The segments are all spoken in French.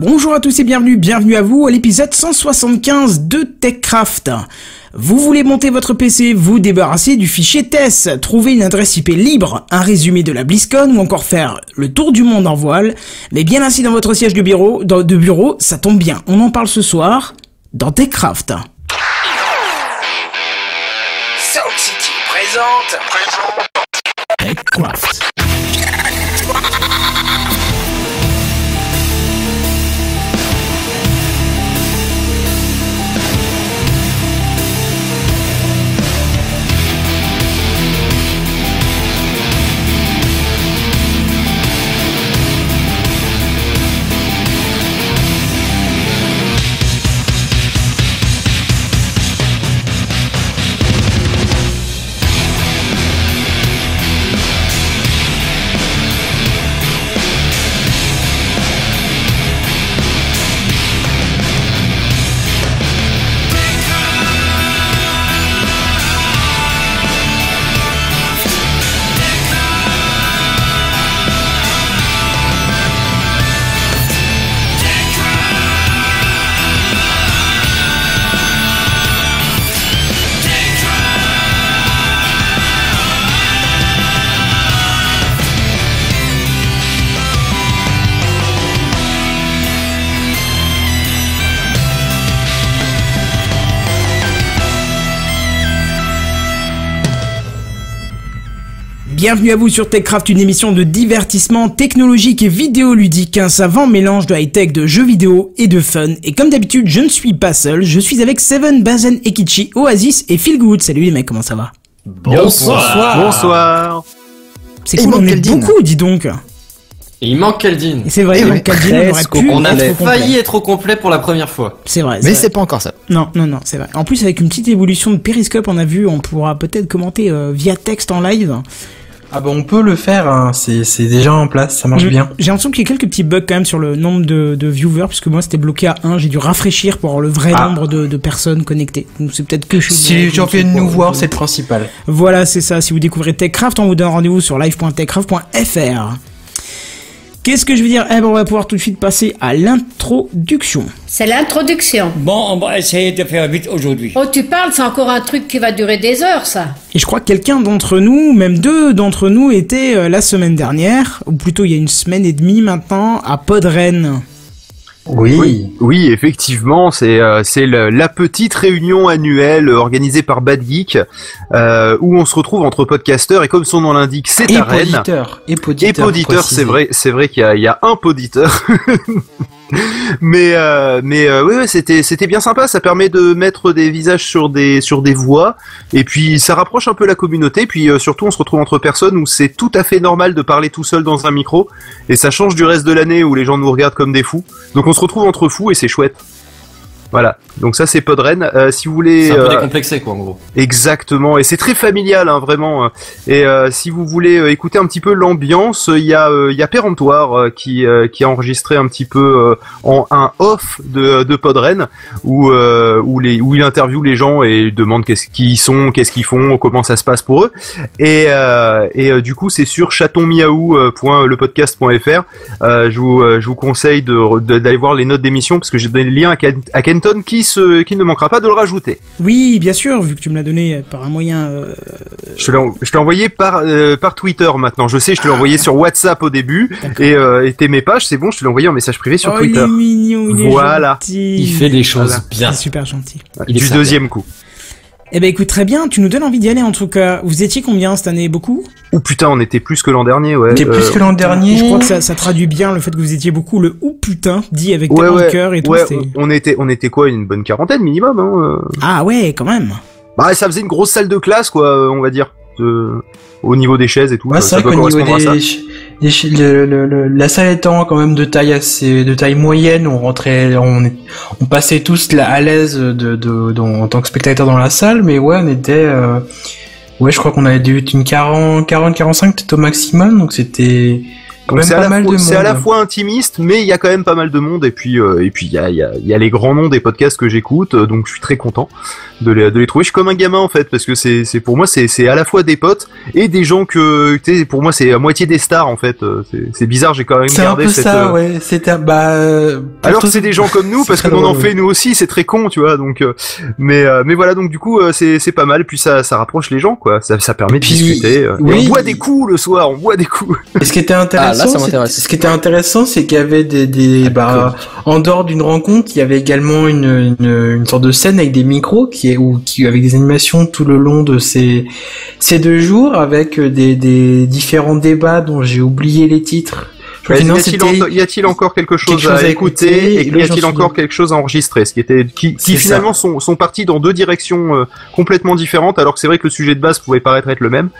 Bonjour à tous et bienvenue, bienvenue à vous à l'épisode 175 de TechCraft. Vous voulez monter votre PC, vous débarrasser du fichier TESS, trouver une adresse IP libre, un résumé de la BlizzCon ou encore faire le tour du monde en voile, mais bien ainsi dans votre siège de bureau, de bureau, ça tombe bien, on en parle ce soir dans TechCraft. Sound City présente. TechCraft. Bienvenue à vous sur TechCraft, une émission de divertissement technologique et vidéoludique, un savant mélange de high-tech, de jeux vidéo et de fun. Et comme d'habitude, je ne suis pas seul, je suis avec Seven, Bazen, Ekichi, Oasis et Feelgood. Salut les mecs, comment ça va? Bonsoir. Bonsoir. C'est cool, on est beaucoup, dis donc. Et il manque Kaldin. C'est vrai, Eh donc ouais, Kaldin pu On a être failli être au complet pour la première fois. C'est vrai. Mais c'est pas encore ça. Non, non, non, c'est vrai. En plus, avec une petite évolution de Periscope, on a vu, on pourra peut-être commenter euh, via texte en live. Ah bah on peut le faire, hein. c'est déjà en place, ça marche Je- bien. J'ai l'impression qu'il y a quelques petits bugs quand même sur le nombre de, de viewers, puisque moi c'était bloqué à 1, j'ai dû rafraîchir pour avoir le vrai Ah. nombre de, de personnes connectées. Donc c'est peut-être que chez Si moi, les je gens viennent nous voir, c'est le principal. Voilà, c'est ça. Si vous découvrez TechCraft, on vous donne rendez-vous sur live.techcraft.fr. Qu'est-ce que je veux dire? Eh ben, on va pouvoir tout de suite passer à l'introduction. C'est l'introduction. Bon, on va essayer de faire vite aujourd'hui. Oh, tu parles, c'est encore un truc qui va durer des heures, ça. Et je crois que quelqu'un d'entre nous, même deux d'entre nous, étaient euh, la semaine dernière, ou plutôt il y a une semaine et demie maintenant, à Podren. Oui. Oui, effectivement, c'est euh, c'est le- la petite réunion annuelle organisée par Bad Geek euh, où on se retrouve entre podcasteurs et comme son nom l'indique, c'est Et à Rennes. poditeur. Et Et poditeur. poditeur, c'est vrai, c'est vrai qu'il y a, il y a un poditeur. mais euh, mais euh, oui, ouais, c'était c'était bien sympa. Ça permet de mettre des visages sur des sur des voix et puis ça rapproche un peu la communauté. Puis euh, surtout, on se retrouve entre personnes où c'est tout à fait normal de parler tout seul dans un micro et ça change du reste de l'année où les gens nous regardent comme des fous. Donc on se retrouve entre fous et c'est chouette. Voilà. Donc ça c'est Podren. Euh, si vous voulez C'est un peu euh, décomplexé, quoi, en gros. Exactement, et c'est très familial, hein, vraiment. Et euh, si vous voulez écouter un petit peu l'ambiance, il y a il y a Péremptoire qui qui a enregistré un petit peu en un off de de Podren où où les où il interviewe les gens et demande qu'est-ce qu'ils sont, qu'est-ce qu'ils font, comment ça se passe pour eux. Et et du coup c'est sur chatonmiaou.lepodcast.fr. Je vous je vous conseille de de- d'aller voir les notes d'émission parce que j'ai donné le lien à, Ken- Kenton qui se qui ne manquera pas de le rajouter. Oui, bien sûr, vu que tu me l'as donné par un moyen... euh, Je te l'ai envoyé par euh, par Twitter maintenant. Je sais, je te l'ai envoyé sur WhatsApp au début et euh, t'aimais pas, c'est bon, je te l'ai envoyé en message privé sur oh, Twitter. il est mignon, il est Voilà. gentil. Il fait des choses Voilà. bien. C'est super gentil. Il est du deuxième coup. Eh ben écoute, très bien, tu nous donnes envie d'y aller en tout cas. Vous étiez combien cette année? Beaucoup? Ou putain, on était plus que l'an dernier, ouais. T'es plus Euh, que l'an dernier. je crois que ça, ça traduit bien le fait que vous étiez beaucoup le ou putain dit avec Ouais, tellement de ouais, cœur et tout. ouais, on était, on était quoi, une bonne quarantaine minimum, hein. euh. Ah ouais, quand même. Bah, ça faisait une grosse salle de classe, quoi, on va dire, au niveau des chaises et tout. Ouais, euh, c'est ça vrai doit qu'au niveau des, la salle étant quand même de taille assez, de taille moyenne, on rentrait, on, passait tous là, à l'aise de, de, en tant que spectateur dans la salle, mais ouais, on était, euh, ouais, je crois qu'on avait dû une 40, 40, 45 peut-être au maximum, donc c'était, c'est à, la fois- de c'est à la monde. fois intimiste, mais il y a quand même pas mal de monde. Et puis euh, et puis il y a, y, a, y a les grands noms des podcasts que j'écoute, euh, donc je suis très content de les, de les trouver. Je suis comme un gamin en fait, parce que c'est c'est pour moi c'est c'est à la fois des potes et des gens que pour moi c'est à moitié des stars en fait. Euh, C'est c'est bizarre, j'ai quand même C'est un gardé peu cette. ça, euh, ouais. C'était bah. euh, Alors c'est des gens comme nous, c'est parce qu'on en fait nous aussi, c'est très con, tu vois. Donc, euh, mais euh, mais voilà, donc du coup, euh, c'est c'est pas mal. Puis ça ça rapproche les gens, quoi. Ça ça permet de Puis, discuter. Et oui. on boit des coups le soir, on boit des coups. Et ce qui était intéressant, Ah, là, ça c'est- m'intéresse. ce qui était intéressant, c'est qu'il y avait des, des bah, en dehors d'une rencontre, il y avait également une, une, une sorte de scène avec des micros qui est ou qui avec des animations tout le long de ces ces deux jours avec des, des différents débats dont j'ai oublié les titres. Crois Y a-t-il en- encore quelque chose, quelque chose à, à écouter, écouter, et et y a-t-il encore quelque chose à enregistrer, ce qui était qui, finalement sont, sont partis dans deux directions euh, complètement différentes, alors que c'est vrai que le sujet de base pouvait paraître être le même.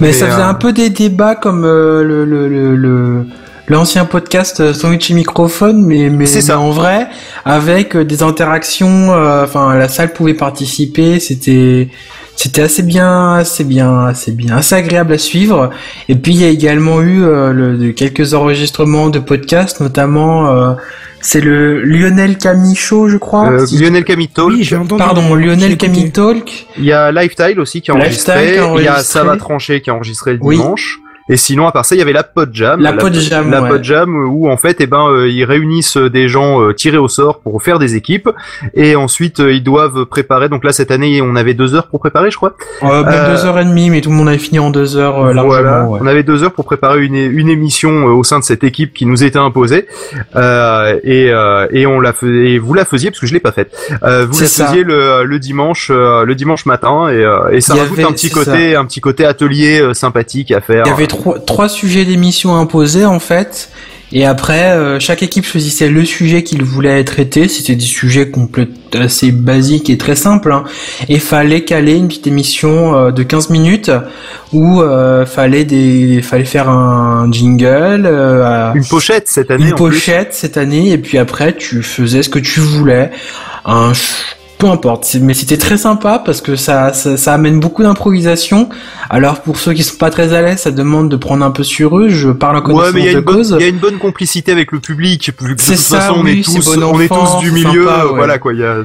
Mais, Mais, ça faisait euh, un peu des débats comme euh, le le le, le- l'ancien podcast euh, Sandwich et microphone, mais mais, C'est ça. mais en vrai avec euh, des interactions. euh, Enfin, la salle pouvait participer. C'était c'était assez bien, assez bien, assez bien, assez agréable à suivre. Et puis il y a également eu euh, le, de- quelques enregistrements de podcasts, notamment euh, c'est le Lionel Camille Show, je crois. Euh, Si- Lionel Camille Talk, Oui. Pardon, Lionel écouté. Camille Talk. il y a Lifestyle aussi qui a enregistré, qui a il y a enregistré. Ça va trancher qui a enregistré le Oui. dimanche. Et sinon, à part ça, il y avait la Podjam. La Podjam, La ouais. Podjam, où en fait, eh ben, euh, ils réunissent des gens euh, tirés au sort pour faire des équipes. Et ensuite, euh, ils doivent préparer. Donc là, cette année, on avait deux heures pour préparer, je crois. Euh, Euh, deux heures et demie, mais tout le monde avait fini en deux heures euh, largement. voilà. ouais. On avait deux heures pour préparer une, une émission euh, au sein de cette équipe qui nous était imposée. Euh, et, euh, et on la faisait, et vous la faisiez parce que je l'ai pas faite. Euh, vous la ça. faisiez le, le dimanche, euh, le dimanche matin, et, euh, et ça rajoute avait- un petit côté, un petit côté atelier euh, sympathique à faire. Il y avait trois, trois sujets d'émission imposés en fait. Et après, euh, chaque équipe choisissait le sujet qu'il voulait traiter. C'était des sujets complètes, assez basiques et très simples. Hein. Et fallait caler une petite émission euh, de 15 minutes où euh, fallait des, fallait faire un jingle, Une pochette cette année. une en plus. pochette cette année. Et puis après, tu faisais ce que tu voulais. Un peu importe, mais c'était très sympa parce que ça, ça, ça amène beaucoup d'improvisation. Alors pour ceux qui sont pas très à l'aise, ça demande de prendre un peu sur eux. Je parle en Ouais, connaissance mais il y, a de une bonne- cause. il y a une bonne complicité avec le public, vu que de C'est toute ça, façon on est tous, bon on est enfant, tous du milieu, sympa, ouais. voilà quoi. Il y a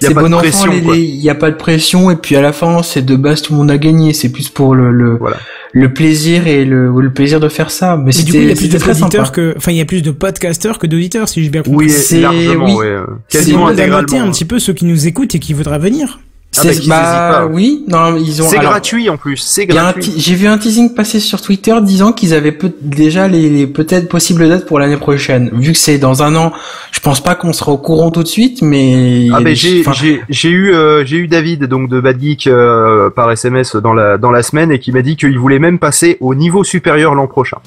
C'est bon de enfant, il y a pas de pression et puis à la fin, c'est de base tout le monde a gagné. C'est plus pour le le, Voilà. le plaisir et le, le plaisir de faire ça. Mais Mais du coup, il y a plus sympa. d'auditeurs que, enfin, il y a plus de podcasteurs que d'auditeurs, si j'ai bien compris. Oui, C'est- largement, oui. ouais, euh, C'est quasiment intégralement. un petit peu ceux qui nous écoutent et qui voudraient venir. Ah bah, bah, oui, non, ils ont. C'est gratuit en plus, c'est gratuit. J'ai vu un teasing passer sur Twitter disant qu'ils avaient peut- déjà les, les peut-être possibles dates pour l'année prochaine. Vu que c'est dans un an, je pense pas qu'on sera au courant tout de suite, mais Ah ben j'ai j'ai eu euh, j'ai eu David donc de Bad Geek euh, par SMS dans la dans la semaine et qui m'a dit qu'il voulait même passer au niveau supérieur l'an prochain.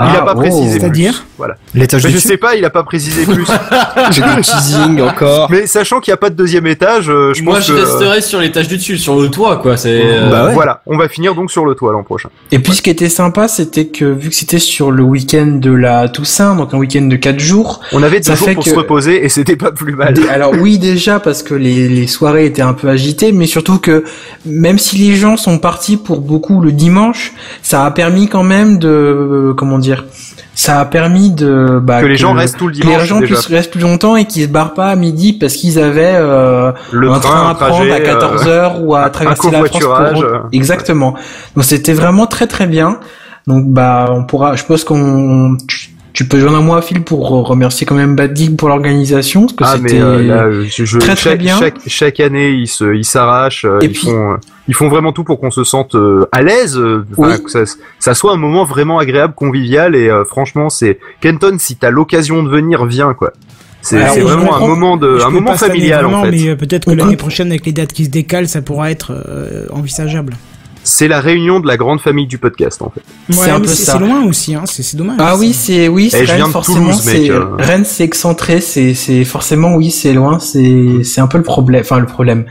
Il Ah, a pas oh. précisé. C'est-à-dire plus. Voilà. L'étage Mais du je sais pas, il a pas précisé plus. J'ai teasing encore. Mais sachant qu'il n'y a pas de deuxième étage, euh, je Moi, pense je que resterai sur l'étage du dessus, sur le toit, quoi. C'est. euh, Bah ouais. voilà, on va finir donc sur le toit l'an prochain. Et puis ce qui était sympa, c'était que vu que c'était sur le week-end de la Toussaint, donc un week-end de 4 jours, On avait deux jours pour que- se reposer et c'était pas plus mal. Alors oui déjà parce que les, les soirées étaient un peu agitées, mais surtout que même si les gens sont partis pour beaucoup le dimanche, ça a permis quand même de euh, comment dire, ça a permis de bah, que les gens restent tout le que les dimanche gens déjà. puissent restent plus longtemps et qu'ils se barrent pas à midi parce qu'ils avaient euh, Le un train, train, à prendre à trajet, 14 euh, heures ou à un traverser la France pour euh, exactement. Donc c'était vraiment très très bien. Donc bah on pourra, je pense qu'on tu, peux joindre à moi Phil pour remercier quand même Bad Geek pour l'organisation parce que Ah c'était euh, très, très chaque, bien. Chaque, chaque année, ils se, ils s'arrachent, euh, Et ils puis- font, ils font vraiment tout pour qu'on se sente euh, à l'aise, Oui. que ça, ça soit un moment vraiment agréable, convivial et euh, franchement, c'est Kenton, si t'as l'occasion de venir, viens quoi. C'est vraiment un moment de, un moment familial en fait. mais peut-être que l'année prochaine, avec les dates qui se décalent, ça pourra être euh, envisageable. C'est la réunion de la grande famille du podcast en fait. C'est un peu ça. c'est loin aussi, hein. c'est dommage. Ah oui, C'est- oui, c'est Eh, je viens Rennes de forcément. Toulouse, mec, c'est euh. Rennes, c'est excentré, c'est c'est forcément oui, c'est loin, c'est c'est un peu le problème. Enfin le problème,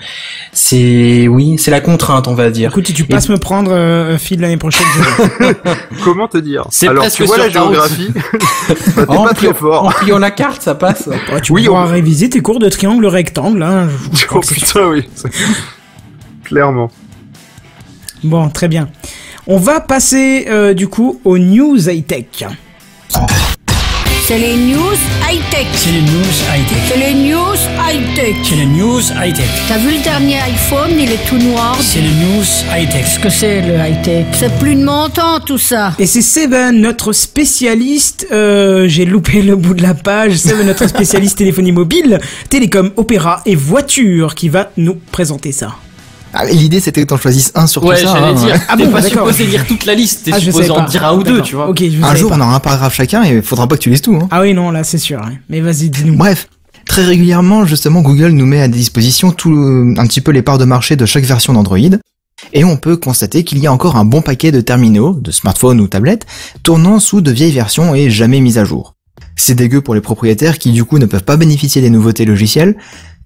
c'est oui, c'est la contrainte, on va dire. Écoute, si tu passes me prendre euh, un fil l'année prochaine, je... Comment te dire? C'est Alors presque tu vois sur la géographie, bah, t'es en, pas très pliant, fort. en pliant la carte, ça passe. Ouais, tu Oui, pourras on- réviser tes cours de triangle rectangle. Hein. Je- Oh putain oui, clairement. Bon, très bien. On va passer euh, du coup aux news high-tech. C'est les news high-tech. C'est les news high-tech. C'est les news high-tech. C'est les news high-tech. T'as vu le dernier iPhone, il est tout noir. C'est les news high-tech. Qu'est-ce que c'est le high-tech? C'est plus de mon temps tout ça. Et c'est Seven, notre spécialiste, euh, j'ai loupé le bout de la page, Seven, notre spécialiste téléphonie mobile, télécom, opéra et voiture, qui va nous présenter ça. Ah, L'idée c'était que t'en choisisses un sur Ouais, tout ça. j'allais hein. dire. Ah t'es bon, pas d'accord. supposé lire toute la liste, t'es Ah, supposé en pas. dire un ou deux, tu vois. Ok, je Un jour pas. on aura un paragraphe chacun et faudra pas que tu lises tout. Hein. Ah oui, non, là c'est sûr. hein. Mais vas-y, dis-nous. Bref, très régulièrement, justement, Google nous met à disposition tout le- un petit peu les parts de marché de chaque version d'Android. Et on peut constater qu'il y a encore un bon paquet de terminaux, de smartphones ou tablettes, tournant sous de vieilles versions et jamais mises à jour. C'est dégueu pour les propriétaires qui du coup ne peuvent pas bénéficier des nouveautés logicielles,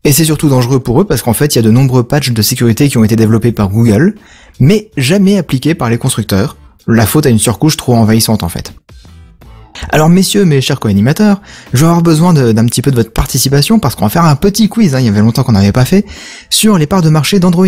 et c'est surtout dangereux pour eux parce qu'en fait il y a de nombreux patchs de sécurité qui ont été développés par Google, mais jamais appliqués par les constructeurs. La faute à une surcouche trop envahissante en fait. Alors messieurs, mes chers co-animateurs, je vais avoir besoin d'un petit peu de votre participation parce qu'on va faire un petit quiz, hein, il y avait longtemps qu'on n'avait pas fait, sur les parts de marché d'Android.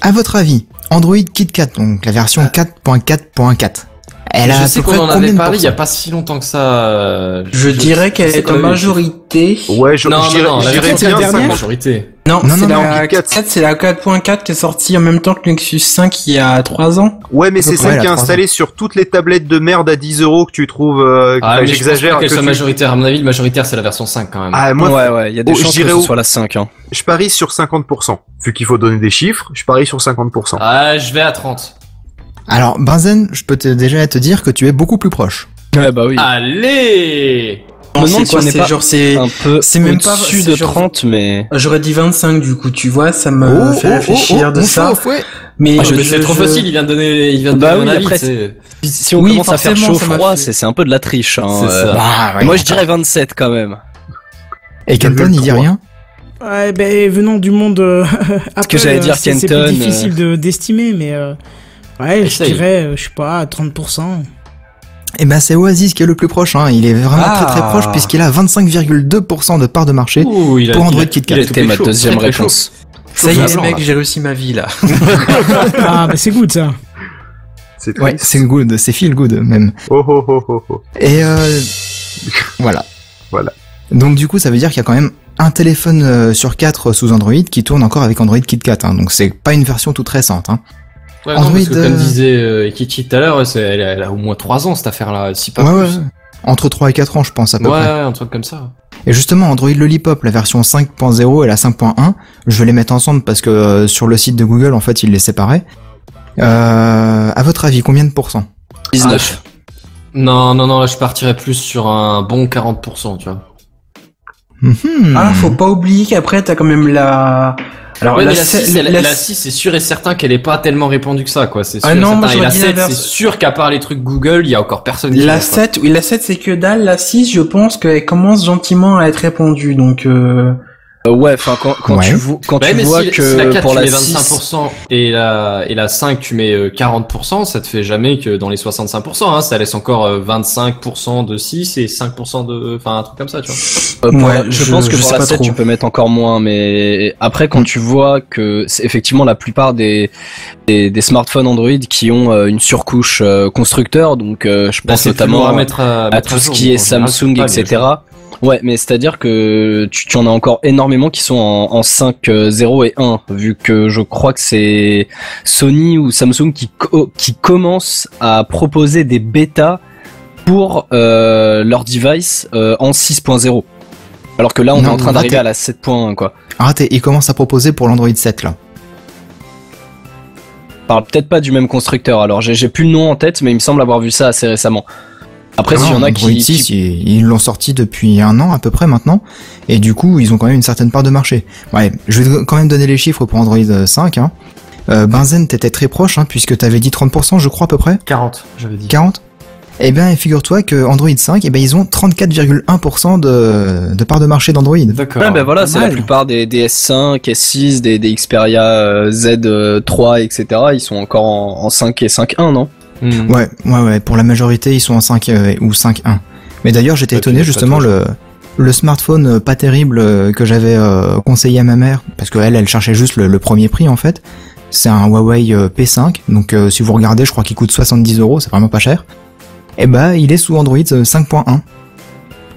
À votre avis, Android KitKat, donc la version 4.4.4, elle a je sais qu'on en avait parlé il y a pas si longtemps que ça. euh, Je dirais qu'elle est en majorité. Ouais, je, Non, je non, dirais, non, je la dirais la bien dernière 50. majorité. Non, Non, c'est non, la non, KitKat. 4, c'est la 4.4 qui est sortie en même temps que le Nexus 5 il y a 3 ans. Ouais, mais c'est celle elle qui est installée sur toutes les tablettes de merde à 10 euros que tu trouves, euh, Ah, je j'exagère. pas qu'elle que soit tu- majoritaire. À mon avis, le majoritaire, c'est la version 5 quand même. Ah, moi, ouais, ouais, il y a des oh, chances que ce soit la 5. Hein. je parie sur 50%. Vu qu'il faut donner des chiffres, je parie sur 50%. Ah, je vais à 30. Alors, Benzen, je peux te, déjà te dire que tu es beaucoup plus proche. Ouais, bah oui. Allez On C'est si quoi, on n'est c'est pas genre c'est un peu c'est même pas- au-dessus c'est de genre- 30, mais... J'aurais dit 25 du coup, tu vois, ça Oh, me fait réfléchir de ça. Mais Ah, je- mais c'est je- trop je- facile, il vient de donner, il vient de Bah donner oui, avis, après, Si on Oui, commence à faire chaud-froid, fait- c'est c'est un peu de la triche. Hein. C'est ça. Bah, ouais. Moi, je dirais 27 quand même. Et Kenton, il dit rien Ouais, ben venant du monde euh, Apple, que j'allais dire, euh, c'est c'est plus difficile de d'estimer, mais ouais, je dirais, euh, je sais pas, 30%. Eh ben, c'est Oasis qui est le plus proche, hein. Il est vraiment Ah. très très proche puisqu'il a 25,2% de part de marché. Ouh, il a, Pour Android KitKat. il a tout C'était ma deuxième très, très chaud. réponse. Ça y est, les mecs, j'ai réussi ma vie là. ah, bah c'est good ça. C'est Ouais, c'est good, c'est feel good même. Oh, oh, oh, oh, oh. Et euh, voilà. Voilà. Donc du coup, ça veut dire qu'il y a quand même un téléphone euh, sur quatre sous Android qui tourne encore avec Android KitKat. Hein. Donc c'est pas une version toute récente. Hein. Ouais, non, Android, parce que comme euh, disait euh, Kiki tout à l'heure, c'est- elle, a- elle a au moins 3 ans cette affaire-là, si pas ouais, ouais, plus. ouais. Entre 3 et 4 ans, je pense à peu Ouais, près. ouais, un truc comme ça. Et justement, Android Lollipop, la version 5.0 et la 5.1, je vais les mettre ensemble parce que euh, sur le site de Google, en fait, ils les séparaient. Euh, à votre avis, combien de pourcents? 19. Non, non, non, là je partirais plus sur un bon 40%, tu vois. Mhm. Ah, faut pas oublier qu'après t'as quand même la. Alors Ouais, la, mais la se- 6, elle- la- la 6, c'est sûr et certain qu'elle est pas tellement répandue que ça, quoi. C'est sûr Ah non, certain. Et la dit 7, l'inverse. c'est sûr qu'à part les trucs Google, il y a encore personne qui La l'a, quoi. 7, oui, la 7 c'est que dalle, la 6 je pense qu'elle commence gentiment à être répandue, donc euh... Euh, ouais, enfin, quand, quand Ouais. tu, vois, quand Ouais, tu mais vois si, que si la 4 pour tu la mets 6... 25% et la, et la 5 tu mets euh, 40%, ça te fait jamais que dans les 65%, hein, ça laisse encore euh, 25% de 6 et 5% de, enfin, un truc comme ça, tu vois. Euh, pour Ouais, la- je, je- pense que je pour la pas 7, trop. tu peux mettre encore moins, mais après, quand tu vois que c'est effectivement la plupart des, des, des smartphones Android qui ont euh, une surcouche euh, constructeur, donc euh, je Bah, pense c'est plus notamment à, à mettre à, à mettre tout à ce jour, qui est c'est Samsung, etc. Ouais, mais c'est-à-dire que tu, tu en as encore énormément qui sont en, en 5, euh, 0 et 1, vu que je crois que c'est Sony ou Samsung qui, co- qui commencent à proposer des bêtas pour euh, leur device euh, en 6.0. Alors que là, on Non, est en train d'arriver à la 7.1, quoi. Arrêtez, ils commencent à proposer pour l'Android 7 là. Parle peut-être pas du même constructeur, alors j'ai plus le nom en tête, mais il me semble avoir vu ça assez récemment. Après, s'il y en a Android qui... 6, qui- ils l'ont sorti depuis un an à peu près maintenant, et du coup, ils ont quand même une certaine part de marché. Ouais, je vais quand même donner les chiffres pour Android 5. Hein. Euh, Benzen, t'étais très proche, hein, puisque t'avais dit 30%, je crois à peu près, 40, j'avais dit. 40. Eh bien, figure-toi que Android 5, eh ben, ils ont 34,1% de, de part de marché d'Android. D'accord. Ouais, ben voilà, c'est la plupart des, des S5, S6, des, des Xperia euh, Z3, etc. Ils sont encore en, en 5 et 5.1, non? Hmm. Ouais, ouais, ouais. Pour la majorité, ils sont en 5 euh, ou 5.1. Mais d'ailleurs, j'étais étonné justement le le smartphone euh, pas terrible euh, que j'avais euh, conseillé à ma mère parce qu'elle, elle cherchait juste le, le premier prix en fait. C'est un Huawei euh, P5, donc euh, si vous regardez, je crois qu'il coûte 70 euros, c'est vraiment pas cher. Et bah, il est sous Android euh, 5.1.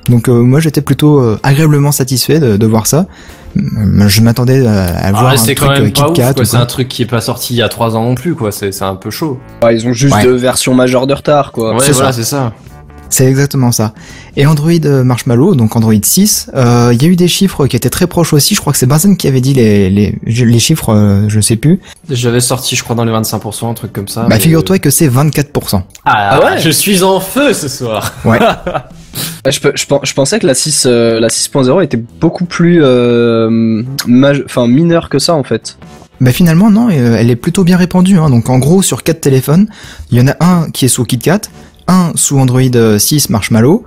Donc euh, moi j'étais plutôt euh, agréablement satisfait de, de voir ça. Euh, Je m'attendais à, à voir Ah, un c'est truc quand euh, même pas KitKat ouf, quoi. ou C'est un truc qui est pas sorti il y a 3 ans non plus, quoi. C'est c'est un peu chaud. Ouais, ils ont juste Ouais. deux versions majeures de retard, quoi. Ouais, c'est voilà, ça. c'est ça. C'est exactement ça. Et Android euh, Marshmallow, donc Android 6, euh, il y a eu des chiffres qui étaient très proches aussi. Je crois que c'est Benzen qui avait dit les, les, je- les chiffres, euh, je sais plus. J'avais sorti, je crois, dans les 25%, un truc comme ça. bah mais- figure-toi que c'est 24%. Ah, Ah ouais Je suis en feu ce soir. Ouais. Ouais, je, peux- je, pen- je pensais que la 6, euh, la 6.0 était beaucoup plus, euh, enfin, mineure que ça, en fait. Bah finalement non, euh, elle est plutôt bien répandue. Hein. Donc en gros sur quatre téléphones, il y en a un qui est sous KitKat, un sous Android euh, 6 Marshmallow,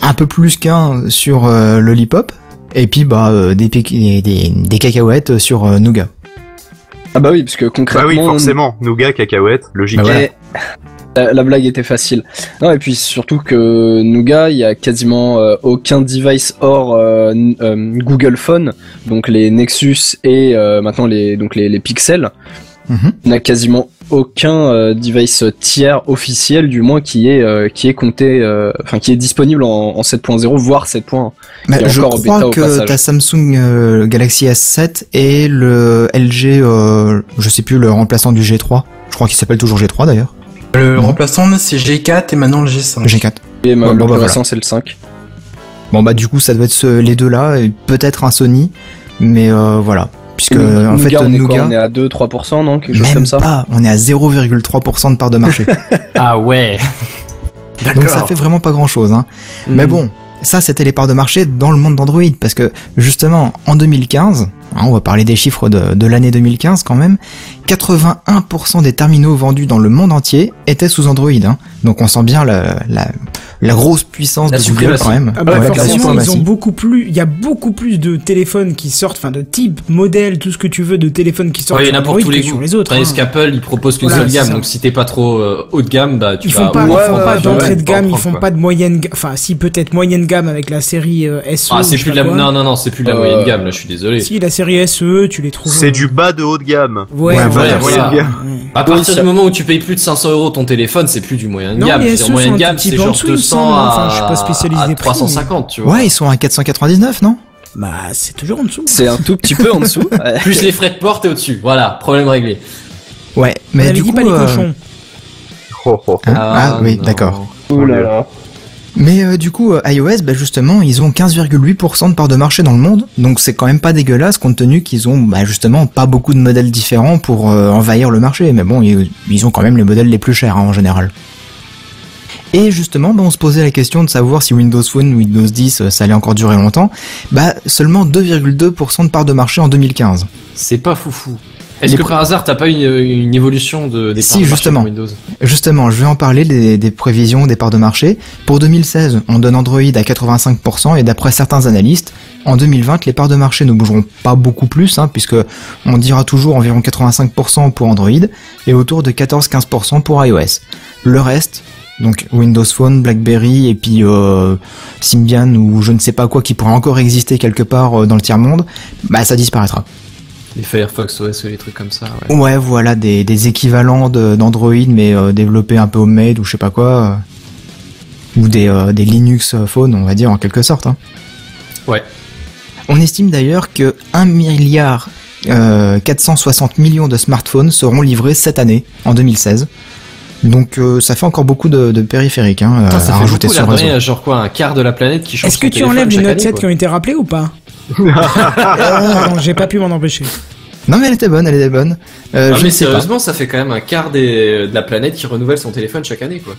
un peu plus qu'un sur euh, Lollipop, et puis bah euh, des, pic- des, des, des cacahuètes sur euh, Nougat. Ah bah oui, parce que Bah concrètement... oui, forcément. Nougat, cacahuète, logique. Bah voilà. La, la blague était facile. Non, et puis surtout que Nougat, il y a quasiment euh, aucun device hors euh, euh, Google Phone, donc les Nexus et euh, maintenant les donc les, les Pixels. Mhm. Il n'y a quasiment aucun euh, device tiers officiel, du moins qui est euh, qui est compté, euh, enfin qui est disponible en, en 7.0 voire 7.1. Bah, je encore crois bêta que ta Samsung Galaxy S7 et le LG, euh, je sais plus le remplaçant du G3. Je crois qu'il s'appelle toujours G3 d'ailleurs. Le remplaçant, c'est G4 et maintenant le G5. G4. Et ma- le bon, plus bah, c'est le 5. Bon bah du coup ça doit être ce- les deux là, et peut-être un Sony, mais euh, voilà. Puisque en fait on est quoi? On est à 2-3%, non? Quelque chose même comme ça pas, on est à 0,3% de part de marché. Ah ouais. Donc ça fait vraiment pas grand chose. Hein. Mais bon, ça c'était les parts de marché dans le monde d'Android, parce que justement en 2015, hein, on va parler des chiffres de, de l'année 2015 quand même, 81% des terminaux vendus dans le monde entier étaient sous Android. Hein. Donc on sent bien la, la, la grosse puissance La de Google quand même. Ah bah Ouais, la forcément, ils ont beaucoup plus. Il y a beaucoup plus de téléphones qui sortent, enfin de type, modèle, tout ce que tu veux, de téléphones qui sortent Ouais, il y en a pour Android tous les goûts. les autres. Tandis hein. qu'Apple, il propose qu'une Voilà, seule gamme. ça. Donc si t'es pas trop euh, haut de gamme, bah tu Ils vas. font pas, ouais, ils font ouais, pas ouais, d'entrée ouais, de gamme, ils font quoi. pas de moyenne gamme. Enfin, si peut-être moyenne gamme avec la série euh, SE. Ah, ou c'est plus la. Non, non, non, c'est plus de la Euh, moyenne gamme. Là, je suis désolé. Si la série SE, tu les trouves. C'est euh, du bas de haut de gamme. Ouais, Ouais, voilà, voilà. Ouais. À Oui, partir ça- du moment où tu payes plus de 500 euros ton téléphone, c'est plus du moyen de Non, gamme. les moyenne sont un gamme, petit c'est peu en genre dessous, il me 200 semble, à, enfin, je suis pas spécialisé à prix, 350, tu vois. Ouais, ils sont à 499, non? Bah, c'est toujours en dessous. C'est un tout petit peu en dessous. Plus les frais de porte et au-dessus. Voilà, problème réglé. Ouais, mais avait du coup, pas les euh, cochons. Oh, oh, oh. hein? Ah, oui, non. d'accord. Ouh là là. Mais euh, du coup, euh, iOS, bah, justement, ils ont 15,8% de part de marché dans le monde, donc c'est quand même pas dégueulasse compte tenu qu'ils ont bah, justement pas beaucoup de modèles différents pour euh, envahir le marché. Mais bon, ils, ont quand même les modèles les plus chers hein, en général. Et justement, bah, on se posait la question de savoir si Windows Phone, Windows 10, euh, ça allait encore durer longtemps. Bah, seulement 2,2% de part de marché en 2015. C'est pas foufou. Est-ce que par hasard t'as pas une, une évolution de des Si, parts de marché justement. pour Windows? Justement, je vais en parler des, des prévisions des parts de marché. Pour 2016, on donne Android à 85% et d'après certains analystes, en 2020, les parts de marché ne bougeront pas beaucoup plus, hein, puisque on dira toujours environ 85% pour Android et autour de 14-15% pour iOS. Le reste, donc Windows Phone, BlackBerry et puis euh, Symbian ou je ne sais pas quoi qui pourrait encore exister quelque part euh, dans le tiers monde, bah ça disparaîtra. Les Firefox OS ou les trucs comme ça. Ouais. Ouais, voilà, des, des équivalents de- d'Android, mais euh, développés un peu homemade ou je sais pas quoi. euh, ou des, euh, des Linux Phone, on va dire, en quelque sorte. hein. Ouais. On estime d'ailleurs que 1 milliard euh, 460 millions de smartphones seront livrés cette année, en 2016. Donc euh, ça fait encore beaucoup de, de périphériques hein, Putain, ça à fait rajouter beaucoup, sur réseau. genre quoi, un quart de la planète qui change Est-ce que tu enlèves les chaque Note année, 7 quoi. qui ont été rappelés ou pas? Non, j'ai pas pu m'en empêcher. Non mais elle était bonne, elle était bonne. Euh, Non, je mais pas. sérieusement, ça fait quand même un quart des, de la planète qui renouvelle son téléphone chaque année, quoi.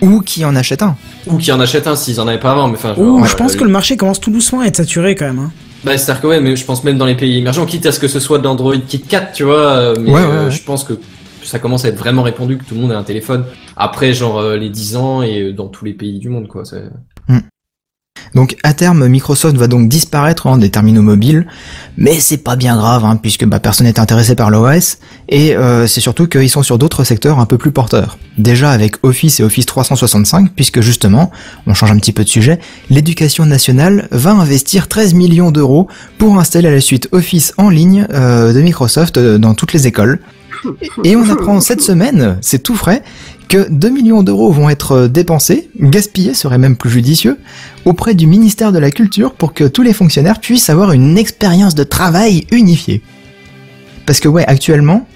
Ou qui en achète un. Ou qui en achète un s'ils en avaient pas avant, mais enfin. Ouh, genre, je euh, pense que le marché commence tout doucement à être saturé quand même. Hein. Bah, c'est-à-dire que ouais, mais je pense même dans les pays émergents, quitte à ce que ce soit de l'Android KitKat, tu vois, euh, mais Ouais, ouais, euh, ouais. je pense que ça commence à être vraiment répandu que tout le monde a un téléphone. Après, genre, euh, les 10 ans et euh, dans tous les pays du monde, quoi. Donc à terme, Microsoft va donc disparaître hein, des terminaux mobiles, mais c'est pas bien grave hein, puisque bah, personne n'est intéressé par l'OS et euh, c'est surtout qu'ils sont sur d'autres secteurs un peu plus porteurs. Déjà avec Office et Office 365, puisque justement, on change un petit peu de sujet, l'éducation nationale va investir 13 millions d'euros pour installer la suite Office en ligne euh, de Microsoft euh, dans toutes les écoles. Et on apprend cette semaine, c'est tout frais, que 2 millions d'euros vont être dépensés, gaspillés serait même plus judicieux, auprès du ministère de la Culture pour que tous les fonctionnaires puissent avoir une expérience de travail unifiée. Parce que ouais, actuellement,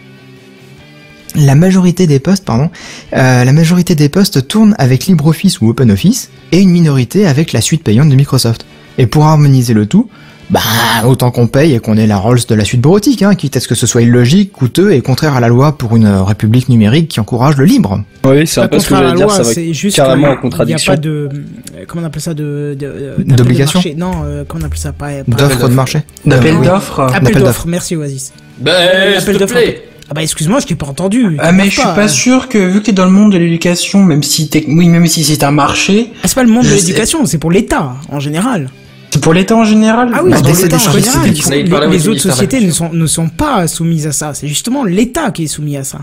la majorité des postes, pardon, euh, la majorité des postes tournent avec LibreOffice ou OpenOffice et une minorité avec la suite payante de Microsoft. Et pour harmoniser le tout, bah autant qu'on paye et qu'on ait la Rolls de la suite bureautique, hein, quitte à ce que ce soit illogique, coûteux et contraire à la loi pour une euh, république numérique qui encourage le libre. Oui, c'est un peu ce que contraire à j'allais la dire, loi, ça va c'est juste carrément en contradiction. Il n'y a pas de, euh, comment on appelle ça, de, de- D'obligation. Non, euh, comment on appelle ça, pas, pas- D'offres de marché. D'appel Euh, oui. d'offres. Appel d'offres. Merci Oasis. Ben, L'appel s'il te d'offres. plaît. Ah bah excuse-moi, je t'ai pas entendu. Ah mais je suis pas hein. sûr que vu que t'es dans le monde de l'éducation, même si oui même si c'est un marché, Ah, c'est pas le monde de l'éducation, c'est pour l'État en général. C'est pour l'État en général. Ah oui, Bah, c'est pour l'État en général. Les, autres de sociétés ne sont, ne sont pas soumises à ça. C'est justement l'État qui est soumis à ça.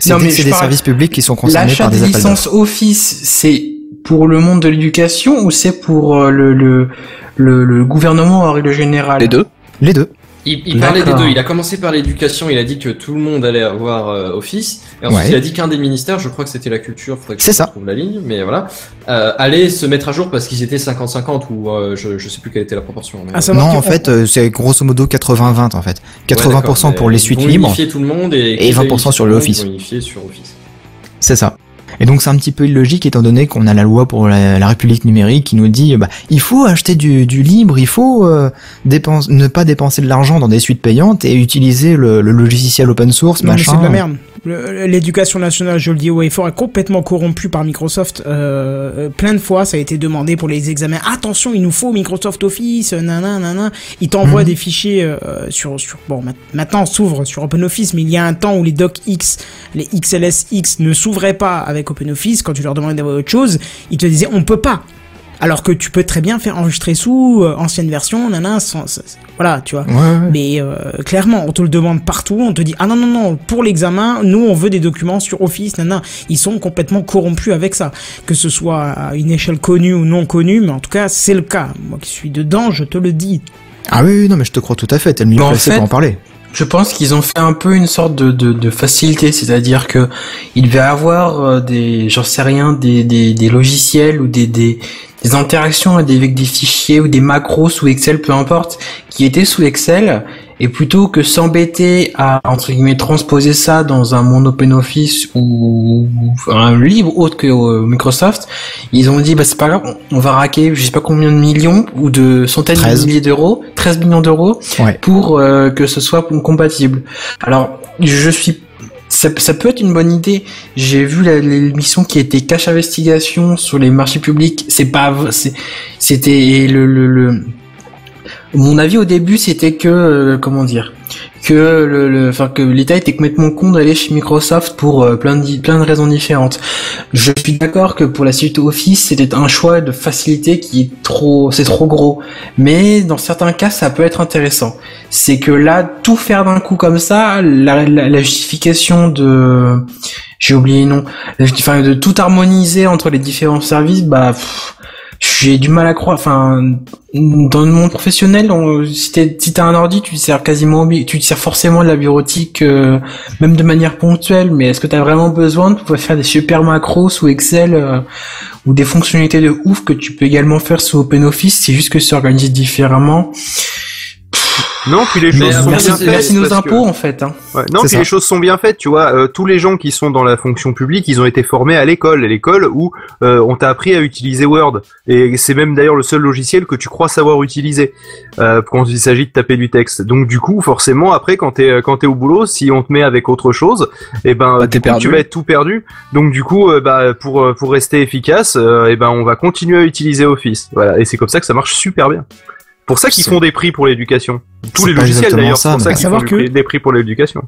C'est des services publics qui sont concernés L'achat par des des appels d'offres. licences Office, c'est pour le monde de l'éducation ou c'est pour euh, le, le, le, le gouvernement en règle générale Les deux. Les deux. Il, il parlait des deux. Il a commencé par l'éducation. Il a dit que tout le monde allait avoir euh, Office. Et ensuite, Ouais. il a dit qu'un des ministères, je crois que c'était la culture. faudrait que C'est je ça. trouve la ligne, mais voilà, euh, allait se mettre à jour parce qu'ils étaient 50-50 ou euh, je, je sais plus quelle était la proportion. mais- Non, en fait, euh, c'est grosso modo 80-20 en fait. 80% Ouais, pour les suites libres, unifier tout le monde et, et 20% sur le Office. sur Office. c'est ça. Et donc c'est un petit peu illogique étant donné qu'on a la loi pour la, la République numérique qui nous dit bah il faut acheter du, du libre, il faut euh, dépense- ne pas dépenser de l'argent dans des suites payantes et utiliser le, le logiciel open source Non, machin. c'est de la merde. L'éducation nationale, je le dis et fort, est complètement corrompue par Microsoft. Euh, euh, plein de fois, ça a été demandé pour les examens. Attention, il nous faut Microsoft Office, nanana, nanana. Ils t'envoient Mhm. des fichiers euh, sur, sur, bon, ma- maintenant, on s'ouvre sur OpenOffice, mais il y a un temps où les docx, les XLSX ne s'ouvraient pas avec OpenOffice. Quand tu leur demandais d'avoir autre chose, ils te disaient, on peut pas. Alors que tu peux très bien faire enregistrer sous, euh, ancienne version, nanana, sans- sans- voilà, tu vois. Ouais, ouais. Mais euh, clairement, on te le demande partout, on te dit ah non non non, pour l'examen, nous on veut des documents sur Office, nana. Ils sont complètement corrompus avec ça, que ce soit à une échelle connue ou non connue, mais en tout cas c'est le cas. Moi qui suis dedans, je te le dis. Ah oui, oui, non mais je te crois tout à fait, t'es le mieux en placé fait- pour en parler. Je pense qu'ils ont fait un peu une sorte de, de, facilité, c'est-à-dire que il va avoir euh, des, j'en sais rien, des, des, logiciels ou des, des, interactions avec des fichiers ou des macros sous Excel, peu importe, qui étaient sous Excel, et plutôt que s'embêter à entre guillemets transposer ça dans un monde OpenOffice ou, ou un livre autre que euh, Microsoft, ils ont dit bah c'est pas grave, on va raquer je sais pas combien de millions ou de centaines 13. de milliers d'euros, 13 millions d'euros Ouais. pour euh, que ce soit compatible. Alors, je suis ça, ça peut être une bonne idée. J'ai vu l'émission qui était cache investigation sur les marchés publics. C'est pas, c'était le, le, le- mon avis au début, c'était que, euh, comment dire, que le, le- que l'État était complètement con d'aller chez Microsoft pour euh, plein de plein de raisons différentes. Je suis d'accord que pour la suite Office, c'était un choix de facilité qui est trop, c'est trop gros. Mais dans certains cas, ça peut être intéressant. C'est que là, tout faire d'un coup comme ça, la, la, la justification de, j'ai oublié le nom, enfin de tout harmoniser entre les différents services, bah. J'ai du mal à croire. Enfin, dans le monde professionnel, on, si t'as un ordi, tu te sers quasiment, tu te sers forcément de la bureautique, euh, même de manière ponctuelle. Mais est-ce que t'as vraiment besoin de pouvoir faire des super macros sous Excel euh, ou des fonctionnalités de ouf que tu peux également faire sous OpenOffice C'est juste que c'est organisé différemment. Non, puis les choses sont après, Merci, bien faites. merci nos parce que- impôts en fait. Hein. Ouais, non, puis ça. les choses sont bien faites, tu vois. euh, tous les gens qui sont dans la fonction publique, ils ont été formés à l'école, à l'école où euh, on t'a appris à utiliser Word. Et c'est même d'ailleurs le seul logiciel que tu crois savoir utiliser euh, quand il s'agit de taper du texte. Donc du coup, forcément, après, quand t'es euh, quand t'es au boulot, si on te met avec autre chose, et ben Bah, coup, perdu. tu vas être tout perdu. Donc du coup, euh, bah pour euh, pour rester efficace, et ben on va continuer à utiliser Office. Voilà. Et c'est comme ça que ça marche super bien. Pour ça qu'ils font des prix pour l'éducation. Tous les logiciels d'ailleurs, pour ça qu'ils font que- des prix pour l'éducation.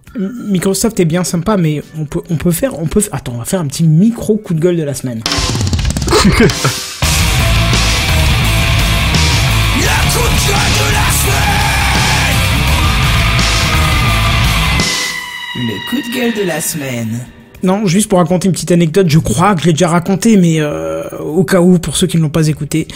Microsoft est bien sympa, mais on peut on peut faire on peut attends on va faire un petit micro coup de gueule de la semaine. Le coup de gueule de la semaine. Non, juste pour raconter une petite anecdote, je crois que je l'ai déjà raconté, mais euh, au cas où, pour ceux qui ne l'ont pas écouté,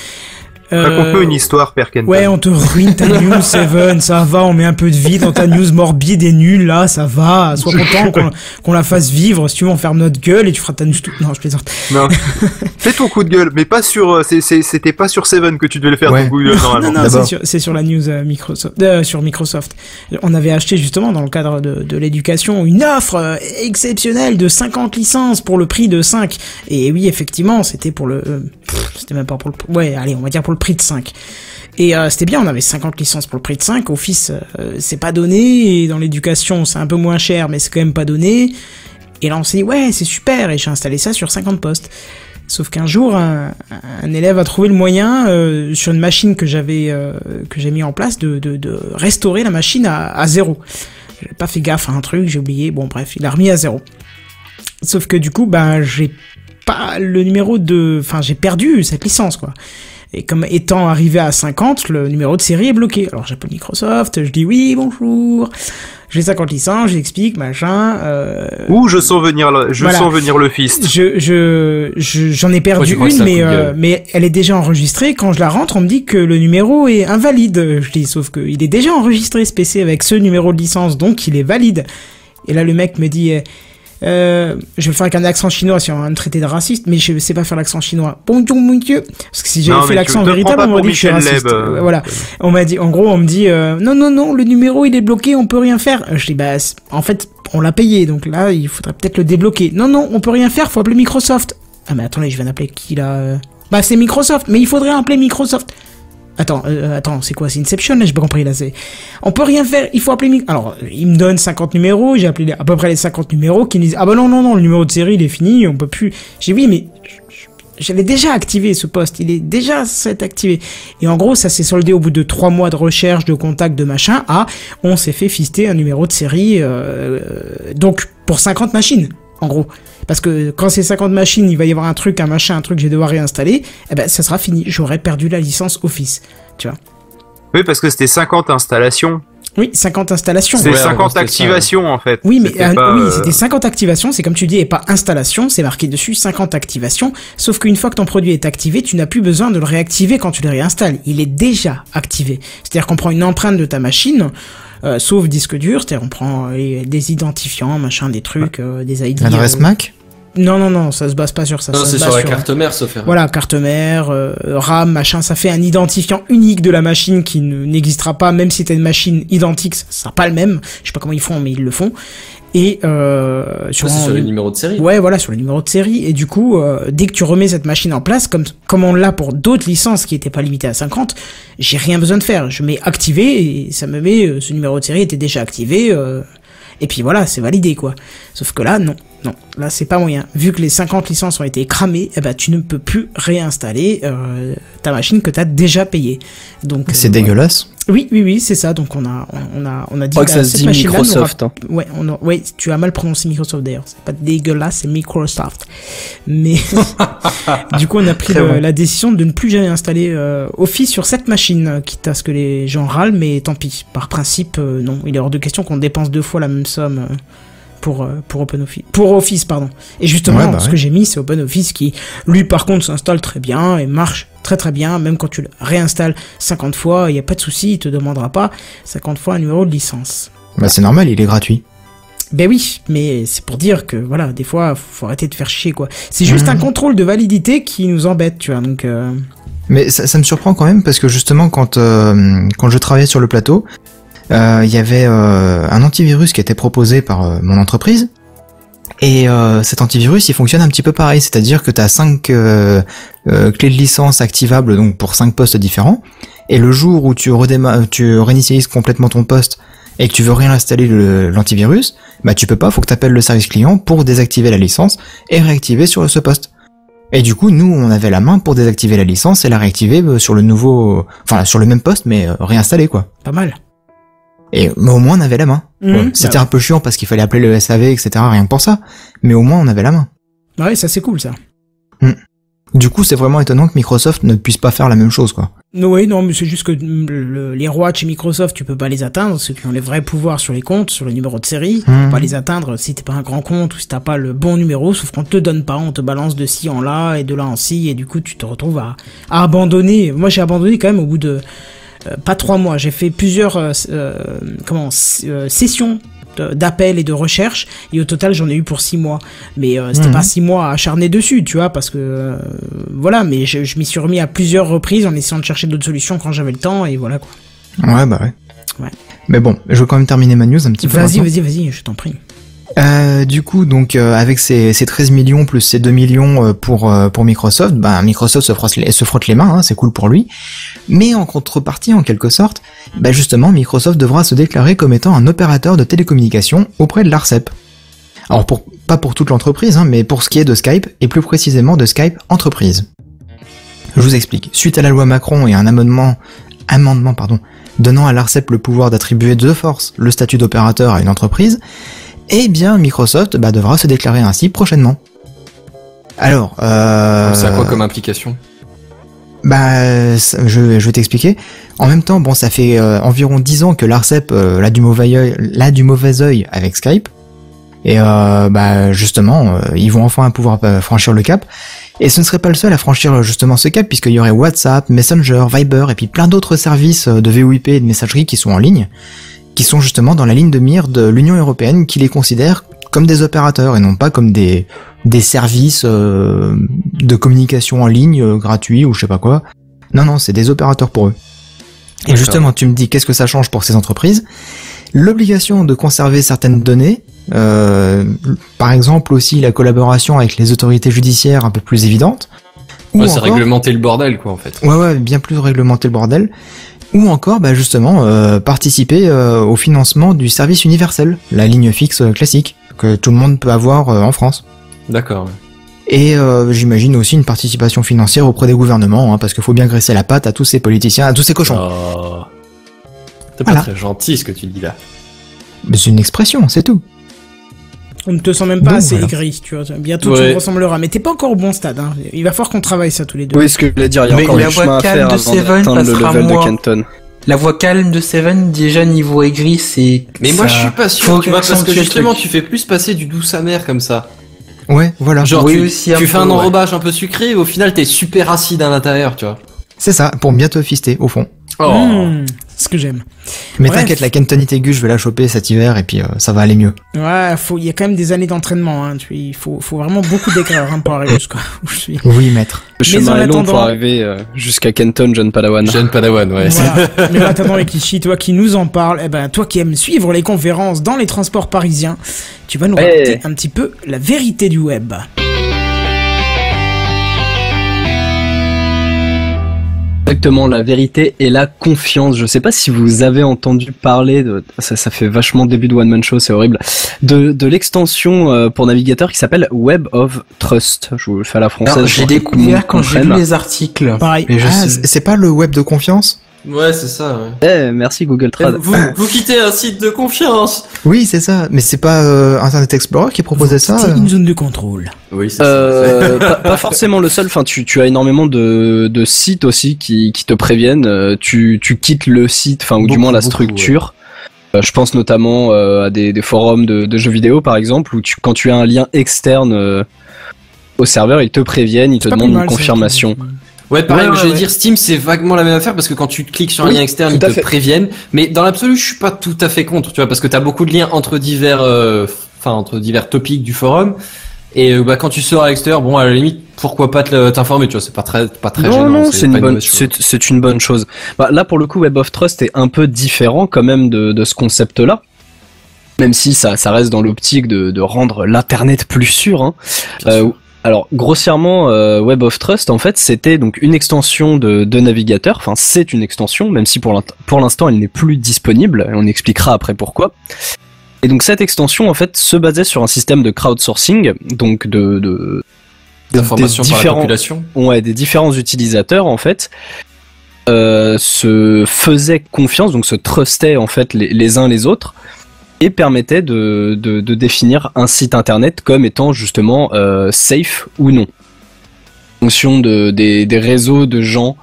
Raconte-nous une histoire, Père Kenton. Ouais, on te ruine ta news, Seven, ça va, on met un peu de vie dans ta news morbide et nulle, là, ça va, sois content qu'on qu'on la fasse vivre, si tu veux, on ferme notre gueule et tu feras ta news tout... Non, je plaisante. Non. Fais ton coup de gueule, mais pas sur. euh, C'était pas sur Seven que tu devais le faire Ouais. ton coup de gueule Non, normalement. non, c'est sur, c'est sur la news euh, Microsoft, euh, sur Microsoft. On avait acheté justement dans le cadre de, de l'éducation une offre euh, exceptionnelle de 50 licences pour le prix de 5. Et oui, effectivement, c'était pour le, euh, c'était même pas pour le, ouais, allez, on va dire pour le prix de 5. Et euh, c'était bien, on avait 50 licences pour le prix de 5. Office, euh, c'est pas donné. Et dans l'éducation, c'est un peu moins cher, mais c'est quand même pas donné. Et là, on s'est dit, ouais, c'est super. Et j'ai installé ça sur 50 postes. Sauf qu'un jour, un, élève a trouvé le moyen, euh, sur une machine que j'avais euh, que j'ai mis en place, de, restaurer la machine à, zéro. J'ai pas fait gaffe à un truc, j'ai oublié. Bon, bref, il a remis à zéro. Sauf que du coup, ben, j'ai pas le numéro de, enfin, j'ai perdu cette licence, quoi. Et comme étant arrivé à 50, le numéro de série est bloqué. Alors j'appelle Microsoft, je dis oui, bonjour. J'ai 50 licences, j'explique, machin. Euh, Ouh, je sens venir le, je Voilà. sens venir le fist. je, je, je- j'en ai perdu une, mais, euh, mais elle est déjà enregistrée. Quand je la rentre, on me dit que le numéro est invalide. Je dis, sauf que il est déjà enregistré ce PC avec ce numéro de licence, donc il est valide. Et là, le mec me dit, euh, euh, je vais le faire avec un accent chinois si on va me traiter de raciste, mais je sais pas faire l'accent chinois. Bonjour, monsieur. Parce que si j'avais fait l'accent véritable, on m'aurait dit que je suis raciste. Euh, Euh, voilà. On m'a dit, en gros, on me dit, euh, non, non, non, le numéro il est bloqué, on peut rien faire. Je dis, bah, en fait, on l'a payé, donc là, il faudrait peut-être le débloquer. Non, non, on peut rien faire, faut appeler Microsoft. Ah, mais attendez, je viens d'appeler qui là euh Bah, c'est Microsoft, mais il faudrait appeler Microsoft. Attends, euh, attends, c'est quoi? C'est Inception là? J'ai pas compris là. C'est, on peut rien faire. Il faut appeler. Alors, il me donne 50 numéros. J'ai appelé à peu près les 50 numéros qui me disent ah bah non non non le numéro de série il est fini. On peut plus. J'ai dit, oui mais j'avais déjà activé ce poste, il est déjà c'est activé. Et en gros, ça s'est soldé au bout de trois mois de recherche, de contact, de machin, à on s'est fait fister un numéro de série, euh, donc pour 50 machines, en gros. Parce que quand c'est 50 machines, il va y avoir un truc, un machin, un truc que je vais devoir réinstaller, eh ben ça sera fini, j'aurais perdu la licence Office, tu vois. Oui, parce que c'était 50 installations. Oui, 50 installations. C'est Ouais, en gros, 50 c'était ça, activations en fait. Oui, mais C'était euh, pas, oui, euh, c'était 50 activations, c'est comme tu dis, et pas installation, c'est marqué dessus 50 activations, sauf qu'une fois que ton produit est activé, tu n'as plus besoin de le réactiver quand tu le réinstalles, il est déjà activé. C'est-à-dire qu'on prend une empreinte de ta machine, euh, sauf disque dur, c'est-à-dire on prend euh, des identifiants, machin, des trucs, euh, des ID. L'adresse Mac Non, non, non, ça se base pas sur ça. Non, c'est sur la carte mère, sauf voilà, carte mère, euh, RAM, machin, ça fait un identifiant unique de la machine qui ne- n'existera pas, même si t'as une machine identique, ça sera pas le même. Je sais pas comment ils font, mais ils le font. Et euh, Ça, sur les numéros de série. Ouais, voilà, sur les numéros de série. Et du coup, euh, dès que tu remets cette machine en place, comme, comme on l'a pour d'autres licences qui étaient pas limitées à 50, j'ai rien besoin de faire. Je mets activé et ça me met, euh, ce numéro de série était déjà activé. euh, et puis voilà, c'est validé, quoi. Sauf que là, non. Non, là, c'est pas moyen. Vu que les 50 licences ont été cramées, eh ben, tu ne peux plus réinstaller euh, ta machine que tu as déjà payée. Donc, C'est euh, dégueulasse. Oui, oui, oui, c'est ça. Donc on a, on a, on a Je dit. crois que bah, ça se dit Microsoft. hein. Ouais, on a- ouais, tu as mal prononcé Microsoft d'ailleurs. C'est pas dégueulasse, c'est Microsoft. Mais du coup, on a pris Très le- bon. la décision de ne plus jamais installer euh, Office sur cette machine, quitte à ce que les gens râlent, mais tant pis. Par principe, euh, non, il est hors de question qu'on dépense deux fois la même somme. euh, pour, euh, pour OpenOffice. Pour Office, pardon. Et justement, Ouais, bah ce ouais. que j'ai mis, c'est OpenOffice qui, lui, par contre, s'installe très bien et marche très très bien. Même quand tu le réinstalles 50 fois, il n'y a pas de souci, il te demandera pas 50 fois un numéro de licence. Bah c'est normal, il est gratuit. Ben oui, mais c'est pour dire que voilà, des fois, faut arrêter de faire chier quoi. C'est juste Mhm. un contrôle de validité qui nous embête, tu vois. Donc euh, Mais ça, ça me surprend quand même parce que justement quand euh, quand je travaillais sur le plateau, il y avait euh, un antivirus qui était proposé par euh, mon entreprise. Et euh, cet antivirus, il fonctionne un petit peu pareil, c'est-à-dire que tu as 5 clés de licence activables donc pour cinq postes différents. Et le jour où tu, tu réinitialises complètement ton poste et que tu veux réinstaller le- l'antivirus, bah tu peux pas, faut que tu appelles le service client pour désactiver la licence et réactiver sur ce poste. Et du coup, nous, on avait la main pour désactiver la licence et la réactiver euh, sur le nouveau, enfin sur le même poste, mais euh, réinstallé quoi. pas mal. Et mais au moins on avait la main. Bon, C'était un peu chiant parce qu'il fallait appeler le SAV, etc. Rien que pour ça. Mais au moins on avait la main. Ouais, ça c'est cool ça. Du coup, c'est vraiment étonnant que Microsoft ne puisse pas faire la même chose quoi. Oui, non, mais c'est juste que mm, le- les rois de chez Microsoft, tu peux pas les atteindre, ceux qui ont les vrais pouvoirs sur les comptes, sur les numéros de série, tu peux pas les atteindre si t'es pas un grand compte ou si t'as pas le bon numéro, sauf qu'on te le donne pas, on te balance de ci en là et de là en ci, et du coup tu te retrouves à, à abandonner. Moi j'ai abandonné quand même au bout de pas trois mois, j'ai fait plusieurs euh, euh, comment euh, sessions d'appels et de recherche et au total j'en ai eu pour six mois mais euh, c'était Mhm. pas six mois acharné dessus tu vois parce que euh, voilà mais je, je m'y suis remis à plusieurs reprises en essayant de chercher d'autres solutions quand j'avais le temps et voilà quoi Ouais, bah ouais. Ouais. Mais bon, je veux quand même terminer ma news un petit peu. vas-y vas-y vas-y je t'en prie Euh, du coup, donc euh, avec ces, ces 13 millions plus ces 2 millions euh, pour euh, pour Microsoft, ben Microsoft se frotte les, se frotte les mains, hein, c'est cool pour lui. Mais en contrepartie, en quelque sorte, ben justement, Microsoft devra se déclarer comme étant un opérateur de télécommunications auprès de l'Arcep. Alors pour pas pour toute l'entreprise, hein, mais pour ce qui est de Skype et plus précisément de Skype entreprise. Je vous explique. Suite à la loi Macron et un amendement amendement pardon donnant à l'Arcep le pouvoir d'attribuer de force le statut d'opérateur à une entreprise, eh bien Microsoft bah, devra se déclarer ainsi prochainement. Alors, euh, C'est à quoi comme implication bah, je, vais- je vais t'expliquer. En même temps, bon, ça fait euh, environ 10 ans que l'Arcep euh, l'a du mauvais œil, l'a du mauvais œil avec Skype. Et euh, bah justement, euh, ils vont enfin pouvoir franchir le cap. Et ce ne serait pas le seul à franchir justement ce cap, puisqu'il y aurait WhatsApp, Messenger, Viber, et puis plein d'autres services de VoIP et de messagerie qui sont en ligne, qui sont justement dans la ligne de mire de l'Union européenne, qui les considère comme des opérateurs et non pas comme des des services euh, de communication en ligne euh, gratuits ou je sais pas quoi. Non, non, c'est des opérateurs pour eux. Et justement, tu me dis qu'est-ce que ça change pour ces entreprises? L'obligation de conserver certaines données, euh, par exemple aussi la collaboration avec les autorités judiciaires un peu plus évidente. Ou Ouais, c'est encore- réglementer le bordel, quoi, en fait. Ouais, ouais, bien plus réglementer le bordel. Ou encore, bah justement, euh, participer euh, au financement du service universel, la ligne fixe euh, classique que tout le monde peut avoir euh, en France. D'accord. ouais. Et j'imagine aussi une participation financière auprès des gouvernements, hein, parce qu'il faut bien graisser la patte à tous ces politiciens, à tous ces cochons. Oh. C'est pas Voilà. très gentil ce que tu dis là. C'est une expression, c'est tout. On ne te sent même pas Donc, assez voilà. aigri tu vois bientôt tu Ouais. me ressembleras mais t'es pas encore au bon stade hein. il va falloir qu'on travaille ça tous les deux Oui, ce que je voulais dire, il y a Mais encore la du voix chemin à calme faire de avant Seven d'atteindre le passera level de moi. Kenton. La voix calme de Seven, déjà niveau aigri, c'est. Mais moi, je suis pas sûr, faut tu vois, parce que justement, tu fais plus passer du doux amer comme ça. Ouais, voilà. Genre, Oui, tu, aussi un tu fais peu, un ouais. enrobage un peu sucré, et au final, t'es super acide à l'intérieur, tu vois. C'est ça, pour bien te fister, au fond. Oh. Mmh, ce que j'aime Mais t'inquiète, la kentonite aiguë, je vais la choper cet hiver, et puis euh, ça va aller mieux. ouais faut il y a quand même des années d'entraînement hein. tu, il faut faut vraiment beaucoup d'écart hein, pour arriver jusqu'à où je suis Oui, maître. Le Mais en chemin est long pour arriver euh, jusqu'à Kenton, John Padawan. Jeune Padawan, ouais. Voilà. Mais en attendant, Ekichi, toi qui nous en parle, eh ben, toi qui aimes suivre les conférences dans les transports parisiens, tu vas nous raconter un petit peu la vérité du web. Exactement, la vérité et la confiance. Je sais pas si vous avez entendu parler de ça, ça fait vachement début de one man show, c'est horrible. De, de l'extension euh, pour navigateur qui s'appelle Web of Trust. Je vous le fais à la française. J'ai découvert quand j'ai lu les articles. Pareil. Ah, c'est pas le web de confiance? Ouais, c'est ça, ouais. Eh, merci Google Trad. Vous, vous quittez un site de confiance. Oui, c'est ça. Mais c'est pas euh, Internet Explorer qui proposait ça C'est euh une zone de contrôle. Oui, c'est Euh, pas, pas forcément le seul. Enfin, tu, tu as énormément de, de sites aussi qui, qui te préviennent. Tu, tu quittes le site, enfin ou du moins la beaucoup, structure. Je pense notamment euh, à des, des forums de, de jeux vidéo par exemple où tu, quand tu as un lien externe euh, au serveur, ils te préviennent, ils te demandent mal, une ça, confirmation. Ouais, pareil, Ouais, ouais, je vais ouais. dire Steam, c'est vaguement la même affaire parce que quand tu cliques sur un Oui, lien externe, ils te fait. préviennent. Mais dans l'absolu, je suis pas tout à fait contre, tu vois, parce que t'as beaucoup de liens entre divers, euh, enfin entre divers topics du forum. Et euh, bah quand tu sors à l'extérieur, bon à la limite, pourquoi pas t'informer, tu vois, c'est pas très, pas très non, gênant. non, c'est une bonne, c'est une bonne chose. Bah, là, pour le coup, Web of Trust est un peu différent quand même de, de ce concept-là. Même si ça, ça reste dans l'optique de, de rendre l'internet plus sûr. Hein. Bien Euh, sûr. Alors grossièrement, euh, Web of Trust, en fait, c'était donc une extension de, de navigateur. Enfin, c'est une extension, même si pour l'instant, elle n'est plus disponible. Et on expliquera après pourquoi. Et donc cette extension, en fait, se basait sur un système de crowdsourcing, donc de, de des par la différents- population. ouais, des différents utilisateurs en fait euh, se faisaient confiance, donc se trustaient en fait les, les uns les autres et permettaient de, de, définir un site internet comme étant justement euh, safe ou non. En fonction de, des, des réseaux de gens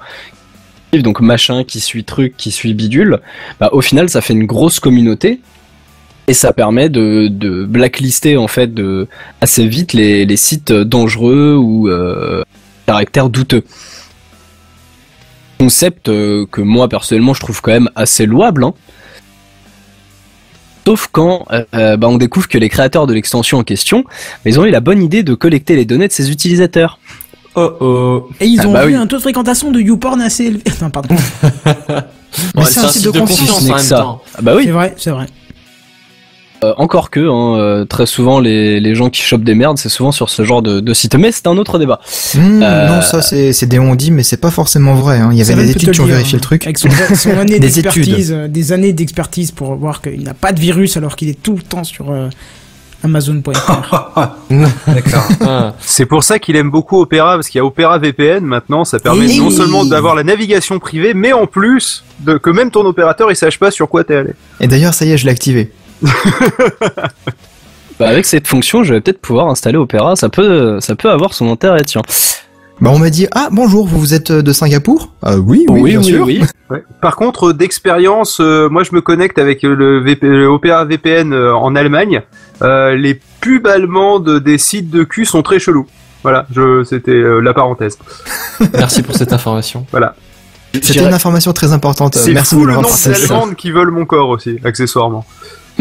donc machin qui suit truc, qui suit bidule, bah, au final ça fait une grosse communauté et ça permet de, de blacklister en fait assez vite les, les sites dangereux ou euh, caractères douteux. Concept euh, que moi personnellement je trouve quand même assez louable. Hein. Sauf quand euh, bah, on découvre que les créateurs de l'extension en question, bah, ils ont eu la bonne idée de collecter les données de ces utilisateurs. Oh oh. Et ils Ah ont bah vu oui. un taux de fréquentation de YouPorn assez élevé. Non, pardon. Mais c'est un site de confiance Ce n'est en que même ça. temps. Ah bah oui. C'est vrai, c'est vrai. Euh, encore que, hein, euh, très souvent les, les gens qui chopent des merdes, c'est souvent sur ce genre de, de site. Mais c'est un autre débat. Hmm, Euh, Non, ça c'est c'est des on-dit, mais c'est pas forcément vrai. hein. Il y avait des études qui ont vérifié le hein, truc. Avec son, son année Des d'expertise, euh, des années d'expertise pour voir qu'il n'a pas de virus alors qu'il est tout le temps sur euh, Amazon.fr. D'accord. Ah. C'est pour ça qu'il aime beaucoup Opera, parce qu'il y a Opera VPN maintenant, ça permet Eh non seulement d'avoir la navigation privée, mais en plus de, que même ton opérateur il sache pas sur quoi t'es allé. Et d'ailleurs, ça y est, je l'ai activé. Bah, avec cette fonction, je vais peut-être pouvoir installer Opera. Ça peut, ça peut avoir son intérêt, tiens. Bah, on m'a dit, ah, bonjour, vous vous êtes euh, de Singapour? Euh, Oui, oui, bien sûr. Ouais. Par contre, d'expérience, euh, moi je me connecte avec le, VP, le Opera VPN euh, en Allemagne. Euh, les pubs allemandes des sites de cul sont très chelous. Voilà, je, c'était euh, la parenthèse. Merci pour cette information. Voilà. C'était une information très importante. euh, C'est Merci fou de le nombre d'Allemandes qui veulent mon corps aussi, accessoirement.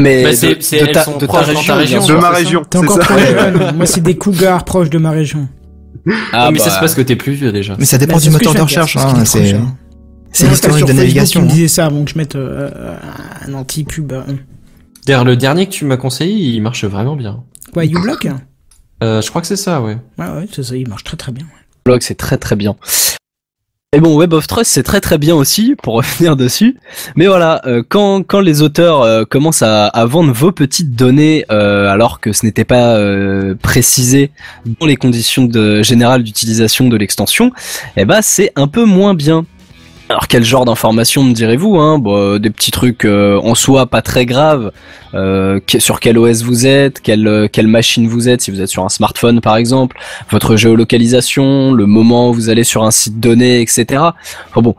Mais Bah, de- c'est- c'est- de elles ta- sont de ta proches dans ta région, région. De ma région, T'es encore ça. Moi, c'est des cougars proches de ma région. Ah, mais ça bah, c'est parce que t'es plus vieux déjà. Mais ça dépend Bah, du moteur de recherche. hein, c'est Ouais, l'historique de navigation. Tu me hein. disais ça avant que je mette euh, un anti-pub. euh. D'ailleurs, le dernier que tu m'as conseillé, il marche vraiment bien. Ouais, uBlock Ouais, Euh, je crois que c'est ça, ouais. ouais, c'est ça, il marche très très bien. blog, c'est très très bien. Et bon, Web of Trust, c'est très très bien aussi, pour revenir dessus. Mais voilà, euh, quand, quand les auteurs euh, commencent à, vendre vos petites données, euh, alors que ce n'était pas précisé dans les conditions de, générales d'utilisation de l'extension, eh ben c'est un peu moins bien. Alors quel genre d'informations me direz-vous hein? Euh, Des petits trucs euh, en soi pas très graves, euh, sur quel OS vous êtes, quelle, euh, quelle machine vous êtes, si vous êtes sur un smartphone par exemple, votre géolocalisation, le moment où vous allez sur un site donné, etc. Enfin bon,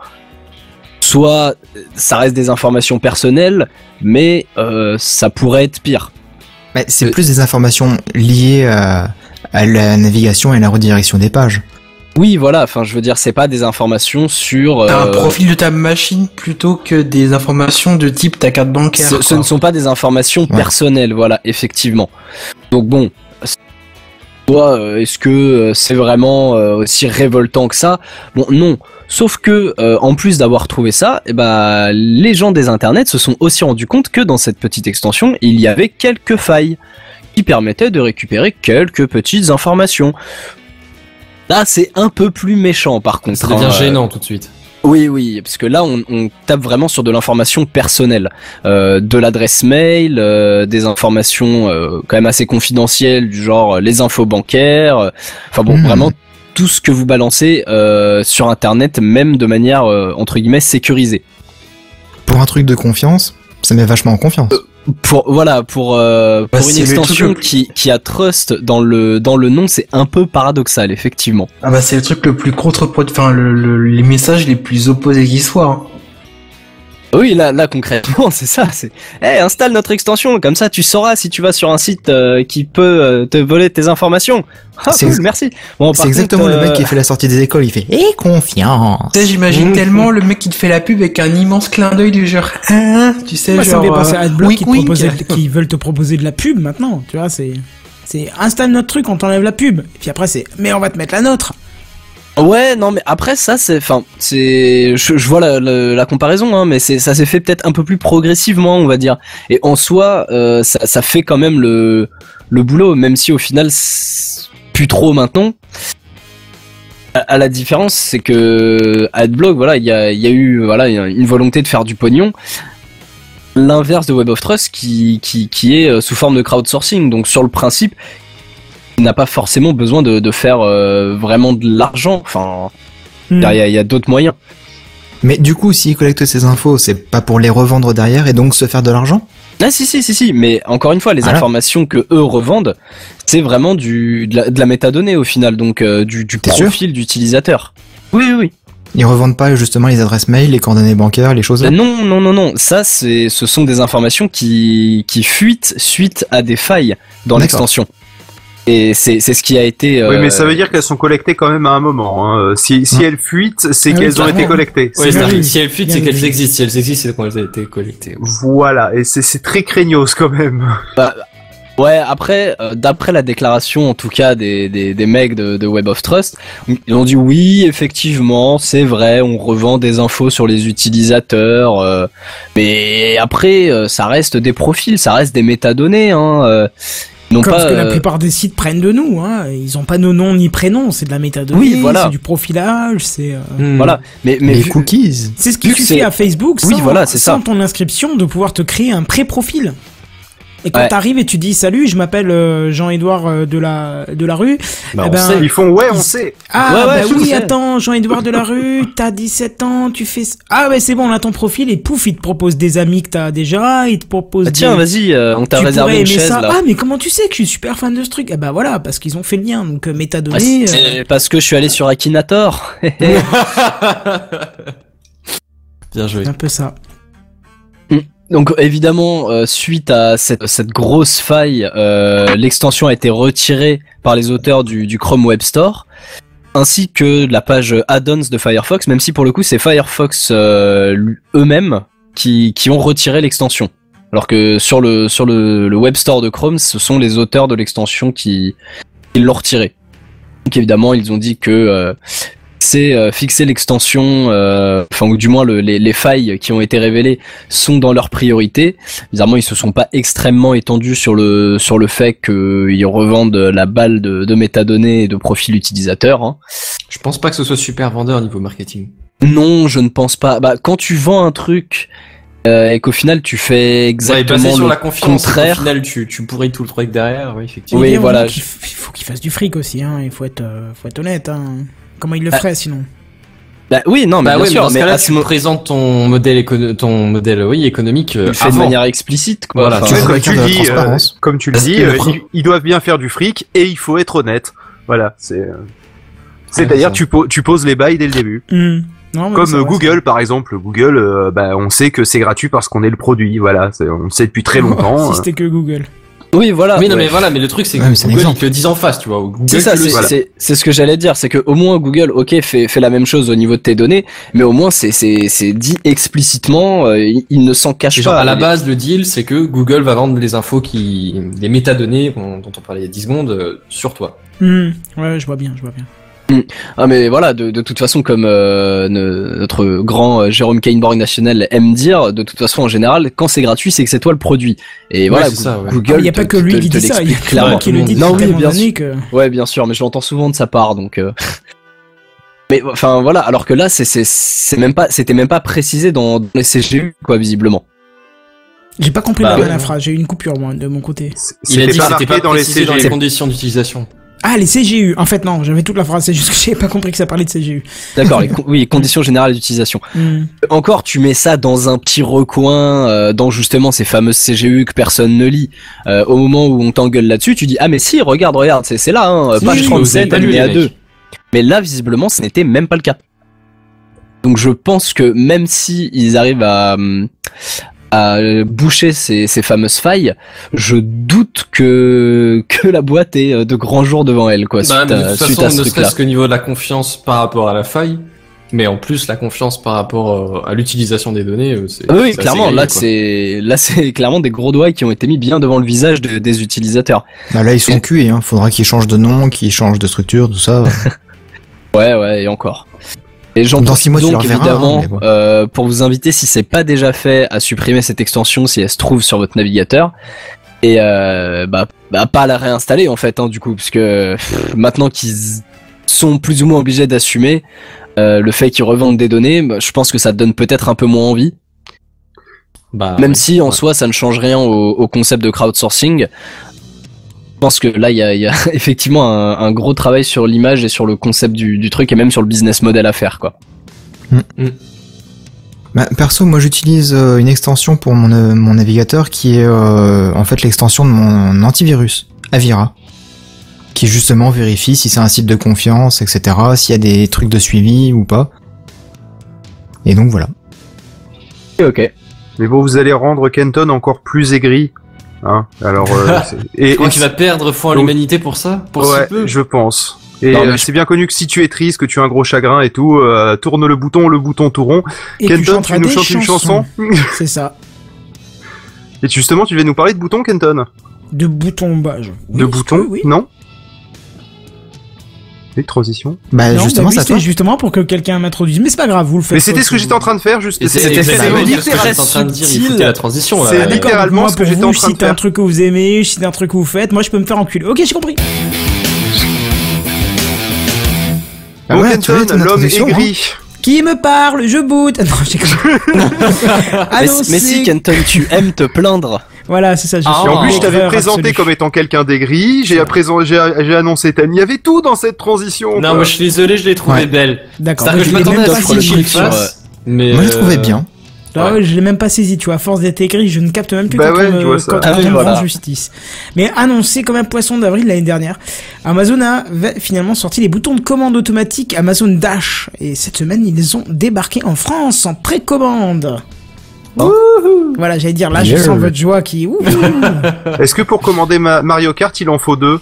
soit euh, ça reste des informations personnelles, mais euh, ça pourrait être pire. C'est plus des informations liées à la navigation et la redirection des pages. Oui, voilà. Enfin, je veux dire, c'est pas des informations sur. T'as un euh, profil de ta machine plutôt que des informations de type ta carte bancaire. Ce, ne sont pas des informations Ouais. personnelles, voilà, effectivement. Donc bon, toi, euh, est-ce que euh, c'est vraiment aussi révoltant que ça? Bon, non. Sauf que, euh, en plus d'avoir trouvé ça, eh ben, les gens des internets se sont aussi rendus compte que dans cette petite extension, il y avait quelques failles qui permettaient de récupérer quelques petites informations. Là, c'est un peu plus méchant, par contre. Ça devient hein, euh, gênant tout de suite. oui, oui, parce que là, on, on tape vraiment sur de l'information personnelle, euh, de l'adresse mail, euh, des informations euh, quand même assez confidentielles, du genre les infos bancaires. euh, Enfin bon, Mhm. vraiment tout ce que vous balancez euh, sur Internet, même de manière euh, entre guillemets sécurisée. Pour un truc de confiance, ça met vachement en confiance. Pour voilà, pour euh, Bah, pour une extension qui qui a trust dans le dans le nom, c'est un peu paradoxal, effectivement. Ah bah c'est le truc le plus contre enfin le, le- les messages les plus opposés qui soient. hein. Oui, là, là concrètement, c'est ça. C'est, hey, installe notre extension, comme ça tu sauras si tu vas sur un site euh, qui peut euh, te voler tes informations. Ah, C'est cool, ex- merci. Bon, C'est exactement contre, le mec euh, qui fait la sortie des écoles, il fait Et confiance Tu sais, j'imagine Mmh. tellement le mec qui te fait la pub avec un immense clin d'œil du genre hein, tu sais Moi, ça genre me fait penser à AdBlock qui, te wink. proposait- qui veulent te proposer de la pub maintenant. Tu vois, c'est. C'est installe notre truc, on t'enlève la pub. Et puis après, c'est mais on va te mettre la nôtre. Ouais, non, mais après ça, c'est, enfin, c'est, je, vois la, la, comparaison, hein, mais c'est, ça s'est fait peut-être un peu plus progressivement, on va dire. Et en soi, euh, ça, fait quand même le, le boulot, même si au final, plus trop maintenant. À, la différence, c'est que AdBlock, voilà, il y a, y a eu, voilà, une volonté de faire du pognon. L'inverse de Web of Trust, qui, qui, qui est euh, sous forme de crowdsourcing. Donc sur le principe, il n'a pas forcément besoin de, de faire euh, vraiment de l'argent. Enfin, il Hmm. y a, il y a d'autres moyens. Mais du coup, s'il collecte ces infos, c'est pas pour les revendre derrière et donc se faire de l'argent? Ah si si si si, mais encore une fois, les Voilà. informations que eux revendent, c'est vraiment du de la, de la métadonnée au final, donc euh, du, profil d'utilisateur. Oui oui oui. Ils revendent pas justement les adresses mail, les coordonnées bancaires, les choses. Euh, Non, non, non, non. Ça, c'est, ce sont des informations qui, qui fuitent suite à des failles dans D'accord. l'extension. Et c'est, c'est ce qui a été. Oui, euh, mais ça veut dire qu'elles sont collectées quand même à un moment. Hein. Si, si elles fuitent, c'est Ah oui, qu'elles ont été collectées. Si elles fuitent, c'est qu'elles existent. Si elles existent, c'est quand elles ont été collectées. Voilà, et c'est c'est très craignos quand même. Ouais, après, euh, d'après la déclaration, en tout cas, des, des, des mecs de, de Web of Trust, ils ont dit oui, effectivement, c'est vrai, on revend des infos sur les utilisateurs, euh, mais après, euh, ça reste des profils, ça reste des métadonnées, hein. Euh, n'ont Comme pas, ce que la euh, plupart des sites prennent de nous, hein. Ils ont pas nos noms ni prénoms, c'est de la métadonnée, Oui, voilà. c'est du profilage, c'est, euh, Voilà, mais, mais les vu- cookies. c'est ce qui suffit à Facebook sans, Oui, voilà, c'est sans ça. ton inscription de pouvoir te créer un pré-profil. Et quand Ouais. t'arrives et tu dis salut, je m'appelle euh, Jean-Édouard euh, de la de la rue. Bah, eh on ben, sait. Ils font ouais, on Ils- sait. Ah Ouais, ouais, bah oui, sais. attends, Jean-Édouard de la rue, t'as 17 ans, tu fais Ah ouais, c'est bon, on a ton profil et pouf, il te propose des amis que t'as déjà, il te propose Ah, tiens, des... vas-y, euh, on t'a réservé une chaise ça. là. Ah mais comment tu sais que je suis super fan de ce truc? Ah bah voilà, parce qu'ils ont fait le lien, donc euh, Ah, métadonnées. euh, c'est parce que je suis allé sur Akinator. Bien joué. c'est un peu ça. Donc évidemment, euh, suite à cette, grosse faille, euh, l'extension a été retirée par les auteurs du, Chrome Web Store, ainsi que la page add-ons de Firefox, même si pour le coup c'est Firefox euh, eux-mêmes qui, ont retiré l'extension. Alors que sur le Web Store de Chrome, ce sont les auteurs de l'extension qui, qui l'ont retiré. Donc évidemment, ils ont dit que c'est euh, fixer l'extension, euh, enfin ou du moins le- les, les failles qui ont été révélées sont dans leur priorité. Bizarrement, ils se sont pas extrêmement étendus sur le sur le fait qu'ils revendent la balle de, de métadonnées et de profil utilisateur. hein. Je pense pas que ce soit super vendeur niveau marketing. Non, je ne pense pas. Bah, quand tu vends un truc euh, et qu'au final tu fais Ouais, exactement basé sur le la confiance. contraire. Au final, tu, tu pourris tout le truc derrière. Oui, effectivement. Oui, Il voilà, faut qu'il fasse du fric aussi, hein. Il faut être, euh, faut être honnête, hein. Comment il le Ah. ferait sinon Bah oui, non, mais bah bien oui, mais sûr, dans ce mais cas-là, à ce tu mo- présentes ton modèle ton modèle, oui, économique. euh, le fais de manière explicite, quoi. Voilà, Enfin, comme tu dis, euh, comme tu le dis, que euh, ils, ils doivent bien faire du fric et il faut être honnête. Voilà, c'est. c'est C'est-à-dire tu, po- tu poses les bails dès le début. Hmm. Non, mais Comme vrai, Google par exemple, Google, euh, bah, on sait que c'est gratuit parce qu'on est le produit. Voilà, on le sait depuis très longtemps. si c'était que Google. Oui, voilà. Oui, non, ouais. mais voilà, mais le truc, c'est Ouais, mais que un Google, ils te le disent en face, tu vois. Google, C'est ça, c'est c'est ce que j'allais dire, c'est que au moins Google, ok, fait, fait la même chose au niveau de tes données, mais au moins c'est c'est c'est dit explicitement, euh, il, ne s'en cache genre, pas. à la base, le deal, c'est que Google va vendre les infos qui, les métadonnées dont on parlait il y a 10 secondes euh, sur toi. Hmm. Ouais, je vois bien, je vois bien. Ah mais voilà, de, de toute façon, comme euh, ne- notre grand euh, Jérôme Kainborg national aime dire, de toute façon en général, quand c'est gratuit, c'est que c'est toi le produit. Et voilà, c'est ça, ouais. Google. il n'y a te- pas que lui te- qui te dit ça, il y a clairement. qui le dit Non, oui, bien sûr. que... Ouais, bien sûr, mais je l'entends souvent de sa part, donc. euh. Mais enfin voilà, alors que là, c'est c'est c'est même pas, c'était même pas précisé dans, dans les CGU, quoi, visiblement. J'ai pas compris Bah la ouais. phrase, j'ai eu une coupure moi de mon côté. Il a dit que c'était pas dans les précisé dans les conditions d'utilisation. Ah, les CGU. En fait, non, j'avais toute la phrase, c'est juste que j'avais pas compris que ça parlait de CGU. D'accord, con- oui, conditions générales d'utilisation. Hmm. Encore, tu mets ça dans un petit recoin, euh, dans justement ces fameuses CGU que personne ne lit. Euh, au moment où on t'engueule là-dessus, tu dis ah mais si, regarde, regarde, c'est c'est là, hein, page oui, 37, vous avez alinéa lu, les 2. mecs. Mais là, visiblement, ce n'était même pas le cas. Donc je pense que même si ils arrivent à, hum, à boucher ces, ces fameuses failles, je doute que que la boîte ait euh, de grands jours devant elle, quoi, Bah, suite, de à, toute suite façon, à ce ne serait-ce qu'au niveau de la confiance par rapport à la faille, mais en plus la confiance par rapport euh, à l'utilisation des données, c'est Oui, c'est oui, assez clairement, grillé, là c'est là c'est clairement des gros doigts qui ont été mis bien devant le visage de- des utilisateurs. Bah là, ils sont cuits, hein. Faudra qu'ils changent de nom, qu'ils changent de structure, tout ça. Ouais, ouais, et encore. Et j'en Dans profite six mois, donc reverras, évidemment hein, bon. euh, pour vous inviter, si c'est pas déjà fait, à supprimer cette extension si elle se trouve sur votre navigateur. Et euh, bah, bah pas à la réinstaller en fait, hein, du coup, parce que pff, maintenant qu'ils sont plus ou moins obligés d'assumer euh, le fait qu'ils revendent des données, bah, je pense que ça te donne peut-être un peu moins envie. Bah, Même ouais. si en Ouais. soi ça ne change rien au, au concept de crowdsourcing. Je pense que là il y a, il y a effectivement un, un gros travail sur l'image et sur le concept du, du truc et même sur le business model à faire quoi. Bah, perso, moi j'utilise euh, une extension pour mon, euh, mon navigateur qui est euh, en fait l'extension de mon antivirus, Avira, qui justement vérifie si c'est un site de confiance, etc., s'il y a des trucs de suivi ou pas. Et donc voilà. Ok, ok. Mais bon, vous allez rendre Kenton encore plus aigri. Hein Alors, euh, et, crois qu'il va perdre foi en l'humanité pour ça? Pour ouais, si peu? je pense. Et euh, je- c'est bien connu que si tu es triste, que tu as un gros chagrin et tout, euh, tourne le bouton, le bouton tout rond. Et tu Kenton, tu nous chantes une chanson? C'est ça. Et justement, tu vas nous parler de boutons, Kenton? De boutons bas. je- Oui, De que oui. Non? Et transition Bah Non, justement, bah oui, ça c'était toi. justement pour que quelqu'un m'introduise. Mais c'est pas grave, vous le faites. Mais c'était ce que j'étais en train de faire, juste. C'était- c'est c'était exactement ce que littéralement- j'étais en train de dire, il foutait la transition C'est littéralement moi, ce que pour j'étais vous, en train de Si t'as faire. un truc que vous aimez, si t'as un truc que vous faites, moi je peux me faire enculer. Ok, j'ai compris. Ah ouais, l'homme introduction, hein. aigri. Qui me parle Je boot. Non, j'ai Mais, Annoncé- mais si, Kenton, tu aimes te plaindre. Voilà, c'est ça. Je Ah, suis en plus, je t'avais présenté absolu. comme étant quelqu'un d'aigri, j'ai présent- j'ai annoncé ta... Il y avait tout dans cette transition. Non, quoi. moi je suis désolé, je l'ai trouvée Ouais. belle. D'accord. Je m'attendais même à pas le. Mais Moi je trouvais euh, bien. Ah ouais, je l'ai même pas saisi, tu vois. À force d'être aigri, je ne capte même plus Bah quand ouais, on vois quand Ah on oui, me voilà. rend justice. Mais annoncé comme un poisson d'avril l'année dernière, Amazon a finalement sorti les boutons de commande automatique Amazon Dash. Et cette semaine, ils ont débarqué en France en précommande. Voilà, j'allais dire, là, je sens votre joie qui... Est-ce que pour commander ma- Mario Kart, il en faut deux?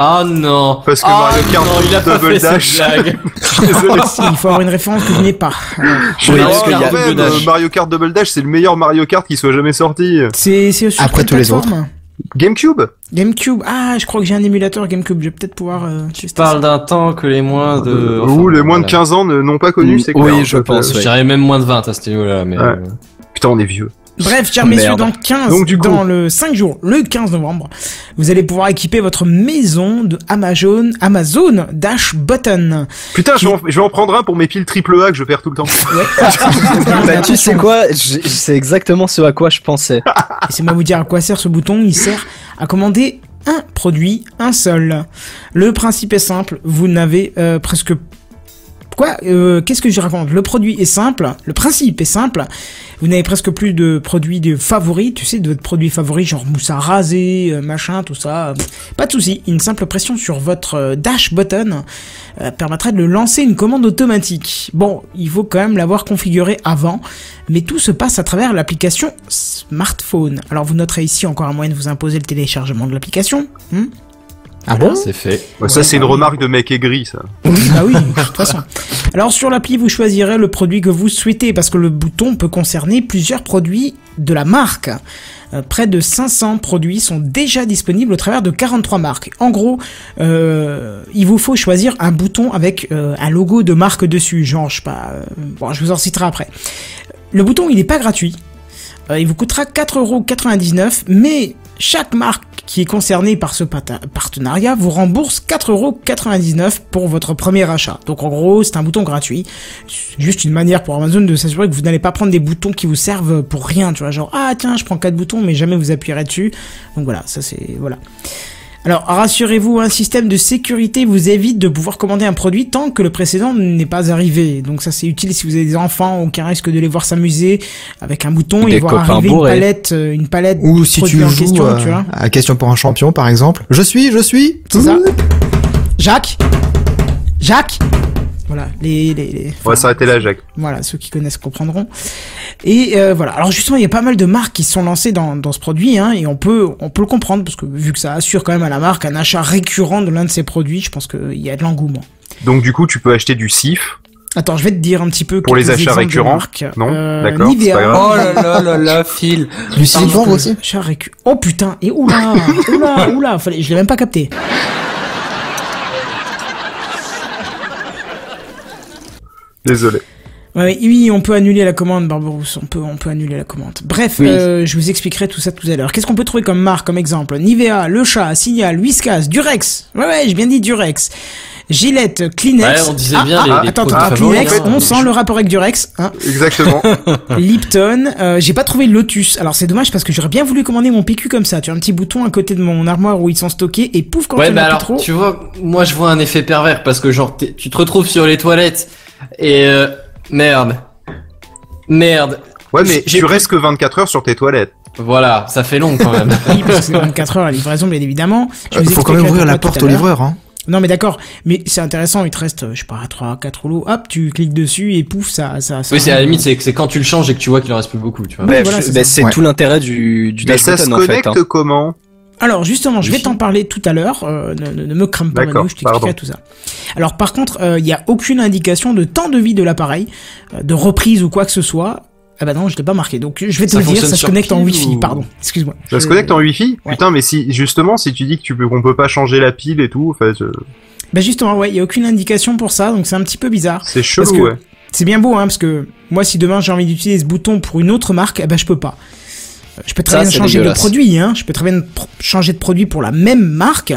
Ah non. Parce que Ah Mario Kart non, il a pas Double fait cette Dash. blague. Désolé. Il faut avoir une référence que je n'ai pas. Je Oui, parce même, Dash. euh, Mario Kart Double Dash, c'est le meilleur Mario Kart qui soit jamais sorti. C'est sur Après tous les plateforme GameCube? GameCube. Ah, je crois que j'ai un émulateur GameCube. Je vais peut-être pouvoir euh, Tu parles d'un temps que les moins de. Euh, enfin, Ou les moins de voilà. 15 ans ne- n'ont pas connu, Mm, c'est oui, clair. je Euh, pense, Je ouais. dirais même moins de 20 à ce niveau-là, mais. Ouais. euh, Putain, on est vieux. Bref, chers Oh, messieurs, dans 15, Donc, du coup- dans le 5 jours, le 15 novembre, vous allez pouvoir équiper votre maison de Amazon, Amazon Dash Button. Putain, je vais, en, je vais en prendre un pour mes piles triple A que je perds tout le temps. Bah, tu sais quoi C'est exactement ce à quoi je pensais. Laissez-moi vous dire à quoi sert ce bouton. Il sert à commander un produit, un seul. Le principe est simple. Vous n'avez euh, presque Quoi euh, Qu'est-ce que je raconte? Le produit est simple, le principe est simple. Vous n'avez presque plus de produits de favoris, tu sais, de votre produit favori, genre mousse à raser, euh, machin, tout ça. Pas de souci. Une simple pression sur votre euh, dash button euh, permettra de lancer une commande automatique. Bon, il faut quand même l'avoir configuré avant, mais tout se passe à travers l'application smartphone. Alors vous noterez ici encore un moyen de vous imposer le téléchargement de l'application. Hmm Ah bon C'est fait. Ouais, ça, Ouais, c'est une bah remarque de mec aigri, ça. oui, bah oui, de toute façon. Alors sur l'appli, vous choisirez le produit que vous souhaitez parce que le bouton peut concerner plusieurs produits de la marque. Euh, près de 500 produits sont déjà disponibles au travers de 43 marques. En gros, euh, il vous faut choisir un bouton avec euh, un logo de marque dessus. Genre, je sais pas. euh, bon, je vous en citerai après. Le bouton, il n'est pas gratuit. Euh, il vous coûtera 4,99€, mais chaque marque qui est concernée par ce partenariat vous rembourse 4,99€ pour votre premier achat. Donc en gros, c'est un bouton gratuit. C'est juste une manière pour Amazon de s'assurer que vous n'allez pas prendre des boutons qui vous servent pour rien, tu vois, genre ah tiens, je prends quatre boutons mais jamais vous appuierez dessus. Donc voilà, ça c'est voilà. Alors, rassurez-vous, un système de sécurité vous évite de pouvoir commander un produit tant que le précédent n'est pas arrivé. Donc ça, c'est utile si vous avez des enfants, aucun risque de les voir s'amuser avec un bouton Des et voir arriver une bourrés. palette, euh, une palette Ou de si tu en joues question, euh, tu vois. à question pour un champion par exemple. Je suis, je suis. C'est ça. Jacques? Jacques? Voilà, les... les, les- On va s'arrêter là, Jacques. Voilà, ceux qui connaissent comprendront. Et euh, voilà. Alors justement, il y a pas mal de marques qui se sont lancées dans, dans ce produit, hein, et on peut on peut le comprendre parce que vu que ça assure quand même à la marque un achat récurrent de l'un de ses produits, je pense qu'il y a de l'engouement. Donc, du coup, tu peux acheter du SIF. Attends, je vais te dire un petit peu Pour les achats récurrents. Non Euh, D'accord, c'est Nivea. pas grave. Oh là là là là, Phil. Du Pardon, aussi. achat récu- Oh putain, et oula, oula, oula, fallait, je l'ai même pas capté. Désolé. Ouais, oui, on peut annuler la commande, Barbarousse. On peut, on peut annuler la commande. Bref, Oui. euh, je vous expliquerai tout ça tout à l'heure. Qu'est-ce qu'on peut trouver comme marque, comme exemple? Nivea, Le Chat, Signal, Whiskas, Durex. Ouais, ouais, j'ai bien dit Durex. Gillette, Kleenex. Ouais, on disait Ah, bien ah, les- ah, les attends, attends, Kleenex, hein. on sent le rapport avec Durex. Hein. Exactement. Lipton, euh, j'ai pas trouvé Lotus. Alors c'est dommage parce que j'aurais bien voulu commander mon PQ comme ça. Tu as un petit bouton à côté de mon armoire où ils sont stockés et pouf quand Ouais, tu bah alors, trop. tu vois, moi je vois un effet pervers parce que genre tu te retrouves sur les toilettes et euh, merde, merde. Ouais, mais tu restes que 24 heures sur tes toilettes. Voilà, ça fait long quand même. Oui, parce que c'est 24 heures la livraison, bien évidemment. Je Euh, faut quand même ouvrir la porte à au livreur. Hein. Non mais d'accord, mais c'est intéressant, il te reste, euh, je sais pas, 3, 4 rouleaux, hop, tu cliques dessus et pouf, ça... ça, ça Oui, c'est à la limite, c'est c'est quand tu le changes et que tu vois qu'il en reste plus beaucoup, tu vois. Bah, voilà, c'est bah, tout l'intérêt du, du Mais dash ça se button en fait. connecte hein. comment? Alors justement, je vais t'en parler tout à l'heure. euh, ne, me crame pas, Manu, je t'expliquerai tout ça. Alors par contre, euh, il n'y a aucune indication de temps de vie de l'appareil, euh, de reprise ou quoi que ce soit. Ah bah non, je l'ai pas marqué. Donc je vais te Ça le dire, ça se connecte en Wi-Fi. ou- Pardon, excuse-moi. Ça se Je- connecte en Wi-Fi? Ouais. Putain, mais si justement, si tu dis que tu peux qu'on peut pas changer la pile et tout, enfin, je- Bah justement, ouais, il y a aucune indication pour ça, donc c'est un petit peu bizarre. c'est chelou, que- ouais. C'est bien beau, hein, parce que moi, si demain j'ai envie d'utiliser ce bouton pour une autre marque, eh ben je peux pas. Je peux très Ça, bien changer de produit, hein. Je peux très bien changer de produit pour la même marque,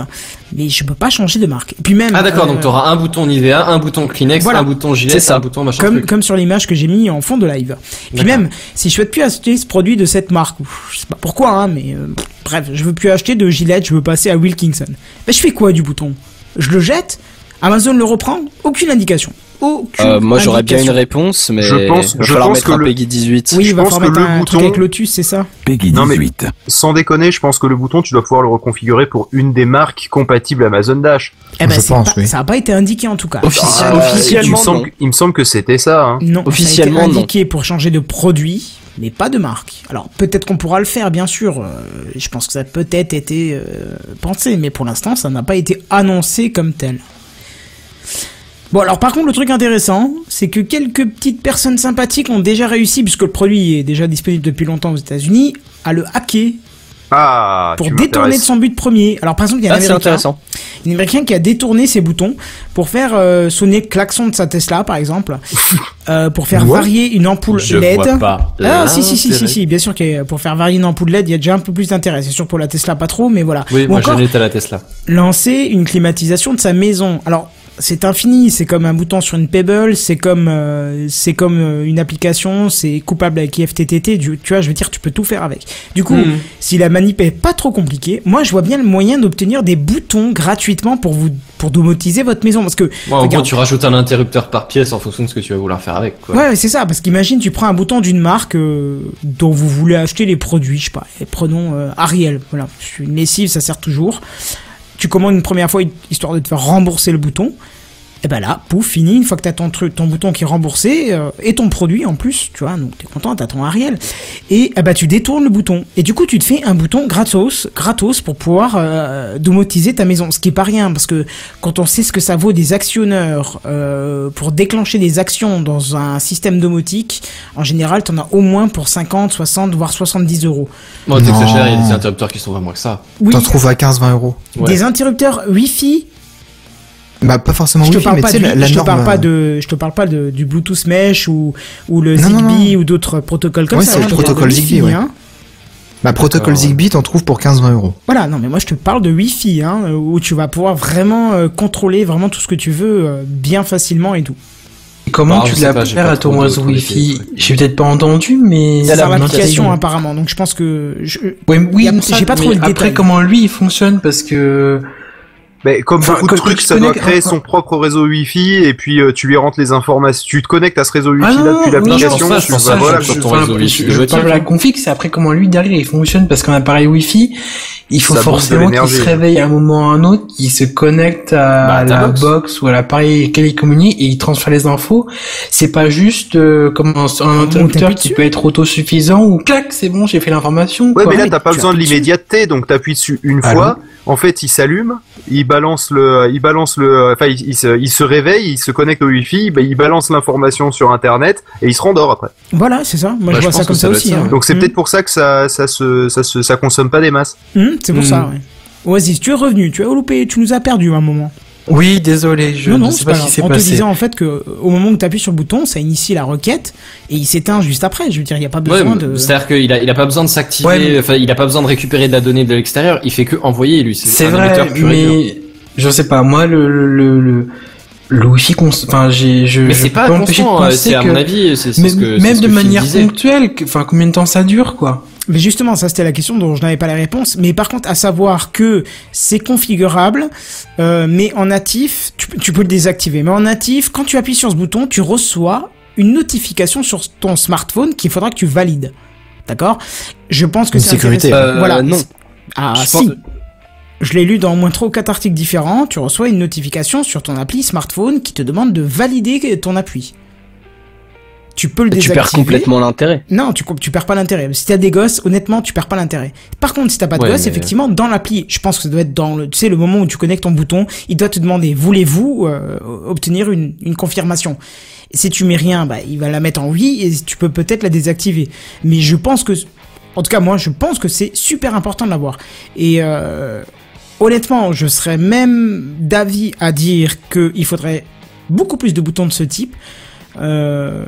mais je peux pas changer de marque. Et puis même. Ah d'accord, euh, donc t'auras un bouton Nivea, un bouton Kleenex, Voilà. un bouton Gillette, ça. un bouton machin comme, truc. comme sur l'image que j'ai mis en fond de live. Puis D'accord. même, si je souhaite plus acheter ce produit de cette marque, je sais pas pourquoi, hein, mais euh, bref, je veux plus acheter de Gillette, je veux passer à Wilkinson. Ben, je fais quoi du bouton? Je le jette? Amazon le reprend? Aucune indication. Aucune Euh, moi j'aurais bien une réponse, mais Je pense- il va je falloir pense mettre que un le- Peggy 18. Oui, Je il va pense que le un truc bouton- avec Lotus, c'est ça Peggy Non, mais- 18. Sans déconner, je pense que le bouton, tu dois pouvoir le reconfigurer pour une des marques compatibles Amazon Dash. Eh ben, Je pense, pas- oui. Ça a pas été indiqué en tout cas. Ah, il, me officiellement, semble, non. il me semble que c'était ça. Hein. Non, Officiellement, ça a non. été indiqué pour changer de produit, mais pas de marque. Alors peut-être qu'on pourra le faire, bien sûr. euh, je pense que ça a peut-être été euh, pensé, mais pour l'instant, ça n'a pas été annoncé comme tel. Bon, alors par contre, le truc intéressant, c'est que quelques petites personnes sympathiques ont déjà réussi, puisque le produit est déjà disponible depuis longtemps aux États-Unis, à le hacker Ah, pour détourner de son but premier. Alors par exemple, il y a un Ah, c'est Américain, un Américain qui a détourné ses boutons pour faire euh, sonner le klaxon de sa Tesla, par exemple, euh, pour faire What varier une ampoule Je LED. vois pas. Ah, si, si, si, si, si, bien sûr que pour faire varier une ampoule LED, il y a déjà un peu plus d'intérêt. C'est sûr pour la Tesla, pas trop, mais voilà. Oui, Ou moi encore, à la Tesla. lancer une climatisation de sa maison. Alors, c'est infini, c'est comme un bouton sur une Pebble, c'est comme euh, c'est comme euh, une application, c'est coupable avec IFTTT, tu, tu vois, je veux dire, tu peux tout faire avec. Du coup, Mhm. si la manip est pas trop compliquée, moi je vois bien le moyen d'obtenir des boutons gratuitement pour vous pour domotiser votre maison parce que Moi, en regarde, gros, tu rajoutes un interrupteur par pièce en fonction de ce que tu vas vouloir faire avec, quoi. Ouais, c'est ça, parce qu'imagine, tu prends un bouton d'une marque euh, dont vous voulez acheter les produits, je sais pas, et prenons euh, Ariel, voilà, une lessive, ça sert toujours. Tu commandes une première fois histoire de te faire rembourser le bouton. Et ben là, pouf, fini, une fois que t'as ton truc, ton bouton qui est remboursé, euh, et ton produit en plus, tu vois, donc t'es content, t'as ton Ariel. Et eh ben, tu détournes le bouton. Et du coup, tu te fais un bouton gratos, gratos pour pouvoir euh, domotiser ta maison. Ce qui est pas rien, parce que quand on sait ce que ça vaut des actionneurs euh, pour déclencher des actions dans un système domotique, en général, t'en as au moins pour 50, 60, voire 70 euros. Tu que c'est cher, il y a des interrupteurs qui sont vraiment que ça. Oui, T'en trouves à 15-20 euros. Ouais. des interrupteurs Wi-Fi Bah, pas forcément je te Wi-Fi, parle mais pas, tu sais, du- la, la je te norme. parle pas euh, de, je te parle pas de, du Bluetooth Mesh ou, ou le Non, Zigbee non. ou d'autres protocoles comme Ouais, ça. c'est le protocole Zigbee, Wi-Fi, ouais. hein. Bah, protocole. Zigbee, t'en trouves pour 15-20 euros. Voilà, non mais moi je te parle de Wi-Fi, hein, où tu vas pouvoir vraiment euh, contrôler vraiment tout ce que tu veux euh, bien facilement et tout. Comment Ah, je tu l'as à ton réseau Wi-Fi. J'ai peut-être pas entendu, mais C'est l'application apparemment, donc je pense que je... Ouais, oui, j'ai pas trouvé le Après, comment lui il fonctionne Parce que Mais comme Enfin, beaucoup de trucs, ça doit créer son propre réseau Wi-Fi et puis euh, tu lui rentres les informations. Tu te connectes à ce réseau Wi-Fi Ah là depuis oui, l'application. je tu je pas, voilà, je- quoi. sur ton enfin, réseau Wi-Fi je, je domotique. parle de la config, c'est après comment lui derrière il fonctionne parce qu'un appareil Wi-Fi, il faut Ça forcément qu'il se réveille à un moment ou à un autre, qu'il se connecte à Bah, la box. box. ou à l'appareil auquel il communique et il transfère les infos. C'est pas juste euh, comme un, un interrupteur qui peut être autosuffisant ou clac, c'est bon, j'ai fait l'information. Ouais, quoi. mais là t'as pas besoin de l'immédiateté, donc t'appuies dessus une fois. En fait, il s'allume, il balance le, il balance le, enfin, il, il se, il se réveille, il se connecte au Wi-Fi, bah, il balance l'information sur Internet et il se rendort après. Voilà, c'est ça. Moi Bah, je je vois ça pense comme que ça, aussi. ça, hein. Donc c'est Mhm. peut-être pour ça que ça, ça se, ça se, ça consomme pas des masses. Mhm, c'est pour Mhm. ça, ouais. Oasis, tu es revenu, tu as loupé, tu nous as perdu à un moment. Oui, désolé, je non, non, ne c'est sais pas pas ce qui s'est On te passé. disait en fait que euh, au moment où tu appuies sur le bouton, ça initie la requête et il s'éteint juste après. Je veux dire, il n'y a pas Ouais, besoin de. c'est-à-dire qu'il a, il a pas besoin de s'activer, Ouais, mais- enfin, il a pas besoin de récupérer de la donnée de l'extérieur, il fait que envoyer, lui. C'est vrai, mais je sais pas, moi le le le, le, le Wi-Fi, enfin j'ai je, Mais je c'est peux pas m'empêcher de constant, penser c'est à que- mon avis, c'est c'est mais- ce que même ce de manière ponctuelle, que- enfin combien de temps ça dure quoi Mais justement, ça c'était la question dont je n'avais pas la réponse. Mais par contre, à savoir que c'est configurable, euh, mais en natif, tu, peux- tu peux le désactiver. Mais en natif, quand tu appuies sur ce bouton, tu reçois une notification sur ton smartphone qu'il faudra que tu valides. D'accord? Je pense que Une c'est sécurité. intéressant. Euh, voilà. non. Ah Je si. pense- je l'ai lu dans au moins trois ou quatre articles différents, tu reçois une notification sur ton appli smartphone qui te demande de valider ton appui. Tu peux le Tu désactiver. perds complètement l'intérêt. Non, tu, tu perds pas l'intérêt. Si t'as des gosses, honnêtement, tu perds pas l'intérêt. Par contre, si t'as pas de Ouais, gosses, mais- effectivement, dans l'appli, je pense que ça doit être dans le, tu sais, le moment où tu connectes ton bouton, il doit te demander, voulez-vous euh, obtenir une, une confirmation? Et Si tu mets rien, bah, il va la mettre en oui et tu peux peut-être la désactiver. Mais je pense que, en tout cas, moi, je pense que c'est super important de l'avoir. Et euh, honnêtement, je serais même d'avis à dire qu'il faudrait beaucoup plus de boutons de ce type. Euh,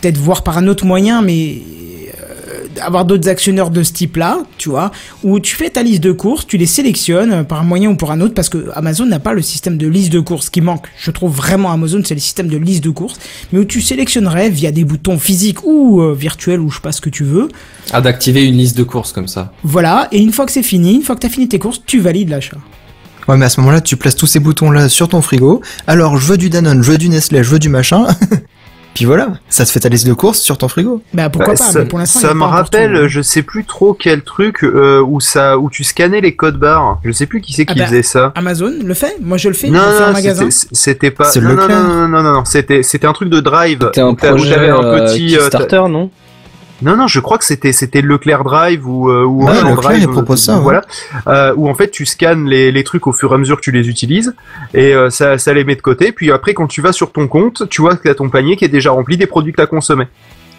peut-être voir par un autre moyen, mais euh, avoir d'autres actionneurs de ce type-là, tu vois, où tu fais ta liste de courses, tu les sélectionnes par un moyen ou par un autre, parce que Amazon n'a pas le système de liste de courses qui manque. Je trouve vraiment Amazon, c'est le système de liste de courses, mais où tu sélectionnerais via des boutons physiques ou euh, virtuels ou je sais pas ce que tu veux. Ah, d'activer une liste de courses comme ça. Voilà, et une fois que c'est fini, une fois que t'as fini tes courses, tu valides l'achat. Ouais, mais à ce moment-là, tu places tous ces boutons-là sur ton frigo. Alors, je veux du Danone, je veux du Nestlé, je veux du machin. Puis voilà, ça te fait ta liste de courses sur ton frigo. Bah pourquoi Bah, pas, ça, mais pour l'instant, il y ça me rappelle, tout. je sais plus trop quel truc euh, où ça, où tu scannais les codes barres. Je sais plus qui c'est Ah qui bah, faisait ça. Amazon le fait, moi je le fais, Non, je le fais en non, magasin. c'était- pas. Non, non, non, non, non, non, non, c'était, c'était un truc de drive. C'était un où t'as- où projet t'avais un euh, petit. euh, Kickstarter, non? Non, non, je crois que c'était c'était Leclerc Drive ou euh, ou Ouais, Drive. il propose ça, euh, ouais. Voilà, euh, où en fait tu scannes les, les trucs au fur et à mesure que tu les utilises et euh, ça ça les met de côté. Puis après, quand tu vas sur ton compte, tu vois que t'as ton panier qui est déjà rempli des produits que t'as consommés.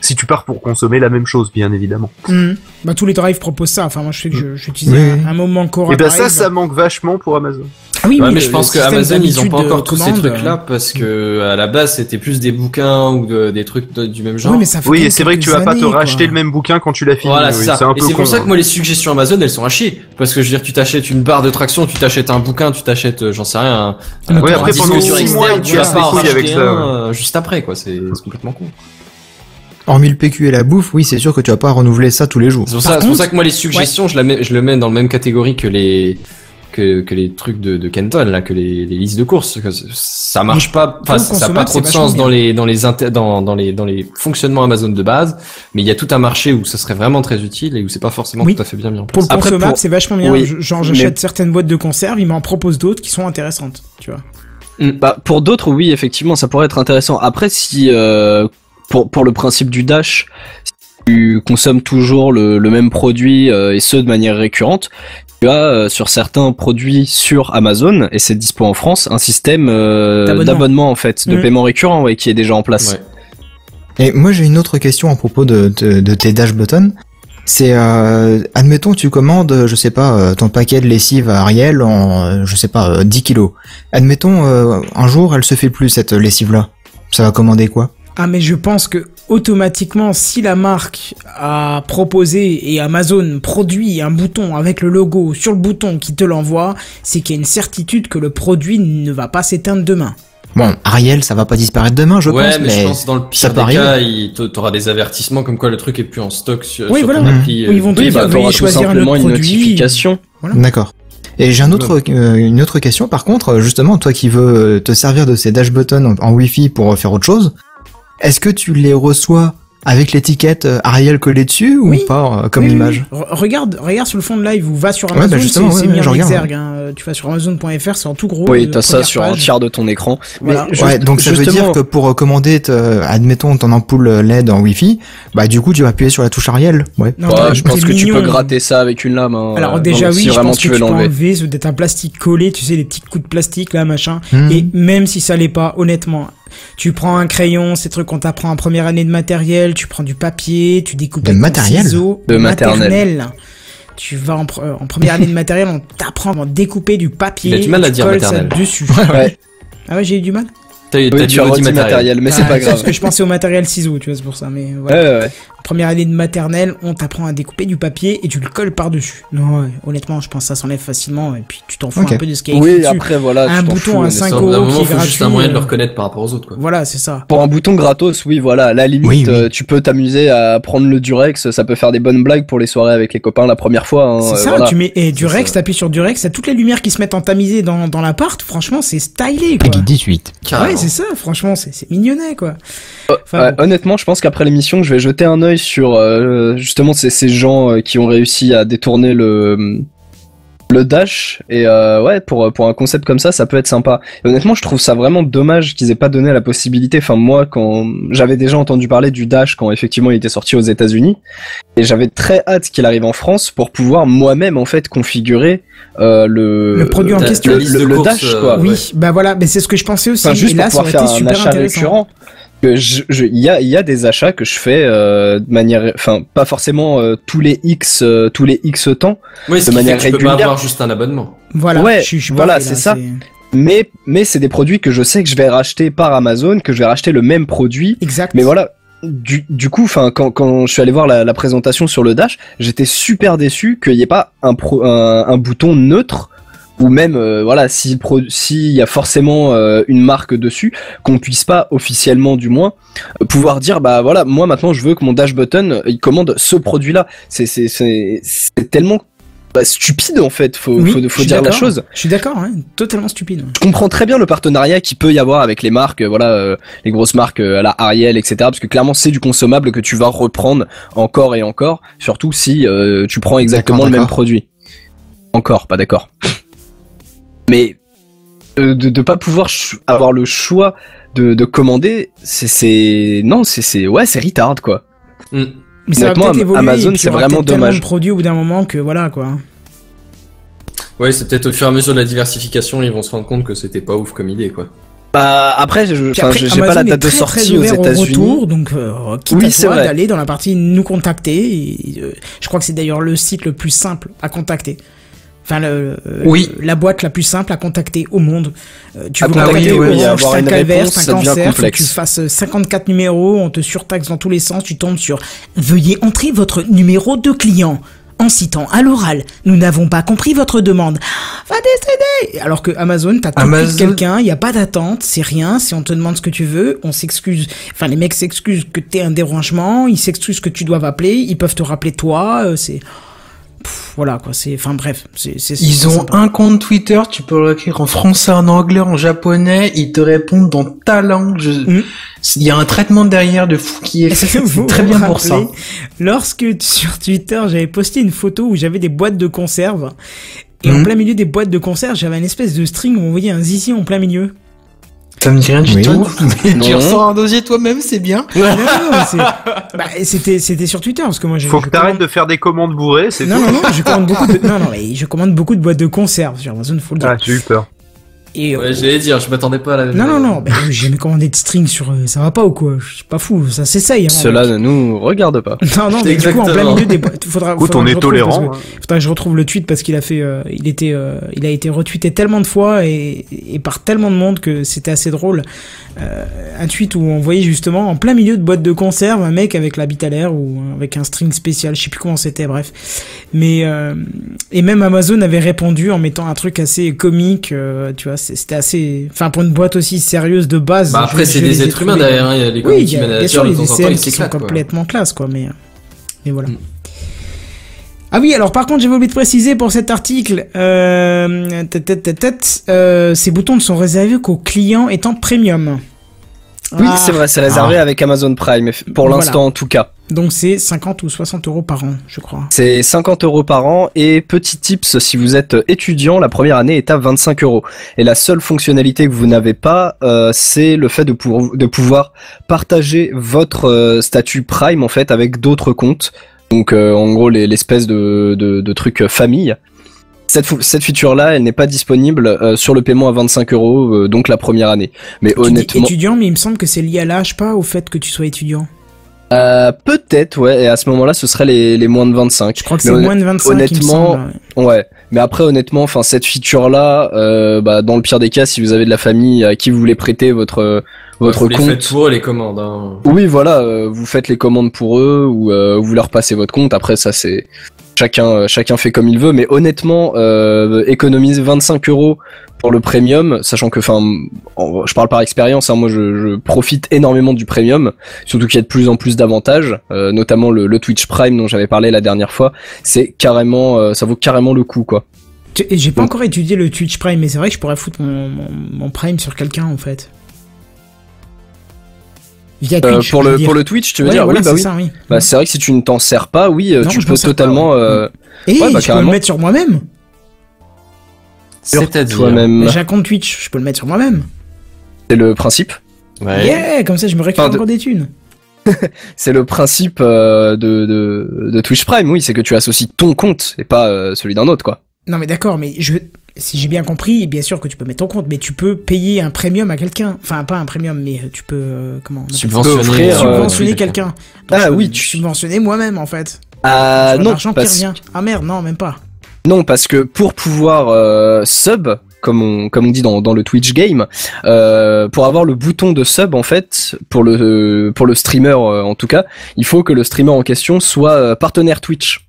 Si tu pars pour consommer la même chose, bien évidemment. Mhm. Bah tous les drives proposent ça. Enfin moi je sais que j'utilisais Oui, un, moment Cora et ben ça, Drive. ça manque vachement pour Amazon. Ah oui, Ouais, mais je pense que Amazon ils ont pas encore tous ces commande, trucs là parce que à la base c'était plus des bouquins ou de- des trucs de- du même genre. Oui, mais ça fait Oui, et c'est vrai que tu vas pas te quoi. racheter le même bouquin quand tu l'as fini. Voilà, oui, c'est ça. un Et peu c'est pour ça que hein. moi les suggestions Amazon elles sont à chier. Parce que je veux dire, tu t'achètes une barre de traction, tu t'achètes un bouquin, tu t'achètes, euh, j'en sais rien, un, Ouais, un après, pendant sur six externe, mois, tu cassent pas avec ça, euh, juste après quoi. C'est c'est complètement con. Hormis le PQ et la bouffe, oui, c'est sûr que tu vas pas renouveler ça tous les jours. C'est pour, ça, pour que moi les suggestions, je, la mets, je le mets dans le même catégorie que les que, que les trucs de, de Kenton là, que les, les listes de courses. Que ça marche pas, pour enfin ça n'a pas trop de sens dans les dans les inter- dans, dans les dans les fonctionnements Amazon de base, mais il y a tout un marché où ça serait vraiment très utile et où c'est pas forcément Oui. tout à fait bien mis en Pour place. le Après, consommable, pour- c'est vachement bien. Oui, Genre mais- j'achète certaines boîtes de conserve, ils m'en proposent d'autres qui sont intéressantes. Tu vois. Bah, pour d'autres, oui, effectivement, ça pourrait être intéressant. Après, si euh, pour pour le principe du dash, si tu consommes toujours le, le même produit euh, et ce de manière récurrente, tu as euh, sur certains produits sur Amazon et c'est dispo en France un système euh, D'abonnement. en fait, de Mhm. paiement récurrent, ouais, qui est déjà en place. Ouais. Et moi j'ai une autre question à propos de, de, de tes dash buttons. C'est, euh, admettons, tu commandes, je sais pas, euh, ton paquet de lessive à Ariel en, euh, je sais pas, euh, 10 kilos. Admettons, euh, un jour, elle se fait plus cette lessive-là. Ça va commander quoi? Ah mais je pense que automatiquement si la marque a proposé et Amazon produit un bouton avec le logo sur le bouton qui te l'envoie, c'est qu'il y a une certitude que le produit ne va pas s'éteindre demain. Bon, Ariel, ça va pas disparaître demain, je ouais, pense, mais, mais, je pense dans le ça pire des arriver. cas, t'auras des avertissements comme quoi le truc est plus en stock sur, Oui, sur voilà. ton appli. Oui, ils vont te euh, Oui, dire, bah, veuillez t'auras tout choisir un simplement autre une produit. notification. D'accord. Et j'ai un autre, euh, une autre question. Par contre, justement, toi qui veux te servir de ces dash buttons en, en Wi-Fi pour faire autre chose, est-ce que tu les reçois avec l'étiquette euh, Ariel collée dessus ou Oui. pas euh, comme Oui, image oui. Regarde, regarde sur le fond de live ou va sur Ouais, Amazon, bah, justement, c'est ouais, mis ouais, je en exergue. hein. Euh, Tu vas sur Amazon.fr, c'est en tout gros. Oui, t'as ça sur un page. tiers de ton écran. Voilà. Ouais, donc ça veut dire que pour commander, admettons ton ampoule LED en Wi-Fi, bah du coup tu vas appuyer sur la touche Ariel. Ouais. Non, Ouais, t'as- je pense que tu peux gratter ça avec une lame. hein, Alors déjà non, oui, si je vraiment pense tu que veux tu peux l'enlever. enlever ce d'être un plastique collé, tu sais les petits coups de plastique là machin. Hmm. Et même si ça l'est pas, honnêtement, tu prends un crayon, ces trucs qu'on t'apprend en première année de matériel, tu prends du papier, tu découpes De avec ton matériel ciseau, De maternelle. Tu vas en, pre- en première année de matériel, on t'apprend à découper du papier. Il a du mal à tu dire colles ça maternelle. dessus. Ouais. Ah ouais, j'ai eu du mal. T'as Oui, du tu as matériel. matériel, mais c'est Ah, pas grave. Parce que je pensais au matériel ciseau, tu vois, c'est pour ça. Mais voilà. Ouais, ouais, ouais. En première année de maternelle, on t'apprend à découper du papier et tu le colles par-dessus. Non, ouais, honnêtement, je pense que ça s'enlève facilement et puis tu t'en fous un peu de ce qu'il y a écrit Oui, dessus. après voilà. Un bouton fous, à mais cinq ça- Au bout d'un euros moment, qui est faut juste un moyen de le euh, reconnaître par rapport aux autres, quoi. Voilà, c'est ça. Pour un bouton gratos, oui, voilà. À la limite, Oui, oui. euh, tu peux t'amuser à prendre le Durex. Ça peut faire des bonnes blagues pour les soirées avec les copains la première fois. hein, C'est euh, ça, voilà. tu mets et du C'est Rex, ça. t'appuies sur du Rex, t'as toutes les lumières qui se mettent en tamisé dans, dans l'appart, franchement c'est stylé quoi. Peggy 18. C'est ça, franchement c'est mignonnet quoi. Bon. Honnêtement, je pense qu'après l'émission, je vais jeter un œil sur euh, justement ces, ces gens euh, qui ont réussi à détourner le le dash et euh, ouais pour pour un concept comme ça ça peut être sympa et honnêtement je trouve ça vraiment dommage qu'ils aient pas donné la possibilité enfin moi quand j'avais déjà entendu parler du dash quand effectivement il était sorti aux États-Unis et j'avais très hâte qu'il arrive en France pour pouvoir moi-même en fait configurer euh, le Le produit en question. le, dash euh, quoi Oui, ouais. bah voilà, mais c'est ce que je pensais aussi. enfin juste et là, pour ça pouvoir aurait faire été un super achat intéressant. récurrent que je je- il y a il y a des achats que je fais euh, de manière enfin pas forcément euh, tous les x euh, tous les x temps Oui, ce de qui fait manière que tu peux pas régulière. avoir juste un abonnement. Voilà, Ouais, je, je voilà, c'est ça. mais mais c'est des produits que je sais que je vais racheter par Amazon que je vais racheter le même produit Exact. Mais voilà, du, du coup, enfin, quand, quand je suis allé voir la, la présentation sur le Dash, j'étais super déçu qu'il n'y ait pas un, pro, un, un bouton neutre ou même, euh, voilà, s'il y a forcément euh, une marque dessus, qu'on puisse pas officiellement, du moins, euh, pouvoir dire, bah voilà, moi maintenant je veux que mon Dash button il commande ce produit-là. C'est c'est c'est c'est tellement bah, stupide en fait. Faut Oui, faut, dire la chose Je suis d'accord, hein, totalement stupide. je comprends très bien le partenariat qui peut y avoir avec les marques, voilà, euh, les grosses marques euh, à la Ariel, etc. Parce que clairement, c'est du consommable que tu vas reprendre encore et encore, surtout si euh, tu prends exactement le même produit. Encore, pas d'accord. Mais euh, de de pas pouvoir avoir le choix de, de commander, c'est non, c'est ouais, c'est retard quoi. Mm. Mais ça va peut-être évoluer. Amazon, c'est vraiment dommage. de produits au bout d'un moment que voilà quoi. Ouais, c'est peut-être au fur et à mesure de la diversification, ils vont se rendre compte que c'était pas ouf comme idée, quoi. Bah après, je, j'ai pas la date de sortie aux États-Unis. retour, donc euh, quitte Oui, à c'est toi vrai. d'aller dans la partie nous contacter. Et, euh, je crois que c'est d'ailleurs le site le plus simple à contacter. Enfin, le, euh, Oui. la boîte la plus simple à contacter au monde. Euh, tu À veux contacter, contacter oui, Orange, avoir t'as une un calvaire, réponse, t'as un cancer, faut que tu fasses euh, 54 numéros, on te surtaxe dans tous les sens, tu tombes sur Veuillez entrer votre numéro de client. En citant à l'oral, nous n'avons pas compris votre demande. Va décéder Alors que Amazon, t'as Amazon- quelqu'un, il n'y a pas d'attente, c'est rien, si on te demande ce que tu veux, on s'excuse. Enfin, les mecs s'excusent que t'aies un dérangement, ils s'excusent que tu doivent appeler, ils peuvent te rappeler toi, euh, c'est... Pff, voilà quoi, c'est... Enfin bref, c'est... c'est- Ils ont sympa. un compte Twitter, tu peux l'écrire en français, en anglais, en japonais, ils te répondent dans ta langue. je- Mm. Il y a un traitement derrière de fou qui est fait. vous très vous bien pour ça. Lorsque sur Twitter j'avais posté une photo où j'avais des boîtes de conserve et en Mhm. plein milieu des boîtes de conserve j'avais une espèce de string où on voyait un zizi en plein milieu. Ça me dit rien du Oui. tout. Mais tu ressors un dossier toi-même, c'est bien. Non, c'est- bah, c'était c'était sur Twitter parce que moi je Faut je que t'arrêtes commande- de faire des commandes bourrées, c'est Non tout. non non, je commande beaucoup de non non mais je commande beaucoup de boîtes de conserve sur Amazon, faut le dire. Ah, j'ai eu peur. Et euh, Ouais, j'allais dire, je m'attendais pas à la même non non non, bah, j'ai jamais commandé de string sur euh, ça va pas ou quoi? Je suis pas fou, ça s'essaye. hein, Cela ne nous regarde pas. Non non, mais du coup en plein Exactement. milieu des boîtes, faudra Écoute, faudra on est tolérant. que- hein. Faudra que je retrouve le tweet parce qu'il a fait, euh, il était, euh, il a été retweeté tellement de fois et, et par tellement de monde que c'était assez drôle. Euh, un tweet où on voyait justement en plein milieu de boîte de conserve un mec avec la bite à l'air ou avec un string spécial, je sais plus comment c'était, bref. Mais euh, et même Amazon avait répondu en mettant un truc assez comique, euh, tu vois, c'était assez, enfin pour une boîte aussi sérieuse de base. Bah après, c'est des êtres humains derrière, hein, il y a les oui, il community y a, bien managers, sûr de les qui sont complètement classe, quoi, mais, mais voilà. Mm. Ah oui, alors par contre, j'avais oublié de préciser pour cet article, euh, tête, tête, tête, tête, euh, ces boutons ne sont réservés qu'aux clients étant premium. Oui, Ah, c'est vrai, c'est réservé avec Amazon Prime, pour Voilà. l'instant en tout cas. Donc c'est 50 ou 60 euros par an, je crois. C'est 50 euros par an et petit tips, si vous êtes étudiant, la première année est à 25 euros. Et la seule fonctionnalité que vous n'avez pas, euh, c'est le fait de, pour- de pouvoir partager votre euh, statut Prime en fait avec d'autres comptes. Donc euh, en gros les- l'espèce de, de, de truc euh, famille. Cette, cette feature-là, elle n'est pas disponible euh, sur le paiement à 25 euros, euh, donc la première année. Mais Tu dis honnêtement, étudiant, mais il me semble que c'est lié à l'âge, pas au fait que tu sois étudiant. euh, peut-être, ouais. Et à ce moment-là, ce serait les, les moins de 25. Je crois que Mais c'est honn- moins de 25, il me honnêtement, semble. ouais. Ouais, mais après honnêtement, enfin cette feature là, euh, bah, dans le pire des cas, si vous avez de la famille à qui vous voulez prêter votre euh, votre Vous les compte, faites pour eux, les commandes. Hein. oui voilà, euh, vous faites les commandes pour eux ou euh, vous leur passez votre compte. Après ça c'est chacun euh, chacun fait comme il veut, mais honnêtement, euh, économiser 25 euros pour le premium, sachant que enfin, en- je parle par expérience, hein, moi je, je profite énormément du premium, surtout qu'il y a de plus en plus d'avantages, euh, notamment le, le Twitch Prime dont j'avais parlé la dernière fois. C'est carrément, euh, ça vaut carrément le coup quoi. J'ai pas Donc- encore étudié le Twitch Prime, mais c'est vrai que je pourrais foutre mon, mon, mon Prime sur quelqu'un en fait. Via Euh, Twitch. pour le pour le Twitch, tu veux Ouais, dire voilà, oui bah c'est oui. ça, oui. Bah c'est vrai que si tu ne t'en sers pas, oui, euh, Non, tu peux pas, totalement. ouais. euh, Et ouais, bah, je peux le mettre sur moi-même. C'est-à-dire. toi-même. J'ai un compte Twitch, je peux le mettre sur moi-même. C'est le principe. Ouais. Yeah, comme ça je me récupère Enfin, de- encore des thunes. C'est le principe euh, de, de, de Twitch Prime, oui, c'est que tu associes ton compte et pas euh, celui d'un autre, quoi. Non mais d'accord, mais je, si j'ai bien compris, bien sûr que tu peux mettre ton compte, mais tu peux payer un premium à quelqu'un. Enfin, pas un premium, mais tu peux, euh, comment on Subventionner. offrir, euh, subventionner Twitch. quelqu'un. Donc, Ah je peux oui, tu- subventionner moi-même en fait. Ah non, l'argent qui revient. Ah merde, non, même pas. non, parce que pour pouvoir euh, sub, comme on, comme on dit dans, dans le Twitch game, euh, pour avoir le bouton de sub, en fait, pour le, pour le streamer euh, en tout cas, il faut que le streamer en question soit euh, partenaire Twitch.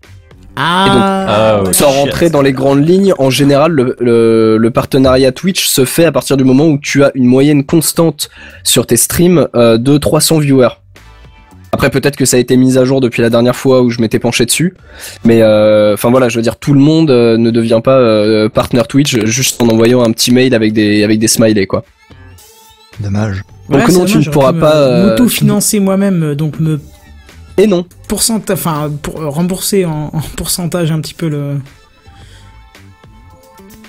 Ah, Ah, ouais. Sans rentrer dans les grandes lignes, en général, le, le, le partenariat Twitch se fait à partir du moment où tu as une moyenne constante sur tes streams euh, de 300 viewers. Après, peut-être que ça a été mis à jour depuis la dernière fois où je m'étais penché dessus, mais euh, enfin voilà, je veux dire, tout le monde euh, ne devient pas euh, partner Twitch juste en envoyant un petit mail avec des avec des smileys quoi. Dommage. Donc Ouais, non, tu ne dommage, pourras pas, euh, m'auto-financer moi-même, donc me Et non. pourcentage, enfin pour euh, rembourser en, en pourcentage un petit peu le. Euh,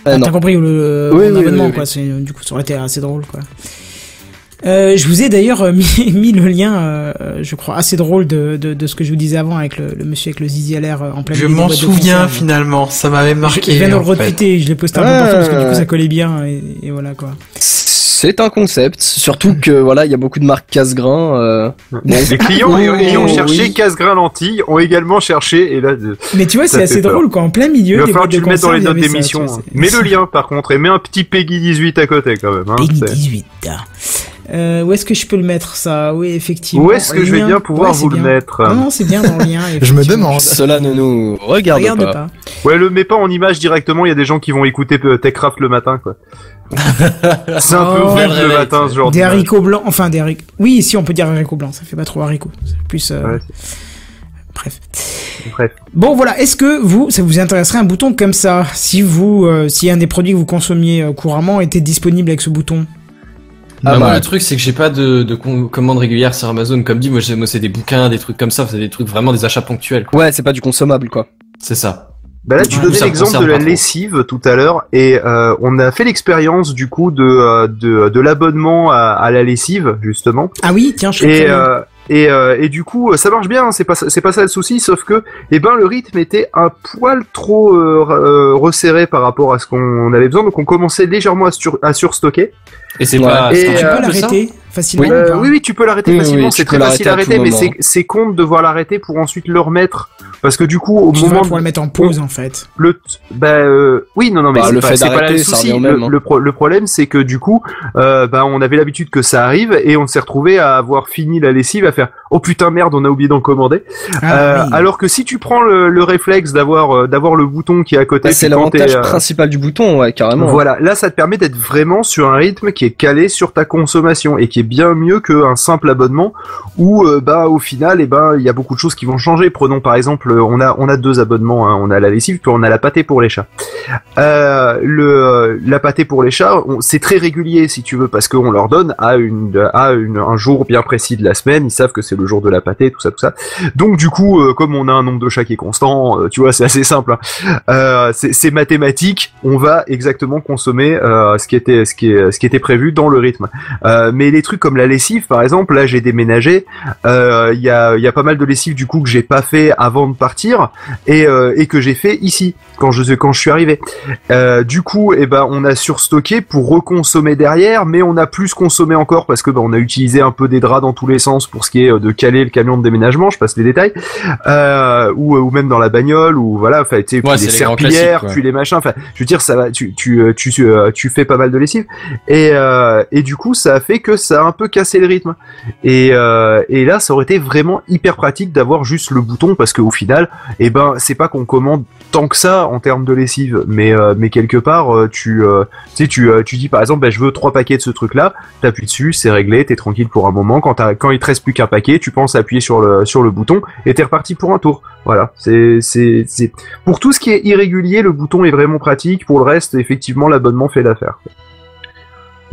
Ah. T'as compris le, Oui, oui, abonnement, oui, oui. quoi. C'est, du coup, ça aurait été assez drôle, quoi. Euh, je vous ai d'ailleurs euh, mis, mis le lien, euh, je crois, assez drôle de, de, de ce que je vous disais avant avec le, le monsieur avec le zizi à l'air euh, en plein Je m'en souviens finalement, ça m'avait marqué. je viens de le retweeter, je l'ai posté un peu Ah, partout parce que du coup ça collait bien et, et voilà quoi. C'est un concept, surtout que voilà, il y a beaucoup de marques casse-grains. euh, Les clients Oh, ayant cherché oui. casse-grain lentilles ont également cherché et là Mais tu vois, c'est assez peur. drôle quoi, en plein milieu il va des falloir que tu de le mettes dans les notes d'émission. hein. Mets le lien par contre et mets un petit Peggy 18 à côté quand même. Hein, Peggy c'est- 18. Euh, où est-ce que je peux le mettre ça? Oui, effectivement. Où est-ce que je vais bien pouvoir Ouais, vous le bien. mettre? Non, non, c'est bien dans le lien. Je me demande. Cela ne nous regarde, Regarde pas. pas. Ouais, le mets pas en image directement, il y a des gens qui vont écouter euh, Techcraft le matin quoi. c'est un peu Oh. vrai Bel le réveil, matin ce genre Des haricots blancs, enfin des haricots. Oui, si on peut dire haricots blancs, ça fait pas trop haricots. C'est plus. euh, Ouais, Bref. Bref. Bon voilà, est-ce que vous, ça vous intéresserait un bouton comme ça? Si vous, euh, si un des produits que vous consommiez euh, couramment était disponible avec ce bouton? Bah, Ah, moi, bah. le truc, c'est que j'ai pas de, de com- commande régulière sur Amazon. Comme dit, moi, j'ai- moi, c'est des bouquins, des trucs comme ça. C'est des trucs vraiment des achats ponctuels, quoi. Ouais, c'est pas du consommable quoi. C'est ça. Bah là, tu Ouais, donnais l'exemple de la lessive tout à l'heure, et euh, on a fait l'expérience du coup de euh, de, de l'abonnement à, à la lessive justement, Ah oui, tiens, je et euh, et, euh, et du coup ça marche bien, hein, c'est pas pas ça le souci, sauf que eh ben le rythme était un poil trop euh, euh, resserré par rapport à ce qu'on avait besoin, donc on commençait légèrement à, sur, à surstocker. Et c'est Ouais. pas. Et, c'est tu euh, peux l'arrêter facilement Euh, ou pas oui, oui, tu peux l'arrêter Oui, facilement. oui, c'est très facile à arrêter, mais c'est con de devoir l'arrêter pour ensuite le remettre. Parce que du coup, au Tu moment pouvoir le mettre en pause en fait. le, t- bah, euh, oui, non, non, mais Bah, c'est le pas, fait c'est pas le ça souci. revient au Le, même, hein. le pro- le problème, c'est que du coup, euh, bah, on avait l'habitude que ça arrive et on s'est retrouvé à avoir fini la lessive à faire, oh putain merde, on a oublié d'en commander. Ah, Euh, oui. Alors que si tu prends le, le réflexe d'avoir, euh, d'avoir le bouton qui est à côté, Bah, c'est l'avantage euh, principal du bouton, ouais, carrément. voilà, là ça te permet d'être vraiment sur un rythme qui est calé sur ta consommation et qui est bien mieux qu'un simple abonnement où euh, bah au final et ben il y a beaucoup de choses qui vont changer. Prenons par exemple, on a on a deux abonnements, hein. on a la lessive puis on a la pâtée pour les chats. Euh, le la pâtée pour les chats, c'est très régulier si tu veux parce qu'on leur donne à une à une, un jour bien précis de la semaine, ils savent que c'est le jour de la pâtée, tout ça tout ça. Donc du coup, euh, comme on a un nombre de chats qui est constant, euh, tu vois, c'est assez simple. hein. Euh, c'est mathématique, on va exactement consommer ce qui était ce qui ce qui était prévu dans le rythme. Mais les trucs comme la lessive, par exemple, là j'ai déménagé, il y a il y a pas mal de lessive du coup que j'ai pas fait avant de partir et que j'ai fait ici quand je quand je suis arrivé. Du coup, eh ben on a surstocké pour reconsommer derrière, mais on a plus consommé encore parce que ben, on a utilisé un peu des draps dans tous les sens pour ce qui est de caler le camion de déménagement. Je passe les détails, euh, ou ou même dans la bagnole ou voilà, enfin tu sais, puis Ouais, les serpillères, puis les machins. Enfin, je veux dire, ça va, tu tu euh, tu euh, tu fais pas mal de lessive et euh, et du coup ça a fait que ça a un peu cassé le rythme. Et euh, et là, ça aurait été vraiment hyper pratique d'avoir juste le bouton parce qu'au final, eh ben c'est pas qu'on commande tant que ça en termes de lessive, mais euh, mais quelque part euh, tu euh, tu sais tu euh, tu dis par exemple ben, je veux trois paquets de ce truc là, t'appuies dessus, c'est réglé, t'es tranquille pour un moment. Quand quand il te reste plus qu'un paquet, tu penses appuyer sur le sur le bouton et t'es reparti pour un tour. Voilà, c'est c'est c'est pour tout ce qui est irrégulier, le bouton est vraiment pratique. Pour le reste, effectivement, l'abonnement fait l'affaire.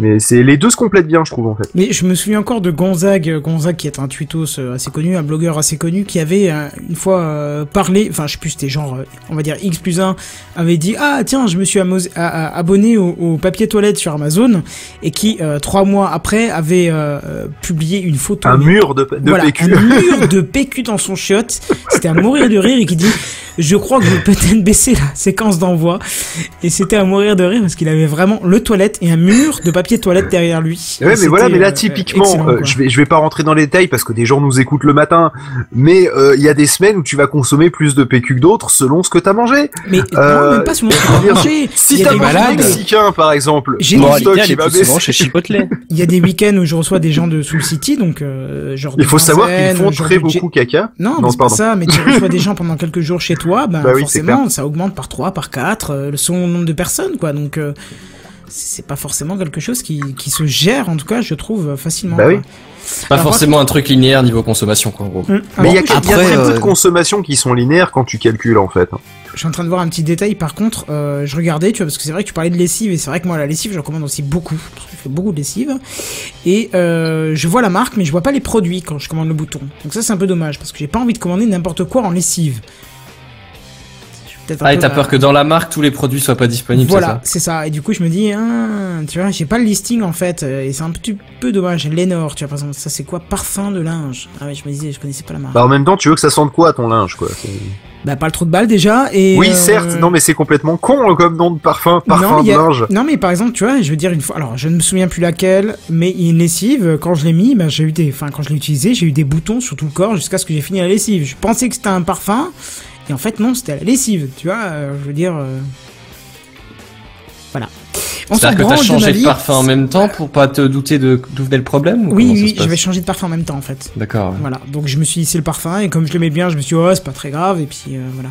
Mais c'est les deux se complètent bien, je trouve en fait. Mais je me souviens encore de Gonzague, euh, Gonzague qui est un tweetos euh, assez connu, un blogueur assez connu, qui avait euh, une fois parlé, enfin je sais plus, c'était genre, on va dire X plus 1, avait dit ah tiens je me suis abonné au, au papier toilette sur Amazon et qui euh, trois mois après avait euh, publié une photo. Un mur de, de voilà, PQ. un mur de PQ dans son chiotte. C'était à mourir de rire et qui dit je crois que je vais peut-être baisser la séquence d'envoi. Et c'était à mourir de rire parce qu'il avait vraiment le toilette et un mur de papier toilette derrière lui. Ouais, mais voilà, mais là euh, typiquement, euh, je vais je vais pas rentrer dans les détails parce que des gens nous écoutent le matin, mais euh, il y a des semaines où tu vas consommer plus de PQ que d'autres selon ce que t'as mangé. Mais Euh, non, même pas selon ce que t'as mangé. Si t'as mangé mexicain par exemple, J'ai des- stock est va baisser. chez Chipotle. Il y a des week-ends où je reçois des gens de Soul City, donc euh, genre. Il faut savoir qu'ils font très beaucoup caca. Non, c'est pas pardon. ça, mais tu reçois des gens pendant quelques jours chez toi, ben Bah forcément, ça augmente par 3, par 4, euh, selon le nombre de personnes, quoi. Donc, euh, c'est pas forcément quelque chose qui, qui se gère, en tout cas, je trouve, euh, facilement. Bah oui. quoi. Pas Alors, forcément un truc linéaire niveau consommation, quoi, en gros. Hum, Mais il y a, alors, il y a après, très peu euh, de consommations qui sont linéaires quand tu calcules en fait. Je suis en train de voir un petit détail, par contre, euh, je regardais, tu vois, parce que c'est vrai que tu parlais de lessive, et c'est vrai que moi, la lessive, je recommande aussi beaucoup. Je fais beaucoup de lessive. Et euh, je vois la marque, mais je vois pas les produits quand je commande le bouton. Donc ça, c'est un peu dommage, parce que j'ai pas envie de commander n'importe quoi en lessive. Peut-être Ah, et t'as peur que dans la marque, tous les produits soient pas disponibles, c'est Voilà, c'est ça. Et du coup, je me dis, ah, tu vois, j'ai pas le listing en fait, euh, et c'est un petit peu dommage. Lénore, tu vois, par exemple, ça c'est quoi Parfum de linge. Ah ouais, je me disais, je connaissais pas la marque. Bah en même temps, tu veux que ça sente quoi ton linge quoi Bah, pas le trou de balle déjà, et. Oui, euh, certes. Non, mais c'est complètement con comme nom de parfum, parfum non, de a- linge. Non, mais par exemple, tu vois, je veux dire une fois, alors je ne me souviens plus laquelle, mais il y a une lessive, quand je l'ai mis, bah, j'ai eu des, enfin, quand je l'ai utilisé, j'ai eu des boutons sur tout le corps jusqu'à ce que j'ai fini la lessive. Je pensais que c'était un parfum, et en fait, non, c'était la lessive, tu vois, euh, je veux dire. euh, Voilà. C'est-à-dire que t'as changé de parfum en même temps pour pas te douter de d'où venait le problème ou Oui, oui, je vais changer de parfum en même temps, en fait. D'accord. ouais. Voilà, donc je me suis hissé le parfum et comme je l'aimais bien, je me suis dit, oh, c'est pas très grave, et puis euh, voilà.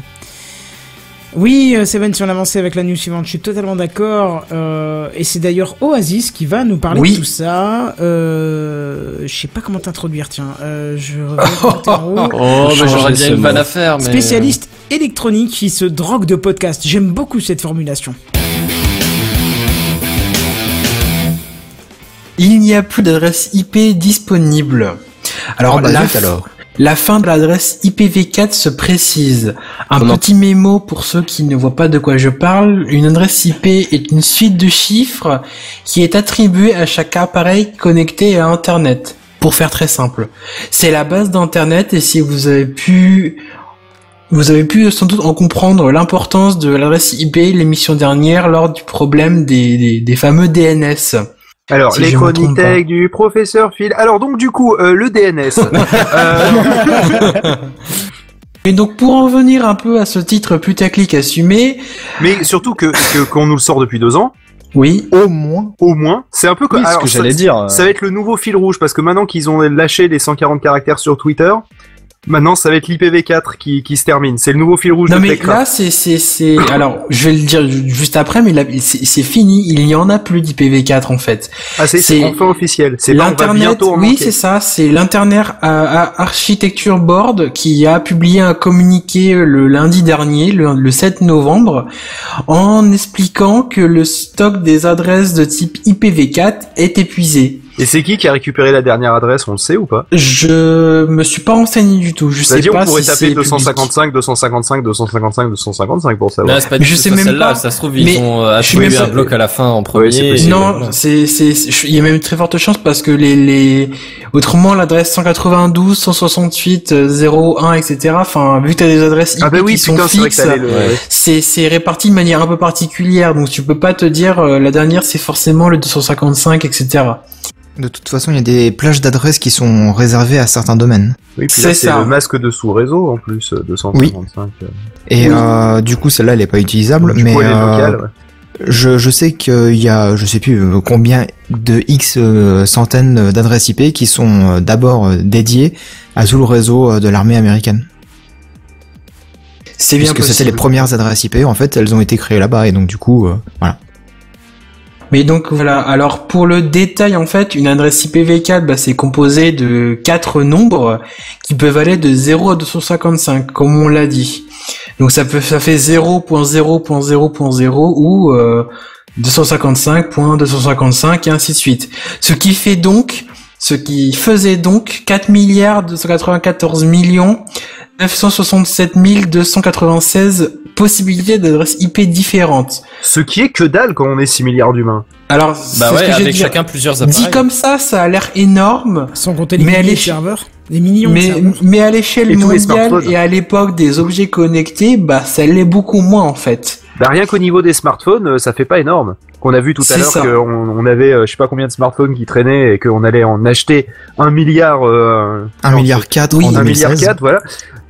Oui, euh, Seven, si on avançait avec la news suivante, je suis totalement d'accord. euh, et c'est d'ailleurs Oasis qui va nous parler Oui. de tout ça. Euh, je sais pas comment t'introduire, tiens. Euh, je reviens en haut. Oh, Changer j'aurais bien une vanne mot. à faire, mais. Spécialiste électronique qui se drogue de podcast. J'aime beaucoup cette formulation. Il n'y a plus d'adresse IP disponible. Alors, Ah bah la, alors. La fin de l'adresse IPv4 se précise. Un petit mémo pour ceux qui ne voient pas de quoi je parle. Une adresse IP est une suite de chiffres qui est attribuée à chaque appareil connecté à Internet. Pour faire très simple. C'est la base d'Internet et si vous avez pu vous avez pu sans doute en comprendre l'importance de l'adresse IP l'émission dernière lors du problème des, des, des fameux DNS. Alors, Si les chroniques du professeur Phil. Alors donc du coup, euh, le DNS. Euh, Et donc pour en venir un peu à ce titre putaclic assumé, mais surtout que qu'on nous le sort depuis deux ans, oui, Au moins. au moins. C'est un peu comme. Oui, ce que ça- j'allais dire. Ça va être le nouveau fil rouge parce que maintenant qu'ils ont lâché les 140 caractères sur Twitter, maintenant ça va être l'IPv4 qui, qui se termine. C'est le nouveau fil rouge non de mais Techcraft. là c'est c'est c'est alors je vais le dire ju- juste après mais là c'est c'est fini, il n'y en a plus d'IPv4 en fait. ah c'est c'est enfin officiel. C'est L'internet, oui c'est ça, c'est l'internet euh, Architecture Board qui a publié un communiqué euh, le lundi dernier, le, le 7 novembre, en expliquant que le stock des adresses de type IPv4 est épuisé. Et c'est qui qui a récupéré la dernière adresse On le sait ou pas? Je me suis pas renseigné du tout. Je sais C'est-à-dire pas on pourrait si taper c'est 255, 255, 255, 255 pour savoir. C'est pas Mais du je tout sais même celle-là. pas. Ça se trouve, Mais ils ont euh, attribué même un pas- bloc à la fin en premier. possible. Non, c'est c'est il y a même très forte chance parce que les les autrement l'adresse 192, 168, euh, 01, etc. Enfin vu que t'as des adresses IP Ah bah oui, qui sont putain, fixes, ça le... Ouais. c'est c'est réparti de manière un peu particulière donc tu peux pas te dire euh, la dernière c'est forcément le 255, etc. De toute façon, il y a des plages d'adresses qui sont réservées à certains domaines. Oui, puis C'est là, c'est ça. le masque de sous-réseau en plus, euh, 255. euh. Et Oui. euh, du coup, celle-là, elle est pas utilisable. Du mais coup, elle est euh, locale, ouais. je, je sais qu'il y a, je sais plus combien de X centaines d'adresses IP qui sont d'abord dédiées à tout le réseau de l'armée américaine. C'est bien Puisque c'était possible. les premières adresses IP, en fait, elles ont été créées là-bas et donc du coup, euh, voilà. Mais donc voilà, alors pour le détail en fait, une adresse IPv4 bah, c'est composé de quatre nombres qui peuvent aller de 0 à 255 comme on l'a dit. Donc ça peut ça fait 0.0.0.0 ou euh, 255.255 et ainsi de suite. Ce qui fait donc, ce qui faisait donc 4 milliards 294 millions 967 296 possibilités d'adresses IP différentes. Ce qui est que dalle quand on est 6 milliards d'humains. Alors, Bah c'est ce ouais, que j'ai avec dit. chacun plusieurs appareils. Dit comme ça, ça a l'air énorme, Sans compter les Mais de serveurs. Des millions de mais, serveurs. mais à l'échelle les mondiale et à l'époque des objets connectés, bah ça l'est beaucoup moins en fait. Bah, rien qu'au niveau des smartphones, euh, ça fait pas énorme. Qu'on a vu tout à l'heure qu'on on avait, euh, je sais pas combien de smartphones qui traînaient et qu'on allait en acheter un milliard, euh, 1 milliard 4 Oui, un milliard 2016. quatre, voilà.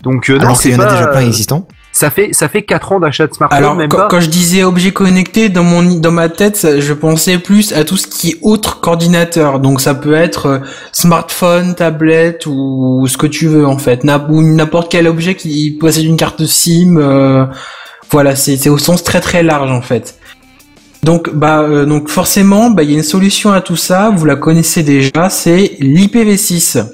Donc, euh, alors qu'il c'est y en a pas, déjà plein euh, existants. Ça fait, ça fait 4 ans d'achat de smartphone, Alors même quand, pas. quand je disais objets connectés dans mon dans ma tête, je pensais plus à tout ce qui est autre qu'ordinateur. Donc ça peut être euh, smartphone, tablette ou ce que tu veux en fait, ou n'importe quel objet qui possède une carte SIM. euh, voilà, c'est c'est au sens très très large en fait. Donc bah euh, donc forcément, bah il y a une solution à tout ça. Vous la connaissez déjà, c'est l'IPv6.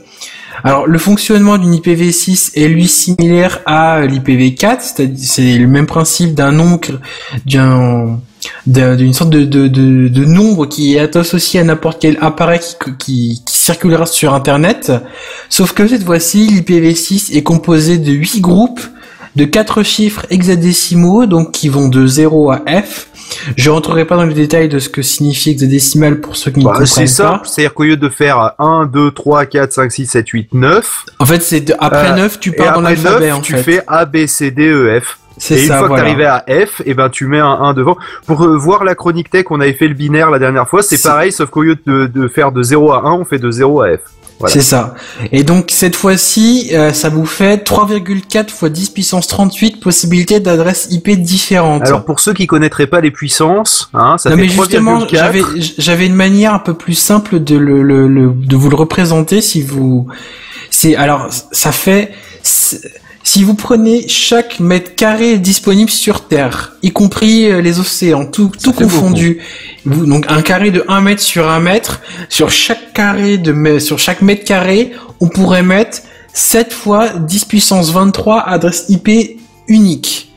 Alors, le fonctionnement d'une IPv6 est lui similaire à l'IPv4, c'est-à-dire c'est le même principe d'un nombre, d'un d'un- d'une sorte de, nombre qui est associé à n'importe quel appareil qui, qui, qui circulera sur Internet. Sauf que cette fois-ci, l'IPv6 est composé de 8 groupes de 4 chiffres hexadécimaux, donc qui vont de 0 à F. Je rentrerai pas dans les détails de ce que signifie hexadécimal pour ceux qui ne Bah, comprennent c'est pas. simple, c'est-à-dire qu'au lieu de faire 1, 2, 3, 4, 5, 6, 7, 8, 9, En fait, c'est après Euh, 9, tu et pars dans l'alphabet 9, en tu fait. fais A, B, C, D, E, F. C'est Et une ça, fois voilà. que t'arrivais à F, et ben tu mets un 1 devant. Pour euh, voir la chronique tech, on avait fait le binaire la dernière fois, c'est C'est- pareil, sauf qu'au lieu de, de faire de 0 à 1, on fait de 0 à F. Voilà. C'est ça. Et donc cette fois-ci, euh, ça vous fait 3,4 fois 10 puissance 38 possibilités d'adresses IP différentes. Alors pour ceux qui connaîtraient pas les puissances, hein, ça non fait mais justement, 3,4. j'avais j'avais une manière un peu plus simple de le, le- le- de vous le représenter si vous c'est alors ça fait si vous prenez chaque mètre carré disponible sur Terre, y compris euh, les océans, tout, tout confondu, vous, donc un carré de 1 mètre sur 1 mètre, sur chaque carré de sur chaque mètre carré, on pourrait mettre 7 fois 10 puissance 23 adresses IP uniques.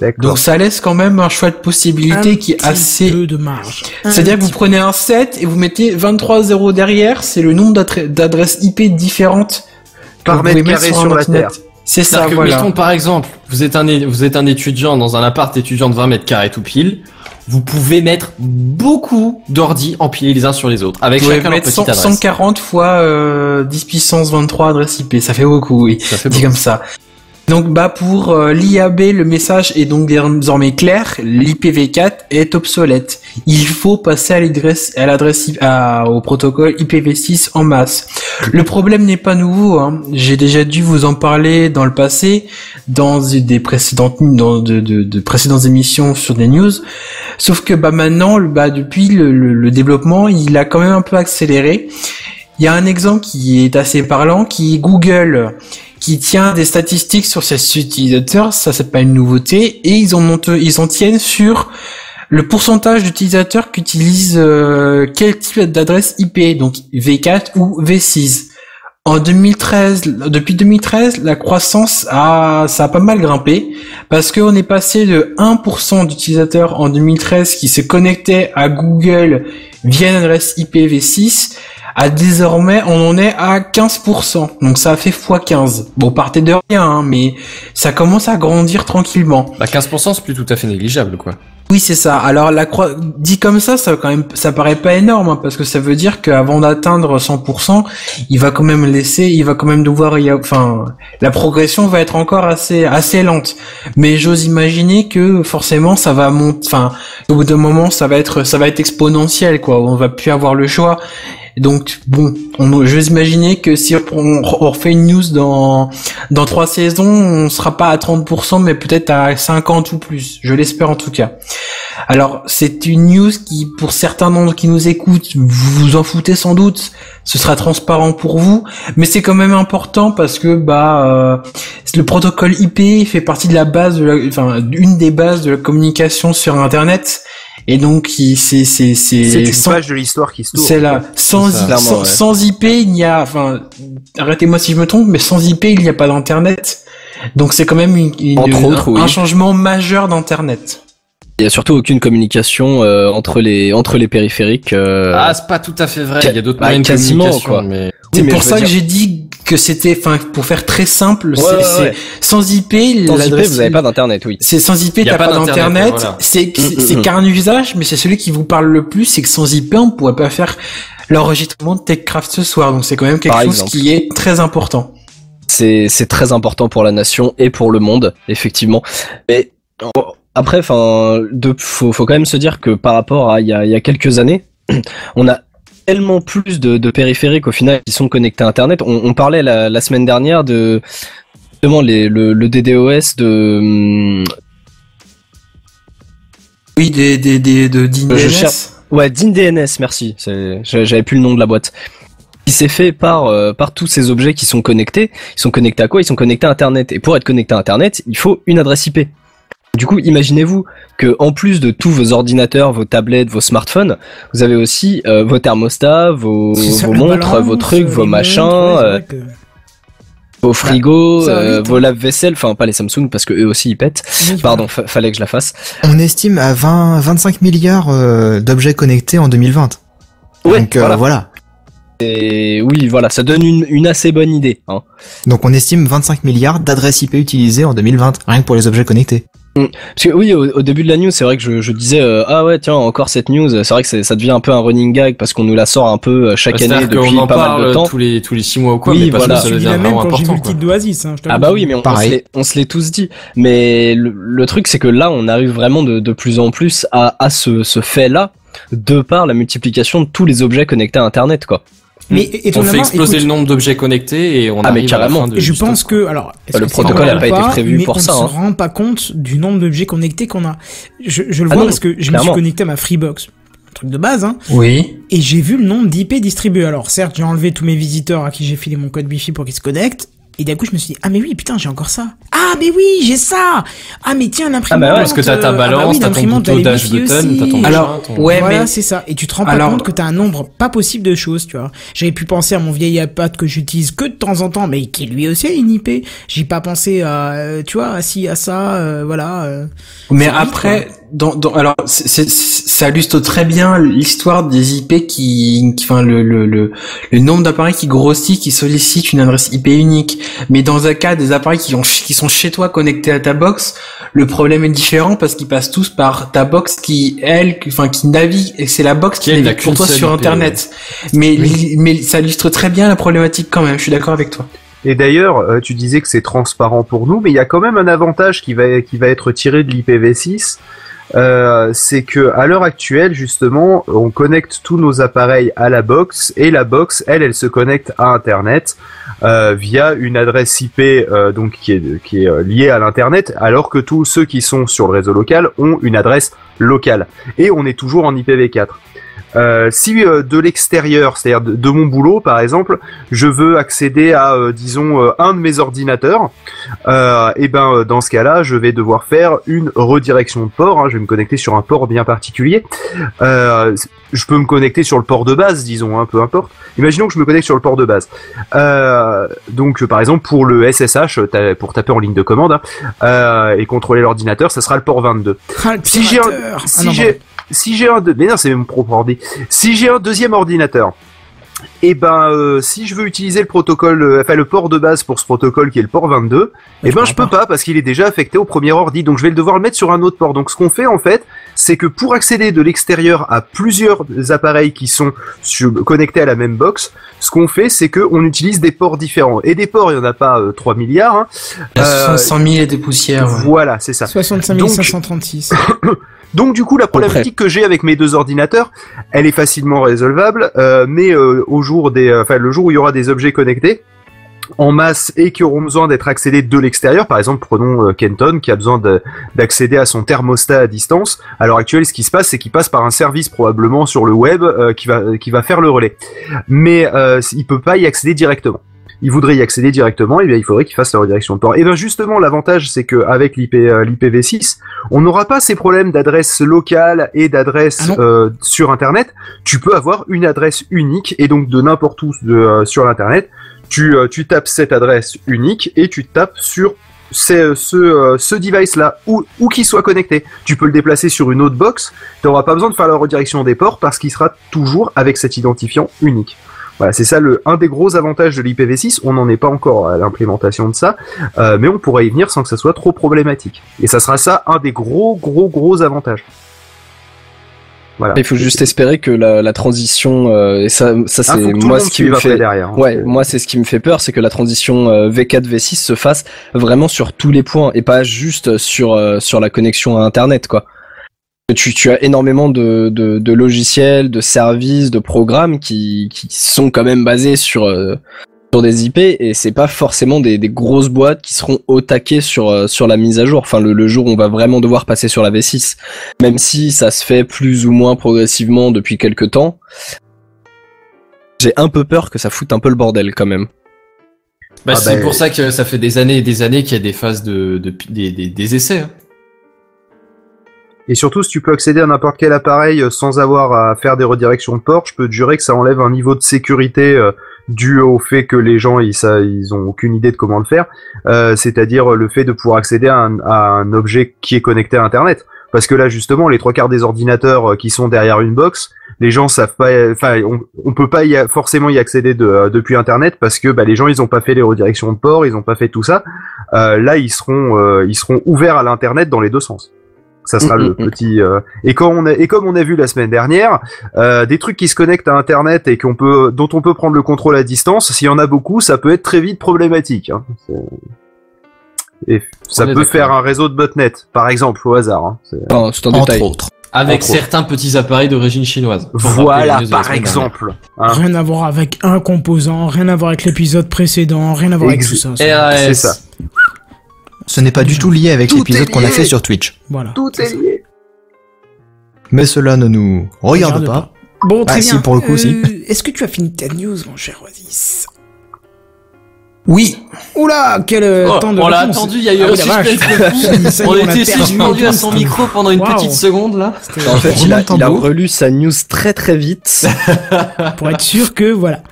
D'accord. Donc ça laisse quand même un choix de possibilité Un qui est petit assez peu de marge. C'est-à-dire que vous prenez un 7 et vous mettez 23 zéros derrière, c'est le nombre d'adre- d'adresses IP différentes que Par vous pouvez mètre mettre carré sur, la. Terre. C'est ça, que, voilà. mettons, par exemple, vous êtes un, vous êtes un étudiant dans un appart étudiant de 20 mètres carrés tout pile. Vous pouvez mettre beaucoup d'ordi empilés les uns sur les autres, avec Vous chacun leur mettre petite 100 adresse. 140 fois euh, 10 puissance 23 adresses IP, ça fait beaucoup, oui. Ça fait Dit beaucoup. comme ça. Donc bah pour euh, l'IAB, le message est donc désormais clair, l'IPv4 est obsolète. Il faut passer à l'adresse à l'adresse au protocole IPv6 en masse. Le problème n'est pas nouveau, hein. j'ai déjà dû vous en parler dans le passé, dans des précédentes dans de, de- de précédentes émissions sur des news. Sauf que bah maintenant, bah depuis le, le- le développement, il a quand même un peu accéléré. Il y a un exemple qui est assez parlant, qui est Google, qui tient des statistiques sur ses utilisateurs. Ça, c'est pas une nouveauté, et ils en tiennent sur le pourcentage d'utilisateurs qui utilisent euh, quel type d'adresse IP, donc V4 ou V6. En 2013, depuis 2013, la croissance a, ça a pas mal grimpé parce qu'on est passé de 1% d'utilisateurs en 2013 qui se connectaient à Google via une adresse IPv6 à désormais on en est à 15%. Donc ça a fait x15. Bon, partez de rien, hein, mais ça commence à grandir tranquillement. Bah, 15% c'est plus tout à fait négligeable, quoi. Oui, c'est ça. Alors la croi... dit comme ça, ça quand même, ça paraît pas énorme hein, parce que ça veut dire qu'avant d'atteindre 100%, il va quand même laisser, il va quand même devoir, y a- enfin, la progression va être encore assez assez lente. Mais j'ose imaginer que forcément ça va monter, enfin, au bout d'un moment ça va être ça va être exponentiel quoi. On va plus avoir le choix. Donc bon, on, j'ose imaginer que si on, refait une news dans dans trois saisons, on sera pas à 30%, mais peut-être à 50 ou plus. Je l'espère en tout cas. Alors, c'est une news qui, pour certains d'entre qui nous écoutent, vous vous en foutez sans doute. Ce sera transparent pour vous, mais c'est quand même important parce que bah euh, le protocole IP fait partie de la base, enfin une des bases de la communication sur Internet, et donc il- c'est c'est C'est c'est une sans- page de l'histoire qui se tourne. c'est là. Sans, ça. Sans, ouais. sans IP, il n'y a, enfin, arrêtez-moi si je me trompe, mais sans IP, il n'y a pas d'internet. Donc c'est quand même une, une- Entre un, autres, oui. un changement majeur d'internet. Il y a surtout aucune communication euh, entre les entre les périphériques. euh, Ah, c'est pas tout à fait vrai. Il y a d'autres Bah, moyens de communication, quoi. mais C'est pour ça que j'ai dit que c'était, enfin, pour faire très simple, c'est- Ouais, c'est ouais. sans IP, sans IP, vous avez pas d'internet, oui. C'est sans IP, t'as pas pas d'internet, voilà. C'est c'est- Mm, c'est mm, qu'un usage, mais c'est celui qui vous parle le plus. C'est que sans IP, on pourrait pas faire l'enregistrement de TechCraft ce soir. Donc c'est quand même quelque Par chose exemple. qui est très important. c'est c'est très important pour la nation et pour le monde effectivement mais après enfin de faut faut quand même se dire que par rapport à il y a, il y a quelques années on a tellement plus de, de périphériques au final qui sont connectés à internet on, on parlait la, la semaine dernière de justement les, le, le DDoS de hum, Oui, des des des de d'INDNS. Je Ouais, DNS, merci. J'avais plus le nom de la boîte. Qui s'est fait par euh, par tous ces objets qui sont connectés. Ils sont connectés à quoi? Ils sont connectés à Internet. Et pour être connecté à Internet, il faut une adresse IP. Du coup, imaginez-vous que en plus de tous vos ordinateurs, vos tablettes, vos smartphones, vous avez aussi euh, vos thermostats, vos, montres, balance, vos trucs, vos machins, montres, euh, que- vos frigos, ça euh, vite, vos hein. lave-vaisselle. Enfin, pas les Samsung parce que eux aussi ils pètent. Oui, Pardon, fa- fallait que je la fasse. On estime à 20, 25 milliards euh, d'objets connectés en 2020. Ouais, Donc euh, voilà. voilà. Et oui, voilà, ça donne une, une assez bonne idée. Hein. Donc on estime 25 milliards d'adresses IP utilisées en 2020, rien que pour les objets connectés. Parce que oui, au, au début de la news, c'est vrai que je, je disais euh, ah ouais tiens encore cette news. C'est vrai que c'est- ça devient un peu un running gag parce qu'on nous la sort un peu euh, chaque année depuis pas mal de temps. tous les tous les six mois ou quoi, Oui, mais parce voilà. que ça Je me suis dit devient la même vraiment quand j'ai vu important. le quoi. titre d'Oasis. Hein, je t'avoue. Ah bah oui, mais on, on se l'est- on se l'est tous dit. Mais le, le truc, c'est que là, on arrive vraiment de, de plus en plus à, à ce, ce fait-là, de par la multiplication de tous les objets connectés à Internet, quoi. Mais On étonnamment, fait exploser écoute, le nombre d'objets connectés et on Ah, mais arrive à la carrément. fin de Je pense que alors est-ce Le que protocole normal a pas été prévu mais pour on ça, ne hein. se rend pas compte du nombre d'objets connectés qu'on a. Je, je le Ah vois non, parce que je me suis connecté à ma Freebox, un truc de base, hein, Oui. et j'ai vu le nombre d'IP distribués. Alors certes, j'ai enlevé tous mes visiteurs à qui j'ai filé mon code Wi-Fi pour qu'ils se connectent. Et d'un coup, je me suis dit, ah mais oui, putain, j'ai encore ça. Ah mais oui, j'ai ça. Ah mais tiens, l'imprimante. Ah bah ouais, Parce que t'as ta euh, ah bah balance, oui, t'as ton bouton Wi-Fi button, t'as ton Alors, machin, ton- ouais, voilà, mais- c'est ça. Et tu te rends pas Alors- compte que t'as un nombre pas possible de choses, tu vois. J'avais pu penser à mon vieil iPad que j'utilise que de temps en temps, mais qui lui aussi a une IP. J'ai pas pensé à, euh, tu vois, à ci, à ça, euh, voilà. euh. Mais vite, après, dans, dans, alors, c'est, c'est- ça illustre très bien l'histoire des IP qui, qui- enfin, le, le, le, le nombre d'appareils qui grossit, qui sollicitent une adresse IP unique. Mais dans un cas des appareils qui, ont, qui sont chez toi connectés à ta box, le problème est différent parce qu'ils passent tous par ta box qui, elle, qui- enfin, qui navigue, et c'est la box qui Qui, navigue n'a pour toi sur IP, Internet. Mais, mais ça illustre très bien la problématique quand même, je suis d'accord avec toi. Et d'ailleurs, euh, tu disais que c'est transparent pour nous, mais il y a quand même un avantage qui va, qui va être tiré de l'IPv6. Euh, c'est que à l'heure actuelle, justement, on connecte tous nos appareils à la box et la box, elle, elle se connecte à Internet euh, via une adresse IP euh, donc qui est, qui est liée à l'internet, alors que tous ceux qui sont sur le réseau local ont une adresse locale. Et on est toujours en IPv4. Euh, si euh, de l'extérieur, c'est-à-dire de, de mon boulot par exemple, je veux accéder à, euh, disons, euh, un de mes ordinateurs, euh, et ben euh, dans ce cas-là, je vais devoir faire une redirection de port. hein, je vais me connecter sur un port bien particulier. Euh, je peux me connecter sur le port de base, disons, hein, peu importe. Imaginons que je me connecte sur le port de base. Euh, donc, euh, par exemple, pour le SSH, pour taper en ligne de commande hein, euh, et contrôler l'ordinateur, ça sera le port 22. Ah, le Si j'ai. Ah, si j'ai, si j'ai un, deux- mais non, c'est mon propre ordi. Si j'ai un deuxième ordinateur, et ben, euh, si je veux utiliser le protocole, euh, enfin le port de base pour ce protocole qui est le port 22, et tu ben pourras je peux pas parce qu'il est déjà affecté au premier ordi, donc je vais le devoir le mettre sur un autre port. Donc ce qu'on fait en fait, c'est que pour accéder de l'extérieur à plusieurs appareils qui sont connectés à la même box, ce qu'on fait, c'est que on utilise des ports différents. Et des ports, il y en a pas euh, 3 milliards. Hein. Il y a Euh, 100 000 et des poussières. ouais. Voilà, c'est ça. 65 Donc- 536. Donc du coup, la problématique que j'ai avec mes deux ordinateurs, elle est facilement résolvable, euh, mais euh, au jour des, euh, enfin le jour où il y aura des objets connectés en masse et qui auront besoin d'être accédés de l'extérieur, par exemple prenons Kenton qui a besoin de- d'accéder à son thermostat à distance. À l'heure actuelle, ce qui se passe, c'est qu'il passe par un service probablement sur le web euh, qui va qui va faire le relais, mais euh, il peut pas y accéder directement il voudrait y accéder directement, et bien il faudrait qu'il fasse la redirection de port. Et bien justement, l'avantage c'est que avec l'IP, euh, l'IPv6, on n'aura pas ces problèmes d'adresse locale et d'adresse Ah euh, sur Internet. Tu peux avoir une adresse unique et donc de n'importe où de, euh, sur Internet, tu, euh, tu tapes cette adresse unique et tu tapes sur c'est ce euh, ce device là où où qu'il soit connecté. Tu peux le déplacer sur une autre box. Tu n'auras pas besoin de faire la redirection des ports parce qu'il sera toujours avec cet identifiant unique. Voilà, c'est ça le un des gros avantages de l'IPv6. On n'en est pas encore à l'implémentation de ça, euh, mais on pourra y venir sans que ça soit trop problématique. Et ça sera ça un des gros gros gros avantages. Voilà. Il faut juste espérer que la, la transition, euh, et ça, ça Ah, c'est moi ce qui me fait. derrière. hein. Ouais, moi c'est ce qui me fait peur, c'est que la transition euh, V4 V6 se fasse vraiment sur tous les points et pas juste sur euh, sur la connexion à Internet quoi. Tu, tu as énormément de, de, de logiciels, de services, de programmes qui, qui sont quand même basés sur euh, sur des IP et c'est pas forcément des, des grosses boîtes qui seront au taquet sur euh, sur la mise à jour. Enfin le, le jour où on va vraiment devoir passer sur la V6, même si ça se fait plus ou moins progressivement depuis quelques temps. J'ai un peu peur que ça foute un peu le bordel quand même. Bah, Ah c'est bah, pour ça que ça fait des années et des années qu'il y a des phases de, de des, des, des essais. hein. Et surtout, si tu peux accéder à n'importe quel appareil euh, sans avoir à faire des redirections de port, je peux te jurer que ça enlève un niveau de sécurité euh, dû au fait que les gens ils, ça, ils ont aucune idée de comment le faire. Euh, C'est-à-dire le fait de pouvoir accéder à un, objet qui est connecté à Internet. Parce que là, justement, les trois quarts des ordinateurs qui sont derrière une box, les gens savent pas, enfin, on, on peut pas y forcément y accéder de, depuis Internet parce que bah, les gens ils ont pas fait les redirections de port, ils ont pas fait tout ça. Là, ils seront, ils seront ouverts à l'internet dans les deux sens. Ça sera Mm, le mm, mm. petit. euh, Et quand on a, et comme on a vu la semaine dernière, euh, des trucs qui se connectent à Internet et qu'on peut, dont on peut prendre le contrôle à distance, s'il y en a beaucoup, ça peut être très vite problématique. hein. Et ça peut faire un réseau de botnet, par exemple, au hasard. hein. Entre autres. Avec Entre autres. certains petits appareils d'origine chinoise. Voilà, par exemple. hein. Rien à voir avec un composant, rien à voir avec l'épisode précédent, rien à voir avec tout ça. C'est ça. Ce n'est pas du tout lié avec l'épisode qu'on a fait sur Twitch. Voilà. Tout est lié. Mais cela ne nous regarde, Regarde pas. Bon, très Ah, bien. si, pour le coup, Euh, si. Est-ce que tu as fini ta news, mon cher Oasis Oui. Oula, quel euh, Oh, temps de on l'a attendu, il y a eu Ah un suspense de fou. On était suspendu à son micro pendant une petite seconde là. En fait, il a, il relu sa news très très vite. pour être sûr que voilà.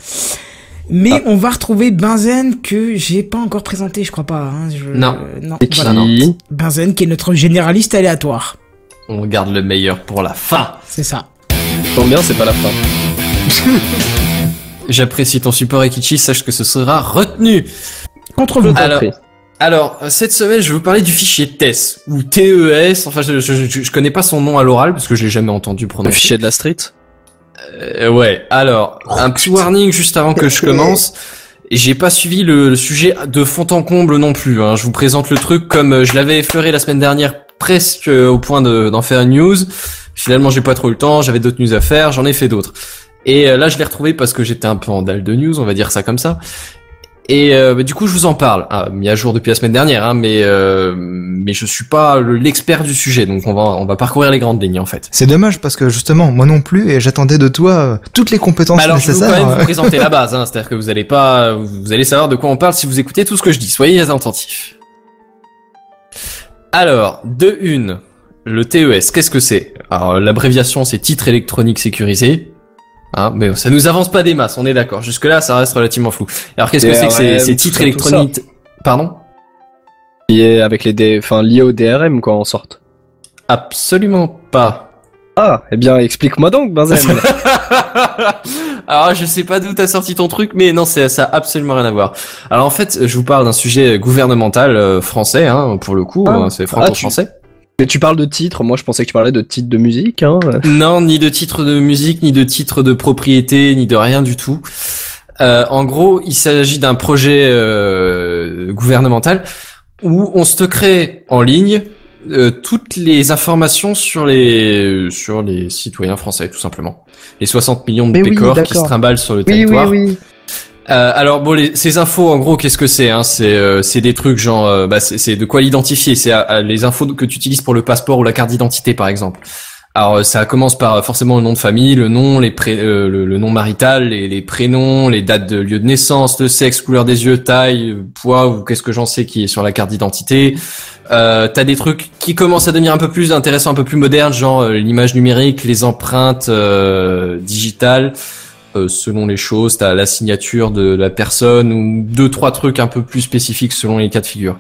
Mais on va retrouver Benzen que j'ai pas encore présenté, je crois pas. Hein. Je- Non. euh, non. Et qui Voilà. non. Benzen qui est notre généraliste aléatoire. On garde le meilleur pour la fin. C'est ça. Tant bien, c'est pas la fin. J'apprécie ton support Ekichi, sache que ce sera retenu. Contre vous. Alors, alors, cette semaine, je vais vous parler du fichier TES, ou TES, enfin, je, je, je, je connais pas son nom à l'oral, parce que je l'ai jamais entendu Le prononcer. fichier de la street. Euh, ouais, alors, un petit warning juste avant que je commence. J'ai pas suivi le, le sujet de fond en comble non plus. Hein. Je vous présente le truc comme euh, je l'avais effleuré la semaine dernière, presque euh, au point de- d'en faire une news. Finalement, j'ai pas trop eu le temps. J'avais d'autres news à faire. J'en ai fait d'autres. Et là, je l'ai retrouvé parce que j'étais un peu en dalle de news, on va dire ça comme ça. Et euh, bah, du coup, je vous en parle. Ah, mis à jour depuis la semaine dernière, hein, mais euh, mais je suis pas le- l'expert du sujet, donc on va on va parcourir les grandes lignes en fait. C'est dommage parce que justement, moi non plus, et j'attendais de toi euh, toutes les compétences Bah alors, je vais vous quand nécessaires. même vous présenter la base, hein, c'est-à-dire que vous allez pas, vous allez savoir de quoi on parle si vous écoutez tout ce que je dis. Soyez attentifs. Alors, de une, le TES, qu'est-ce que c'est? Alors, l'abréviation, c'est titre électronique sécurisé. Hein, mais ça nous avance pas des masses, on est d'accord. Jusque là, ça reste relativement flou. Alors, qu'est-ce que c'est que ces, titres électroniques Pardon Lié avec les D, enfin lié au DRM quoi en sorte. Absolument pas. Ah, eh bien explique-moi donc, Benzen. Alors je sais pas d'où t'as sorti ton truc, mais non, c'est ça a absolument rien à voir. Alors en fait, je vous parle d'un sujet gouvernemental euh, français, hein, pour le coup, Ah. hein, c'est Ah, tu- franco-français. Mais tu parles de titre, moi je pensais que tu parlais de titre de musique. Hein. Non, ni de titre de musique, ni de titre de propriété, ni de rien du tout. Euh, en gros, il s'agit d'un projet euh, gouvernemental où on stockerait en ligne euh, toutes les informations sur les sur les citoyens français, tout simplement. Les 60 millions de Mais oui, pécores qui se trimballent sur le territoire. oui. Euh, alors bon, ces infos, en gros, qu'est-ce que c'est hein? C'est euh, c'est des trucs genre, euh, bah, c'est de quoi l'identifier. C'est les infos que tu utilises pour le passeport ou la carte d'identité, par exemple. Alors ça commence par forcément le nom de famille, le nom, le, nom marital, les, prénoms, les dates de lieu de naissance, le sexe, couleur des yeux, taille, poids ou qu'est-ce que j'en sais qui est sur la carte d'identité. T'as des trucs qui commencent à devenir un peu plus intéressants, un peu plus modernes, genre l'image numérique, les empreintes digitales. Euh, selon les choses, t'as la signature de la personne ou deux trois trucs un peu plus spécifiques selon les cas de figure.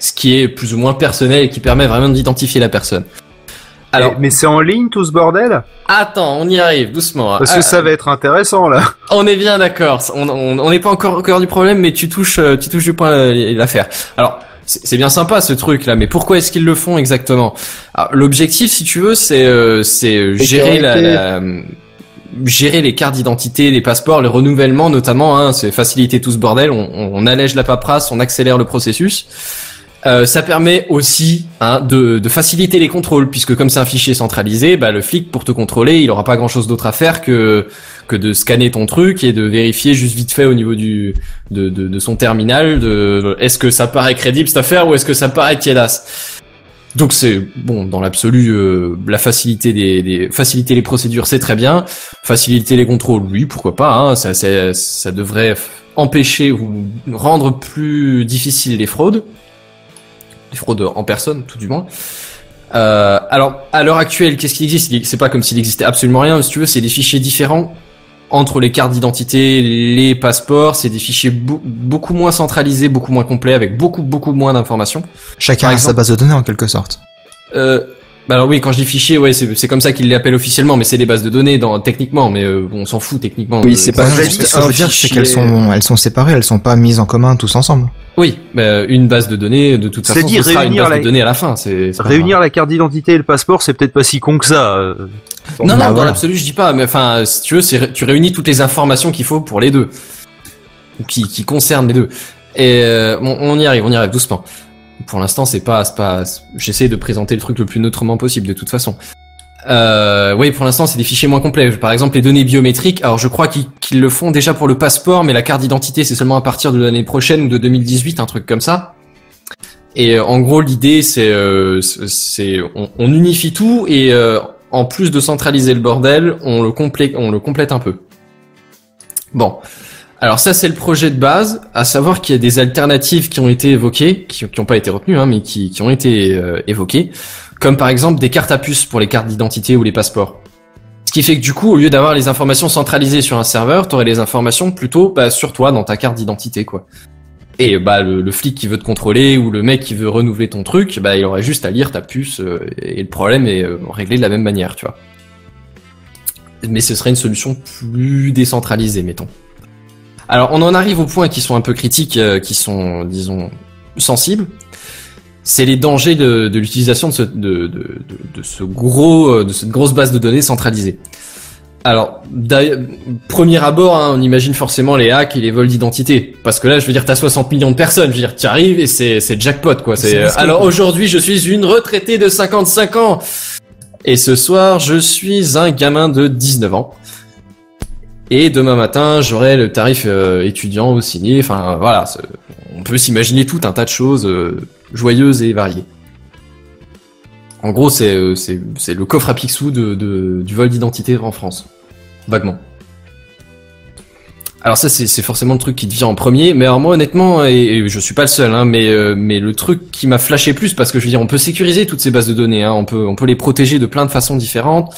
ce qui est plus ou moins personnel et qui permet vraiment d'identifier la personne. Alors, Eh, mais c'est en ligne tout ce bordel? Attends, on y arrive doucement. Parce Ah, que ça va être intéressant là. On est bien d'accord. On on- on n'est pas encore au cœur du problème, mais tu touches, euh, tu touches du point euh, l'affaire. Alors, c'est bien sympa ce truc là, mais pourquoi est-ce qu'ils le font exactement? Alors, L'objectif, si tu veux, c'est euh, c'est gérer la, la- gérer les cartes d'identité, les passeports, les renouvellements notamment. Hein, c'est faciliter tout ce bordel. On, allège la paperasse, on accélère le processus. Euh, ça permet aussi hein, de, de faciliter les contrôles, puisque comme c'est un fichier centralisé, bah, le flic pour te contrôler, il aura pas grand-chose d'autre à faire que que de scanner ton truc et de vérifier juste vite fait au niveau du de, de, de son terminal de est-ce que ça paraît crédible cette affaire ou est-ce que ça paraît tiédasse. Donc c'est bon dans l'absolu euh, la facilité des, faciliter les procédures c'est très bien, faciliter les contrôles oui pourquoi pas hein, ça ça, devrait empêcher ou rendre plus difficile les fraudes les fraudes en personne tout du moins. Euh, alors, à l'heure actuelle, qu'est-ce qui existe? C'est pas comme s'il existait absolument rien. Si tu veux, c'est des fichiers différents entre les cartes d'identité, les passeports. C'est des fichiers beau- beaucoup moins centralisés, beaucoup moins complets, avec beaucoup beaucoup moins d'informations. Chacun Par a sa base de données en quelque sorte. Euh, alors oui, quand je dis fichier, ouais, c'est c'est comme ça qu'ils l'appellent officiellement, mais c'est des bases de données dans techniquement, mais euh, bon, on s'en fout techniquement. Oui, Euh, c'est pas juste ce que je veux dire, c'est qu'elles sont, elles sont séparées, elles sont pas mises en commun tous ensemble. Oui, bah, une base de données, de toute C'est façon, dire ce sera une réunir base la- de données à la fin. C'est Réunir la carte d'identité et le passeport, c'est peut-être pas si con que ça. euh. Non, non, Bah, dans voilà. l'absolu, je dis pas, mais enfin, si tu veux, c'est, tu réunis toutes les informations qu'il faut pour les deux. Ou qui, qui concernent les deux. Et, euh, on, on y arrive, on y arrive doucement. Pour l'instant, c'est pas, pas, j'essaie de présenter le truc le plus neutrement possible, de toute façon. Euh, oui, pour l'instant, c'est des fichiers moins complets. Par exemple, les données biométriques. Alors, je crois qu'ils, qu'ils le font déjà pour le passeport, mais la carte d'identité, c'est seulement à partir de l'année prochaine ou de 2018, un truc comme ça. Et euh, en gros, l'idée, c'est, euh, c'est, on, on unifie tout et euh, en plus de centraliser le bordel, on le complète, on le complète un peu. Bon. Alors ça, c'est le projet de base, à savoir qu'il y a des alternatives qui ont été évoquées, qui n'ont pas été retenues, hein, mais qui, ont été euh, évoquées, comme par exemple des cartes à puce pour les cartes d'identité ou les passeports. Ce qui fait que du coup, au lieu d'avoir les informations centralisées sur un serveur, tu aurais les informations plutôt bah, sur toi, dans ta carte d'identité, quoi. Et bah le, le flic qui veut te contrôler ou le mec qui veut renouveler ton truc, bah il aurait juste à lire ta puce euh, et le problème est euh, réglé de la même manière, tu vois. Mais ce serait une solution plus décentralisée, mettons. Alors on en arrive aux points qui sont un peu critiques, euh, qui sont, disons, sensibles. C'est les dangers de, de l'utilisation de ce, de, de, de, de ce gros, euh, de cette grosse base de données centralisée. Alors, premier abord, hein, on imagine forcément les hacks et les vols d'identité. Parce que là, je veux dire, t'as 60 millions de personnes. Je veux dire, tu arrives et c'est, c'est jackpot, quoi. C'est alors aujourd'hui, je suis une retraitée de 55 ans. Et ce soir, je suis un gamin de 19 ans. Et demain matin, j'aurai le tarif euh, étudiant au signé. Enfin, voilà. On peut s'imaginer tout un tas de choses euh, joyeuses et variées. En gros, c'est euh, le coffre à Picsou de, du vol d'identité en France. Vaguement. Alors ça, c'est c'est forcément le truc qui te vient en premier. Mais alors moi, honnêtement, et, et je suis pas le seul, hein, mais mais le truc qui m'a flashé plus, parce que je veux dire, on peut sécuriser toutes ces bases de données, hein, on peut on peut les protéger de plein de façons différentes.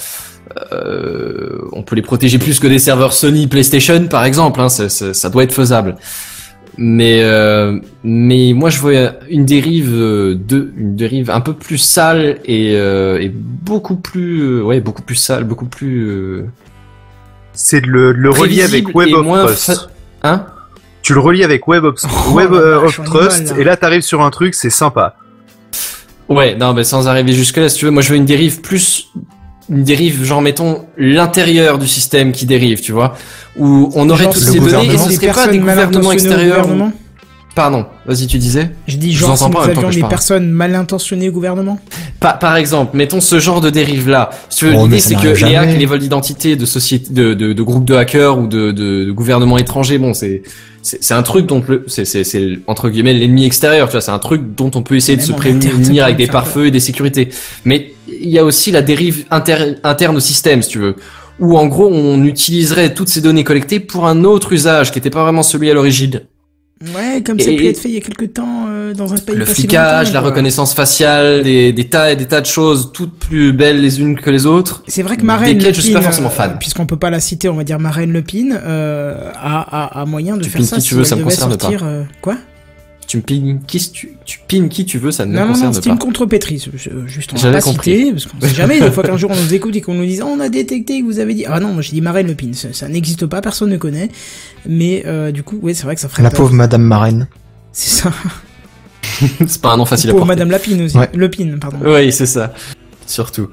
Euh, on peut les protéger plus que des serveurs Sony, PlayStation, par exemple. Hein, ça, ça- ça doit être faisable. Mais euh, mais moi, je vois une dérive euh, de une dérive un peu plus sale et, euh, et beaucoup plus ouais beaucoup plus sale, beaucoup plus euh, C'est de le, de le relier avec Web of moins Trust. hein? Tu le relis avec Web of, Oh Web of est mal, Trust, là. et là t'arrives sur un truc, c'est sympa. Ouais, non, mais sans arriver jusque là, si tu veux, moi je veux une dérive plus une dérive, genre mettons l'intérieur du système qui dérive, tu vois, où on aurait Genre, toutes ces données et ce serait pas des gouvernements extérieurs. gouvernement Pardon, vas-y, tu disais. Je dis Je genre vous si nous pas temps avions que je des personnes mal intentionnées au gouvernement Par, par exemple, mettons ce genre de dérive là. Si tu veux, Oh, l'idée c'est que les hacks, les vols d'identité de sociétés, de, de, de groupes de hackers ou de, de, de gouvernements étrangers, bon, c'est c'est un truc dont le, c'est c'est c'est entre guillemets l'ennemi extérieur. Tu vois, c'est un truc dont on peut essayer de se prémunir peut avec des pare-feux et des sécurités. Mais il y a aussi la dérive inter- interne au système, si tu veux, où en gros on utiliserait toutes ces données collectées pour un autre usage qui n'était pas vraiment celui à l'origine. Ouais, comme ça Et- peut être fait il y a quelques temps euh, dans un pays Le pas flicage, la reconnaissance faciale, des, des tas et des tas de choses, toutes plus belles les unes que les autres. C'est vrai que Marine Desquelles Le je suis pas forcément euh, fan. puisqu'on peut pas la citer, on va dire Marine Le Pen, euh, a, a, a moyen de Tu faire ça qui tu si veux, elle ça me concerne pas. sortir, euh, quoi? Tu me pines qui tu, tu pines qui tu veux, ça ne Non, me non, non, concerne c'était pas. une contre-pétrice. Je- Juste, on compris. citer, parce qu'on sait jamais, des fois qu'un jour on nous écoute et qu'on nous dise, Ah, on a détecté que vous avez dit, ah non, moi j'ai dit Marine Le Pen, ça, ça n'existe pas, personne ne connaît. Mais, euh, du coup, oui, c'est vrai que ça ferait La pauvre Madame Marraine. C'est ça. c'est pas un nom facile à Pour porter. Madame Lapine aussi. Ouais. Lepine, pardon. Oui, c'est ça. Surtout.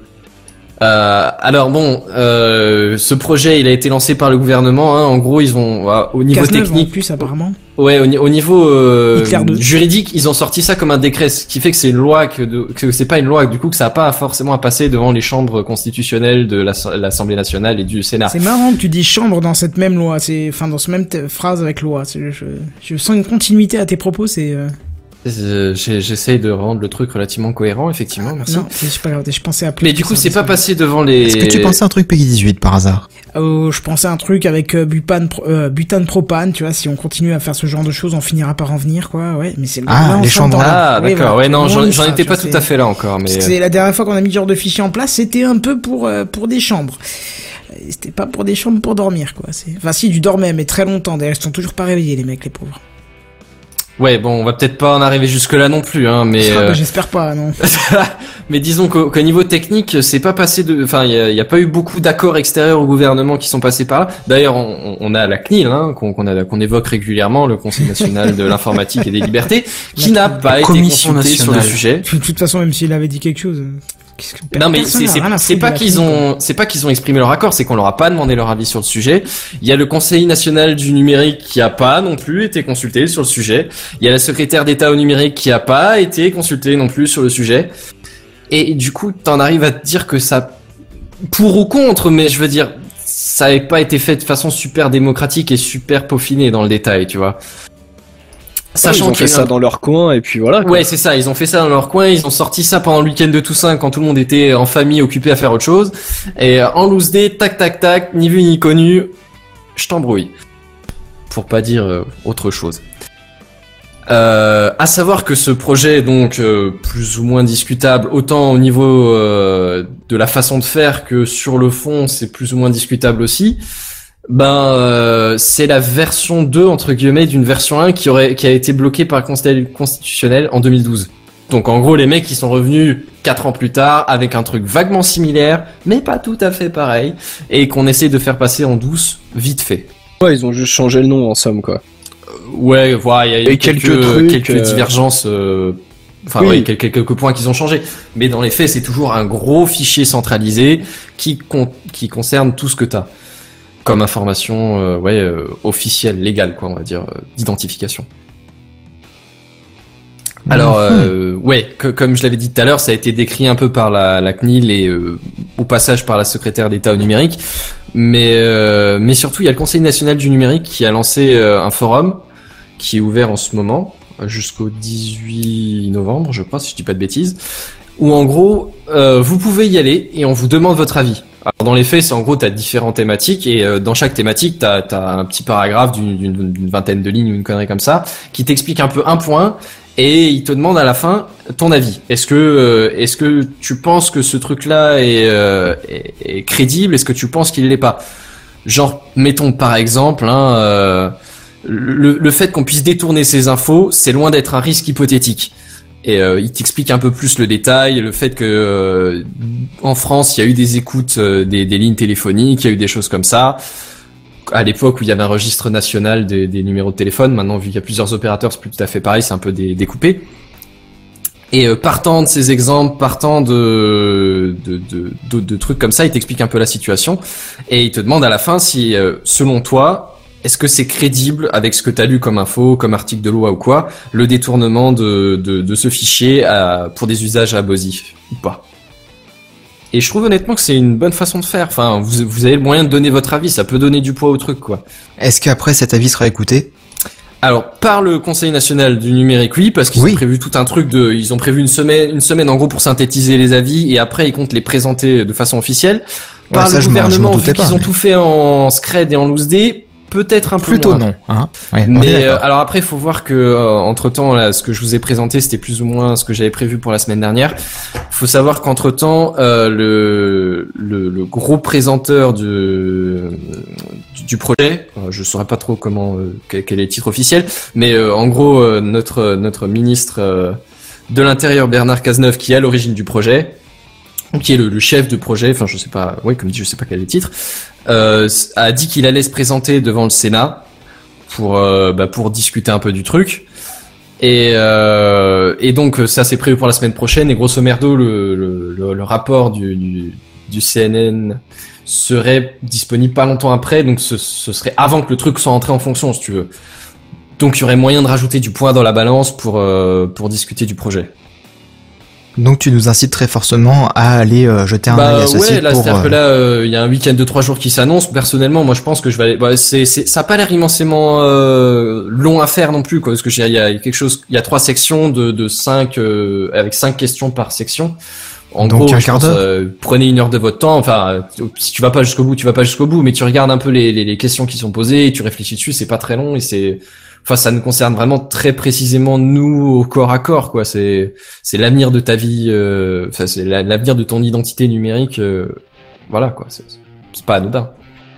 Euh, alors bon, euh, ce projet, il a été lancé par le gouvernement. Hein. En gros, ils ont euh, au niveau technique, plus, apparemment. ouais, au, ni- au niveau euh, juridique, ils ont sorti ça comme un décret, ce qui fait que c'est une loi que, de- que c'est pas une loi, du coup que ça a pas forcément à passer devant les chambres constitutionnelles de l'Ass- l'Assemblée nationale et du Sénat. C'est marrant que tu dis chambre dans cette même loi, c'est, enfin, dans ce même phrase avec loi. Je, je sens une continuité à tes propos, c'est, euh, Euh, J'essaye de rendre le truc relativement cohérent, effectivement. Merci. non, pas je pensais appeler. Mais du coup, c'est pas passé devant les. Est-ce que tu pensais à un truc Peggy 18 par hasard? Oh, je pensais à un truc avec euh, butane, euh, butane propane, tu vois, si on continue à faire ce genre de choses, on finira par en venir, quoi, ouais, mais c'est le Ah, là, les chambres Ah, Oui, d'accord. voilà. Ouais, non, On j'en étais pas tout à fait là encore, mais. euh, C'est la dernière fois qu'on a mis ce genre de fichier en place, c'était un peu pour euh, pour des chambres. C'était pas pour des chambres pour dormir, quoi. C'est, enfin, si, du dormais, mais très longtemps. D'ailleurs, ils sont toujours pas réveillés, les mecs, les pauvres. Ouais, bon, on va peut-être pas en arriver jusque là non plus, hein, mais. Ah, euh, J'espère pas, non. mais disons qu'au niveau technique, c'est pas passé de, enfin, il y a, il y a pas eu beaucoup d'accords extérieurs au gouvernement qui sont passés par là. D'ailleurs, on, on a la CNIL, hein, qu'on évoque régulièrement, le Conseil national de l'informatique et des libertés, qui n'a pas été consulté sur le sujet. De toute façon, même s'il avait dit quelque chose. Que- Non mais c'est pas qu'ils ont c'est pas qu'ils ont exprimé leur accord, c'est qu'on leur a pas demandé leur avis sur le sujet. Il y a le Conseil national du numérique qui a pas non plus été consulté sur le sujet. Il y a la secrétaire d'État au numérique qui a pas été consultée non plus sur le sujet. Et du coup, t'en arrives à te dire que ça pour ou contre, mais je veux dire ça avait pas été fait de façon super démocratique et super peaufiné dans le détail, tu vois. Sachant ils ont fait ça un- dans leur coin et puis voilà. quoi. Ouais, c'est ça. Ils ont fait ça dans leur coin. Ils ont sorti ça pendant le week-end de Toussaint quand tout le monde était en famille occupé à faire autre chose. Et euh, en loose day, tac, tac, tac, ni vu ni connu, je t'embrouille. Pour pas dire euh, autre chose. Euh, à savoir que ce projet est donc euh, plus ou moins discutable, autant au niveau euh, de la façon de faire que sur le fond, c'est plus ou moins discutable aussi. Ben, euh, c'est la version 2 entre guillemets d'une version 1 qui aurait qui a été bloquée par le Conseil constitutionnel en 2012. Donc en gros, les mecs qui sont revenus quatre ans plus tard avec un truc vaguement similaire, mais pas tout à fait pareil, et qu'on essaie de faire passer en douce, vite fait. Ouais, ils ont juste changé le nom en somme quoi. Ouais, voilà, il y a eu quelques, quelques trucs, quelques euh, divergences, euh, enfin Oui. ouais, quelques, quelques points qu'ils ont changé. Mais dans les faits, c'est toujours un gros fichier centralisé qui, con- qui concerne tout ce que t'as comme information, euh, ouais, euh, officielle, légale, quoi, on va dire, euh, d'identification. Alors, euh, ouais, que- comme je l'avais dit tout à l'heure, ça a été décrit un peu par la, la CNIL et au passage par la secrétaire d'État au numérique. Mais, mais surtout, il y a le Conseil national du numérique qui a lancé un forum qui est ouvert en ce moment jusqu'au 18 novembre, je crois, si je dis pas de bêtises, où en gros, vous pouvez y aller et on vous demande votre avis. Alors, dans les faits, c'est en gros, tu as différentes thématiques et euh, dans chaque thématique, tu as, un petit paragraphe d'une- vingtaine de lignes ou une connerie comme ça qui t'explique un peu un point et il te demande à la fin ton avis. Est-ce que euh, est-ce que tu penses que ce truc-là est, euh, est crédible? Est-ce que tu penses qu'il l'est pas? Genre, mettons par exemple, hein, euh, le, le fait qu'on puisse détourner ces infos, c'est loin d'être un risque hypothétique. Et euh, il t'explique un peu plus le détail, le fait que euh, en France, il y a eu des écoutes euh, des, des lignes téléphoniques, il y a eu des choses comme ça. À l'époque où il y avait un registre national des, des numéros de téléphone, maintenant vu qu'il y a plusieurs opérateurs, c'est plus tout à fait pareil, c'est un peu dé- découpé. Et euh, partant de ces exemples, partant de de, de, de, de trucs comme ça, il t'explique un peu la situation et il te demande à la fin si, euh, selon toi, est-ce que c'est crédible avec ce que tu as lu comme info, comme article de loi ou quoi, le détournement de, de, de ce fichier à, pour des usages abusifs ou pas? Et je trouve honnêtement que c'est une bonne façon de faire. Enfin, vous, vous avez le moyen de donner votre avis, ça peut donner du poids au truc, quoi. Est-ce qu'après cet avis sera écouté? Alors, par le Conseil national du numérique, oui, parce qu'ils Oui. ont prévu tout un truc de, ils ont prévu une semaine, une semaine en gros pour synthétiser les avis et après ils comptent les présenter de façon officielle. Par Ouais, ça, le je m'en- je m'en gouvernement, doutais vu qu'ils ont mais- tout fait en scred et en loose day, peut-être un peu Plutôt moins. non. Hein ouais, Mais euh, alors après, il faut voir que entre temps, là, ce que je vous ai présenté, c'était plus ou moins ce que j'avais prévu pour la semaine dernière. Il faut savoir qu'entre temps, le, le le gros présenteur du du, du projet, euh, je saurais pas trop comment euh, quel, quel est le titre officiel, mais euh, en gros, euh, notre notre ministre euh, de l'Intérieur Bernard Cazeneuve, qui est à l'origine du projet, qui est le, chef de projet, enfin je sais pas, oui comme dit, je sais pas quel est le titre, euh, a dit qu'il allait se présenter devant le Sénat pour euh, bah, discuter un peu du truc. Et, euh, et donc ça c'est prévu pour la semaine prochaine et grosso merdo le, rapport du, CNN serait disponible pas longtemps après donc ce, serait avant que le truc soit entré en fonction si tu veux. Donc il y aurait moyen de rajouter du poids dans la balance pour discuter du projet. Donc tu nous incites très fortement à aller euh, jeter un œil Bah à ce ouais, site là, pour. c'est-à-dire que euh, là, euh, il y a un week-end de trois jours qui s'annonce. Personnellement, moi, je pense que je vais aller. Bah, c'est, c'est, ça a pas l'air immensément euh, long à faire non plus, quoi, parce que j'ai- il y a quelque chose, il y a trois sections de, de cinq, euh, avec cinq questions par section. En Donc gros, un je quart pense, d'heure. euh, prenez une heure de votre temps. Enfin, si tu vas pas jusqu'au bout, tu vas pas jusqu'au bout, mais tu regardes un peu les, les, les questions qui sont posées, et tu réfléchis dessus. C'est pas très long et c'est, enfin, ça nous concerne vraiment très précisément nous au corps à corps, quoi. C'est, c'est l'avenir de ta vie, euh, enfin, c'est la- l'avenir de ton identité numérique. euh, voilà, quoi. C'est, pas anodin.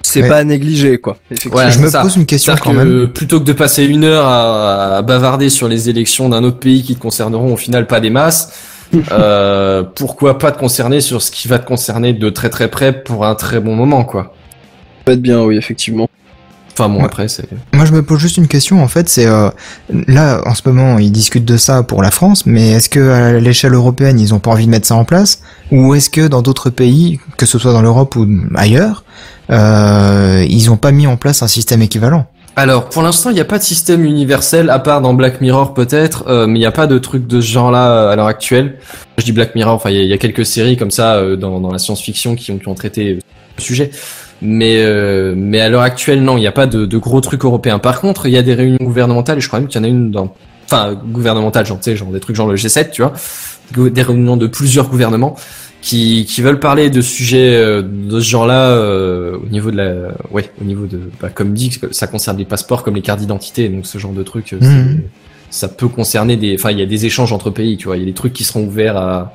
C'est Ouais. pas à négliger, quoi. Effectivement. Voilà, je me ça. pose une question quand que, même. Plutôt que de passer une heure à, à bavarder sur les élections d'un autre pays qui te concerneront au final pas des masses, euh, pourquoi pas te concerner sur ce qui va te concerner de très très près pour un très bon moment, quoi. peut être bien, oui, effectivement. Enfin bon, Ouais. après c'est. Moi, je me pose juste une question. En fait, c'est euh, là en ce moment, ils discutent de ça pour la France, mais est-ce que à l'échelle européenne, ils ont pas envie de mettre ça en place, ou est-ce que dans d'autres pays, que ce soit dans l'Europe ou ailleurs, euh, ils ont pas mis en place un système équivalent? Alors, pour l'instant, il n'y a pas de système universel, à part dans Black Mirror peut-être, euh, mais il n'y a pas de truc de ce genre-là euh, à l'heure actuelle. Je dis Black Mirror, enfin, il y, a- il y a quelques séries comme ça euh, dans, dans la science-fiction qui ont, qui ont traité le sujet. Mais, euh, mais à l'heure actuelle, non, il n'y a pas de, de gros trucs européens. Par contre, il y a des réunions gouvernementales, et je crois même qu'il y en a une dans... Enfin, gouvernementales, genre, tu sais, genre des trucs genre le G7, tu vois, des réunions de plusieurs gouvernements qui, qui veulent parler de sujets euh, de ce genre-là euh, au niveau de la, ouais, au niveau de, bah, comme dit, ça concerne les passeports comme les cartes d'identité, donc ce genre de trucs, euh, Mhm. ça peut concerner des, enfin, il y a des échanges entre pays, tu vois, il y a des trucs qui seront ouverts à,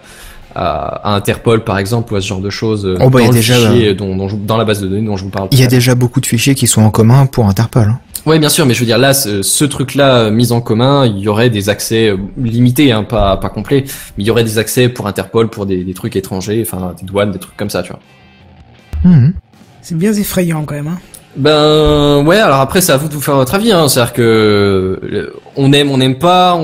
à, à Interpol par exemple ou à ce genre de choses euh, Oh, bah, y dans a déjà, fichier dont, dont je- dans la base de données dont je vous parle. Il y a déjà beaucoup de fichiers qui sont en commun pour Interpol. hein. Ouais, bien sûr, mais je veux dire là, ce, ce truc-là euh, mis en commun, il y aurait des accès euh, limités, hein, pas pas complets, mais il y aurait des accès pour Interpol, pour des, des trucs étrangers, enfin des douanes, des trucs comme ça, tu vois. Mhm. C'est bien effrayant quand même. Hein. Ben ouais, alors après c'est à vous de vous faire votre avis, hein. c'est-à-dire que euh, on aime, on n'aime pas, on,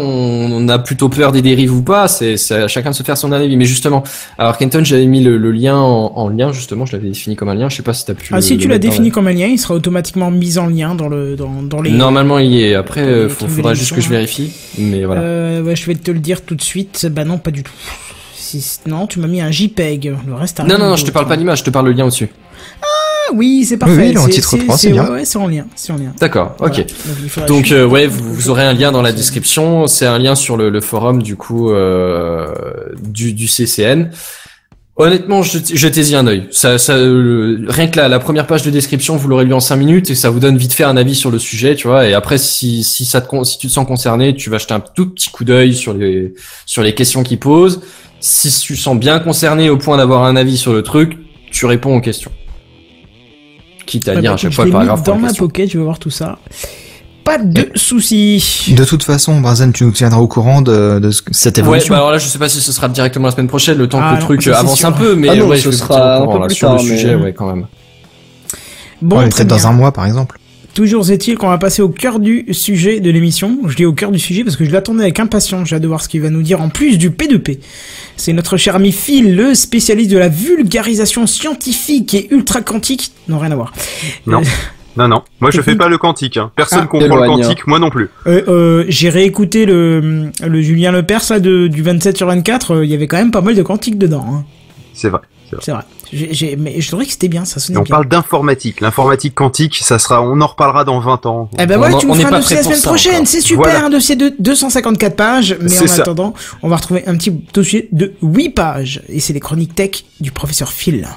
on a plutôt peur des dérives ou pas, c'est à chacun de se faire son avis. Mais justement, alors Kenton, j'avais mis le, le lien en, en lien justement, je l'avais défini comme un lien, je sais pas si t'as pu. Ah, le- si tu l'as défini comme un lien, il sera automatiquement mis en lien dans le dans, dans les. Normalement il y est. Après, de faudra juste que je vérifie. Mais voilà. Euh, ouais, je vais te le dire tout de suite. Bah non, pas du tout. Si, non, tu m'as mis un JPEG. Le reste. non non non, je te parle pas d'image, je te parle le lien au-dessus. Ah oui, c'est parfait. Oui, il est en C'est- titre 3, c'est bien. Ouais, c'est en lien, c'est en lien. D'accord, Voilà. ok. Donc juste- euh, ouais, vous, vous aurez un lien dans la description. C'est un lien sur le, le forum du coup euh, du, du CCN. Honnêtement, jet- jetez-y un œil. Ça, ça, euh, rien que la, la première page de description, vous l'aurez lu en 5 minutes et ça vous donne vite fait un avis sur le sujet, tu vois. Et après, si, si ça te, con- si tu te sens concerné, tu vas jeter un tout petit coup d'œil sur les sur les questions qu'ils posent. Si tu te sens bien concerné au point d'avoir un avis sur le truc, tu réponds aux questions. Quitte à Ouais, lire bah, à chaque écoute, fois je le l'ai mis paragraphe pour dans ma question. pocket, je vais voir tout ça. Pas de soucis. De toute façon, Brazen, tu nous tiendras au courant de, de ce- cette Ouais, évolution. bah alors là, je sais pas si ce sera directement la semaine prochaine, le temps Ah que le non, truc avance sûr. un peu, mais Ah non, ouais, ce je sera un là, sur le mais- sujet, ouais, quand même. Bon, Ouais, peut-être dans un mois, par exemple. Toujours est-il qu'on va passer au cœur du sujet de l'émission. Je dis au cœur du sujet parce que je l'attendais avec impatience. J'ai hâte de voir ce qu'il va nous dire en plus du P2P. C'est notre cher ami Phil, le spécialiste de la vulgarisation scientifique et ultra quantique. Non, rien à voir. Non. Euh, Non, non. Moi, je fais pas le quantique. Hein. Personne Ah. comprend le quantique, moi non plus. Euh, euh, j'ai réécouté le, le Julien Lepers là, de, du 27 sur 24. euh, Il y avait quand même pas mal de quantique dedans. Hein. C'est vrai. C'est vrai. J'ai, j'ai- mais je trouvais que c'était bien, ça sonnait on bien. parle d'informatique. L'informatique quantique, ça sera, on en reparlera dans 20 ans. Eh ben On ouais, tu me feras un dossier la semaine prochaine, c'est super, Voilà. un dossier de 254 pages, mais en ça. attendant, on va retrouver un petit dossier de 8 pages, et. C'est les chroniques tech du professeur Phil.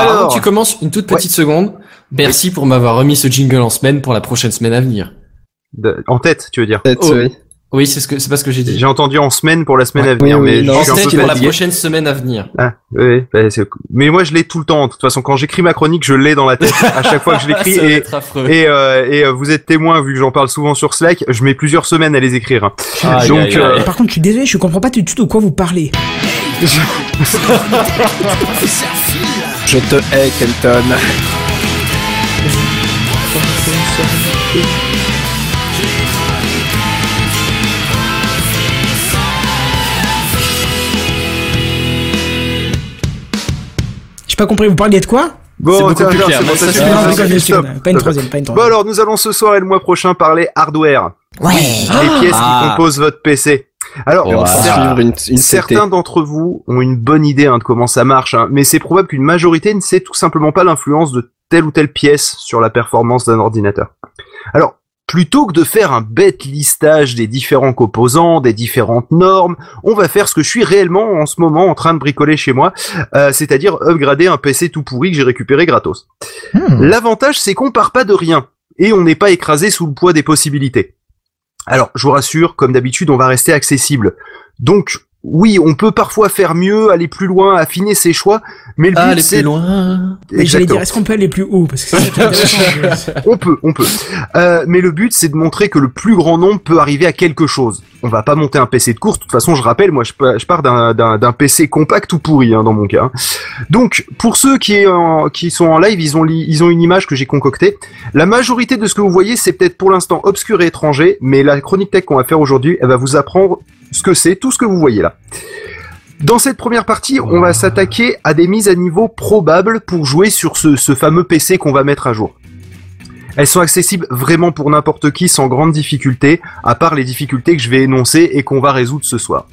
Alors, Alors, tu commences une toute petite seconde. Merci pour m'avoir remis ce jingle en semaine pour la prochaine semaine à venir. de- en tête, tu veux dire Peut-être, Oh. oui. Oui, c'est ce que c'est pas ce que j'ai dit. J'ai entendu en semaine pour la semaine Ouais, à venir, oui, oui, mais non, je En un tête peu pour la prochaine semaine à venir. Ah, oui, bah, c'est- mais moi je l'ai tout le temps. De toute façon, quand j'écris ma chronique, je l'ai dans la tête à chaque fois que je l'écris. Et euh, et euh, vous êtes témoin vu que j'en parle souvent sur Slack. Je mets plusieurs semaines à les écrire. hein. Donc, euh. Par contre, je suis désolé, je comprends pas du tout de quoi vous parlez. Je te hais, Kenton. J'ai pas compris, vous parliez de quoi Bon, tiens, plus clair, stop, rigole, Pas une troisième, pas une Bon alors, nous allons ce soir et le mois prochain parler hardware, Ouais. les pièces Ah. qui composent votre PC. Alors, une, une certains d'entre vous ont une bonne idée hein, de comment ça marche, hein, mais c'est probable qu'une majorité ne sait tout simplement pas l'influence de telle ou telle pièce sur la performance d'un ordinateur. Alors, plutôt que de faire un bête listage des différents composants, des différentes normes, on va faire ce que je suis réellement en ce moment en train de bricoler chez moi, euh, c'est-à-dire upgrader un PC tout pourri que j'ai récupéré gratos. Hmm. L'avantage, c'est qu'on part pas de rien et on n'est pas écrasé sous le poids des possibilités. Alors, je vous rassure, comme d'habitude, on va rester accessible. Donc, oui, on peut parfois faire mieux, aller plus loin, affiner ses choix, mais le but c'est plus loin. Mais J'allais dire, Exactement. est-ce qu'on peut aller plus haut? Parce que c'est ça qui est intéressant. On peut, on peut. Euh, mais le but, c'est de montrer que le plus grand nombre peut arriver à quelque chose. On va pas monter un PC de course. De toute façon, je rappelle, moi, je, pa- je pars d'un- d'un d'un PC compact ou pourri, hein, dans mon cas. Donc, pour ceux qui, est en- qui sont en live, ils ont, li- ils ont une image que j'ai concoctée. La majorité de ce que vous voyez, c'est peut-être pour l'instant obscur et étranger, mais la chronique tech qu'on va faire aujourd'hui, elle va vous apprendre ce que c'est, tout ce que vous voyez là. Dans cette première partie, on va s'attaquer à des mises à niveau probables pour jouer sur ce, fameux PC qu'on va mettre à jour. Elles sont accessibles vraiment pour n'importe qui sans grande difficulté, à part les difficultés que je vais énoncer et qu'on va résoudre ce soir.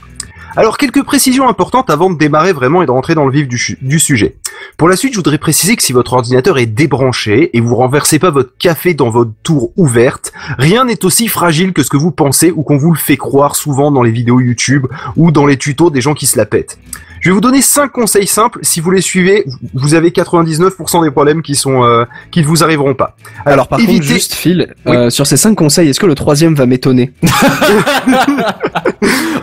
Alors quelques précisions importantes avant de démarrer vraiment et de rentrer dans le vif du sujet. Pour la suite, je voudrais préciser que si votre ordinateur est débranché et vous renversez pas votre café dans votre tour ouverte, rien n'est aussi fragile que ce que vous pensez ou qu'on vous le fait croire souvent dans les vidéos YouTube ou dans les tutos des gens qui se la pètent. Je vais vous donner 5 conseils simples, si vous les suivez, vous avez 99% des problèmes qui sont euh, qui ne vous arriveront pas. Alors par contre, évitez- juste Phil, Oui. euh, sur ces cinq conseils, est-ce que le troisième va m'étonner?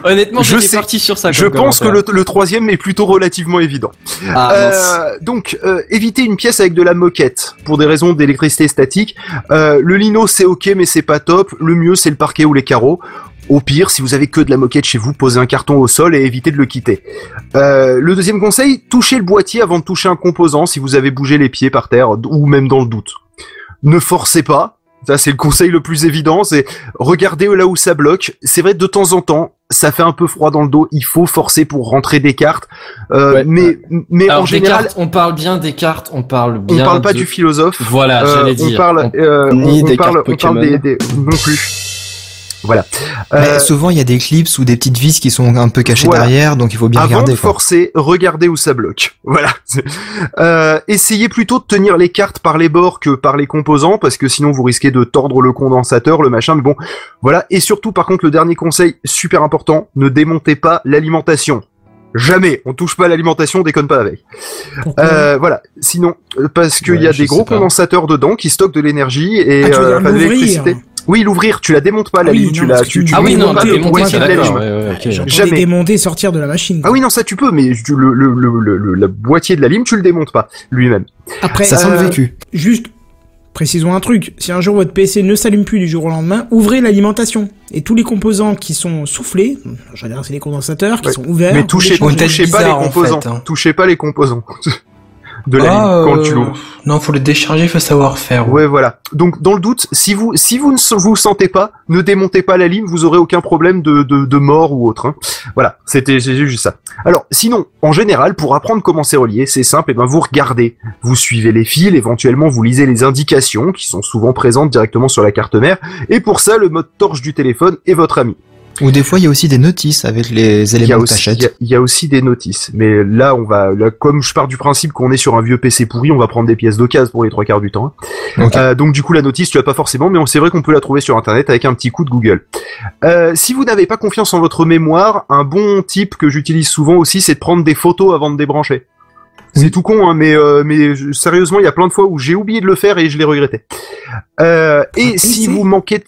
Honnêtement, Je j'étais sais. parti sur ça. Je pense que le, le troisième est plutôt relativement évident. Ah. Euh, donc, euh, éviter une pièce avec de la moquette pour des raisons d'électricité statique. Euh, le lino c'est ok mais c'est pas top. Le mieux c'est le parquet ou les carreaux. Au pire, si vous avez que de la moquette chez vous, posez un carton au sol et évitez de le quitter. Euh, le deuxième conseil, touchez le boîtier avant de toucher un composant si vous avez bougé les pieds par terre ou même dans le doute. Ne forcez pas. Ça, c'est le conseil le plus évident, c'est regardez là où ça bloque. C'est vrai, de temps en temps, ça fait un peu froid dans le dos. Il faut forcer pour rentrer des cartes. Euh, Ouais, mais, mais Alors, en général, cartes, on parle bien des cartes, on parle on bien. parle pas de- du philosophe. Voilà, Euh, j'allais on dire. parle, euh, Ni on, des on parle, cartes on parle des, des- non plus. Voilà. Mais Euh, souvent, il y a des clips ou des petites vis qui sont un peu cachées Voilà. derrière, donc il faut bien avant regarder. de quoi. forcer, regardez où ça bloque. Voilà. Euh, essayez plutôt de tenir les cartes par les bords que par les composants, parce que sinon vous risquez de tordre le condensateur, le machin. Mais bon, voilà. Et surtout, par contre, le dernier conseil super important ne démontez pas l'alimentation. Jamais. On touche pas à l'alimentation, on déconne pas avec. Euh, voilà. Sinon, euh, parce qu'il Ouais, y a des gros condensateurs dedans qui stockent de l'énergie et Ah, tu veux euh, dire de l'électricité. Oui, l'ouvrir, tu la démontes pas la Ah oui, lime, non, tu la tu, tu- tu Ah oui, non, pas démonter, c'est d'accord. ouais, ouais, ok. J'entendais jamais. démonter, sortir de la machine. Ah oui, non, ça tu peux, mais tu- le, le, le, le, le- le boîtier de la lime, tu le démontes pas lui-même. Après, Ça sent euh, le vécu. Juste, précisons un truc. Si un jour votre PC ne s'allume plus du jour au lendemain, ouvrez l'alimentation. Et tous les composants qui sont soufflés, j'allais dire c'est les condensateurs, qui Ouais. sont ouverts. mais touchez, tête touchez pas les en composants. fait, hein. Touchez pas les composants de la Ah, lime quand euh, tu l'ouvres. Non, faut le décharger, faut savoir faire. Ouais, voilà. Donc, dans le doute, si vous si vous ne vous sentez pas, ne démontez pas la lime, vous aurez aucun problème de de, de mort ou autre. hein. Voilà, c'était juste ça. Alors, sinon, en général, pour apprendre comment c'est relié, c'est simple. Et ben, vous regardez, vous suivez les fils, éventuellement vous lisez les indications qui sont souvent présentes directement sur la carte mère. Et pour ça, le mode torche du téléphone est votre ami. Ou des fois, il y a aussi des notices avec les éléments que aussi, il, y a, t'achètes. il y a aussi des notices, mais là on va, là, comme je pars du principe qu'on est sur un vieux PC pourri, on va prendre des pièces d'occasion pour les trois quarts du temps. hein. Euh, donc du coup la notice tu l'as pas forcément, mais c'est vrai qu'on peut la trouver sur internet avec un petit coup de Google. Euh, si vous n'avez pas confiance en votre mémoire, un bon type que j'utilise souvent aussi, c'est de prendre des photos avant de débrancher. C'est tout con, hein, mais euh, mais je- sérieusement, il y a plein de fois où j'ai oublié de le faire et je l'ai regretté. Euh, et Un si vous manquez,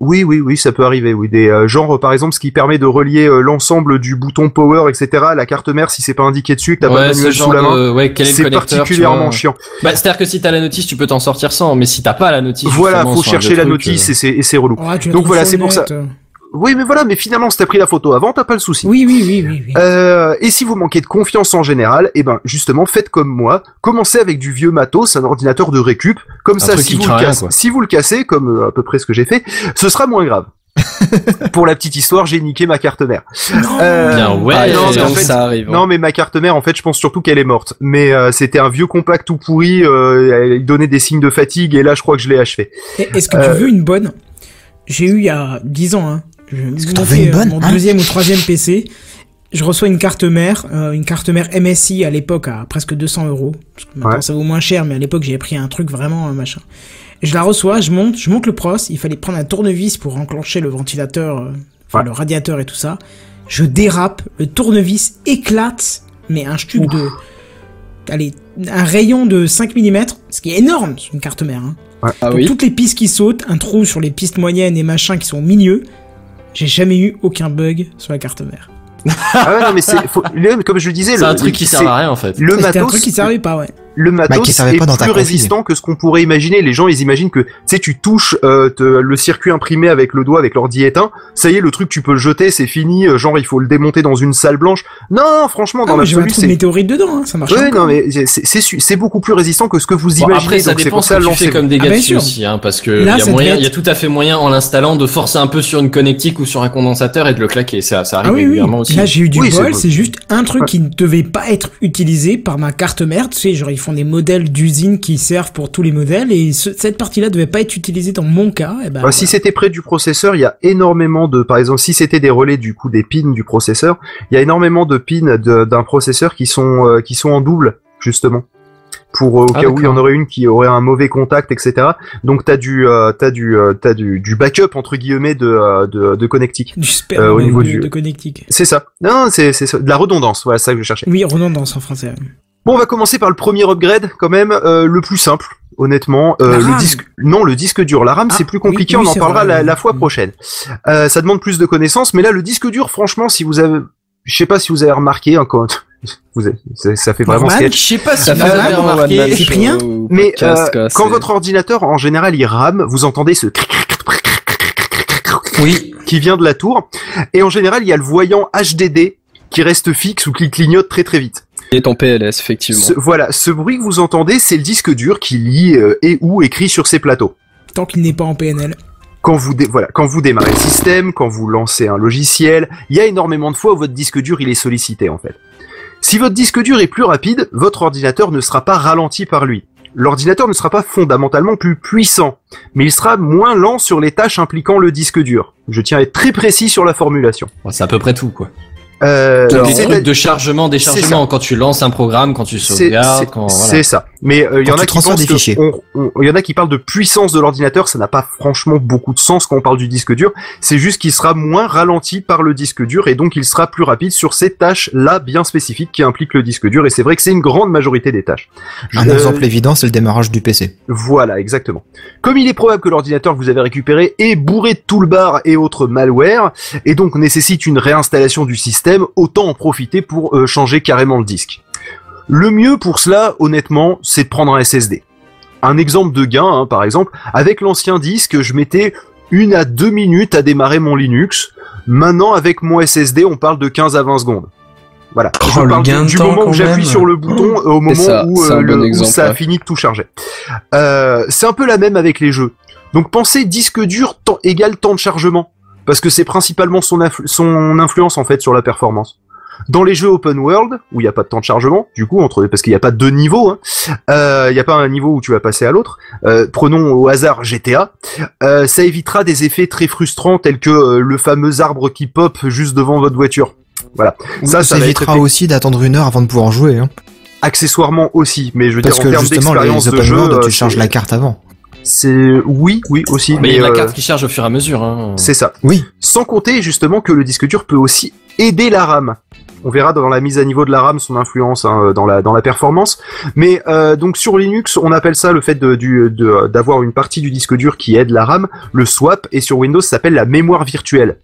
oui, oui, oui, ça peut arriver. Oui, des euh, genre par exemple, ce qui permet de relier euh, l'ensemble du bouton power, etc. à la carte mère si c'est pas indiqué dessus, que t'as pas Ouais, ce manuel sous la main. de, ouais, quel est le C'est particulièrement vois. chiant. Bah, c'est-à-dire que si t'as la notice, tu peux t'en sortir sans, mais si t'as pas la notice, Voilà, faut chercher la notice euh, et c'est et c'est relou. Ouais, Donc voilà, c'est le pour ça. Euh. Oui, mais voilà, mais finalement, si t'as pris la photo avant, t'as pas le souci. Oui, oui, oui, oui. oui. Euh, et si vous manquez de confiance en général, eh ben justement faites comme moi, commencez avec du vieux matos, un ordinateur de récup, comme Un ça si vous, le rien, si vous le cassez, comme euh, à peu près ce que j'ai fait, ce sera moins grave. Pour la petite histoire, j'ai niqué ma carte mère. Euh, Bien, ouais, Ah, non, mais en donc fait- ça arrive. non mais ma carte mère, en fait, je pense surtout qu'elle est morte. Mais euh, c'était un vieux compact tout pourri, euh, il donnait des signes de fatigue et là, je crois que je l'ai achevé. Est-ce que Euh, tu veux une bonne? J'ai eu il y a 10 ans, hein. Je que t'en veux une euh, bonne, mon hein deuxième ou troisième PC. Je reçois une carte mère, euh, une carte mère MSI à l'époque à presque 200 euros. Parce que maintenant Ouais. ça vaut moins cher, mais à l'époque j'ai pris un truc vraiment euh, machin. Et je la reçois, je monte, je monte le pros. Il fallait prendre un tournevis pour enclencher le ventilateur, euh, enfin Ouais. le radiateur et tout ça. Je dérape, le tournevis éclate, mais un truc de, allez, un rayon de 5 mm, ce qui est énorme sur une carte mère. Hein. Ah Pour oui. toutes les pistes qui sautent, un trou sur les pistes moyennes et machin qui sont au milieu. J'ai jamais eu aucun bug sur la carte mère. Ah ouais, non mais c'est, comme je le disais, C'est un truc qui sert à rien, en fait. Le C'était un matos, truc qui servait pas, ouais. Le matos Bah, qui servait est pas dans ta plus résistant que ce qu'on pourrait imaginer. Les gens, ils imaginent que, tu sais, tu touches euh, te- le circuit imprimé avec le doigt, avec l'ordi éteint, ça y est, le truc, tu peux le jeter, c'est fini, euh, genre, il faut le démonter dans une salle blanche. Non, franchement, Ah, dans un l'absolu, c'est... météorite dedans, hein, ça marche Ouais, non, mais c'est, c'est, c'est beaucoup plus résistant que ce que vous Bon, imaginez, après, ça donc c'est dépend pour ce ça, que tu fais lancez comme dégâts Ah, dessus aussi, hein, parce que Là, il y a moyen, il y a tout à fait moyen en l'installant de forcer un peu sur une connectique ou sur un condensateur et de le claquer. Ça, ça arrive Ah oui, oui. régulièrement aussi. Là, j'ai eu du Oui, c'est bol, c'est juste un truc qui ne devait pas être utilisé par ma carte mère. Tu sais, genre, font des modèles d'usine qui servent pour tous les modèles et ce- cette partie-là devait pas être utilisée dans mon cas. Et ben, Bah, Si c'était près du processeur, il y a énormément de, par exemple, si c'était des relais du coup des pins du processeur, il y a énormément de pins de- d'un processeur qui sont euh, qui sont en double justement pour euh, au Ah, cas où il y en aurait une qui aurait un mauvais contact, etc. Donc t'as du euh, t'as du euh, t'as du, du backup entre guillemets de de, de connectique. du sperme euh, au de, niveau de- du- de connectique. C'est ça. Non, c'est c'est ça. de la redondance. Voilà, c'est ça que je cherchais. Oui, redondance en français. Bon, on va commencer par le premier upgrade quand même, euh, le plus simple. Honnêtement, euh, La le RAM. disque, non, le disque dur. La RAM, Ah, c'est plus compliqué. oui, on en parlera vrai, la, oui. la fois Mm. prochaine. Euh, ça demande plus de connaissances, mais là, le disque dur, franchement, si vous avez, je sais pas si vous avez remarqué, hein, quand vous avez- ça, ça fait vraiment sketch. Je sais pas si Ça vous fait avez vraiment remarqué. one man c'est show rien, ou Mais podcast, euh, quoi, quand votre ordinateur, en général, il rame, vous entendez ce Oui. qui vient de la tour, et en général, il y a le voyant HDD qui reste fixe ou qui clignote très très vite. Et ton PLS, effectivement. Ce- voilà, ce bruit que vous entendez, c'est le disque dur qui lit euh, et ou écrit sur ses plateaux. Tant qu'il n'est pas en PNL. quand vous dé- voilà, quand vous démarrez le système, quand vous lancez un logiciel, il y a énormément de fois où votre disque dur il est sollicité en fait. Si votre disque dur est plus rapide, votre ordinateur ne sera pas ralenti par lui. L'ordinateur ne sera pas fondamentalement plus puissant, mais il sera moins lent sur les tâches impliquant le disque dur. Je tiens à être très précis sur la formulation. C'est à peu près tout, quoi. Euh, Des trucs de chargement, déchargement, quand tu lances un programme, quand tu sauvegardes, c'est voilà. ça. Mais euh, il y Quand en a qui pensent il y en a qui parlent de puissance de l'ordinateur, ça n'a pas franchement beaucoup de sens quand on parle du disque dur. C'est juste qu'il sera moins ralenti par le disque dur et donc il sera plus rapide sur ces tâches là bien spécifiques qui impliquent le disque dur. Et c'est vrai que c'est une grande majorité des tâches. Un Euh, exemple évident, c'est le démarrage du PC. Voilà, exactement. Comme il est probable que l'ordinateur que vous avez récupéré est bourré de toolbars et autres malware, et donc nécessite une réinstallation du système, autant en profiter pour euh, changer carrément le disque. Le mieux pour cela, honnêtement, c'est de prendre un SSD. Un exemple de gain, hein, par exemple, avec l'ancien disque, je mettais une à deux minutes à démarrer mon Linux. Maintenant, avec mon SSD, on parle de 15 à 20 secondes. Voilà. Oh, je le parle du, moment où j'appuie sur le bouton euh, au moment ça, où, euh, un le- bon où exemple, ça a fini de tout charger. Euh, c'est un peu la même avec les jeux. Donc pensez disque dur temps, égal temps de chargement, parce que c'est principalement son, influ- son influence en fait sur la performance. Dans les jeux open world, où il n'y a pas de temps de chargement, du coup, entre parce qu'il n'y a pas deux niveaux, hein, euh, il n'y a pas un niveau où tu vas passer à l'autre. euh, prenons au hasard GTA, euh, ça évitera des effets très frustrants tels que euh, le fameux arbre qui pop juste devant votre voiture. Voilà. Ça, ça, ça va être évitera fait aussi d'attendre une heure avant de pouvoir jouer. Hein. accessoirement aussi, mais je veux Parce dire en que justement, les de open jeu, world, euh, tu charges la carte avant. C'est oui, oui aussi, Mais il y a mais la euh, carte qui charge au fur et à mesure. Hein. c'est ça. Oui. Sans compter justement que le disque dur peut aussi aider la RAM. On verra dans la mise à niveau de la RAM son influence hein, dans la dans la performance. Mais euh, donc sur Linux, on appelle ça le fait d'avoir une partie du disque dur qui aide la RAM, le swap, et sur Windows, ça s'appelle la mémoire virtuelle.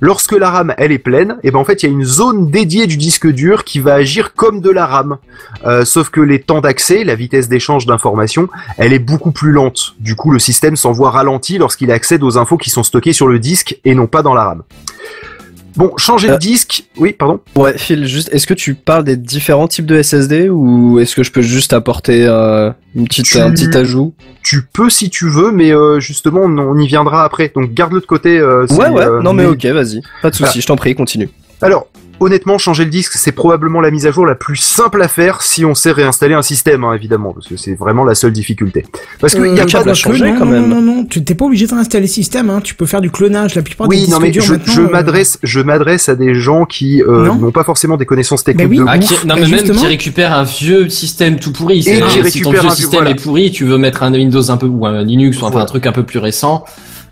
Lorsque la RAM elle est pleine, et ben en fait il y a une zone dédiée du disque dur qui va agir comme de la RAM. Euh, sauf que les temps d'accès, la vitesse d'échange d'informations, elle est beaucoup plus lente. Du coup, le système s'en voit ralenti lorsqu'il accède aux infos qui sont stockées sur le disque et non pas dans la RAM. Bon, changer de Euh. disque. Oui, pardon. Ouais, Phil, juste, est-ce que tu parles des différents types de SSD ou est-ce que je peux juste apporter euh, une petite, Tu- un petit ajout? Tu peux si tu veux, mais euh, justement, on, y viendra après. Donc garde-le de côté. euh, Ouais, ouais, non mais ok, vas-y, pas de souci, Voilà. je t'en prie, continue. Alors, honnêtement, changer le disque, c'est probablement la mise à jour la plus simple à faire si on sait réinstaller un système, hein, évidemment, parce que c'est vraiment la seule difficulté. Parce qu'il y a Euh, pas de... changer, non, quand non, même. Non, non, non, tu t'es pas obligé de réinstaller le système, hein. tu peux faire du clonage. La plupart des Oui, disques non mais durs je, euh, m'adresse, je m'adresse à des gens qui euh, Non. n'ont pas forcément des connaissances techniques Ben oui. de Ah, qui- non bah, mais même justement. qui récupère un vieux système tout pourri. C'est- qui si ton vieux un vieux- système voilà. est pourri, tu veux mettre un Windows un peu ou un Linux ou enfin Voilà. un truc un peu plus récent.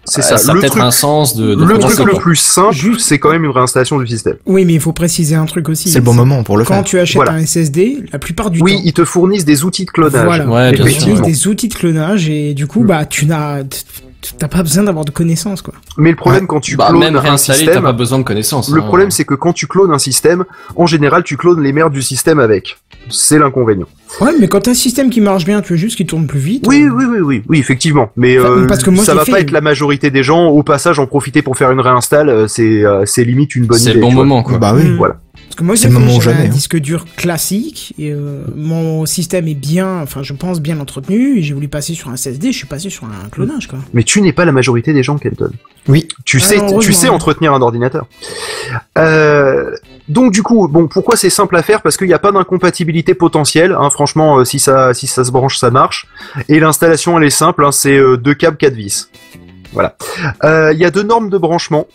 C'est euh, ça. Ça peut-être truc, un sens de. de le truc le plus simple, Juste- c'est quand même une réinstallation du système. Oui, mais il faut préciser un truc aussi. C'est le bon moment pour le Quand faire. tu achètes Voilà. un SSD, la plupart du Oui, temps. ils te fournissent des outils de clonage. Voilà. Ouais, Ils bien ouais. des outils de clonage et du coup, Mm. bah, tu n'as, t'as pas besoin d'avoir de connaissances, quoi. Mais le problème quand tu Bah, clones même un réinstaller, t'as système, pas besoin de connaissances. le hein. problème c'est que quand tu clones un système, en général tu clones les merdes du système avec. C'est l'inconvénient. Ouais, mais quand t'as un système qui marche bien, tu veux juste qu'il tourne plus vite. Oui, euh, oui, oui, oui, oui, effectivement. Mais Enfin, euh, parce que moi, ça va fait- pas être la majorité des gens. Au passage, en profiter pour faire une réinstall, euh, c'est euh, c'est limite une bonne idée. C'est le bon vois. moment, quoi. Bah oui. Mm. Voilà. Parce que moi, C'est j'ai moment jamais, un hein. disque dur classique et euh, mon système est bien, enfin, je pense bien entretenu et j'ai voulu passer sur un SSD, je suis passé sur un clonage, quoi. Mais tu n'es pas la majorité des gens, Kenton. Oui. Tu Ah, sais, tu sais entretenir un ordinateur. Euh, donc du coup, bon, pourquoi c'est simple à faire? Parce qu'il n'y a pas d'incompatibilité potentielle. Hein, franchement, euh, si ça, si ça se branche, ça marche. Et l'installation, elle est simple. hein, c'est euh, deux câbles, quatre vis. Voilà. Euh, Il y a deux normes de branchement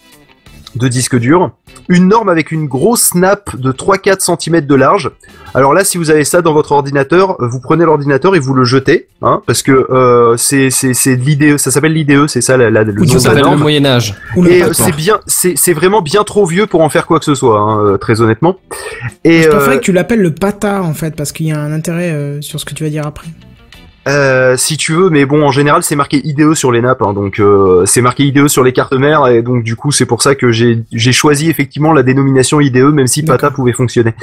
de disque dur. Une norme avec une grosse nappe de 3-4 cm de large. Alors là, si vous avez ça dans votre ordinateur, vous prenez l'ordinateur et vous le jetez, hein, parce que euh, c'est c'est c'est de l'IDE, ça s'appelle l'IDE, c'est ça la, la- le Ou nom de Ça la le norme. Moyen Âge. Et euh, c'est bien, c'est c'est vraiment bien trop vieux pour en faire quoi que ce soit, hein, euh, très honnêtement. Et Je euh, préférerais que tu l'appelles le PATA, en fait, parce qu'il y a un intérêt euh, sur ce que tu vas dire après? Euh, si tu veux, mais bon, en général, c'est marqué IDE sur les nappes, hein, donc euh, c'est marqué IDE sur les cartes mères, et donc du coup, c'est pour ça que j'ai choisi effectivement la dénomination IDE, même si PATA pouvait fonctionner.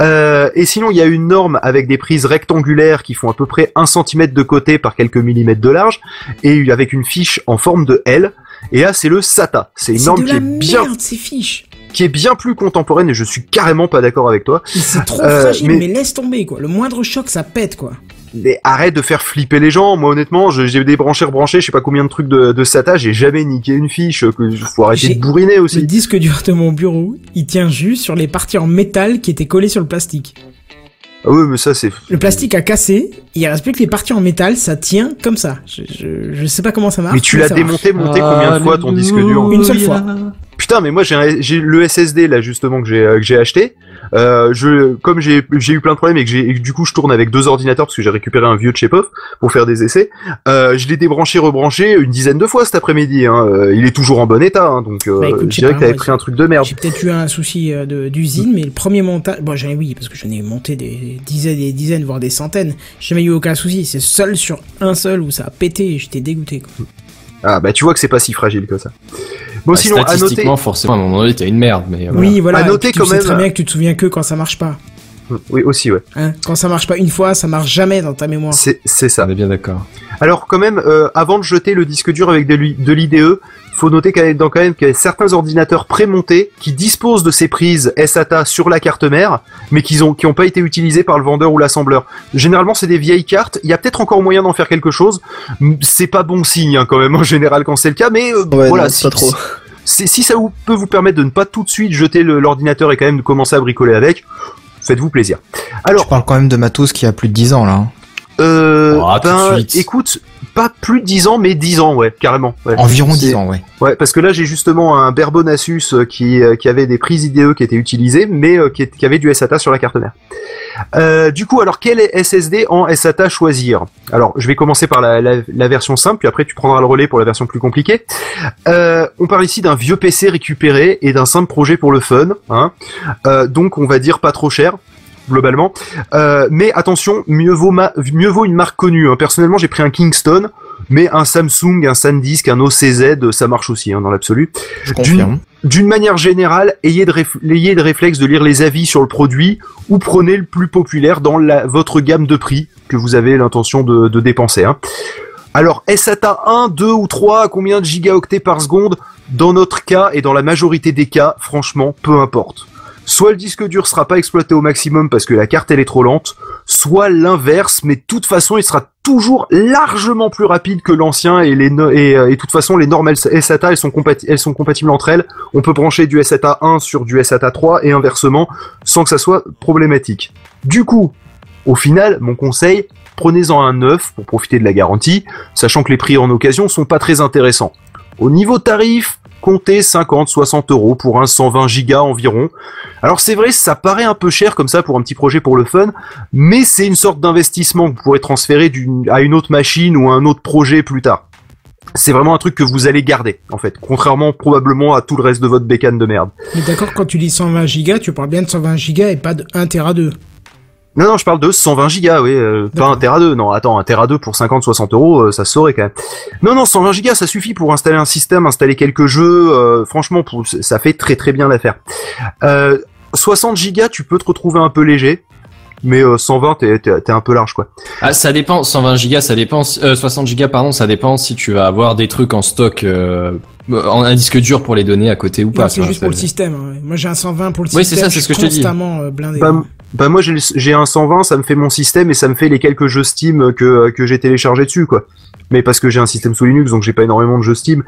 Euh, et sinon, il y a une norme avec des prises rectangulaires qui font à peu près 1 cm de côté par quelques millimètres de large, et avec une fiche en forme de L. Et là, c'est le SATA. C'est une norme qui est bien, merde, ces fiches. qui est bien plus contemporaine, et je suis carrément pas d'accord avec toi. C'est trop Euh, fragile, mais- mais... laisse tomber, quoi. Le moindre choc, ça pète, quoi. Mais arrête de faire flipper les gens. Moi, honnêtement, j'ai débranché, rebranché, je sais pas combien de trucs de, de SATA, j'ai jamais niqué une fiche. Que faut arrêter de bourriner Le aussi. disque dur de mon bureau, il tient juste sur les parties en métal qui étaient collées sur le plastique. Ah oui, mais ça c'est. Le plastique a cassé, il reste plus que les parties en métal, ça tient comme ça. Je, je, je sais pas comment ça marche. Mais tu l'as marche. démonté, monté combien de fois ton disque dur Une seule fois. Putain, mais moi j'ai le SSD là justement que j'ai euh, que j'ai acheté. Euh, je comme j'ai eu plein de problèmes et que j'ai et que du coup je tourne avec deux ordinateurs parce que j'ai récupéré un vieux de chez pour faire des essais. Euh, je l'ai débranché, rebranché une dizaine de fois cet après-midi. Hein. Euh, Il est toujours en bon état, hein, donc euh, Bah, écoute, je dirais que t'avais pris un truc de merde. J'ai peut-être eu un souci d'usine, mais le premier montage, bon, j'en ai oui, parce que j'en ai monté des dizaines, des dizaines, voire des centaines. J'ai jamais eu aucun souci. C'est seul sur un seul où ça a pété et j'étais dégoûté. Quoi. Ah bah tu vois que c'est pas si fragile que ça. Bon Bah, sinon à noter. statistiquement, forcément, à un moment donné, t'as une merde, mais. euh, voilà. Oui, voilà. À noter tu quand sais même- très bien que tu te souviens que quand ça marche pas. Oui aussi ouais. Hein quand ça marche pas une fois, ça marche jamais dans ta mémoire. C'est c'est ça. On est bien d'accord. Alors quand même, euh, avant de jeter le disque dur avec de l'IDE, faut noter quand même, dans quand même qu'il y a certains ordinateurs prémontés qui disposent de ces prises SATA sur la carte mère, mais qui ont qui ont pas été utilisées par le vendeur ou l'assembleur. Généralement, c'est des vieilles cartes. Il y a peut-être encore moyen d'en faire quelque chose. C'est pas bon signe hein, quand même en général quand c'est le cas, mais euh, Ouais, voilà. non, si, pas trop. si, si ça vous, peut vous permettre de ne pas tout de suite jeter l'ordinateur et quand même de commencer à bricoler avec, faites-vous plaisir. Alors, Je parle quand même de matos qui a plus de 10 ans là. Euh, Ah, ben, écoute, pas plus de 10 ans, mais 10 ans, ouais, carrément. ouais. Environ C'est- 10 ans, ouais. Ouais, parce que là j'ai justement un Barebone Asus euh, qui, euh, qui avait des prises IDE qui étaient utilisées, mais euh, qui, qui avait du SATA sur la carte mère. Euh, du coup, alors quel SSD en SATA choisir? Alors, je vais commencer par la, la- la version simple, puis après tu prendras le relais pour la version plus compliquée. Euh, on parle ici d'un vieux PC récupéré et d'un simple projet pour le fun, hein. Euh, donc on va dire pas trop cher globalement. Euh, mais attention, mieux vaut, ma- mieux vaut une marque connue. hein. Personnellement, j'ai pris un Kingston, mais un Samsung, un SanDisk, un OCZ, ça marche aussi hein, dans l'absolu. Je confirme. D'une manière générale, ayez de, réf- ayez de réflexe de lire les avis sur le produit ou prenez le plus populaire dans la, votre gamme de prix que vous avez l'intention de, de dépenser. hein. Alors, SATA 1, 2 ou 3, à combien de gigaoctets par seconde? Dans notre cas et dans la majorité des cas, franchement, peu importe. Soit le disque dur sera pas exploité au maximum parce que la carte elle est trop lente, soit l'inverse, mais de toute façon il sera toujours largement plus rapide que l'ancien et les euh, de toute façon les normes SATA elles sont, compati- elles sont compatibles entre elles. On peut brancher du SATA 1 sur du SATA 3 et inversement sans que ça soit problématique. Du coup, au final, mon conseil, prenez-en un neuf pour profiter de la garantie, sachant que les prix en occasion sont pas très intéressants. Au niveau tarif, comptez 50, 60 euros pour un 120 gigas environ. Alors c'est vrai, ça paraît un peu cher comme ça pour un petit projet pour le fun, mais c'est une sorte d'investissement que vous pourrez transférer à une autre machine ou à un autre projet plus tard. C'est vraiment un truc que vous allez garder, en fait, contrairement probablement à tout le reste de votre bécane de merde. Mais d'accord, quand tu dis 120 gigas, tu parles bien de 120 gigas et pas de 1 Tera 2. Non, non, je parle de 120 gigas, oui, euh, pas un Tera 2. Non, attends, un Tera 2 pour 50-60 euros, euh, ça se saurait quand même. Non, non, 120 gigas, ça suffit pour installer un système, installer quelques jeux. euh, franchement, pour, ça fait très très bien l'affaire. Euh, 60 gigas, tu peux te retrouver un peu léger, mais euh, 120, t'es t'es- t'es un peu large, quoi. Ah, ça dépend. 120 gigas, ça dépend. Euh, 60 gigas, pardon, ça dépend si tu vas avoir des trucs en stock, euh, en un disque dur pour les donner à côté ou Non, pas. c'est juste pour le système. hein. Moi, j'ai un 120 pour le Oui, c'est système. ça, c'est ce que je te dis. constamment euh, blindé. Bah, bah moi j'ai le- j'ai un 120, ça me fait mon système et ça me fait les quelques jeux Steam que, que j'ai téléchargés dessus quoi. Mais parce que j'ai un système sous Linux donc j'ai pas énormément de jeux Steam.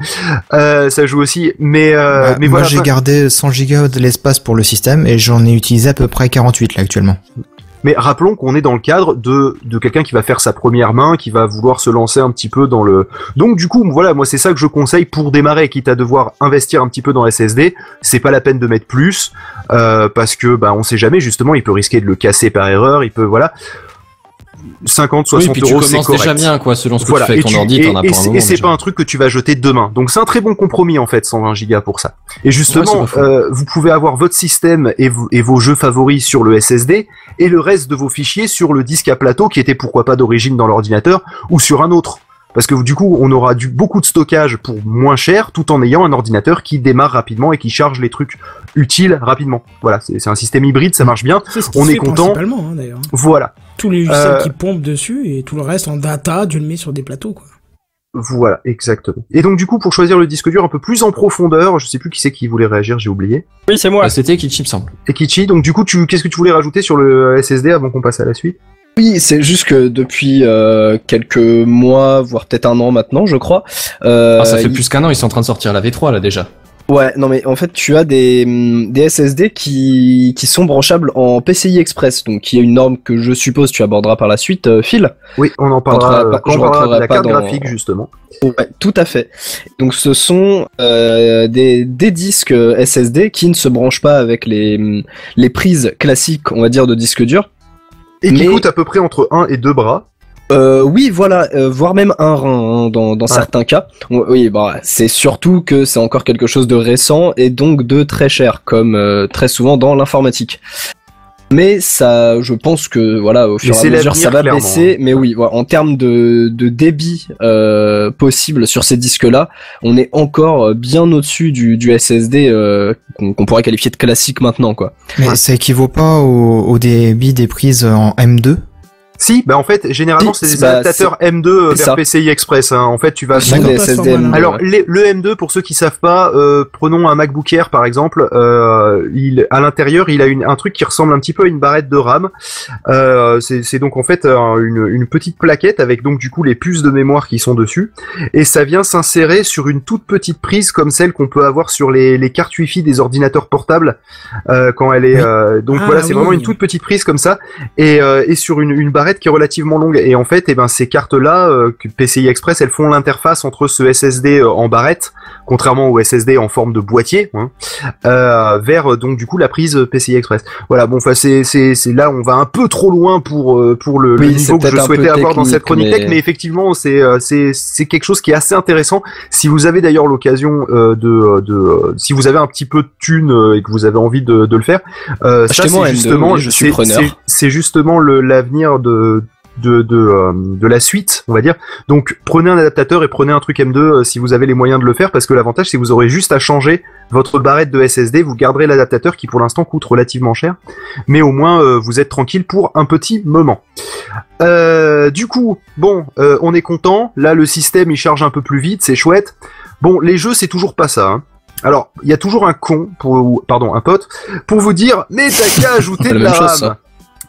Euh, ça joue aussi, mais euh, Bah, mais moi voilà. j'ai pas- gardé 100 gigas de l'espace pour le système et j'en ai utilisé à peu près 48 là actuellement. Mais rappelons qu'on est dans le cadre de, de quelqu'un qui va faire sa première main, qui va vouloir se lancer un petit peu dans le. Donc du coup, voilà, moi c'est ça que je conseille pour démarrer, quitte à devoir investir un petit peu dans SSD. C'est pas la peine de mettre plus euh, parce que bah on sait jamais. Justement, il peut risquer de le casser par erreur. Il peut voilà. 50, 60 Oui, puis euros, c'est correct. déjà bien, quoi, selon ce que Voilà, tu fais avec ton ordi, t'en as moment. Et c'est pas un truc que tu vas jeter demain. Donc c'est un très bon compromis en fait, 120 gigas pour ça. Et justement, pas euh, vous pouvez avoir votre système et, vous- et vos jeux favoris sur le SSD et le reste de vos fichiers sur le disque à plateau qui était pourquoi pas d'origine dans l'ordinateur ou sur un autre. Parce que du coup, on aura du, beaucoup de stockage pour moins cher, tout en ayant un ordinateur qui démarre rapidement et qui charge les trucs utiles rapidement. Voilà, c'est un système hybride, ça marche bien. Qui on se est fait content. principalement, hein. Voilà. Tous les logiciels Euh, qui pompent dessus et tout le reste en data, tu le mets sur des plateaux, quoi. Voilà, exactement. Et donc du coup, pour choisir le disque dur un peu plus en profondeur, je sais plus qui c'est qui voulait réagir, j'ai oublié. Oui, c'est moi. Bah, C'était Kichi, me semble. Et Kichi, donc du coup, tu, qu'est-ce que tu voulais rajouter sur le SSD avant qu'on passe à la suite? Oui, c'est juste que depuis euh, quelques mois, voire peut-être un an maintenant, je crois. euh, Ah, ça fait il- plus qu'un an, ils sont en train de sortir la V3 là déjà. Ouais, non mais en fait, tu as des, hum, des SSD qui, qui sont branchables en PCI Express, donc qui est une norme que je suppose tu aborderas par la suite, euh, Phil. Oui, on en parlera euh, pas- quand je on parlera de la carte dans- graphique justement. Ouais, tout à fait. Donc ce sont euh, des, des disques SSD qui ne se branchent pas avec les, hum, les prises classiques, on va dire, de disques durs. Et qui Mais- coûte à peu près entre 1 et 2 bras. Euh, oui, voilà, euh, voire même un rein hein, dans, dans Ouais. certains cas. Oui, bah c'est surtout que c'est encore quelque chose de récent et donc de très cher, comme euh, très souvent dans l'informatique. Mais ça, je pense que voilà, au fur et à mesure, ça va clairement, baisser. hein. Mais oui, voilà, en termes de, de débit euh, possible sur ces disques-là, on est encore euh, bien au-dessus du, du SSD euh, qu'on pourrait qualifier de classique maintenant, quoi. Mais Ouais. ça équivaut pas au, au débit des prises en M2 Si, bah en fait, généralement c'est des Bah, adaptateurs M2 euh, c'est vers. PCI Express. hein. En fait, tu vas Ce sont D'accord. des Pas SSD ce format-là. M2, Alors les- le M2 pour ceux qui savent pas, euh, prenons un MacBook Air par exemple, euh, il à l'intérieur il a une, un truc qui ressemble un petit peu à une barrette de RAM. Euh, c'est donc en fait un- une, une petite plaquette avec donc du coup les puces de mémoire qui sont dessus et ça vient s'insérer sur une toute petite prise comme celle qu'on peut avoir sur les, les cartes Wi-Fi des ordinateurs portables euh, quand elle est Oui. euh, donc Ah, voilà c'est oui. vraiment une toute petite prise comme ça et, euh, et sur une, une barrette qui est relativement longue. Et en fait, eh ben, ces cartes-là, euh, PCI Express, elles font l'interface entre ce SSD euh, en barrette, contrairement au SSD en forme de boîtier, hein, euh, vers donc du coup la prise PCI Express. Voilà, bon, enfin c'est là on va un peu trop loin pour pour le, le Oui, niveau que je souhaitais avoir dans cette chronique mais- tech, mais effectivement c'est quelque chose qui est assez intéressant. Si vous avez d'ailleurs l'occasion de de si vous avez un petit peu de thunes et que vous avez envie de de le faire, euh, ça c'est un M2, justement c'est- justement l'avenir de de de, euh, de la suite, on va dire. Donc prenez un adaptateur et prenez un truc M2 euh, si vous avez les moyens de le faire parce que l'avantage c'est que vous aurez juste à changer votre barrette de SSD, vous garderez l'adaptateur qui pour l'instant coûte relativement cher, mais au moins euh, vous êtes tranquille pour un petit moment. Du coup, bon, on est content. Là, le système il charge un peu plus vite, c'est chouette. Bon, les jeux c'est toujours pas ça. Hein. Alors, il y a toujours un con, pour, ou- pardon, un pote, pour vous dire, mais t'as qu'à ajouter de la la chose.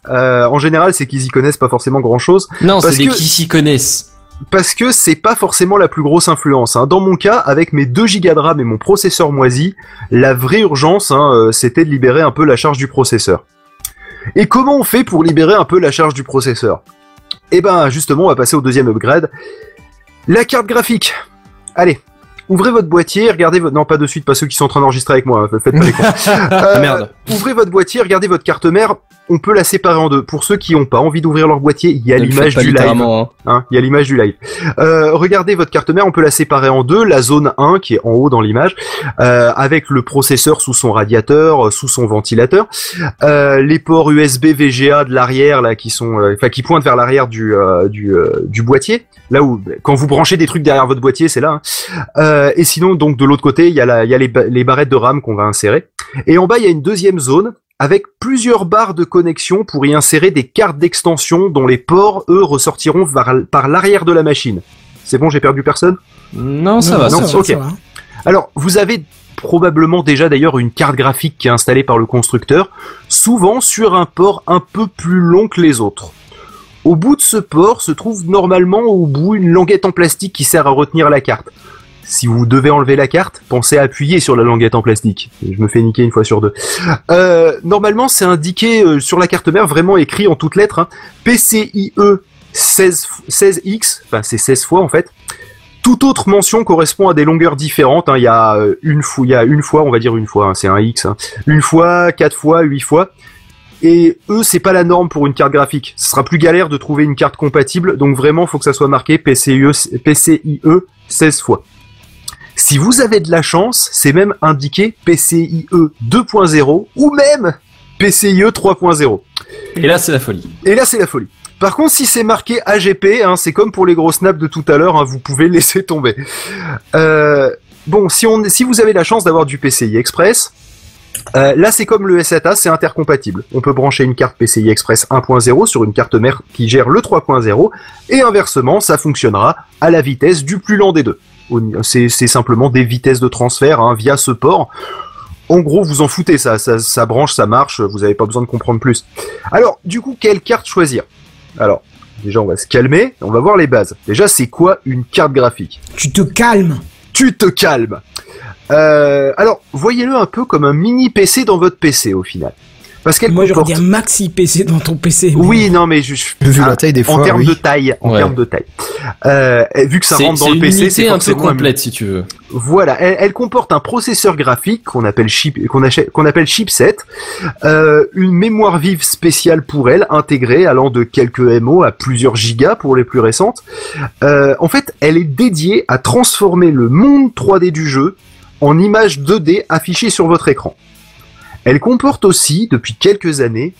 Euh, en général, c'est qu'ils y connaissent pas forcément grand chose Non, c'est des que- qui s'y connaissent. parce que c'est pas forcément la plus grosse influence. hein. Dans mon cas, avec mes 2 Go de RAM et mon processeur moisi, la vraie urgence, hein, euh, c'était de libérer un peu la charge du processeur. Et comment on fait pour libérer un peu la charge du processeur? Eh ben, justement, on va passer au deuxième upgrade. La carte graphique. Allez. Ouvrez votre boîtier, regardez votre... Non, pas de suite, pas ceux qui sont en train d'enregistrer avec moi, hein, faites pas les cons. Euh, Merde. Ouvrez votre boîtier, regardez votre carte mère, on peut la séparer en deux. Pour ceux qui n'ont pas envie d'ouvrir leur boîtier, il y a l'image du live. hein. Hein, il y a l'image du live. Euh, regardez votre carte mère, on peut la séparer en deux. La zone 1 qui est en haut dans l'image, euh, avec le processeur sous son radiateur, euh, sous son ventilateur, Euh, les ports USB VGA de l'arrière là qui sont, euh, enfin qui pointent vers l'arrière du euh, du, euh, du boîtier. Là où quand vous branchez des trucs derrière votre boîtier, c'est là. hein. Euh, et sinon donc de l'autre côté, il y a la, il y a les, les barrettes de RAM qu'on va insérer. Et en bas, il y a une deuxième zone avec plusieurs barres de connexion pour y insérer des cartes d'extension dont les ports, eux, ressortiront par, par l'arrière de la machine. C'est bon, j'ai perdu personne? Non, ça va, non, ça ça va. Alors, vous avez probablement déjà d'ailleurs une carte graphique qui est installée par le constructeur, souvent sur un port un peu plus long que les autres. Au bout de ce port se trouve normalement au bout une languette en plastique qui sert à retenir la carte. Si vous devez enlever la carte, pensez à appuyer sur la languette en plastique. Je me fais niquer une fois sur deux. Euh, normalement, c'est indiqué euh, sur la carte mère, vraiment écrit en toutes lettres, PCIe 16, 16X, enfin c'est 16 fois en fait. Toute autre mention correspond à des longueurs différentes. hein. Il y a euh, une fois, il y a une fois, on va dire une fois, hein, c'est un X. hein. Une fois, quatre fois, huit fois. Et eux, c'est pas la norme pour une carte graphique. Ce sera plus galère de trouver une carte compatible, donc vraiment, faut que ça soit marqué PCIe, PCIe 16 fois. Si vous avez de la chance, c'est même indiqué PCIe 2.0 ou même PCIe 3.0. Et là, c'est la folie. Et là, c'est la folie. Par contre, si c'est marqué AGP, hein, c'est comme pour les gros snaps de tout à l'heure, hein, vous pouvez laisser tomber. Euh, bon, si, on, si vous avez la chance d'avoir du PCI Express, euh, là c'est comme le SATA, c'est intercompatible. On peut brancher une carte PCI Express 1.0 sur une carte mère qui gère le 3.0, et inversement, ça fonctionnera à la vitesse du plus lent des deux. C'est c'est simplement des vitesses de transfert hein, via ce port. En gros, vous en foutez, ça, ça, ça branche, ça marche, vous n'avez pas besoin de comprendre plus. Alors, du coup, quelle carte choisir? Alors, déjà, on va se calmer, on va voir les bases. Déjà, c'est quoi une carte graphique? Tu te calmes. Tu te calmes Euh, Alors, voyez-le un peu comme un mini PC dans votre PC, au final. Parce qu'elle Moi, j'aurais comporte... dit un maxi PC dans ton PC. mais- Oui, non, mais je... je- Vu ah, la taille des en termes oui. de taille, en Ouais. termes de taille. Euh, vu que ça rentre dans le une PC, c'est un peu un complète, si tu veux. voilà, elle, elle comporte un processeur graphique qu'on appelle chip, qu'on qu'on appelle chipset, euh, une mémoire vive spéciale pour elle, intégrée allant de quelques MO à plusieurs gigas pour les plus récentes. Euh, en fait, elle est dédiée à transformer le monde 3D du jeu en images 2D affichées sur votre écran. Elle comporte aussi, depuis quelques années,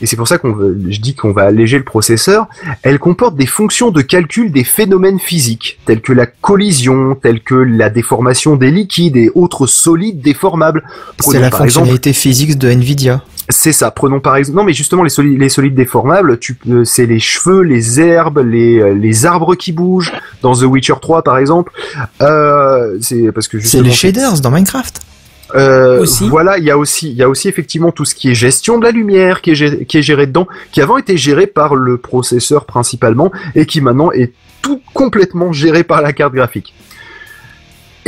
et c'est pour ça qu'on je dis qu'on va alléger le processeur, elle comporte des fonctions de calcul des phénomènes physiques, tels que la collision, tels que la déformation des liquides et autres solides déformables. C'est la par exemple, fonctionnalité physique de Nvidia. c'est ça. Prenons par exemple, non mais justement les solides, les solides déformables, tu c'est les cheveux, les herbes, les, euh, les arbres qui bougent. Dans The Witcher 3 par exemple, euh, c'est parce que C'est les shaders dans Minecraft. Euh, Aussi. Voilà, il y a aussi, il y a aussi effectivement tout ce qui est gestion de la lumière qui est, gé- qui est géré dedans, qui avant était géré par le processeur principalement et qui maintenant est tout complètement géré par la carte graphique.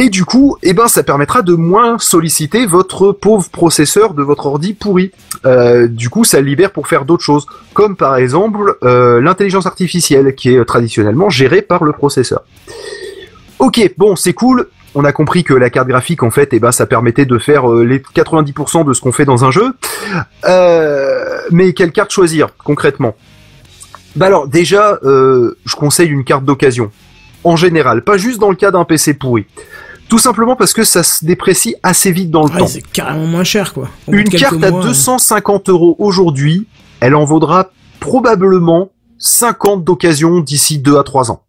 Et du coup, eh ben, ça permettra de moins solliciter votre pauvre processeur de votre ordi pourri. Euh, du coup, ça le libère pour faire d'autres choses, comme par exemple euh, l'intelligence artificielle, qui est traditionnellement gérée par le processeur. Ok, bon, c'est cool. On a compris que la carte graphique, en fait, eh ben, ça permettait de faire euh, les 90% de ce qu'on fait dans un jeu. Euh, mais quelle carte choisir concrètement? Bah alors, déjà, euh, je conseille une carte d'occasion. En général, pas juste dans le cas d'un PC pourri. Tout simplement parce que ça se déprécie assez vite dans le Ouais, temps. c'est carrément moins cher, quoi. Au Une carte à mois, 250 euros aujourd'hui, elle en vaudra probablement 50 d'occasion d'ici 2 à 3 ans.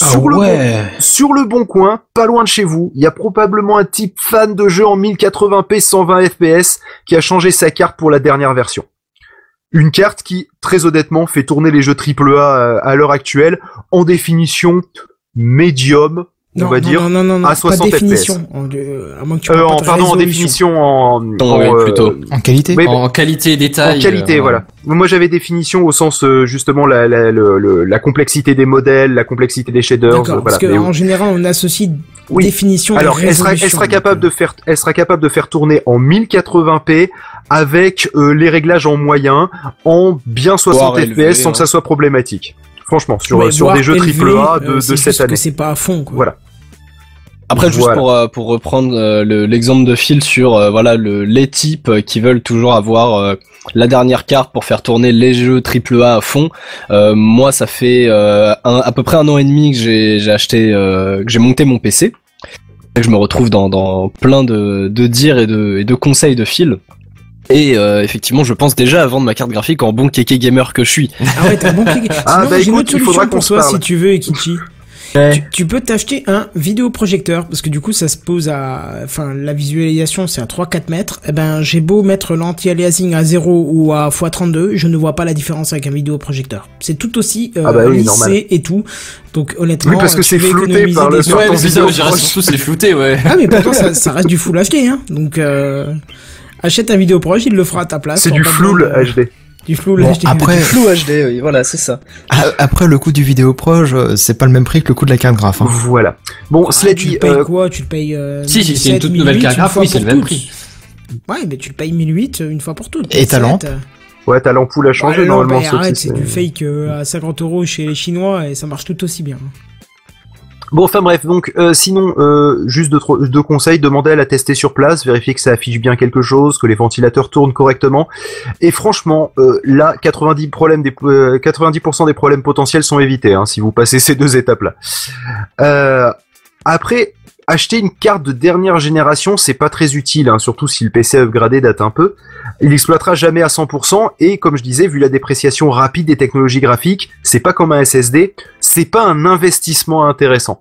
Ah Sur, le bon, sur le bon coin, pas loin de chez vous, il y a probablement un type fan de jeu en 1080p 120 fps qui a changé sa carte pour la dernière version. Une carte qui, très honnêtement, fait tourner les jeux AAA euh, à l'heure actuelle en définition médium, non, on va non, dire, non, non, non, non, à 60 pas définition. En, euh, à moins que tu euh, en, pardon, en définition en, en, oui, euh, plutôt. En qualité Oui, En qualité détail. en qualité, euh, voilà. Moi, j'avais définition au sens euh, justement la, la, le- la complexité des modèles, la complexité des shaders. Euh, parce voilà. que Mais en général, on associe Oui. définition Alors, elle sera, elle sera capable de faire, elle sera capable de faire tourner en 1080p avec euh, les réglages en moyen, en bien 60 Voire fps sans hein. que ça soit problématique. Franchement, sur, des jeux AAA de, euh, de c'est cette juste année. que c'est pas à fond, quoi. Voilà. Après, juste Voilà. pour, euh, pour reprendre euh, le- l'exemple de Phil sur euh, voilà le, les types qui veulent toujours avoir euh, la dernière carte pour faire tourner les jeux AAA à fond. euh, moi, ça fait euh, un- à peu près un an et demi que j'ai j'ai acheté, euh, que j'ai monté mon PC. Et que je me retrouve dans, dans plein de, de dires et de, et de conseils de Phil. Et euh, effectivement, je pense déjà à vendre ma carte graphique en bon kéké gamer que je suis. Ah ouais, t'as un bon clic. Ah, Sinon, bah, j'ai une écoute, autre solution pour toi si tu veux, Ekichi. Tu, tu peux t'acheter un vidéoprojecteur parce que du coup ça se pose à enfin la visualisation c'est à 3 4 mètres et ben j'ai beau mettre l'anti-aliasing à 0 ou à x32 je ne vois pas la différence avec un vidéoprojecteur c'est tout aussi euh, Ah bah oui, lissé normal. et tout donc honnêtement Oui, parce que tu c'est flouté par le Ouais, vidéo je dirais proche. surtout c'est flouté, ouais. ah mais pourtant ça, ça reste du full HD hein donc euh, achète un vidéoproj il le fera à ta place C'est du flou de- HD. du flou Bon, HD après, Flou HD, oui, voilà, c'est ça. a- après le coût du vidéo proche, euh, c'est pas le même prix que le coût de la carte graphe. hein. Voilà. Bon, Ah, cela tu dit, le payes euh, quoi? Tu le payes euh, Si, si, c'est une 17, toute nouvelle 1008, carte graphe, oui, c'est le même prix. Ouais, mais tu le payes 1008 une fois pour toutes. Et ta 17. lampe ouais, ta l'ampoule a changé Ouais, normalement. bah, arrête, c'est du fake euh, à 50 euros chez les Chinois et ça marche tout aussi bien. Bon, enfin bref, donc euh, sinon, euh, juste deux, conseils, demandez à la tester sur place, vérifiez que ça affiche bien quelque chose, que les ventilateurs tournent correctement. Et franchement, euh, là, 90, problèmes des, euh, 90% des problèmes potentiels sont évités hein, si vous passez ces deux étapes-là. Euh, après, acheter une carte de dernière génération, c'est pas très utile, hein, surtout si le PC upgradé date un peu. Il exploitera jamais à 100% et comme je disais, vu la dépréciation rapide des technologies graphiques, c'est pas comme un SSD, c'est pas un investissement intéressant.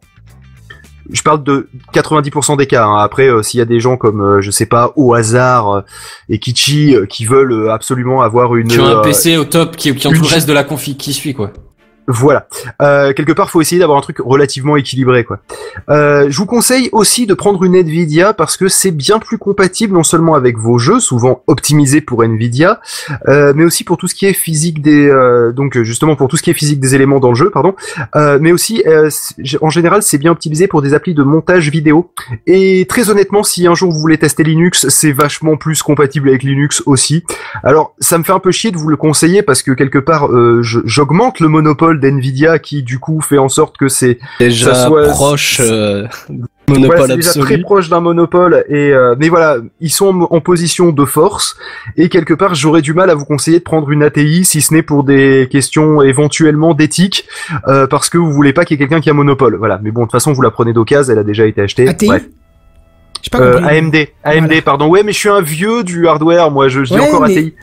Je parle de 90% des cas. hein. Après, euh, s'il y a des gens comme, euh, je sais pas, au hasard euh, et Kichi qui veulent absolument avoir une, as un PC au top qui, qui ont une tout le reste de la config qui suit, quoi. Voilà. Euh, quelque part, faut essayer d'avoir un truc relativement équilibré, quoi. Euh, je vous conseille aussi de prendre une Nvidia parce que c'est bien plus compatible non seulement avec vos jeux, souvent optimisés pour Nvidia, euh, mais aussi pour tout ce qui est physique des, donc justement pour tout ce qui est physique des éléments dans le jeu, pardon. Mais aussi, en général, c'est bien optimisé pour des applis de montage vidéo. Et très honnêtement, si un jour vous voulez tester Linux, c'est vachement plus compatible avec Linux aussi. Alors, ça me fait un peu chier de vous le conseiller parce que quelque part, j'augmente le monopole d'Nvidia qui du coup fait en sorte que c'est Déjà Ça soit- proche euh, voilà, monopole c'est déjà très proche d'un monopole. Et euh, mais voilà, ils sont en, en position de force et quelque part, j'aurais du mal à vous conseiller de prendre une ATI si ce n'est pour des questions éventuellement d'éthique euh, parce que vous voulez pas qu'il y ait quelqu'un qui a monopole. Voilà, mais bon, de toute façon, vous la prenez d'occasion, elle a déjà été achetée. ATI Bref. Pas Euh. AMD, AMD, Voilà. pardon. Ouais, mais je suis un vieux du hardware, moi. Je, je dis encore mais- ATI.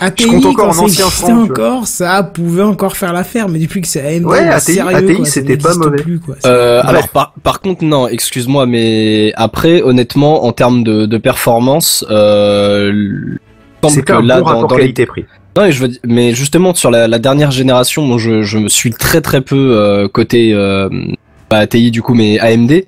ATI, je compte encore quand en ça ancien franc, encore, ça pouvait encore faire l'affaire, mais depuis que c'est AMD, Ouais, ATI, sérieux, ATI, quoi, ça c'était pas mauvais. Plus, quoi. Euh, alors par, par contre non, excuse-moi, mais après honnêtement en termes de, de performance, euh, il semble C'est que un là bon dans, dans les qualité-prix. non, mais je veux dire- mais justement sur la, la dernière génération, moi je, je me suis très très peu euh, côté euh, pas ATI du coup, mais AMD.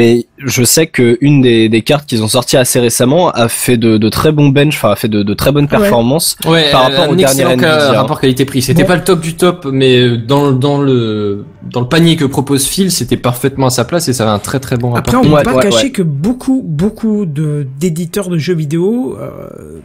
Mais je sais que une des, des cartes qu'ils ont sorti assez récemment a fait de, de très bons bench, enfin a fait de, de très bonnes ouais. performances Ouais, par rapport au dernier Nvidia. rapport qualité-prix. C'était pas le top du top, mais dans, dans le dans le panier que propose Phil, c'était parfaitement à sa place et ça avait un très très bon rapport. Après, on Ouais, peut pas ouais, cacher ouais. que beaucoup, beaucoup de d'éditeurs de jeux vidéo, euh,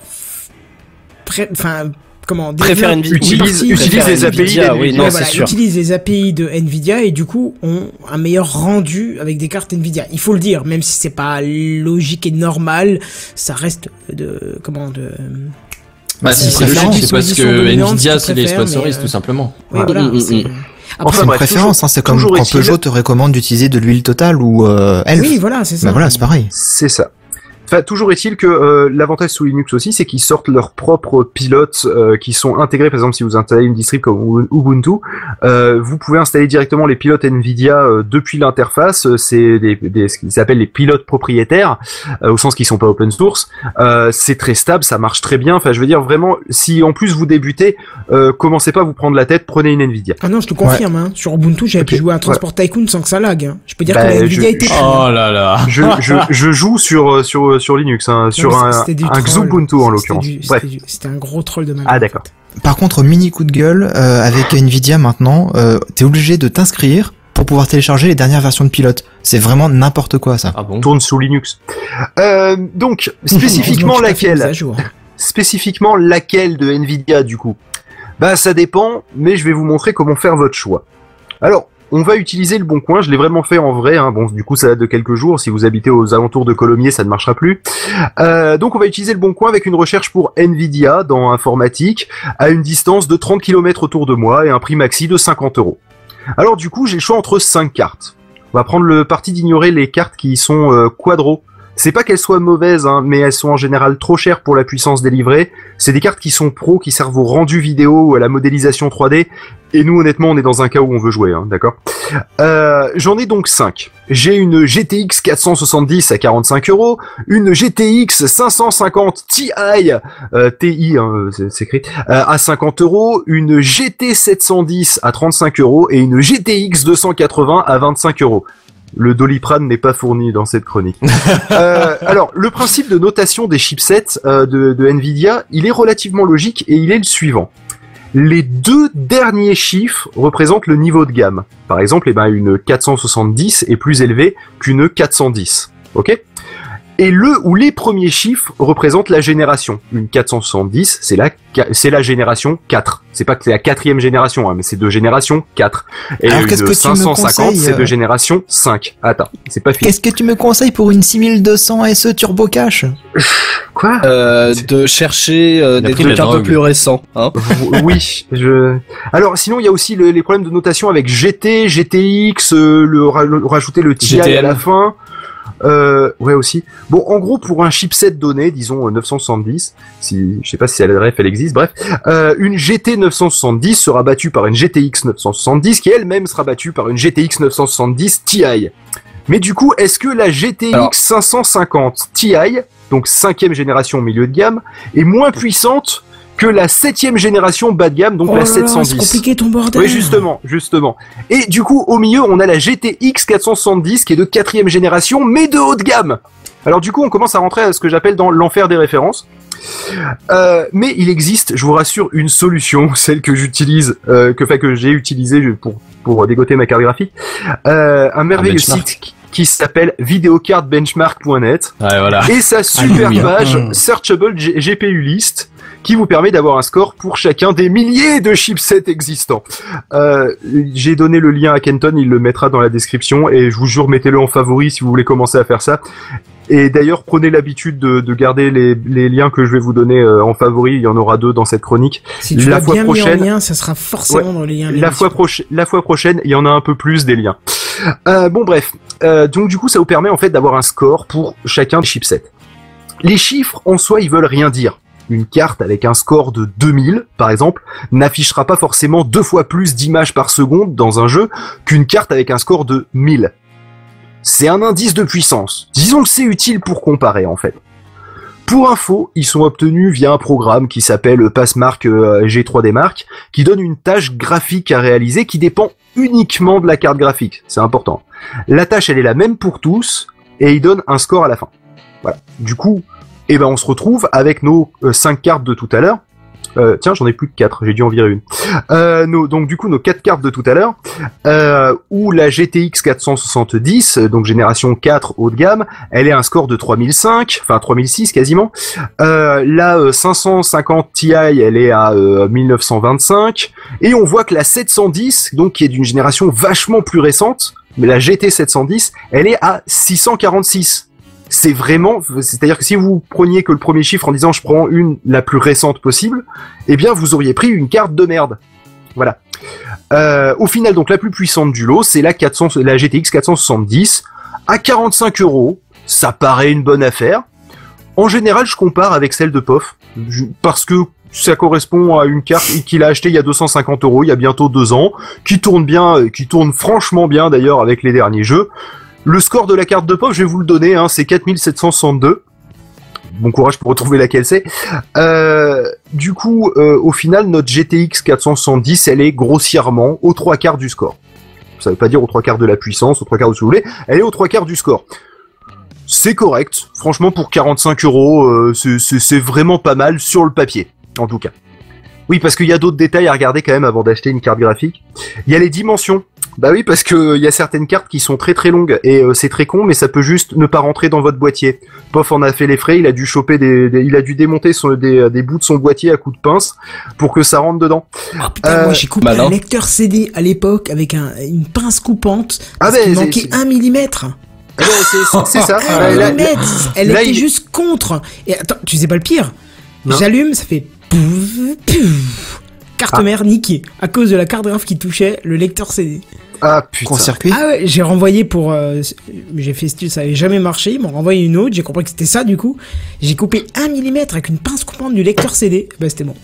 enfin, comment, Préfère Nvidia. Utilise- utilise les API Nvidia, d'NVIDIA. oui, non, Ouais, c'est voilà, sûr. utilisent les API de Nvidia et du coup ont un meilleur rendu avec des cartes Nvidia. Il faut le dire, même si c'est pas logique et normal, ça reste de comment de. Bah si, Euh, c'est logique, c'est parce que Nvidia c'est les sponsoristes euh, tout simplement. Oui, Voilà. voilà. Mm, mm, c'est- mm. Après, Enfin, c'est une bref, préférence, hein, c'est comme quand Peugeot te recommande d'utiliser de l'huile totale ou euh, Elf. oui, voilà, c'est ça. Bah voilà, c'est pareil. C'est ça. Enfin, toujours est-il que euh, l'avantage sous Linux aussi, c'est qu'ils sortent leurs propres pilotes euh, qui sont intégrés. Par exemple, si vous installez une distrib comme Ubuntu, euh, vous pouvez installer directement les pilotes Nvidia euh, depuis l'interface. Euh, C'est des, des- ce qu'ils appellent les pilotes propriétaires, euh, au sens qu'ils sont pas open source. Euh, c'est très stable, ça marche très bien. Enfin, je veux dire vraiment, si en plus vous débutez, euh, commencez pas à vous prendre la tête, prenez une Nvidia. Ah non, je te confirme, hein. sur Ubuntu, j'avais pu jouer à Transport Tycoon sans que ça lag. hein. Je peux dire Bah, que la Nvidia je- était. Oh là là. Je, je, je joue sur euh, sur sur Linux, hein, sur Non, un, un. Xubuntu en l'occurrence. c'était un gros troll de ma Ah, en d'accord. fait. Par contre, mini coup de gueule, euh, avec Nvidia maintenant, euh, t'es obligé de t'inscrire pour pouvoir télécharger les dernières versions de pilote. C'est vraiment n'importe quoi ça. Ah bon? tourne sous Linux. Euh, donc spécifiquement laquelle. Spécifiquement laquelle de Nvidia du coup? Bah ça dépend, mais je vais vous montrer comment faire votre choix. Alors, on va utiliser le bon coin, je l'ai vraiment fait en vrai, hein. bon du coup ça date de quelques jours, si vous habitez aux alentours de Colomiers ça ne marchera plus. Euh, donc on va utiliser le bon coin avec une recherche pour Nvidia dans informatique, à une distance de 30 km autour de moi et un prix maxi de 50 euros. Alors du coup j'ai le choix entre 5 cartes. On va prendre le parti d'ignorer les cartes qui sont euh, quadro. C'est pas qu'elles soient mauvaises, hein, mais elles sont en général trop chères pour la puissance délivrée. C'est des cartes qui sont pro, qui servent au rendu vidéo ou à la modélisation 3D. Et nous, honnêtement, on est dans un cas où on veut jouer, hein, d'accord euh, J'en ai donc 5. J'ai une GTX 470 à 45 euros, une GTX 550 Ti, euh, TI, hein, c'est écrit, euh, à 50 euros, une GT 710 à 35 euros et une GTX 280 à 25 euros. Le Doliprane n'est pas fourni dans cette chronique. Euh, alors, le principe de notation des chipsets euh, de, de Nvidia, il est relativement logique et il est le suivant. Les deux derniers chiffres représentent le niveau de gamme. Par exemple, eh ben, une 470 est plus élevée qu'une 410. Ok? Et le ou les premiers chiffres représentent la génération. Une 470, c'est la, c'est la génération 4. C'est pas que c'est la quatrième génération, hein, mais c'est de génération 4. Et Alors, une qu'est-ce que tu me 550, conseilles, c'est de euh génération 5. Attends, c'est pas fini. Qu'est-ce que tu me conseilles pour une 6200 SE Turbo Cache Quoi? Euh, de chercher euh, des trucs un peu plus récents. Hein. oui, je. Alors sinon il y a aussi le- les problèmes de notation avec GT, GTX, euh, le, le- rajouter le TI à la fin. Euh, ouais aussi. Bon, en gros pour un chipset donné, disons euh, 970, si je sais pas si elle ref elle existe, bref, euh, une GT 970 sera battue par une GTX 970 qui elle-même sera battue par une GTX 970 Ti. Mais du coup, est-ce que la GTX Alors- 550 Ti, donc cinquième génération au milieu de gamme, est moins puissante que la septième génération bas de gamme, donc Oh la là là, c'est 710 compliqué ton bordel. oui, justement, justement. Et du coup, au milieu, on a la GTX 470 qui est de quatrième génération, mais de haut de gamme. Alors du coup, on commence à rentrer à ce que j'appelle dans l'enfer des références. Euh, mais il existe, je vous rassure, une solution, celle que j'utilise, euh, que, enfin, que j'ai utilisée pour pour dégoter ma carte graphique, euh, un merveilleux site qui- qui s'appelle videocardbenchmark.net Ouais, voilà. et sa super page Mm. Searchable G- GPU List qui vous permet d'avoir un score pour chacun des milliers de chipsets existants. Euh, J'ai donné le lien à Kenton, il le mettra dans la description et je vous jure mettez-le en favori si vous voulez commencer à faire ça. Et d'ailleurs prenez l'habitude de, de garder les, les liens que je vais vous donner euh, en favori, il y en aura deux dans cette chronique. Si tu la l'as fois bien prochaine- mis en lien, ça sera forcément dans les liens. La fois, la fois prochaine, il y en a un peu plus des liens. Euh, bon bref, Euh, donc du coup ça vous permet en fait d'avoir un score pour chacun des chipsets. Les chiffres en soi ils veulent rien dire. Une carte avec un score de 2000 par exemple n'affichera pas forcément deux fois plus d'images par seconde dans un jeu qu'une carte avec un score de 1000. C'est un indice de puissance. Disons que c'est utile pour comparer en fait. Pour info, ils sont obtenus via un programme qui s'appelle Passmark euh, G3D Mark, qui donne une tâche graphique à réaliser qui dépend uniquement de la carte graphique. C'est important. La tâche, elle est la même pour tous, et il donne un score à la fin. Voilà. Du coup, eh ben, on se retrouve avec nos 5 cartes de tout à l'heure. Euh, tiens, j'en ai plus que 4, j'ai dû en virer une. Euh, nos, donc du coup, nos quatre cartes de tout à l'heure, euh, où la GTX 470, euh, donc génération 4 haut de gamme, elle est un score de 3005, enfin 3006 quasiment. Euh, la euh, 550 Ti, elle est à euh, 1925. Et on voit que la 710, donc qui est d'une génération vachement plus récente, mais la GT 710, elle est à 646 c'est vraiment, c'est-à-dire que si vous preniez que le premier chiffre en disant je prends une la plus récente possible, eh bien vous auriez pris une carte de merde. Voilà. Euh, au final, donc la plus puissante du lot, c'est la 400, la GTX 470 à 45 euros. Ça paraît une bonne affaire. En général, je compare avec celle de POF parce que ça correspond à une carte qu'il a achetée il y a 250 euros, il y a bientôt deux ans, qui tourne bien, euh, qui tourne franchement bien d'ailleurs avec les derniers jeux. Le score de la carte de POF, je vais vous le donner, hein, c'est 4762. Bon courage pour retrouver laquelle c'est. Euh, du coup, euh, au final, notre GTX 470, elle est grossièrement aux trois quarts du score. Ça veut pas dire aux trois quarts de la puissance, aux trois quarts de ce que vous voulez. Elle est aux trois quarts du score. C'est correct. Franchement, pour 45 euros, euh, c'est vraiment pas mal sur le papier, en tout cas. Oui, parce qu'il y a d'autres détails à regarder quand même avant d'acheter une carte graphique. Il y a les dimensions. Bah oui, parce que il y a certaines cartes qui sont très très longues et euh, c'est très con, mais ça peut juste ne pas rentrer dans votre boîtier. Pof en a fait les frais, il a dû choper des, des- il a dû démonter son- des, des bouts de son boîtier à coups de pince pour que ça rentre dedans. Ah putain, Euh, moi j'ai coupé malin. un lecteur CD à l'époque avec un, une pince coupante. Ah parce ben, c'est- manquait un millimètre. Eh ben, c'est ça. Euh, là- millimètre. Elle là, était il- juste contre. Et attends, tu sais pas le pire? J'allume, ça fait pouf, pouf. Carte Ah. mère niquée à cause de la carte graphe qui touchait le lecteur CD. Ah putain. Court-circuit. Ah ouais, j'ai renvoyé pour. euh, j'ai fait style, ça avait jamais marché. Ils m'ont renvoyé une autre. J'ai compris que c'était ça du coup. J'ai coupé un millimètre avec une pince coupante du lecteur CD. Bah c'était bon.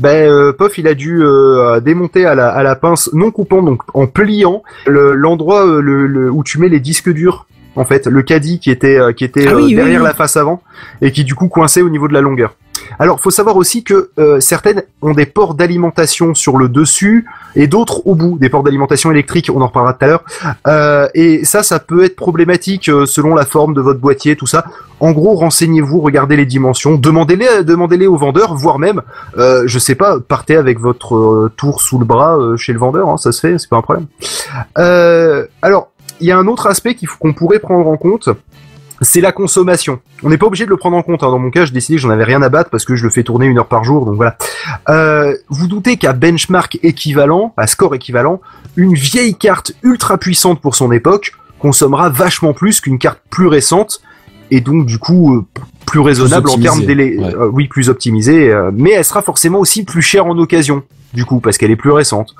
Ben euh, Pof, il a dû euh, démonter à la, à la pince non coupant, donc en pliant le- l'endroit euh, le, le- où tu mets les disques durs. En fait, le caddie qui était euh, qui était Ah euh, oui, derrière oui. la face avant et qui du coup coinçait au niveau de la longueur. Alors, faut savoir aussi que euh, certaines ont des ports d'alimentation sur le dessus et d'autres au bout, des ports d'alimentation électrique. On en reparlera tout à l'heure. Euh, et ça, ça peut être problématique euh, selon la forme de votre boîtier, tout ça. En gros, renseignez-vous, regardez les dimensions, demandez-les, demandez-les au vendeur, voire même je sais pas, partez avec votre tour sous le bras chez le vendeur, hein, ça se fait, c'est pas un problème. Alors, il y a un autre aspect qu'on pourrait prendre en compte, c'est la consommation. On n'est pas obligé de le prendre en compte. hein. Dans mon cas, je décidé que j'en avais rien à battre parce que je le fais tourner une heure par jour, donc voilà. Euh, vous doutez qu'à benchmark équivalent, à score équivalent, une vieille carte ultra puissante pour son époque consommera vachement plus qu'une carte plus récente et donc du coup euh, plus raisonnable en termes délai. ouais. euh, oui, plus optimisée, euh, mais elle sera forcément aussi plus chère en occasion, du coup, parce qu'elle est plus récente.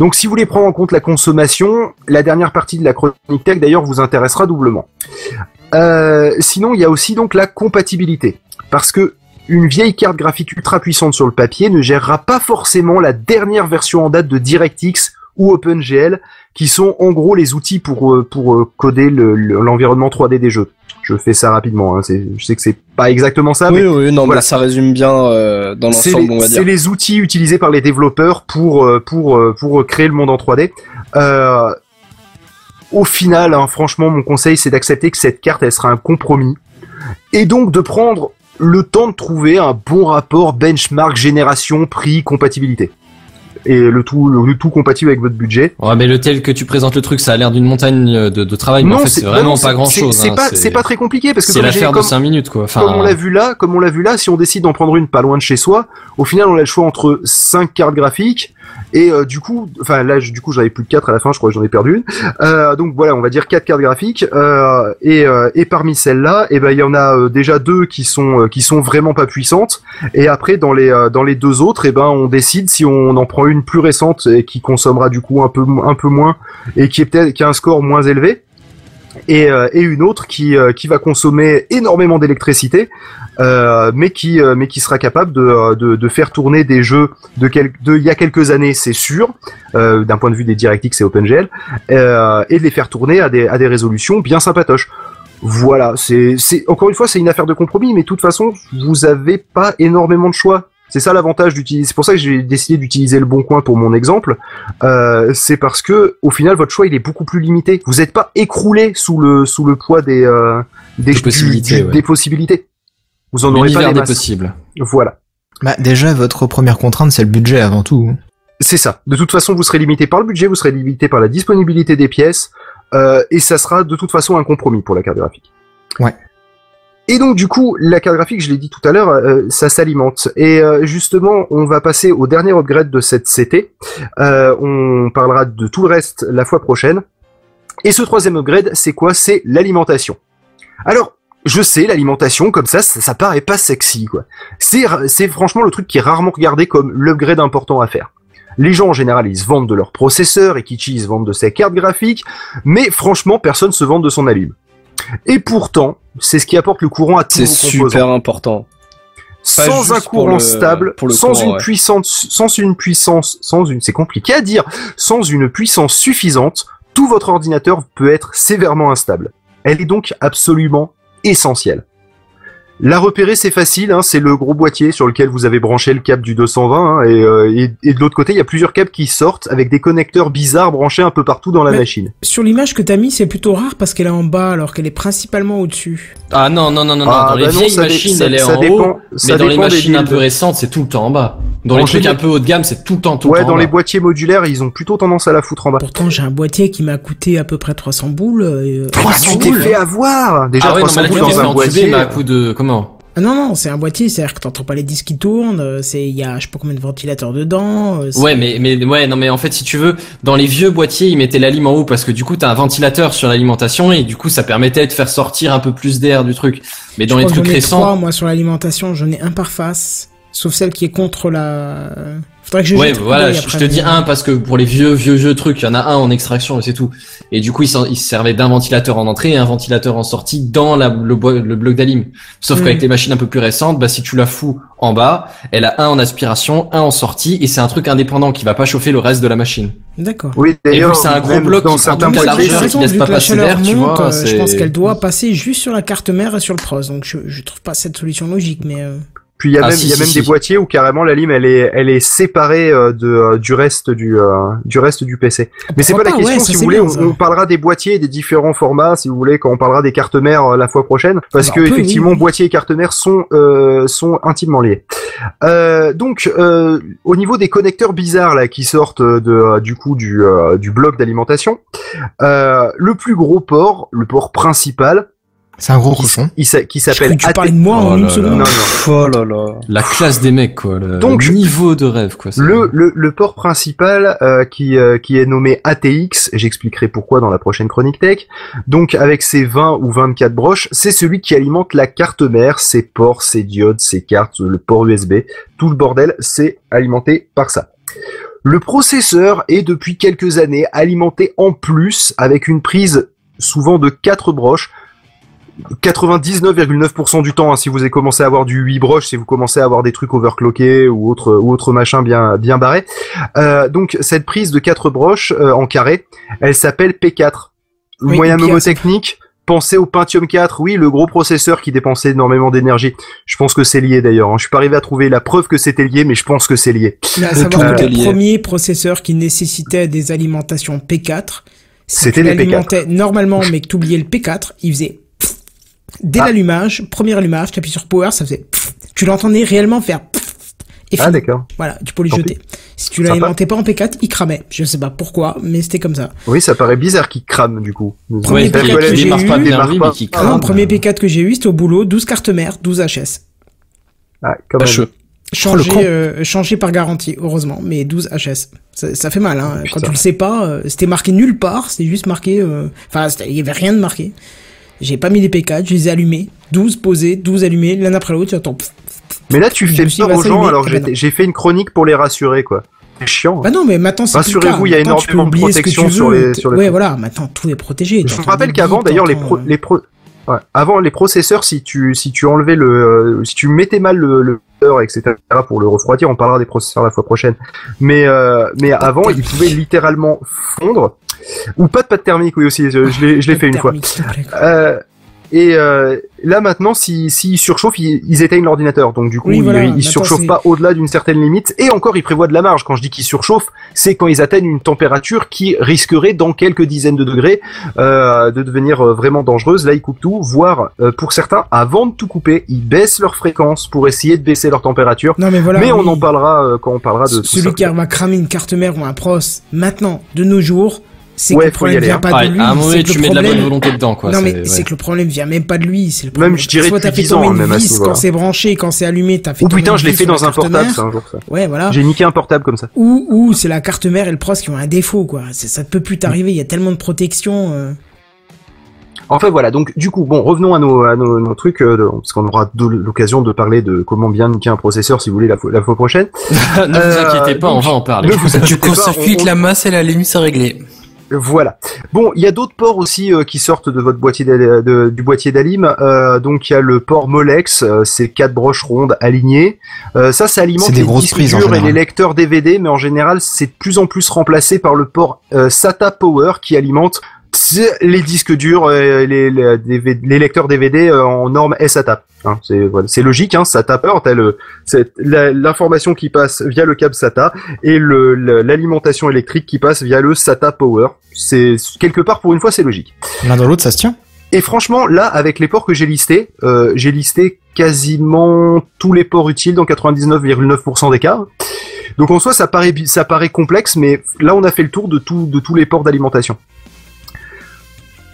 Donc si vous voulez prendre en compte la consommation, la dernière partie de la chronique tech d'ailleurs vous intéressera doublement. Euh, sinon, il y a aussi donc la compatibilité. Parce que une vieille carte graphique ultra puissante sur le papier ne gérera pas forcément la dernière version en date de DirectX ou OpenGL, qui sont en gros les outils pour, euh, pour euh, coder le- le- l'environnement 3D des jeux. Je fais ça rapidement, hein, c'est- je sais que c'est pas exactement ça, oui, mais oui, non, voilà. mais ça résume bien euh, dans c'est l'ensemble, on va c'est dire. les outils utilisés par les développeurs pour euh, pour pour créer le monde en 3D. Euh, au final, hein, franchement, mon conseil, c'est d'accepter que cette carte, elle sera un compromis, et donc de prendre le temps de trouver un bon rapport benchmark génération prix compatibilité et le tout le, tout compatible avec votre budget. Ouais, mais le tel que tu présentes le truc, ça a l'air d'une montagne de, de travail, mais en fait, c'est non, vraiment non, pas grand chose. C'est pas c'est pas très compliqué parce que C'est l'affaire de comme- 5 minutes, quoi. Enfin, comme on l'a vu là, comme on l'a vu là, si on décide d'en prendre une pas loin de chez soi, au final on a le choix entre cinq cartes graphiques et euh, du coup, enfin là du coup j'en avais plus de quatre à la fin, je crois que j'en ai perdu une. Euh, donc voilà, on va dire quatre cartes graphiques euh, et, et parmi celles-là, et ben il y en a déjà deux qui sont qui sont vraiment pas puissantes et après dans les dans les deux autres, et ben on décide si on en prend une plus récente et qui consommera du coup un peu un peu moins et qui est peut-être qui a un score moins élevé et, euh, et une autre qui, euh, qui va consommer énormément d'électricité, euh, mais qui euh, mais qui sera capable de, euh, de, de faire tourner des jeux de quel, de il y a quelques années, c'est sûr, euh, d'un point de vue des DirectX et OpenGL, et de les faire tourner à des à des résolutions bien sympatoches. Voilà, c'est encore une fois c'est une affaire de compromis, mais de toute façon vous avez pas énormément de choix. C'est ça l'avantage d'utiliser. C'est pour ça que j'ai décidé d'utiliser le bon coin pour mon exemple. Euh, c'est parce que au final votre choix il est beaucoup plus limité. Vous n'êtes pas écroulé sous le sous le poids des euh, des, possibilités, du- ouais. des possibilités. Vous en aurez pas les des possibles. Voilà. Bah, déjà, votre première contrainte, c'est le budget avant tout. C'est ça. De toute façon, vous serez limité par le budget, vous serez limité par la disponibilité des pièces, euh, et ça sera de toute façon un compromis pour la carte graphique. Ouais. Et donc du coup, la carte graphique, je l'ai dit tout à l'heure, euh, ça s'alimente. Et euh, justement, on va passer au dernier upgrade de cette CT. Euh, on parlera de tout le reste la fois prochaine. Et ce troisième upgrade, c'est quoi? C'est l'alimentation. Alors, je sais, l'alimentation comme ça, ça, paraît pas sexy, quoi. C'est franchement le truc qui est rarement regardé comme l'upgrade important à faire. Les gens en général ils se vendent de leur processeur et Kichi ils se vendent de ses cartes graphiques, mais franchement personne se vend de son allume. Et pourtant, c'est ce qui apporte le courant à tous C'est super important. Pas Sans un courant le- stable, sans courant, une ouais. puissance, sans une puissance, sans une, c'est compliqué à dire, sans une puissance suffisante, tout votre ordinateur peut être sévèrement instable. Elle est donc absolument essentielle. La repérer, c'est facile, hein, c'est le gros boîtier sur lequel vous avez branché le câble du 220, hein, et, euh, et, et de l'autre côté, il y a plusieurs câbles qui sortent avec des connecteurs bizarres branchés un peu partout dans la Mais- machine. Sur l'image que t'as mis, c'est plutôt rare parce qu'elle est en bas alors qu'elle est principalement au-dessus. Ah non, non, non, non, non. Ah, dans les bah non, vieilles machines, ça- elle est ça en dépend- haut. ça Mais dans les machines un peu récentes, c'est tout le temps en bas. Dans En les trucs un peu haut de gamme, c'est tout le temps, tout Ouais, le temps dans en les bas. boîtiers modulaires, ils ont plutôt tendance à la foutre en bas. Pourtant, j'ai un boîtier qui m'a coûté à peu près 300 boules. euh, Ah, tu t'es boules, fait avoir Déjà Ah ouais, non, 300 mais là, tu boules dans un boîtier. mais à coup de, comment? Ah non, non, c'est un boîtier, c'est-à-dire que t'entends pas les disques qui tournent, euh, c'est, il y a, je sais pas combien de ventilateurs dedans. euh, Ouais, mais, mais, ouais, non, mais en fait, si tu veux, dans les vieux boîtiers, ils mettaient la lime en haut parce que du coup, t'as un ventilateur sur l'alimentation et du coup, ça permettait de faire sortir un peu plus d'air du truc. Mais dans je les crois que trucs j'en ai trois, récents, moi, sur l'alimentation, j'en ai un par face, sauf celle qui est contre la... Faudrait que je ouais, voilà, je, après, je te dis un parce que pour les vieux, vieux, vieux trucs, il y en a un en extraction et c'est tout. Et du coup, ils se servaient d'un ventilateur en entrée et un ventilateur en sortie dans la, le, bloc d'alim. Sauf Mm. qu'avec les machines un peu plus récentes, bah, si tu la fous en bas, elle a un en aspiration, un en sortie et c'est un truc indépendant qui va pas chauffer le reste de la machine. D'accord. Oui, d'ailleurs, c'est un gros bloc dans qui certains largeur raison, qui laisse pas la passer tu vois, euh, je pense qu'elle doit passer juste sur la carte mère et sur le pros, donc je, je trouve pas cette solution logique, mais... euh, Puis il y a Ah, même, si, y a si, même si. des boîtiers où carrément la lime elle est, elle est séparée euh, de euh, du reste du euh, du reste du PC. Mais c'est pas Pourquoi la pas, question. ouais, si vous voulez, bien, on, parlera des boîtiers et des différents formats. Si vous voulez, quand on parlera des cartes mères euh, la fois prochaine, parce que peut, effectivement, oui, oui. boîtier et carte mère sont euh, sont intimement liés. Euh, donc, euh, au niveau des connecteurs bizarres là qui sortent de du coup du euh, du bloc d'alimentation, euh, le plus gros port, le port principal, C'est un gros qui, cochon. qui Je crois s'appelle que tu parlais de moi Oh en une seconde. Oh là là. La classe des mecs, quoi. Le, Donc, le niveau de rêve, quoi. Le, le, le port principal euh, qui, euh, qui est nommé ATX, j'expliquerai pourquoi dans la prochaine chronique tech, donc avec ses 20 ou 24 broches, c'est celui qui alimente la carte mère, ses ports, ses diodes, ses cartes, le port USB, tout le bordel, c'est alimenté par ça. Le processeur est depuis quelques années alimenté en plus avec une prise souvent de 4 broches, 99,9% du temps, hein, si vous avez commencé à avoir du 8 broches, si vous commencez à avoir des trucs overclockés ou autre ou autre machin bien bien barré. Euh, donc cette prise de 4 broches euh, en carré, elle s'appelle P4. Oui, Moyen P4. mnémotechnique, pensez au Pentium 4, oui, le gros processeur qui dépensait énormément d'énergie. Je pense que c'est lié d'ailleurs. hein. Je suis pas arrivé à trouver la preuve que c'était lié, mais je pense que c'est lié. Mais à Le savoir que le premier processeur qui nécessitait des alimentations P4, si C'était les P4. l'alimentais normalement mais que tu oubliais le P4, il faisait. Dès Ah. l'allumage, premier allumage, tu appuies sur Power, ça faisait pfff. tu l'entendais réellement faire pfff. et Ah d'accord. Voilà, tu peux le Tant jeter. Si tu l'alimentais pas en P4, il cramait. Je sais pas pourquoi, mais c'était comme ça. Oui, ça paraît bizarre qu'il crame du coup. Premier Ouais, P4 qui, que j'ai eu, pas bien, pas. mais Ah non, crame. le premier P4 que j'ai eu, c'était au boulot, 12 cartes mères, 12 HS. Ah, quand même. Changé, euh, changé par garantie, heureusement, mais 12 HS. Ça, ça fait mal, hein. Oh, Quand putain. tu le sais pas, euh, c'était marqué nulle part, c'était juste marqué, euh, enfin, il y avait rien de marqué. J'ai pas mis les P4, je les ai allumés. 12 posés, 12 allumés, l'un après l'autre, tu attends. pff. Mais là, tu fais peur aux gens alors que j'ai fait une chronique pour les rassurer quoi. C'est chiant. hein. Bah non, mais maintenant c'est. Rassurez-vous, il y a énormément de protection sur les- sur les Ouais, voilà, maintenant tout est protégé. Je me rappelle qu'avant, d'ailleurs, les pro, euh, les pro, ouais, avant les processeurs, si tu si tu enlevais le, euh, si tu mettais mal le, le etc. pour le refroidir, on parlera des processeurs la fois prochaine. Mais euh, mais avant, ils pouvaient littéralement fondre ou pas de pâte thermique, oui aussi. Je, je l'ai je l'ai fait une fois. Euh, et, euh, Là maintenant, s'ils si, s'ils surchauffent, ils, ils éteignent l'ordinateur. Donc du coup, Oui, ils, voilà, ils surchauffent pas au-delà d'une certaine limite. Et encore, ils prévoient de la marge. Quand je dis qu'ils surchauffent, c'est quand ils atteignent une température qui risquerait, dans quelques dizaines de degrés, euh, de devenir vraiment dangereuse. Là, ils coupent tout, voire euh, pour certains, avant de tout couper, ils baissent leur fréquence pour essayer de baisser leur température. Non, mais voilà. Mais on oui. en parlera quand on parlera de Celui qui va cramer une carte mère ou un pros, maintenant, de nos jours, c'est Ouais, que le problème aller, vient hein. pas Ouais, de lui. à un moment c'est donné, que tu mets de la bonne volonté dedans, quoi. non mais c'est- que le problème vient même pas de lui, c'est le Même, problème. je dirais, Soit t'as fait tomber même une à ce vis quand c'est branché, quand c'est allumé, t'as fait Oh tomber putain, je l'ai fait dans un portable, ça, un jour, ça. Ouais, voilà. J'ai niqué un portable comme ça. Ou, ou c'est la carte mère et le pros qui ont un défaut, quoi. Ça ne peut plus t'arriver, il y a tellement de protection. euh. Enfin voilà, donc du coup, bon, revenons à nos, à nos, nos trucs, euh, parce qu'on aura l'occasion de parler de comment bien niquer un processeur, si vous voulez, la, fois- la fois prochaine. ne vous Euh, inquiétez pas, on va en parler. Tu court-circuites on- la masse et la limite c'est réglé. Voilà. Bon, il y a d'autres ports aussi euh, qui sortent de votre boîtier de- du boîtier d'Alim. Euh, donc il y a le port Molex, euh, c'est quatre broches rondes alignées. Euh, ça, ça alimente des les grosses disques prises, et les lecteurs DVD, mais en général, c'est de plus en plus remplacé par le port euh, SATA Power qui alimente les disques durs, euh, les, les, DVD les lecteurs DVD euh, en norme SATA. Hein, c'est voilà, logique, hein, SATA la- l'information qui passe via le câble SATA et l'alimentation électrique qui passe via le SATA Power. C'est quelque part pour une fois c'est logique. L'un dans l'autre, ça se tient. Et franchement, là, avec les ports que j'ai listés, euh, j'ai listé quasiment tous les ports utiles dans 99,9% des cas. Donc en soi, ça paraît, ça paraît complexe, mais là, on a fait le tour de, tout, de tous les ports d'alimentation.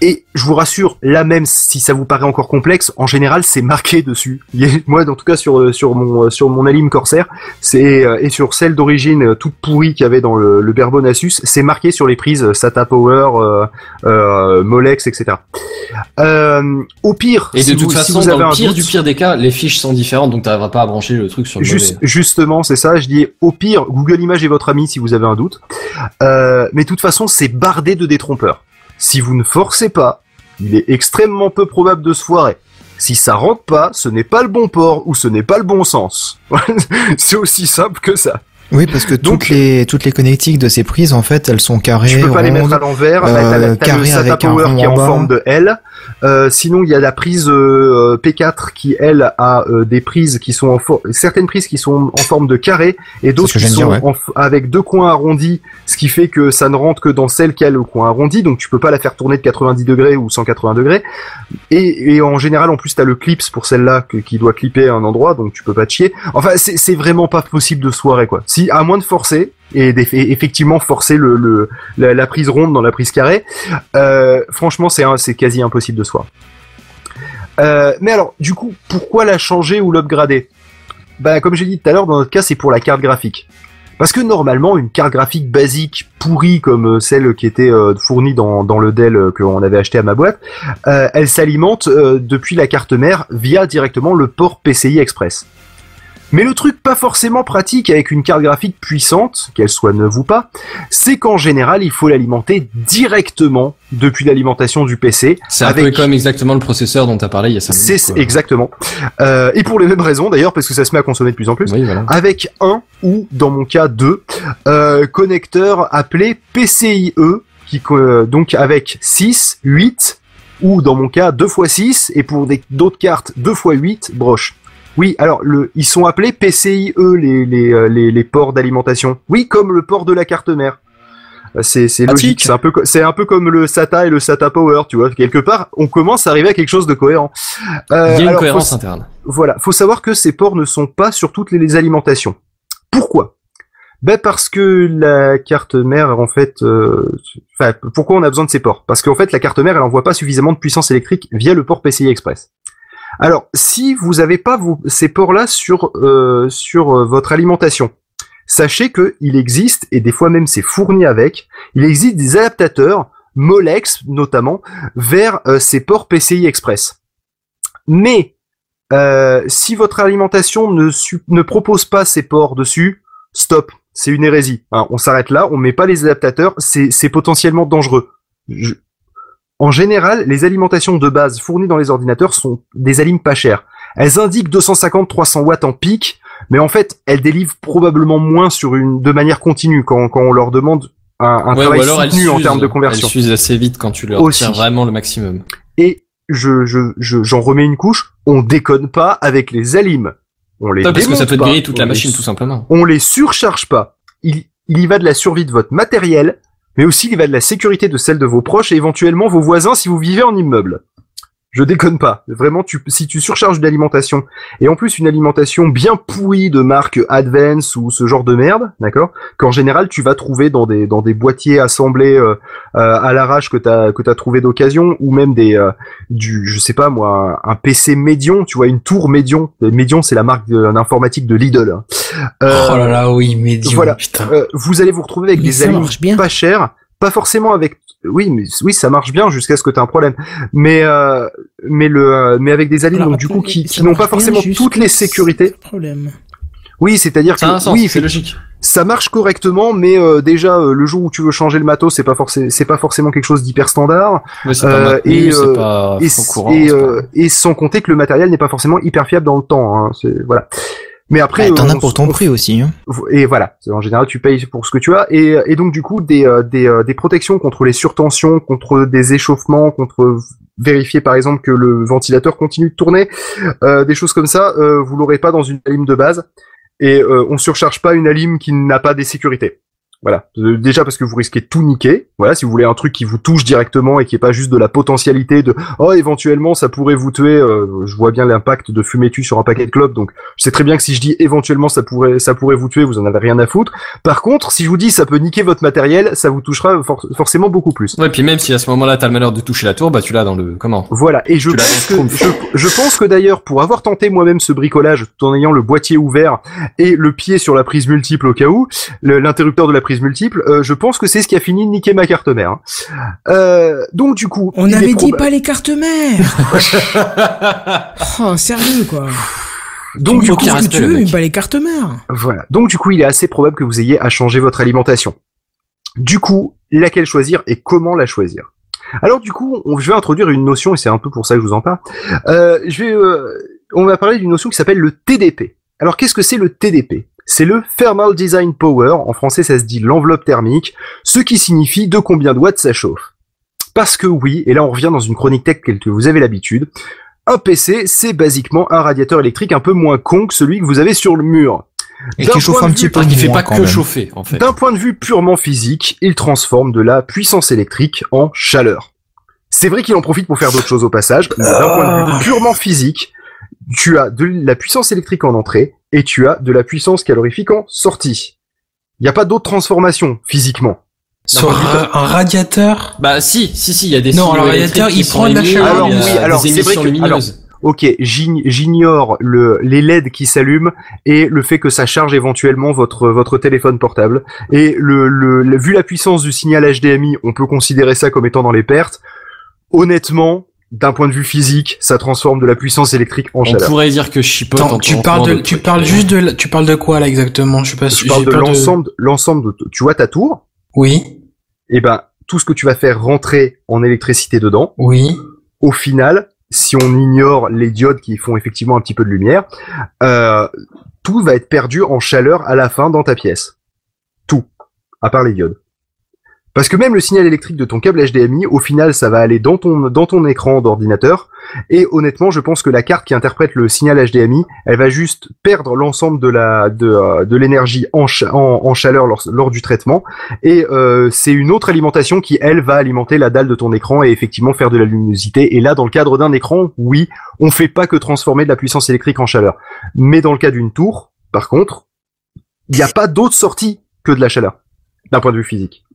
Et je vous rassure, là même si ça vous paraît encore complexe, en général c'est marqué dessus. Moi, en tout cas sur euh, sur mon euh, sur mon Alim Corsair, c'est euh, et sur celle d'origine toute pourrie qu'il y avait dans le, le Berbon Asus, c'est marqué sur les prises SATA Power, euh, euh, Molex, etc. Euh, au pire, Et de si toute vous, si façon, vous dans avez le un pire doute, du pire des cas, les fiches sont différentes, donc t'arriveras pas à brancher le truc sur le Juste, mauvais. justement, c'est ça. Je dis au pire, Google Images est votre ami si vous avez un doute. Euh, mais de toute façon, c'est bardé de détrompeurs. Si vous ne forcez pas, il est extrêmement peu probable de se foirer. Si ça rentre pas, ce n'est pas le bon port ou ce n'est pas le bon sens. c'est aussi simple que ça. Oui, parce que Donc- toutes les toutes les connectiques de ces prises, en fait, elles sont carrées, Tu peux pas les mettre à l'envers. euh, Bah, t'as le carré SATA avec un Power rond qui est en bas. forme de L. Euh, sinon, il y a la prise euh, P4 qui, elle, a euh, des prises qui sont en for- certaines prises qui sont en forme de carré et d'autres qui sont en f- avec deux coins arrondis, ce qui fait que ça ne rentre que dans celle qui a le coin arrondi, donc tu peux pas la faire tourner de 90 degrés ou 180 degrés. Et, et en général, en plus, t'as le clips pour celle-là que- qui doit clipper à un endroit, donc tu peux pas te chier. Enfin, c'est c'est vraiment pas possible de soirée, quoi. À moins de forcer, et effectivement forcer la, prise ronde dans la prise carrée, euh, franchement, c'est c'est quasi impossible de soir. Euh, mais alors, du coup, pourquoi la changer ou l'upgrader? Bah, comme j'ai dit tout à l'heure, dans notre cas, c'est pour la carte graphique. Parce que normalement, une carte graphique basique, pourrie comme euh, celle qui était fournie dans, le Dell qu'on avait acheté à ma boîte, elle s'alimente depuis la carte mère via directement le port PCI Express. Mais le truc pas forcément pratique avec une carte graphique puissante, qu'elle soit neuve ou pas, c'est qu'en général, il faut l'alimenter directement depuis l'alimentation du PC. C'est un avec- peu comme exactement le processeur dont t'as parlé il y a 5 C'est minutes. quoi. exactement. Euh, et pour les mêmes raisons d'ailleurs, parce que ça se met à consommer de plus en plus Oui, voilà. avec un ou dans mon cas deux euh, connecteurs appelés PCIe qui euh, donc avec 6, 8 ou dans mon cas 2 x 6 et pour des- d'autres cartes 2 x 8 broches. Oui, alors le, ils sont appelés PCIe les, les, euh, les, les ports d'alimentation. Oui, comme le port de la carte mère. Euh, C'est c'est logique, c'est un peu c'est un peu comme le SATA et le SATA Power, tu vois. Quelque part, on commence à arriver à quelque chose de cohérent. Euh, Il y a une alors, faut cohérence interne. voilà, faut savoir que ces ports ne sont pas sur toutes les, les alimentations. Pourquoi? Ben parce que la carte mère, en fait, euh, enfin, pourquoi on a besoin de ces ports? Parce qu'en fait, la carte mère, elle envoie pas suffisamment de puissance électrique via le port PCI Express. Alors, si vous avez pas ces ports-là sur euh, sur euh, votre alimentation, sachez que il existe et des fois même c'est fourni avec. Il existe des adaptateurs Molex notamment vers euh, ces ports PCI Express. Mais si votre alimentation ne, ne propose pas ces ports dessus, stop, c'est une hérésie. on s'arrête là, on met pas les adaptateurs, c'est c'est potentiellement dangereux. En général, les alimentations de base fournies dans les ordinateurs sont des alimes pas chères. Elles indiquent 250-300 watts en pic, mais en fait, elles délivrent probablement moins sur une de manière continue quand, quand on leur demande un, un Ouais, travail soutenu en termes de conversion. Elles s'usent assez vite quand tu leur Aussi. tires vraiment le maximum. Et je, je, je- j'en remets une couche. On déconne pas avec les alimes. On les Ouais, parce que ça démonte peut te pas. griller toute la On les machine, tout simplement. on les surcharge pas. Il, il y va de la survie de votre matériel, mais aussi il va de la sécurité de celle de vos proches et éventuellement vos voisins si vous vivez en immeuble. Je déconne pas. Vraiment, tu, si tu surcharges d'alimentation, et en plus une alimentation bien pourrie de marque Advance ou ce genre de merde, d'accord, qu'en général tu vas trouver dans des dans des boîtiers assemblés euh, euh, à l'arrache que t'as que t'as trouvé d'occasion, ou même des euh, du je sais pas moi un, un PC Médion, tu vois une tour Médion. Médion c'est la marque de- d'informatique de Lidl. hein. Euh, oh là là, oui, médium, voilà. putain. euh, vous allez vous retrouver avec Mais des aliments bien. pas chers, pas forcément avec oui mais oui ça marche bien jusqu'à ce que tu aies un problème mais euh, mais le euh, mais avec des Alors, donc, du coup qui, qui n'ont pas forcément toutes les sécurités Problème. oui c'est-à-dire que sens, oui c'est logique. ça marche correctement mais euh, déjà euh, le jour où tu veux changer le matos c'est pas forcément c'est pas forcément quelque chose d'hyper standard Euh, pas et, euh, pas et, au courant. et, c'est pas- euh, et sans compter que le matériel n'est pas forcément hyper fiable dans le temps hein, c'est voilà mais après Bah, T'en as pour ton on prix aussi. Hein. et voilà, en général tu payes pour ce que tu as et, et donc du coup des, euh, des, euh, des protections contre les surtensions, contre des échauffements, contre vérifier par exemple que le ventilateur continue de tourner, euh, des choses comme ça, euh, vous l'aurez pas dans une alim de base et euh, on surcharge pas une alim qui n'a pas des sécurités. Voilà, Euh, déjà parce que vous risquez de tout niquer. Voilà, si vous voulez un truc qui vous touche directement et qui est pas juste de la potentialité de oh éventuellement ça pourrait vous tuer. euh, je vois bien l'impact de fumer tu sur un paquet de clopes, donc je sais très bien que si je dis éventuellement ça pourrait ça pourrait vous tuer, vous en avez rien à foutre. Par contre, si je vous dis ça peut niquer votre matériel, ça vous touchera for- forcément beaucoup plus. Ouais, puis même si à ce moment-là t'as le malheur de toucher la tour, bah tu l'as dans le comment? Voilà, et je Tu pense, que, je, je pense que d'ailleurs, pour avoir tenté moi-même ce bricolage, tout en ayant le boîtier ouvert et le pied sur la prise multiple au cas où, l'interrupteur de la prise multiple, euh, je pense que c'est ce qui a fini de niquer ma carte mère. hein. Euh, donc du coup, On avait dit pas les cartes mères. oh, sérieux quoi. donc du tu coup, ce que tu veux, mais pas les cartes mères. Voilà. Donc du coup, il est assez probable que vous ayez à changer votre alimentation. Du coup, laquelle choisir et comment la choisir? Alors du coup, on, je vais introduire une notion et c'est un peu pour ça que je vous en parle. Euh, je vais, euh, on va parler d'une notion qui s'appelle le TDP. Alors qu'est-ce que c'est le TDP C'est le Thermal Design Power. En français, ça se dit l'enveloppe thermique, ce qui signifie de combien de watts ça chauffe. Parce que oui, et là on revient dans une chronique tech telle que vous avez l'habitude, un PC, c'est basiquement un radiateur électrique un peu moins con que celui que vous avez sur le mur. Et D'un qui chauffe point un de petit vue- peu Ah, qui fait pas que chauffer en fait. D'un point de vue purement physique, il transforme de la puissance électrique en chaleur. C'est vrai qu'il en profite pour faire d'autres choses au passage, mais d'un point de vue purement physique, tu as de la puissance électrique en entrée et tu as de la puissance calorifique en sortie. Il n'y a pas d'autre transformation physiquement. Sur un, un radiateur? Bah si, si, si, il y a des Non, le radiateur, il prend de la chaleur. a Alors, oui, alors, c'est vrai que- lumineuses. Ok, j'ign- j'ignore le, les LED qui s'allument et le fait que ça charge éventuellement votre votre téléphone portable. Et le, le, le- vu la puissance du signal HDMI, on peut considérer ça comme étant dans les pertes. Honnêtement, d'un point de vue physique, ça transforme de la puissance électrique en On chaleur. pourrait dire que je chipote Attends, en tu parles de, tu parles juste de, la- tu parles de quoi là exactement? Je sais pas. Je parle de l'ensemble, l'ensemble de, tu vois ta tour, Oui, et ben tout ce que tu vas faire rentrer en électricité dedans, oui. au final, si on ignore les diodes qui font effectivement un petit peu de lumière, euh, tout va être perdu en chaleur à la fin dans ta pièce. Tout, à part les diodes. Parce que même le signal électrique de ton câble HDMI, au final, ça va aller dans ton, dans ton écran d'ordinateur. Et honnêtement, je pense que la carte qui interprète le signal HDMI, elle va juste perdre l'ensemble de la de, euh, de l'énergie en, en chaleur lors, lors du traitement. Et euh, c'est une autre alimentation qui, elle, va alimenter la dalle de ton écran et effectivement faire de la luminosité. Et là, dans le cadre d'un écran, oui, on fait pas que transformer de la puissance électrique en chaleur. Mais dans le cas d'une tour, par contre, il n'y a pas d'autre sortie que de la chaleur, d'un point de vue physique.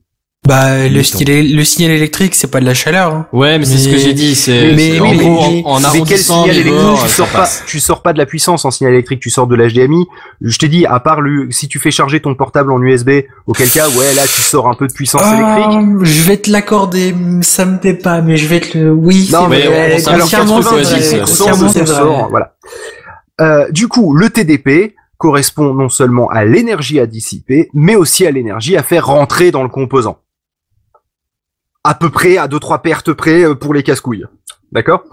Bah le signal, le signal électrique, c'est pas de la chaleur. hein. Ouais, mais c'est ce que j'ai dit. C'est mais- c'est- en mais- gros, en, en Mais quel arrondissant signal les électrique? bords, tu sors pas passe. Tu sors pas de la puissance en signal électrique, tu sors de l'HDMI. Je t'ai dit, à part le, si tu fais charger ton portable en USB, auquel cas, ouais, là, tu sors un peu de puissance électrique. Ah, je vais te l'accorder, ça me plaît pas, mais je vais te le. Oui, Non, c'est mais vrai. on s'en alors fiche, Grossièrement, c'est 90, vrai. c'est Grossièrement, 90% c'est de vrai. sort, voilà. Euh, du coup, le TDP correspond non seulement à l'énergie à dissiper, mais aussi à l'énergie à faire rentrer dans le composant. À peu près, à deux trois pertes près euh, pour les casse-couilles. D'accord?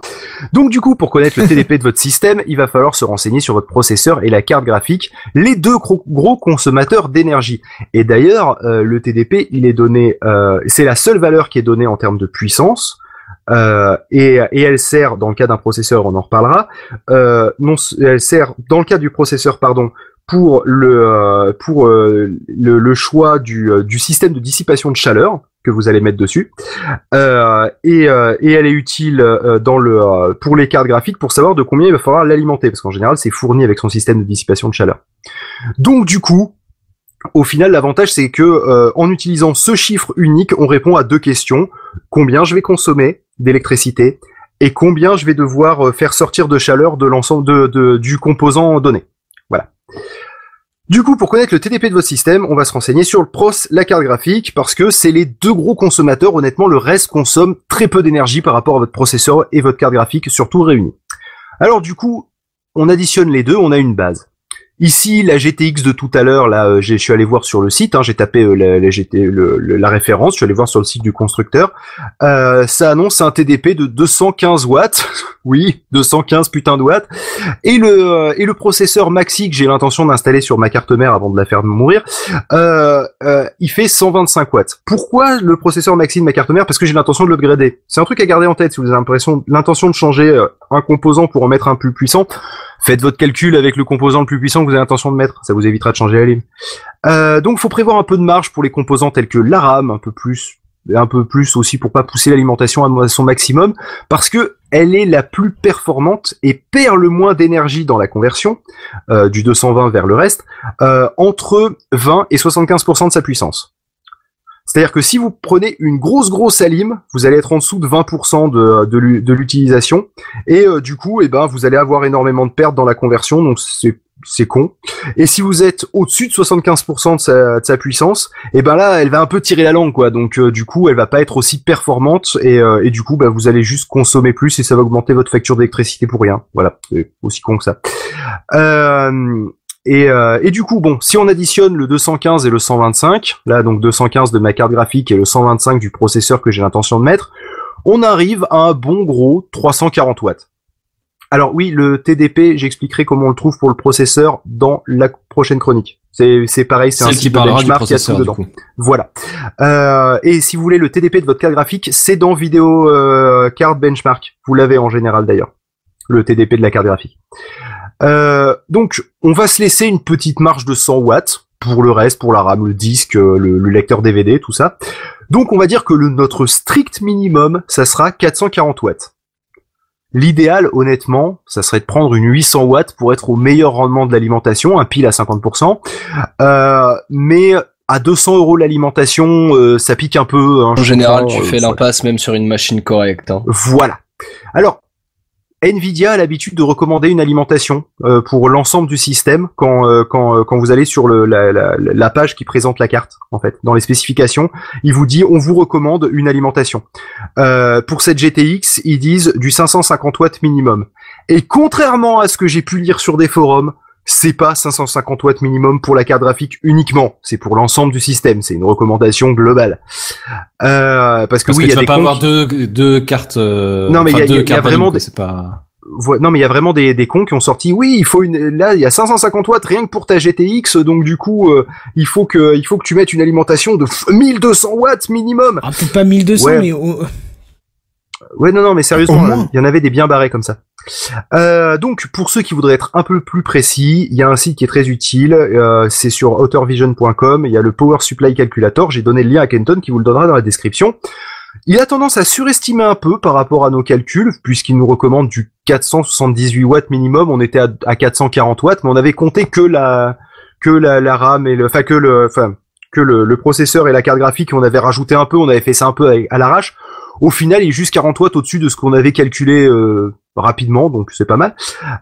Donc du coup, pour connaître le TDP de votre système, il va falloir se renseigner sur votre processeur et la carte graphique, les deux gros, consommateurs d'énergie. Et d'ailleurs, euh, le TDP, il est donné, euh, c'est la seule valeur qui est donnée en termes de puissance. Euh, et, et elle sert, dans le cas d'un processeur, on en reparlera, euh, non, elle sert, dans le cas du processeur, pardon, pour le pour le, choix du, du système de dissipation de chaleur vous allez mettre dessus Euh, et, euh, et elle est utile euh, dans le pour les cartes graphiques pour savoir de combien il va falloir l'alimenter parce qu'en général c'est fourni avec son système de dissipation de chaleur. Donc du coup, au final l'avantage c'est que en utilisant ce chiffre unique, on répond à deux questions combien je vais consommer d'électricité et combien je vais devoir faire sortir de chaleur de l'ensemble du composant donné. Voilà. Du coup, pour connaître le TDP de votre système, on va se renseigner sur le pros, la carte graphique, parce que c'est les deux gros consommateurs. Honnêtement, le reste consomme très peu d'énergie par rapport à votre processeur et votre carte graphique, surtout réunis. Alors du coup, on additionne les deux, on a une base. Ici, la GTX de tout à l'heure, là, euh, je suis allé voir sur le site, hein, j'ai tapé euh, la, la GT le- le- la référence, je suis allé voir sur le site du constructeur. Euh, ça annonce un TDP de 215 watts. oui, 215 putain de watts. Et le euh, et le processeur Maxi que j'ai l'intention d'installer sur ma carte mère avant de la faire mourir, euh, euh, il fait 125 watts. Pourquoi le processeur Maxi de ma carte mère? Parce que j'ai l'intention de l'upgrader. C'est un truc à garder en tête si vous avez l'impression l'intention de changer un composant pour en mettre un plus puissant. Faites votre calcul avec le composant le plus puissant vous avez l'intention de mettre, ça vous évitera de changer la ligne. Euh, donc faut prévoir un peu de marge pour les composants tels que la RAM, un peu plus un peu plus aussi pour pas pousser l'alimentation à son maximum parce que elle est la plus performante et perd le moins d'énergie dans la conversion euh, du 220 vers le reste euh, entre 20 et 75% de sa puissance. C'est-à-dire que si vous prenez une grosse grosse alim, vous allez être en dessous de 20% de, de, l'u- de l'utilisation et euh, du coup, eh ben, vous allez avoir énormément de pertes dans la conversion, donc c'est c'est con. Et si vous êtes au-dessus de 75% de sa, de sa puissance, et ben là, elle va un peu tirer la langue, quoi. Donc euh, du coup, elle va pas être aussi performante et, euh, et du coup, bah, vous allez juste consommer plus et ça va augmenter votre facture d'électricité pour rien. Voilà, c'est aussi con que ça. Euh, et, euh, et du coup, bon, si on additionne le 215 et le 125, là donc 215 de ma carte graphique et le 125 du processeur que j'ai l'intention de mettre, on arrive à un bon gros 340 watts. Alors oui, le TDP, j'expliquerai comment on le trouve pour le processeur dans la prochaine chronique. C'est c'est pareil, c'est un qui site de benchmark, y a tout dedans. Voilà. Euh, et si vous voulez le TDP de votre carte graphique, c'est dans vidéo euh, card benchmark. Vous l'avez en général d'ailleurs, le TDP de la carte graphique. Euh, donc, on va se laisser une petite marge de 100 watts pour le reste, pour la RAM, le disque, euh, le, le lecteur DVD, tout ça. Donc, on va dire que le, notre strict minimum, ça sera 440 watts. L'idéal, honnêtement, ça serait de prendre une 800 watts pour être au meilleur rendement de l'alimentation, un pile à 50%. Euh, mais à 200 euros l'alimentation, euh, ça pique un peu. hein, En général, tu euh, fais l'impasse même sur une machine correcte. hein. Voilà. Alors, Nvidia a l'habitude de recommander une alimentation euh, pour l'ensemble du système quand euh, quand euh, quand vous allez sur la, la, page qui présente la carte en fait dans les spécifications, il vous dit on vous recommande une alimentation. Pour cette GTX, ils disent du 550 watts minimum. Et contrairement à ce que j'ai pu lire sur des forums, c'est pas 550 watts minimum pour la carte graphique uniquement, c'est pour l'ensemble du système, c'est une recommandation globale. Euh, parce que Parce oui, il y tu a vas des pas cons avoir deux, deux cartes. euh, Non, mais enfin, il y a- y vraiment des- pas. Non mais il y a vraiment des, des cons qui ont sorti. Oui, il faut une. Là, il y a 550 watts rien que pour ta GTX, donc du coup, euh, il faut que il faut que tu mettes une alimentation de f- 1200 watts minimum. Ah, peut-être pas 1200, Ouais. mais oh, Ouais, non, non, mais sérieusement, moins. il y en avait des bien barrés comme ça. Euh, donc, pour ceux qui voudraient être un peu plus précis, il y a un site qui est très utile. euh, c'est sur authorvision.com. Il y a le Power Supply Calculator. J'ai donné le lien à Kenton qui vous le donnera dans la description. Il a tendance à surestimer un peu par rapport à nos calculs, puisqu'il nous recommande du 478 watts minimum. On était à, à 440 watts, mais on avait compté que la que la, la RAM et le, enfin que le, enfin que le, processeur et la carte graphique. On avait rajouté un peu, on avait fait ça un peu à, l'arrache. Au final, il est juste 40 watts au-dessus de ce qu'on avait calculé euh, rapidement, donc c'est pas mal.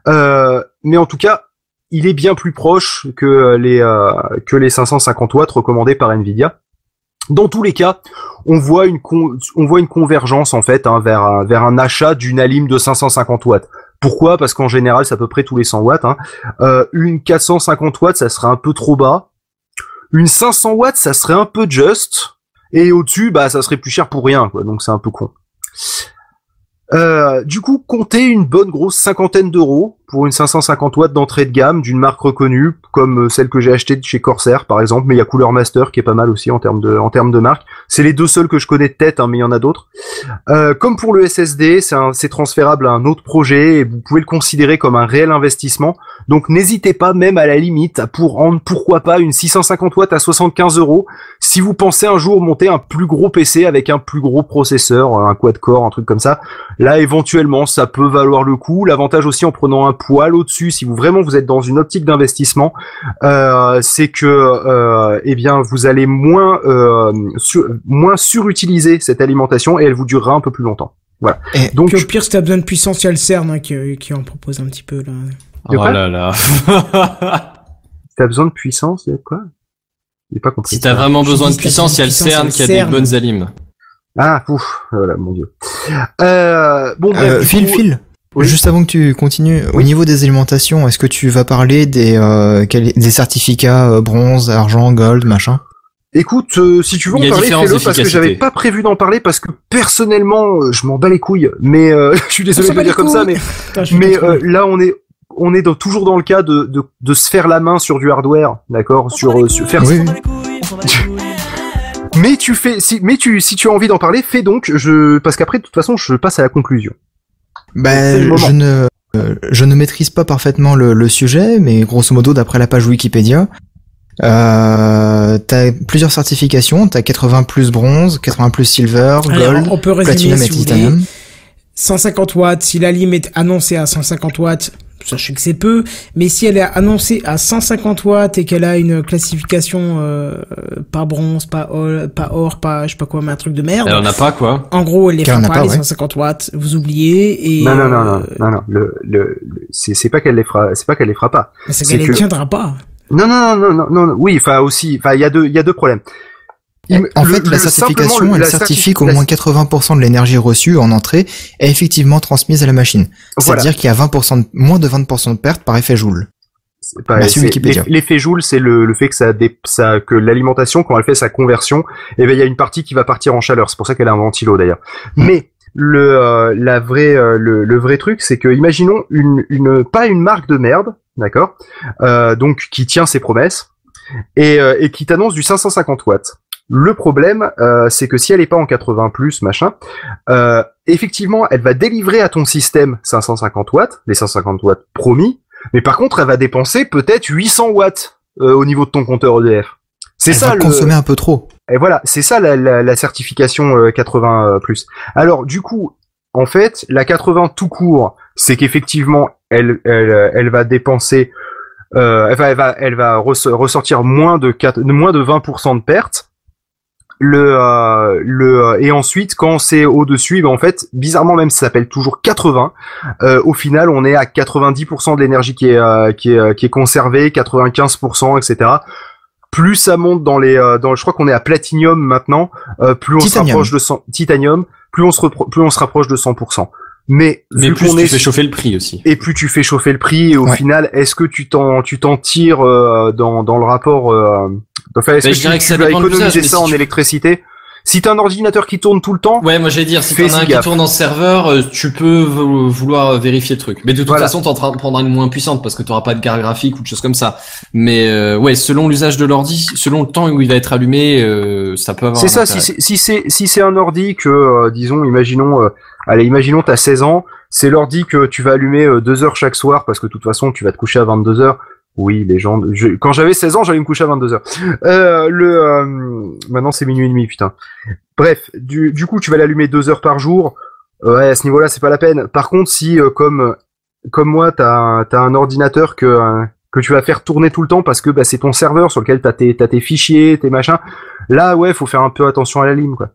Euh, mais en tout cas, il est bien plus proche que les euh, que les 550 watts recommandés par Nvidia. Dans tous les cas, on voit une on voit une convergence en fait hein, vers un, vers un achat d'une alim de 550 watts. Pourquoi? Parce qu'en général, c'est à peu près tous les 100 watts. Hein. Euh, une 450 watts, ça serait un peu trop bas. Une 500 watts, ça serait un peu juste. Et au-dessus, bah, ça serait plus cher pour rien, quoi. Donc c'est un peu con. Euh, du coup, comptez une bonne grosse cinquantaine d'euros pour une 550 watts d'entrée de gamme d'une marque reconnue, comme euh, celle que j'ai achetée de chez Corsair par exemple, mais il y a Cooler Master qui est pas mal aussi en termes de en termes de marque. C'est les deux seuls que je connais de tête, hein, mais il y en a d'autres. Euh, comme pour le SSD, c'est transférable à un autre projet et vous pouvez le considérer comme un réel investissement. Donc n'hésitez pas même à la limite à pour rendre pourquoi pas une 650 watts à 75 euros si vous pensez un jour monter un plus gros PC avec un plus gros processeur, un quad core, un truc comme ça. Là, éventuellement, ça peut valoir le coup. L'avantage aussi en prenant un poil au-dessus, si vous vraiment vous êtes dans une optique d'investissement, euh, c'est que, euh, eh bien, vous allez moins, euh, sur- moins surutiliser cette alimentation et elle vous durera un peu plus longtemps. Voilà. Et- Donc, Puis au pire, si t'as besoin de puissance, il y a le CERN hein, qui, qui en propose un petit peu là. Oh là là. t'as besoin de puissance, il y a quoi? J'ai pas compris. si t'as vraiment besoin de puissance, il y a le CERN qui a des bonnes alimes. Ah, ouf, voilà, mon dieu. Euh, bon, bref, Euh, Phil, coup- Phil, Oui. juste avant que tu continues, au niveau des alimentations, est-ce que tu vas parler des, euh, quel- des certificats euh, bronze, argent, gold, machin? Écoute, euh, si tu veux en parler, fais-le parce que j'avais pas prévu d'en parler parce que personnellement, euh, je m'en bats les couilles. Mais euh, je suis désolé de le dire comme ça, mais Putain, mais euh, là on est on est dans- toujours dans le cas de, de de se faire la main sur du hardware, d'accord, sur, euh, sur faire. Oui. Mais tu fais si mais tu si tu as envie d'en parler, fais donc. Je parce qu'après de toute façon je passe à la conclusion. Ben, je ne, euh, je ne maîtrise pas parfaitement le, le sujet, mais grosso modo, d'après la page Wikipédia, euh, t'as plusieurs certifications, t'as 80 plus bronze, 80 plus silver, Alors, gold, on peut résumer platinum et si titanium. 150 watts, si la lime est annoncée à 150 watts, sachez que c'est peu, mais si elle est annoncée à 150 watts et qu'elle a une classification euh, pas bronze, pas or, pas or, pas je sais pas quoi, mais un truc de merde. Elle en a pas, quoi. En gros, elle les fera pas, pas, les ouais. 150 watts, vous oubliez et non non non euh, non non non le le, le- c'est c'est pas qu'elle les fera c'est pas qu'elle les fera pas. mais c'est qu'elle les que- tiendra pas. Non non non non non non, non. oui enfin aussi enfin il y a deux il y a deux problèmes. Me- En le- fait, la le- certification, simplement, le- elle la certifie certifi- qu'au la- moins 80% de l'énergie reçue en entrée est effectivement transmise à la machine. Voilà. C'est-à-dire qu'il y a 20% de, moins de 20% de perte par effet Joule. L'effet Joule, c'est le, le fait que ça, ça que l'alimentation, quand elle fait sa conversion, eh ben il y a une partie qui va partir en chaleur. C'est pour ça qu'elle a un ventilo d'ailleurs. Mm. Mais le euh, la vraie euh, le, le vrai truc, c'est que imaginons une une pas une marque de merde, d'accord, euh, donc qui tient ses promesses et euh, et qui t'annonce du 550 watts. Le problème, euh, c'est que si elle est pas en 80 plus machin, euh, effectivement, elle va délivrer à ton système 550 watts, les 550 watts promis, mais par contre, elle va dépenser peut-être 800 watts euh, au niveau de ton compteur EDF. C'est Elle ça va le. consommer un peu trop. Et voilà, c'est ça la, la, la certification euh, 80 euh, plus. Alors du coup, en fait, la 80 tout court, c'est qu'effectivement, elle, elle, elle va dépenser, euh, elle va, elle va, elle va res- ressortir moins de 4, moins de 20% de pertes. Le, euh, le, euh, et ensuite, quand c'est au-dessus, ben en fait, bizarrement même, ça s'appelle toujours 80. Euh, au final, on est à 90% de l'énergie qui est, euh, qui est, euh, qui est conservée, 95%, etc plus ça monte dans les euh, dans je crois qu'on est à platinium maintenant euh, plus on se Titanium. rapproche de 100 titanium plus on se repro- plus on se rapproche de 100% mais, Mais plus tu est fais chauffer le prix aussi. et plus tu fais chauffer le prix et au Ouais. final est-ce que tu t'en tu t'en tires euh, dans dans le rapport euh, enfin est-ce Bah, que je tu, dirais que tu ça vas économiser mais ça si en tu- électricité? Si t'as un ordinateur qui tourne tout le temps Ouais, moi j'allais dire, si t'en as un qui tourne en serveur, euh, tu peux vou- vouloir vérifier le truc. Mais de toute Voilà. façon, t'en tra- prendras une moins puissante parce que t'auras pas de carte graphique ou de choses comme ça. Mais euh, ouais, selon l'usage de l'ordi, selon le temps où il va être allumé, euh, ça peut avoir. C'est ça, si c'est si c'est si c'est un ordi que euh, disons imaginons euh, allez imaginons t'as 16 ans, c'est l'ordi que tu vas allumer euh, deux heures chaque soir parce que de toute façon tu vas te coucher à 22 heures. Oui, les gens quand j'avais 16 ans, j'allais me coucher à 22 heures. Euh, le euh, maintenant c'est minuit et demi, putain. Bref, du du coup, tu vas l'allumer deux heures par jour. Ouais, à ce niveau-là, c'est pas la peine. Par contre, si euh, comme comme moi, t'as t'as un ordinateur que euh, que tu vas faire tourner tout le temps parce que bah, c'est ton serveur sur lequel t'as tes t'as tes fichiers, tes machins. Là, ouais, faut faire un peu attention à la lime, quoi.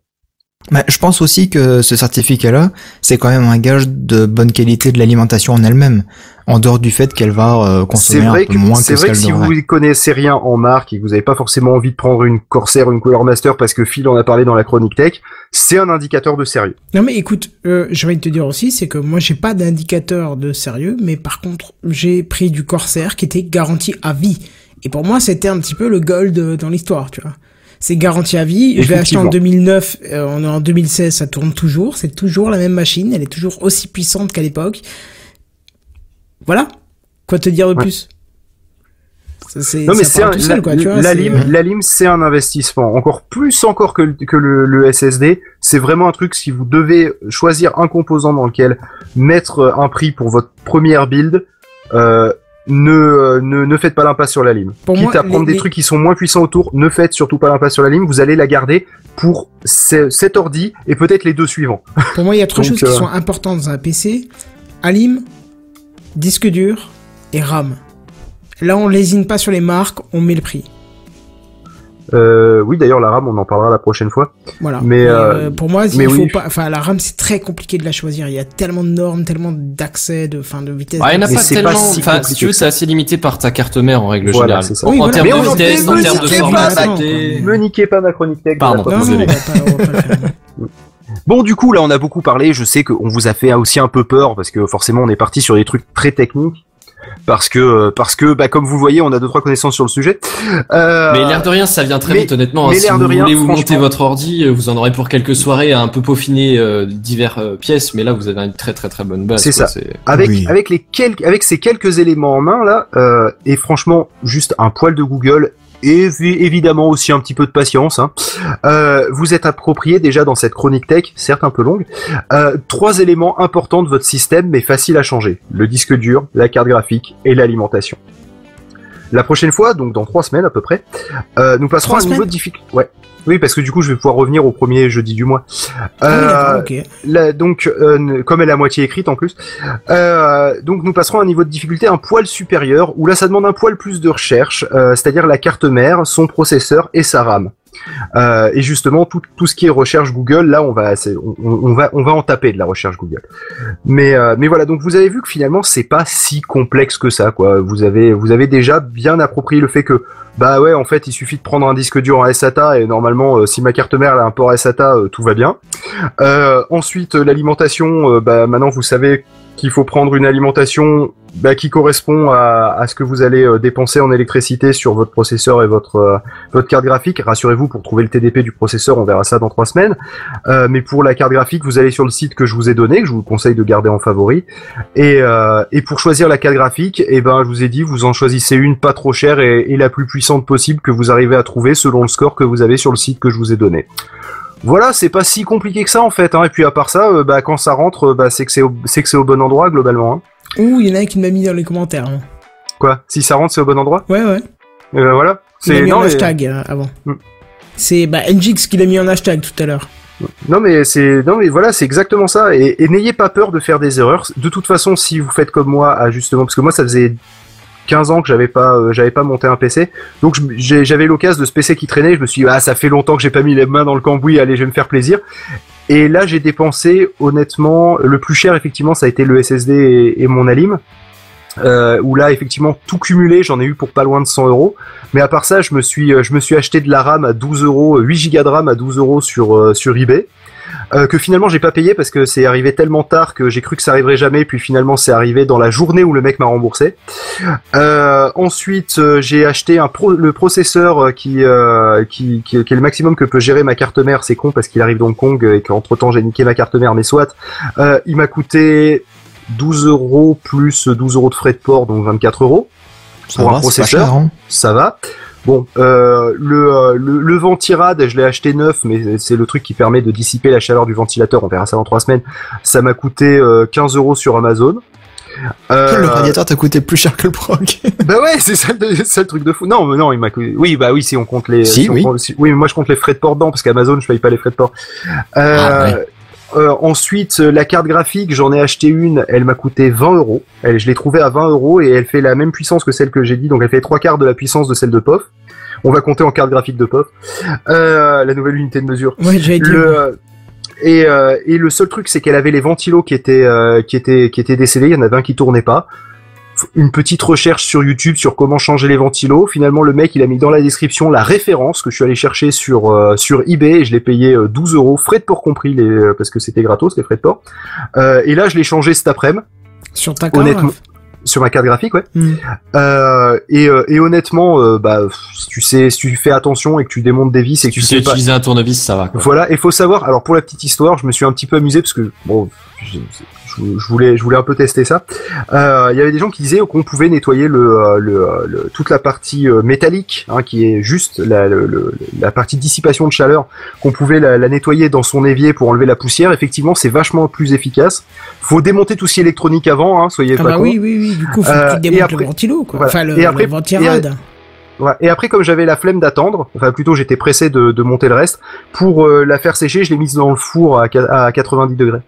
Bah, je pense aussi que ce certificat-là, c'est quand même un gage de bonne qualité de l'alimentation en elle-même, en dehors du fait qu'elle va euh, C'est consommer un vrai peu que moins c'est que vrai que si vous connaissez rien en marque et que vous n'avez pas forcément envie de prendre une Corsair ou une Color Master parce que Phil en a parlé dans la chronique tech, c'est un indicateur de sérieux. Non mais écoute, euh, j'ai envie de te dire aussi, c'est que moi j'ai pas d'indicateur de sérieux, mais par contre j'ai pris du Corsair qui était garanti à vie. Et pour moi c'était un petit peu le gold euh, dans l'histoire, tu vois. C'est garanti à vie. Je l'ai acheté en Effectivement. 2009, euh, on est en 2016, ça tourne toujours. C'est toujours la même machine, elle est toujours aussi puissante qu'à l'époque. Voilà. Quoi te dire de Ouais. plus? Ça, Non mais c'est la, quoi, tu vois, la c'est- lime, la lime c'est un investissement encore plus encore que, le- que le, le SSD. C'est vraiment un truc si vous devez choisir un composant dans lequel mettre un prix pour votre première build, euh, ne, euh, ne ne faites pas l'impasse sur la lime. Pour Quitte moi, à prendre les- des les- trucs qui sont moins puissants autour, ne faites surtout pas l'impasse sur la lime. Vous allez la garder pour ce- cet ordi et peut-être les deux suivants. Pour moi, il y a trois choses qui euh, sont importantes dans un PC. Alim, disque dur et RAM. Là, on lésine pas sur les marques, on met le prix. Euh, oui d'ailleurs la RAM on en parlera la prochaine fois. Voilà. Mais, Et, euh, pour moi, il mais faut oui. pas. Enfin, la RAM, c'est très compliqué de la choisir. Il y a tellement de normes, tellement d'accès, de, enfin, de vitesse. Ouais, il n'y en a pas tellement. si Enfin, si tu veux, c'est assez limité par ta carte mère en règle Voilà, générale. ça. Oui, en voilà. termes de vitesse, en me termes de format, Me niquez pas ma chronique tech. Pardon. Non, non, on. Bon, du coup, là, on a beaucoup parlé. Je sais qu'on vous a fait aussi un peu peur parce que forcément, on est parti sur des trucs très techniques. Parce que, parce que, bah, comme vous voyez, on a deux trois connaissances sur le sujet. Euh, Mais l'air de rien, ça vient très mais- vite, honnêtement. mais si vous de rien, voulez vous monter votre ordi, euh, vous en aurez pour quelques soirées à un peu peaufiner euh, divers euh, pièces, mais là, vous avez une très très très bonne base. C'est ça. avec Oui. avec les quelques avec ces quelques éléments en main là, euh, et franchement, juste un poil de Google. Et évi- évidemment aussi un petit peu de patience. Hein. Euh, vous êtes approprié déjà dans cette chronique tech, certes un peu longue, euh, trois éléments importants de votre système, mais faciles à changer le disque dur, la carte graphique et l'alimentation. La prochaine fois, donc dans trois semaines à peu près, euh, nous passerons à un niveau de difficulté. Ouais. Oui, parce que du coup, je vais pouvoir revenir au premier jeudi du mois. Ah Euh. Là, donc, euh, comme elle est à moitié écrite en plus, euh, donc nous passerons à un niveau de difficulté un poil supérieur, où là ça demande un poil plus de recherche, euh, c'est-à-dire la carte mère, son processeur et sa RAM. Euh, et justement, tout, ce qui est recherche Google, là, on va, on, on va, on en taper de la recherche Google. Mais, euh, mais voilà, donc vous avez vu que finalement, c'est pas si complexe que ça, quoi. Vous avez, déjà bien approprié le fait que, bah ouais, en fait, il suffit de prendre un disque dur en SATA et normalement, euh, si ma carte mère a un port SATA, tout va bien. Ensuite, l'alimentation, bah maintenant vous savez qu'il faut prendre une alimentation bah, qui correspond à, à ce que vous allez euh, dépenser en électricité sur votre processeur et votre euh, votre carte graphique. Rassurez-vous, pour trouver le TDP du processeur, on verra ça dans trois semaines. Euh, mais pour la carte graphique, vous allez sur le site que je vous ai donné, que je vous conseille de garder en favori. Et, euh, et pour choisir la carte graphique, eh ben je vous ai dit, vous en choisissez une pas trop chère et, et la plus puissante possible que vous arrivez à trouver selon le score que vous avez sur le site que je vous ai donné. Voilà, c'est pas si compliqué que ça en fait. Hein. Et puis à part ça, euh, bah, quand ça rentre, euh, bah, c'est que c'est au, bon endroit globalement. Hein. Ouh, il y en a un qui m'a mis dans les commentaires. hein. Quoi? Si ça rentre, c'est au bon endroit? Ouais, ouais. Et ben voilà. Il a C'est mis non, mais- hashtag euh, avant. Hmm. C'est bah, NGX qui l'a mis en hashtag tout à l'heure. Non mais c'est non mais voilà c'est exactement ça et, et n'ayez pas peur de faire des erreurs. De toute façon si vous faites comme moi à justement parce que moi ça faisait 15 ans que j'avais pas euh, j'avais pas monté un PC donc j'avais l'occasion de ce PC qui traînait. Je me suis dit ah ça fait longtemps que j'ai pas mis les mains dans le cambouis. Allez je vais me faire plaisir. Et là j'ai dépensé honnêtement le plus cher effectivement ça a été le SSD et, mon Alim. Euh, où là effectivement tout cumulé j'en ai eu pour pas loin de 100 euros. Mais à part ça je me suis euh, je me suis acheté de la RAM à 12 euros 8 gigas de RAM à 12 euros sur sur eBay euh, que finalement j'ai pas payé parce que c'est arrivé tellement tard que j'ai cru que ça arriverait jamais puis finalement c'est arrivé dans la journée où le mec m'a remboursé. Euh, ensuite euh, j'ai acheté un pro le processeur qui, euh, qui, qui qui est le maximum que peut gérer ma carte mère. C'est con parce qu'il arrive d'Hong Kong et qu'entre temps j'ai niqué ma carte mère mais soit. Euh, il m'a coûté 12 euros plus 12 euros de frais de port donc 24 euros. Pour un processeur. cher, hein. ça va. Bon, euh, le, euh, le, le ventirad, je l'ai acheté neuf, mais c'est le truc qui permet de dissiper la chaleur du ventilateur. On verra ça dans trois semaines. Ça m'a coûté euh, 15 euros sur Amazon. Euh, Le radiateur t'a coûté plus cher que le proc. bah ouais, c'est ça, ça le truc de fou. Non, mais non, il m'a coûté. Oui, bah oui, si on compte les. Si, on oui. compte- si- oui, mais moi je compte les frais de port dedans parce qu'Amazon je paye pas les frais de port. Euh, Ah, ouais. Euh, ensuite, euh, la carte graphique, j'en ai acheté une, elle m'a coûté 20 euros. Elle, je l'ai trouvée à 20 euros et elle fait la même puissance que celle que j'ai dit, donc elle fait trois quarts de la puissance de celle de POF. On va compter en carte graphique de POF. Euh, la nouvelle unité de mesure. Ouais, j'avais dit. Le, et, euh, et le seul truc, c'est qu'elle avait les ventilos qui étaient, qui étaient, qui étaient décédés. Il y en avait un qui tournait pas. Une petite recherche sur YouTube sur comment changer les ventilos. Finalement, le mec, il a mis dans la description la référence que je suis allé chercher sur euh, sur eBay et je l'ai payé euh, 12 euros, frais de port compris, les, euh, parce que c'était gratos les frais de port. Euh, et là, je l'ai changé cet après-midi. Sur ta honnêtement, carafe. sur ma carte graphique, ouais. Hmm. Euh, et, euh, et honnêtement, euh, bah, si tu sais, si tu fais attention et que tu démontes des vis et que Tu tu sais sais pas, utiliser un tournevis, ça va. Quoi. voilà. Et faut savoir. Alors pour la petite histoire, je me suis un petit peu amusé parce que bon, je, voulais, je voulais un peu tester ça. Euh, Il y avait des gens qui disaient qu'on pouvait nettoyer le, euh, le, euh, le- toute la partie euh, métallique, hein, qui est juste la, le- la partie dissipation de chaleur, qu'on pouvait la, la nettoyer dans son évier pour enlever la poussière. Effectivement, c'est vachement plus efficace. Faut démonter tout ce qui est électronique avant, hein, soyez Ah pas bah oui, oui, oui, du coup, faut Euh, que tu démontes après- le ventilo, quoi. voilà. Enfin, le, Et après-. Ouais. Et après, comme j'avais la flemme d'attendre, enfin plutôt j'étais pressé de, de monter le reste, pour euh, la faire sécher, je l'ai mise dans le four à, à 90 degrés.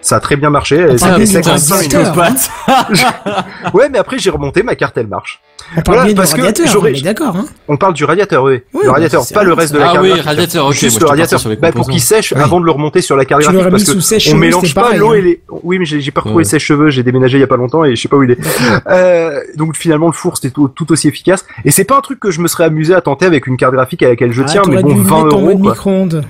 Ça a très bien marché. Elle Ah, s'est oui, fait putain, 55 c'est minutes. radiateur, Ouais, mais après j'ai remonté, ma carte elle marche. On parle Voilà, parce du que radiateur, j'aurais- on est d'accord, hein. On parle du radiateur, oui. Oui, le bah, radiateur, pas le reste de la Ah carte oui, graphique. radiateur, ok, moi, Juste le radiateur. sur les Bah, pour qu'il sèche Oui. avant de le remonter sur la carte Tu graphique parce que sous on mélange pas l'eau hein. et les. Oui, mais j'ai pas retrouvé Ouais. sèche-cheveux, j'ai déménagé il y a pas longtemps et je sais pas où il est. Euh, donc finalement le four c'était tout, aussi efficace et c'est pas un truc que je me serais amusé à tenter avec une carte graphique à laquelle je Ah, tiens, mais bon dû le 20 mettre en euros.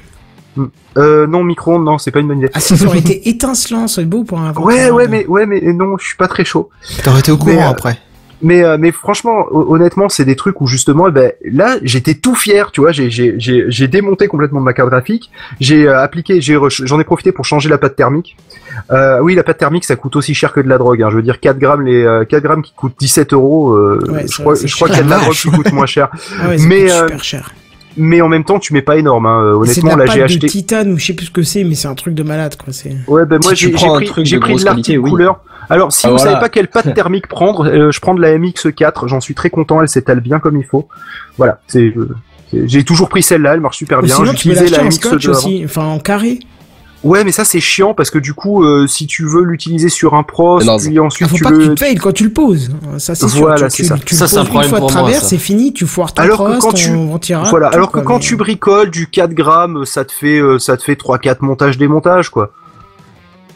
Euh, non micro-ondes non c'est pas une bonne idée. Ah, si ça aurait été étincelant, c'est beau pour un Ouais ouais mais ouais mais non je suis pas très chaud. T'aurais été au courant euh, après. Mais euh, mais franchement, ho- honnêtement, c'est des trucs où justement, eh ben là, j'étais tout fier, tu vois, j'ai j'ai j'ai j'ai démonté complètement ma carte graphique, j'ai euh, appliqué, j'en ai profité pour changer la pâte thermique. Euh, oui, la pâte thermique, ça coûte aussi cher que de la drogue. Hein. Je veux dire, 4 grammes les euh, 4 grammes qui coûtent 17 euros. euh, Ouais, je crois je crois qu'il y a de la drogue qui coûte moins cher. Ah ouais, Mais, coûte super cher. Mais en même temps, tu mets pas énorme. Hein. C'est de Honnêtement, la là, j'ai acheté. titane ou je sais plus ce que c'est, mais c'est un truc de malade, quoi. C'est. Ouais, ben moi Si j'ai pris, truc j'ai de pris de l'article oui. couleur. Alors si Ah, vous voilà. savez pas quelle pâte thermique prendre, euh, je prends de la MX4. J'en suis très content. Elle s'étale bien comme il faut. Voilà, c'est. euh, j'ai toujours pris celle-là, elle marche super bien. J'utilisais la en MX scotch de avant. aussi, enfin en carré. Ouais, mais ça c'est chiant parce que du coup, euh, si tu veux l'utiliser sur un pros, Non, puis ensuite Ah, faut tu pas que le. tu te failles quand tu le poses. Ça, c'est sûr. Voilà, tu, c'est ça. tu, Ça, le c'est un poses une problème fois de travers, c'est fini, tu foires ton Alors que cross, quand ton tu- Voilà, tout, alors que quoi, quand mais- tu bricoles du 4 grammes, ça te fait euh, ça te fait 3-4 montages démontages quoi.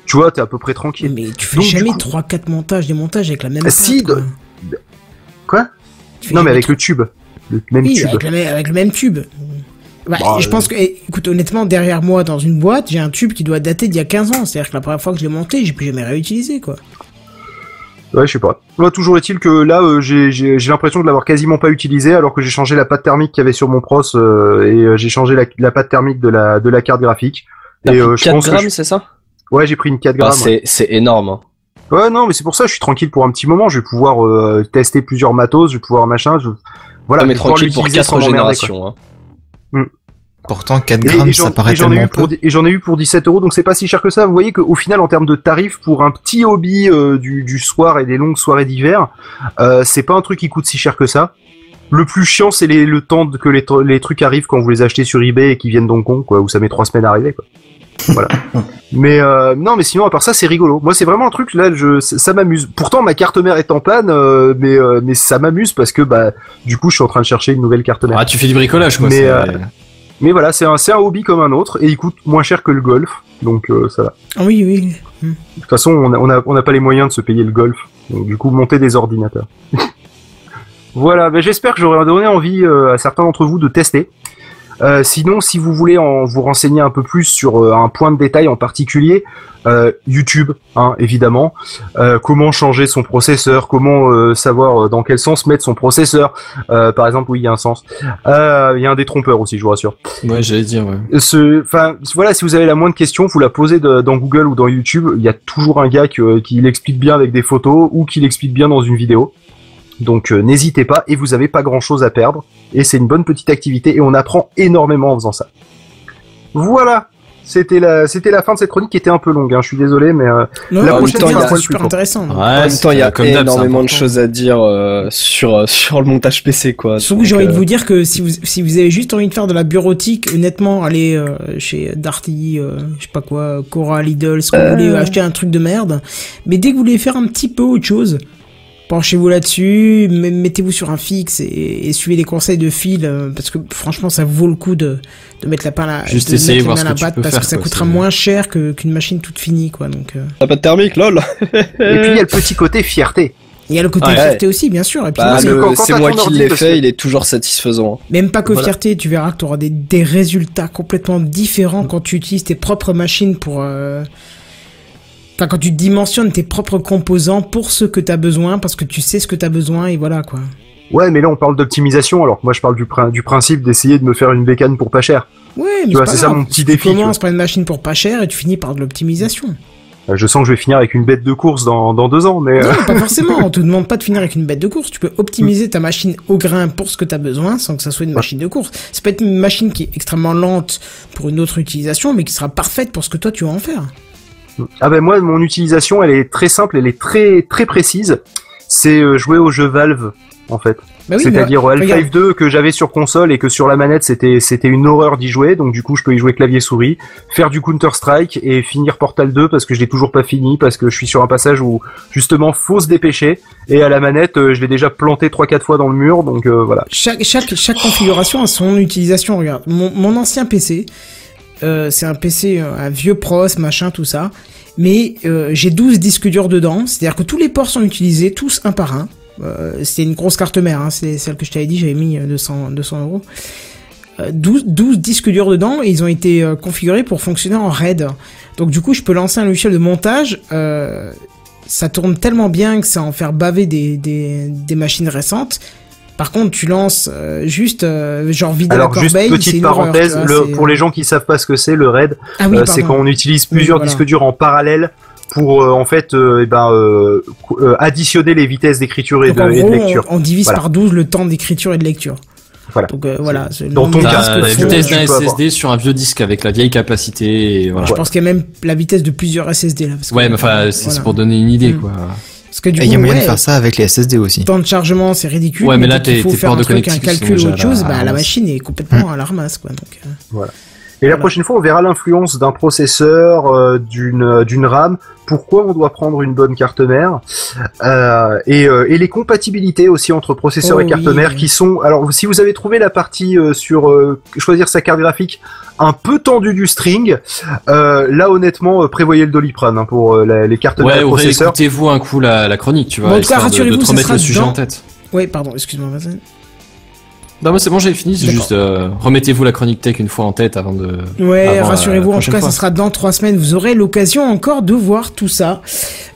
Tu vois, t'es à peu près tranquille. Mais tu fais Donc, jamais coup- 3-4 montages, des montages avec la même Ah, si, pâte, quoi. Non, mais avec le tube, le même Oui, tube. avec, la même- avec le même tube. Bah, Bah, je pense que, écoute, honnêtement, derrière moi, dans une boîte, j'ai un tube qui doit dater d'il y a 15 ans. C'est-à-dire que la première fois que je l'ai monté, j'ai plus jamais réutilisé, quoi. Ouais, je sais pas. Moi, toujours est-il que là, euh, j'ai l'impression de l'avoir quasiment pas utilisé, alors que j'ai changé la pâte thermique qu'il y avait sur mon pros euh, et euh, j'ai changé la, la pâte thermique de la de la carte graphique. Et pris euh, je 4 pense que grammes, je- c'est ça? Ouais, j'ai pris une 4 Bah, grammes. c'est, énorme. hein. Ouais, non, mais c'est pour ça, je suis tranquille pour un petit moment. Je vais pouvoir euh, tester plusieurs matos, je vais pouvoir machin. Je... Voilà, Non, mais je vais pouvoir tranquille pour l'utiliser 4 sans m'emmerder, quoi. générations. Hein. Pourtant, 4 Et- grammes, et ça paraît et j'en ai tellement eu pour peu. et j'en ai eu pour 17 euros, donc c'est pas si cher que ça. Vous voyez qu'au final, en termes de tarifs, pour un petit hobby euh, du, du soir et des longues soirées d'hiver, euh, c'est pas un truc qui coûte si cher que ça. Le plus chiant, c'est le temps que les, tr- les trucs arrivent quand vous les achetez sur eBay et qui viennent d'Hong Kong, quoi, où ça met trois semaines à arriver, quoi. Voilà. mais euh, non, mais sinon, à part ça, c'est rigolo. Moi, c'est vraiment un truc là, je, ça, m'amuse. Pourtant, ma carte mère est en panne, euh, mais euh, mais ça m'amuse parce que bah, du coup, je suis en train de chercher une nouvelle carte mère. Ah, tu fais du bricolage, quoi. Mais, euh, Mais voilà, c'est un, c'est un hobby comme un autre et il coûte moins cher que le golf, donc euh, ça va. Ah oui, oui. De toute façon, on n'a on a, on a pas les moyens de se payer le golf, donc du coup, monter des ordinateurs. voilà, ben, j'espère que j'aurai donné envie euh, à certains d'entre vous de tester. Euh, sinon, si vous voulez en vous renseigner un peu plus sur euh, un point de détail en particulier, euh, YouTube, hein, évidemment. Euh, comment changer son processeur, comment euh, savoir dans quel sens mettre son processeur. Euh, par exemple, oui, il y a un sens. Euh, Il y a un détrompeur aussi, je vous rassure. Ouais, j'allais dire, ouais. Ce, enfin, voilà, si vous avez la moindre question, vous la posez de- dans Google ou dans YouTube. Il y a toujours un gars qui, qui l'explique bien avec des photos ou qui l'explique bien dans une vidéo. Donc euh, n'hésitez pas et vous avez pas grand chose à perdre et c'est une bonne petite activité et on apprend énormément en faisant ça. Voilà, c'était la c'était la fin de cette chronique qui était un peu longue. Hein, je suis désolé mais euh, Non, La prochaine c'était fois, il y a- c'était super intéressant. Ouais, en même c'est- temps, il y a c'est énormément de choses à dire euh, sur euh, sur le montage PC, quoi. Surtout, j'ai envie de vous dire que si vous, si vous avez juste envie de faire de la bureautique, honnêtement, allez euh, chez Darty, euh, je sais pas quoi, Cora, Lidl, ce que vous voulez, acheter un truc de merde. Mais dès que vous voulez faire un petit peu autre chose, penchez-vous là-dessus, mettez-vous sur un fixe et, et suivez les conseils de Phil, euh, parce que franchement, ça vaut le coup de, de mettre la pain à la, Juste de essayer, mettre voir ce à la pâte, peux parce faire, que ça quoi, coûtera moins cher que qu'une machine toute finie, quoi. Donc, euh. Pas de thermique, lol. et puis il y a le petit côté fierté. il y a le côté Ouais. fierté aussi, bien sûr. Et puis, Bah, c'est- moi qui l'ai fait, il est toujours satisfaisant. Même pas que Voilà. fierté, tu verras que tu auras des, des résultats complètement différents quand tu utilises tes propres machines pour, euh, Enfin, quand tu dimensionnes tes propres composants pour ce que t'as besoin, parce que tu sais ce que t'as besoin et voilà quoi. Ouais, mais là on parle d'optimisation, alors que moi je parle du, prin- du principe d'essayer de me faire une bécane pour pas cher. Ouais, mais Tu c'est ça mon petit Tu défi, tu commences par une machine pour pas cher et tu finis par de l'optimisation. Euh, Je sens que je vais finir avec une bête de course dans, dans deux ans, mais euh, Non, pas forcément. On te demande pas de finir avec une bête de course. Tu peux optimiser ta machine au grain pour ce que tu as besoin sans que ça soit une machine de course. Ça peut être une machine qui est extrêmement lente pour une autre utilisation, mais qui sera parfaite pour ce que toi tu vas en faire. Ah ben moi mon utilisation elle est très simple, elle est très très précise. C'est euh, jouer au jeu Valve en fait. Bah oui, C'est-à-dire regarde. Half-Life 2 que j'avais sur console et que sur la manette c'était c'était une horreur d'y jouer, donc du coup je peux y jouer clavier souris, faire du Counter Strike et finir Portal 2 parce que je l'ai toujours pas fini parce que je suis sur un passage où justement faut se dépêcher et à la manette euh, je l'ai déjà planté 3-4 fois dans le mur, donc euh, voilà. Chaque, chaque, chaque configuration a son utilisation. Regarde, mon, mon ancien PC, euh, c'est un PC, euh, un vieux pros, machin, tout ça. Mais euh, j'ai 12 disques durs dedans, c'est-à-dire que tous les ports sont utilisés, tous un par un. C'est une grosse carte mère, hein, c'est celle que je t'avais dit, j'avais mis euh, 200, 200 euros. Euh, 12, 12 disques durs dedans ils ont été configurés pour fonctionner en RAID. Donc du coup, je peux lancer un logiciel de montage. ça tourne tellement bien que ça en faire baver des machines récentes. Par contre, tu lances euh, juste euh, genre vider Alors la juste corbeille, c'est petite une parenthèse, vois, le- pour les gens qui savent pas ce que c'est le RAID, Ah oui, euh, c'est quand on utilise Oui, plusieurs voilà. disques durs en parallèle pour euh, en fait euh, eh ben, euh, euh, additionner les vitesses d'écriture et de, lecture. on, on divise Voilà. par 12 le temps d'écriture et de lecture. Voilà. Donc euh, voilà. Dans ton cas, la vitesse euh, d'un. SSD sur un vieux disque avec la vieille capacité. Et voilà. Je pense qu'il y a même la vitesse de plusieurs SSD là. parce Ouais, mais enfin, c'est voilà. c'est pour donner une idée, Mm. quoi. Parce que du Et coup, il y a moyen ouais, de faire ça avec les SSD aussi. temps de chargement, c'est ridicule. Ouais, mais là, t'es- faut faire un truc, un calcul ou autre chose, bah la machine est complètement à la ramasse, quoi. Donc, euh, Et la prochaine fois, on verra l'influence d'un processeur, euh, d'une euh, d'une RAM. Pourquoi on doit prendre une bonne carte mère euh, et, euh, et les compatibilités aussi entre processeur Oh et carte oui. mère qui sont. Alors, si vous avez trouvé la partie euh, sur euh, choisir sa carte graphique un peu tendue du string, euh, là honnêtement, euh, prévoyez le Doliprane hein, pour euh, la- les cartes mères Ouais, et ou processeurs. réécoutez-vous un coup la, la chronique, tu vois, Bon, histoire de, de te remettre le sujet dans- en tête. Ouais, pardon, excuse-moi, vas-y. Non, moi c'est bon, j'ai fini. C'est juste euh, remettez-vous la chronique tech une fois en tête avant de. Ouais, avant, euh, rassurez-vous, en tout cas, fois. ça sera dans trois semaines. Vous aurez l'occasion encore de voir tout ça.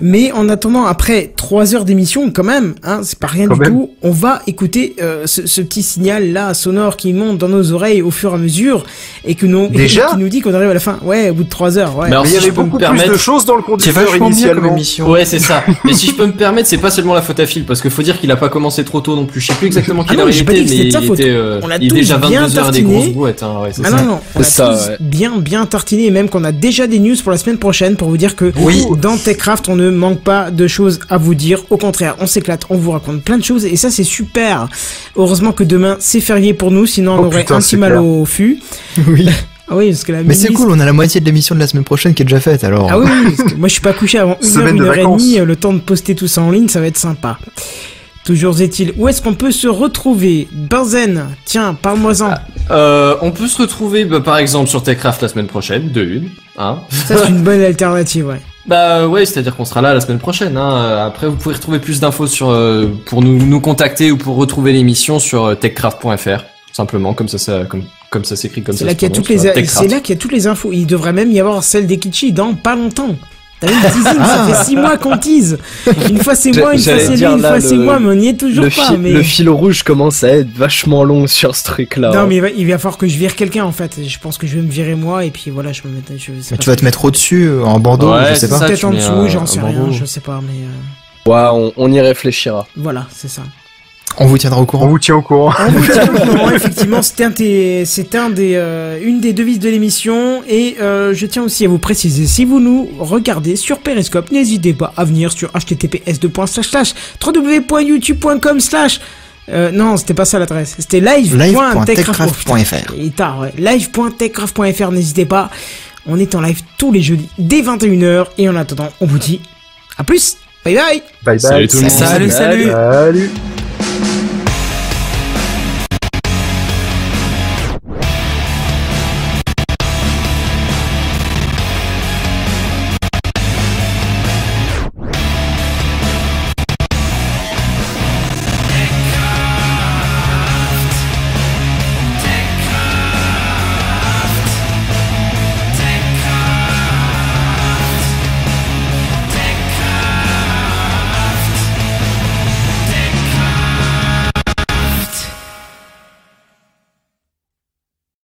Mais en attendant, après trois heures d'émission, quand même, hein, c'est pas rien Quand du même. tout. On va écouter euh, ce, ce petit signal là sonore qui monte dans nos oreilles au fur et à mesure et que nous, Déjà et qui nous dit qu'on arrive à la fin. Ouais, au bout de trois heures. Ouais. Mais alors, Mais il y si avait je peux me beaucoup plus permettre- de choses dans le C'est conducteur initialement. émission. Ouais, c'est ça. Mais si je peux me permettre, c'est pas seulement la faute à Phil, parce que faut dire qu'il a pas commencé trop tôt non plus. Je sais plus exactement Ah quelle heure il était, mais était, euh, On a il est tous déjà bien 22 heures des tartiné. grosses brouettes, hein, ouais, Ah ça. non, non, on a ça, tous ouais. bien, bien tartiné et même qu'on a déjà des news pour la semaine prochaine pour vous dire que Oui. dans TechCraft, on ne manque pas de choses à vous dire. Au contraire, on s'éclate, on vous raconte plein de choses et ça, c'est super. Heureusement que demain, c'est férié pour nous, sinon on Oh aurait putain, un petit mal clair. au fût. Oui. Ah oui, parce que la Mais c'est cool, on a la moitié de l'émission de la semaine prochaine qui est déjà faite, alors. Ah oui, oui, parce que moi je suis pas couché avant une heure, Semaine une de heure et vacances. demie, euh, le temps de poster tout ça en ligne, ça va être sympa. Toujours est-il, où est-ce qu'on peut se retrouver? Benzen, tiens, parle-moi-en. Euh, on peut se retrouver, bah, par exemple, sur Techcraft la semaine prochaine, de une, hein. Ça c'est une bonne alternative, ouais. Bah ouais, c'est-à-dire qu'on sera là la semaine prochaine. Hein. Après, vous pouvez retrouver plus d'infos sur euh, pour nous nous contacter ou pour retrouver l'émission sur euh, techcraft.fr simplement comme ça, ça comme comme ça s'écrit comme ça. C'est là qu'il y a toutes les, Techcraft. c'est là qu'il y a toutes les infos. Il devrait même y avoir celle d'Ekichi dans pas longtemps. T'as vu le teasing, ça Ah. fait six mois qu'on tease. Une fois c'est moi, une fois c'est lui, une là, fois c'est moi, mais on n'y est toujours Le, pas. mais... le fil rouge commence à être vachement long sur ce truc-là. Non, mais il va, il va falloir que je vire quelqu'un en fait. Je pense que je vais me virer moi et puis voilà, je me mets. Je sais Mais pas tu vas te mettre au-dessus, euh, en bandeau, Ouais, je sais pas. Peut-être en dessous, j'en sais bandeau. rien, je sais pas, mais euh, Ouais, on, on y réfléchira. voilà, c'est ça. On vous tiendra au On courant. vous tient au courant. On vous tient au courant, effectivement, c'est un des, c'est un des, euh, une des devises de l'émission et euh, je tiens aussi à vous préciser, si vous nous regardez sur Periscope, n'hésitez pas à venir sur https://www.youtube.com slash euh, non, c'était pas ça l'adresse. C'était live.techcraft.fr. live.techcraft.fr. Il est tard, ouais. Live.techcraft.fr, n'hésitez pas. On est en live tous les jeudis dès 21h et en attendant, on vous dit à plus. Bye bye. Bye bye. Salut tout le monde. Salut, salut. Salut. Thank you.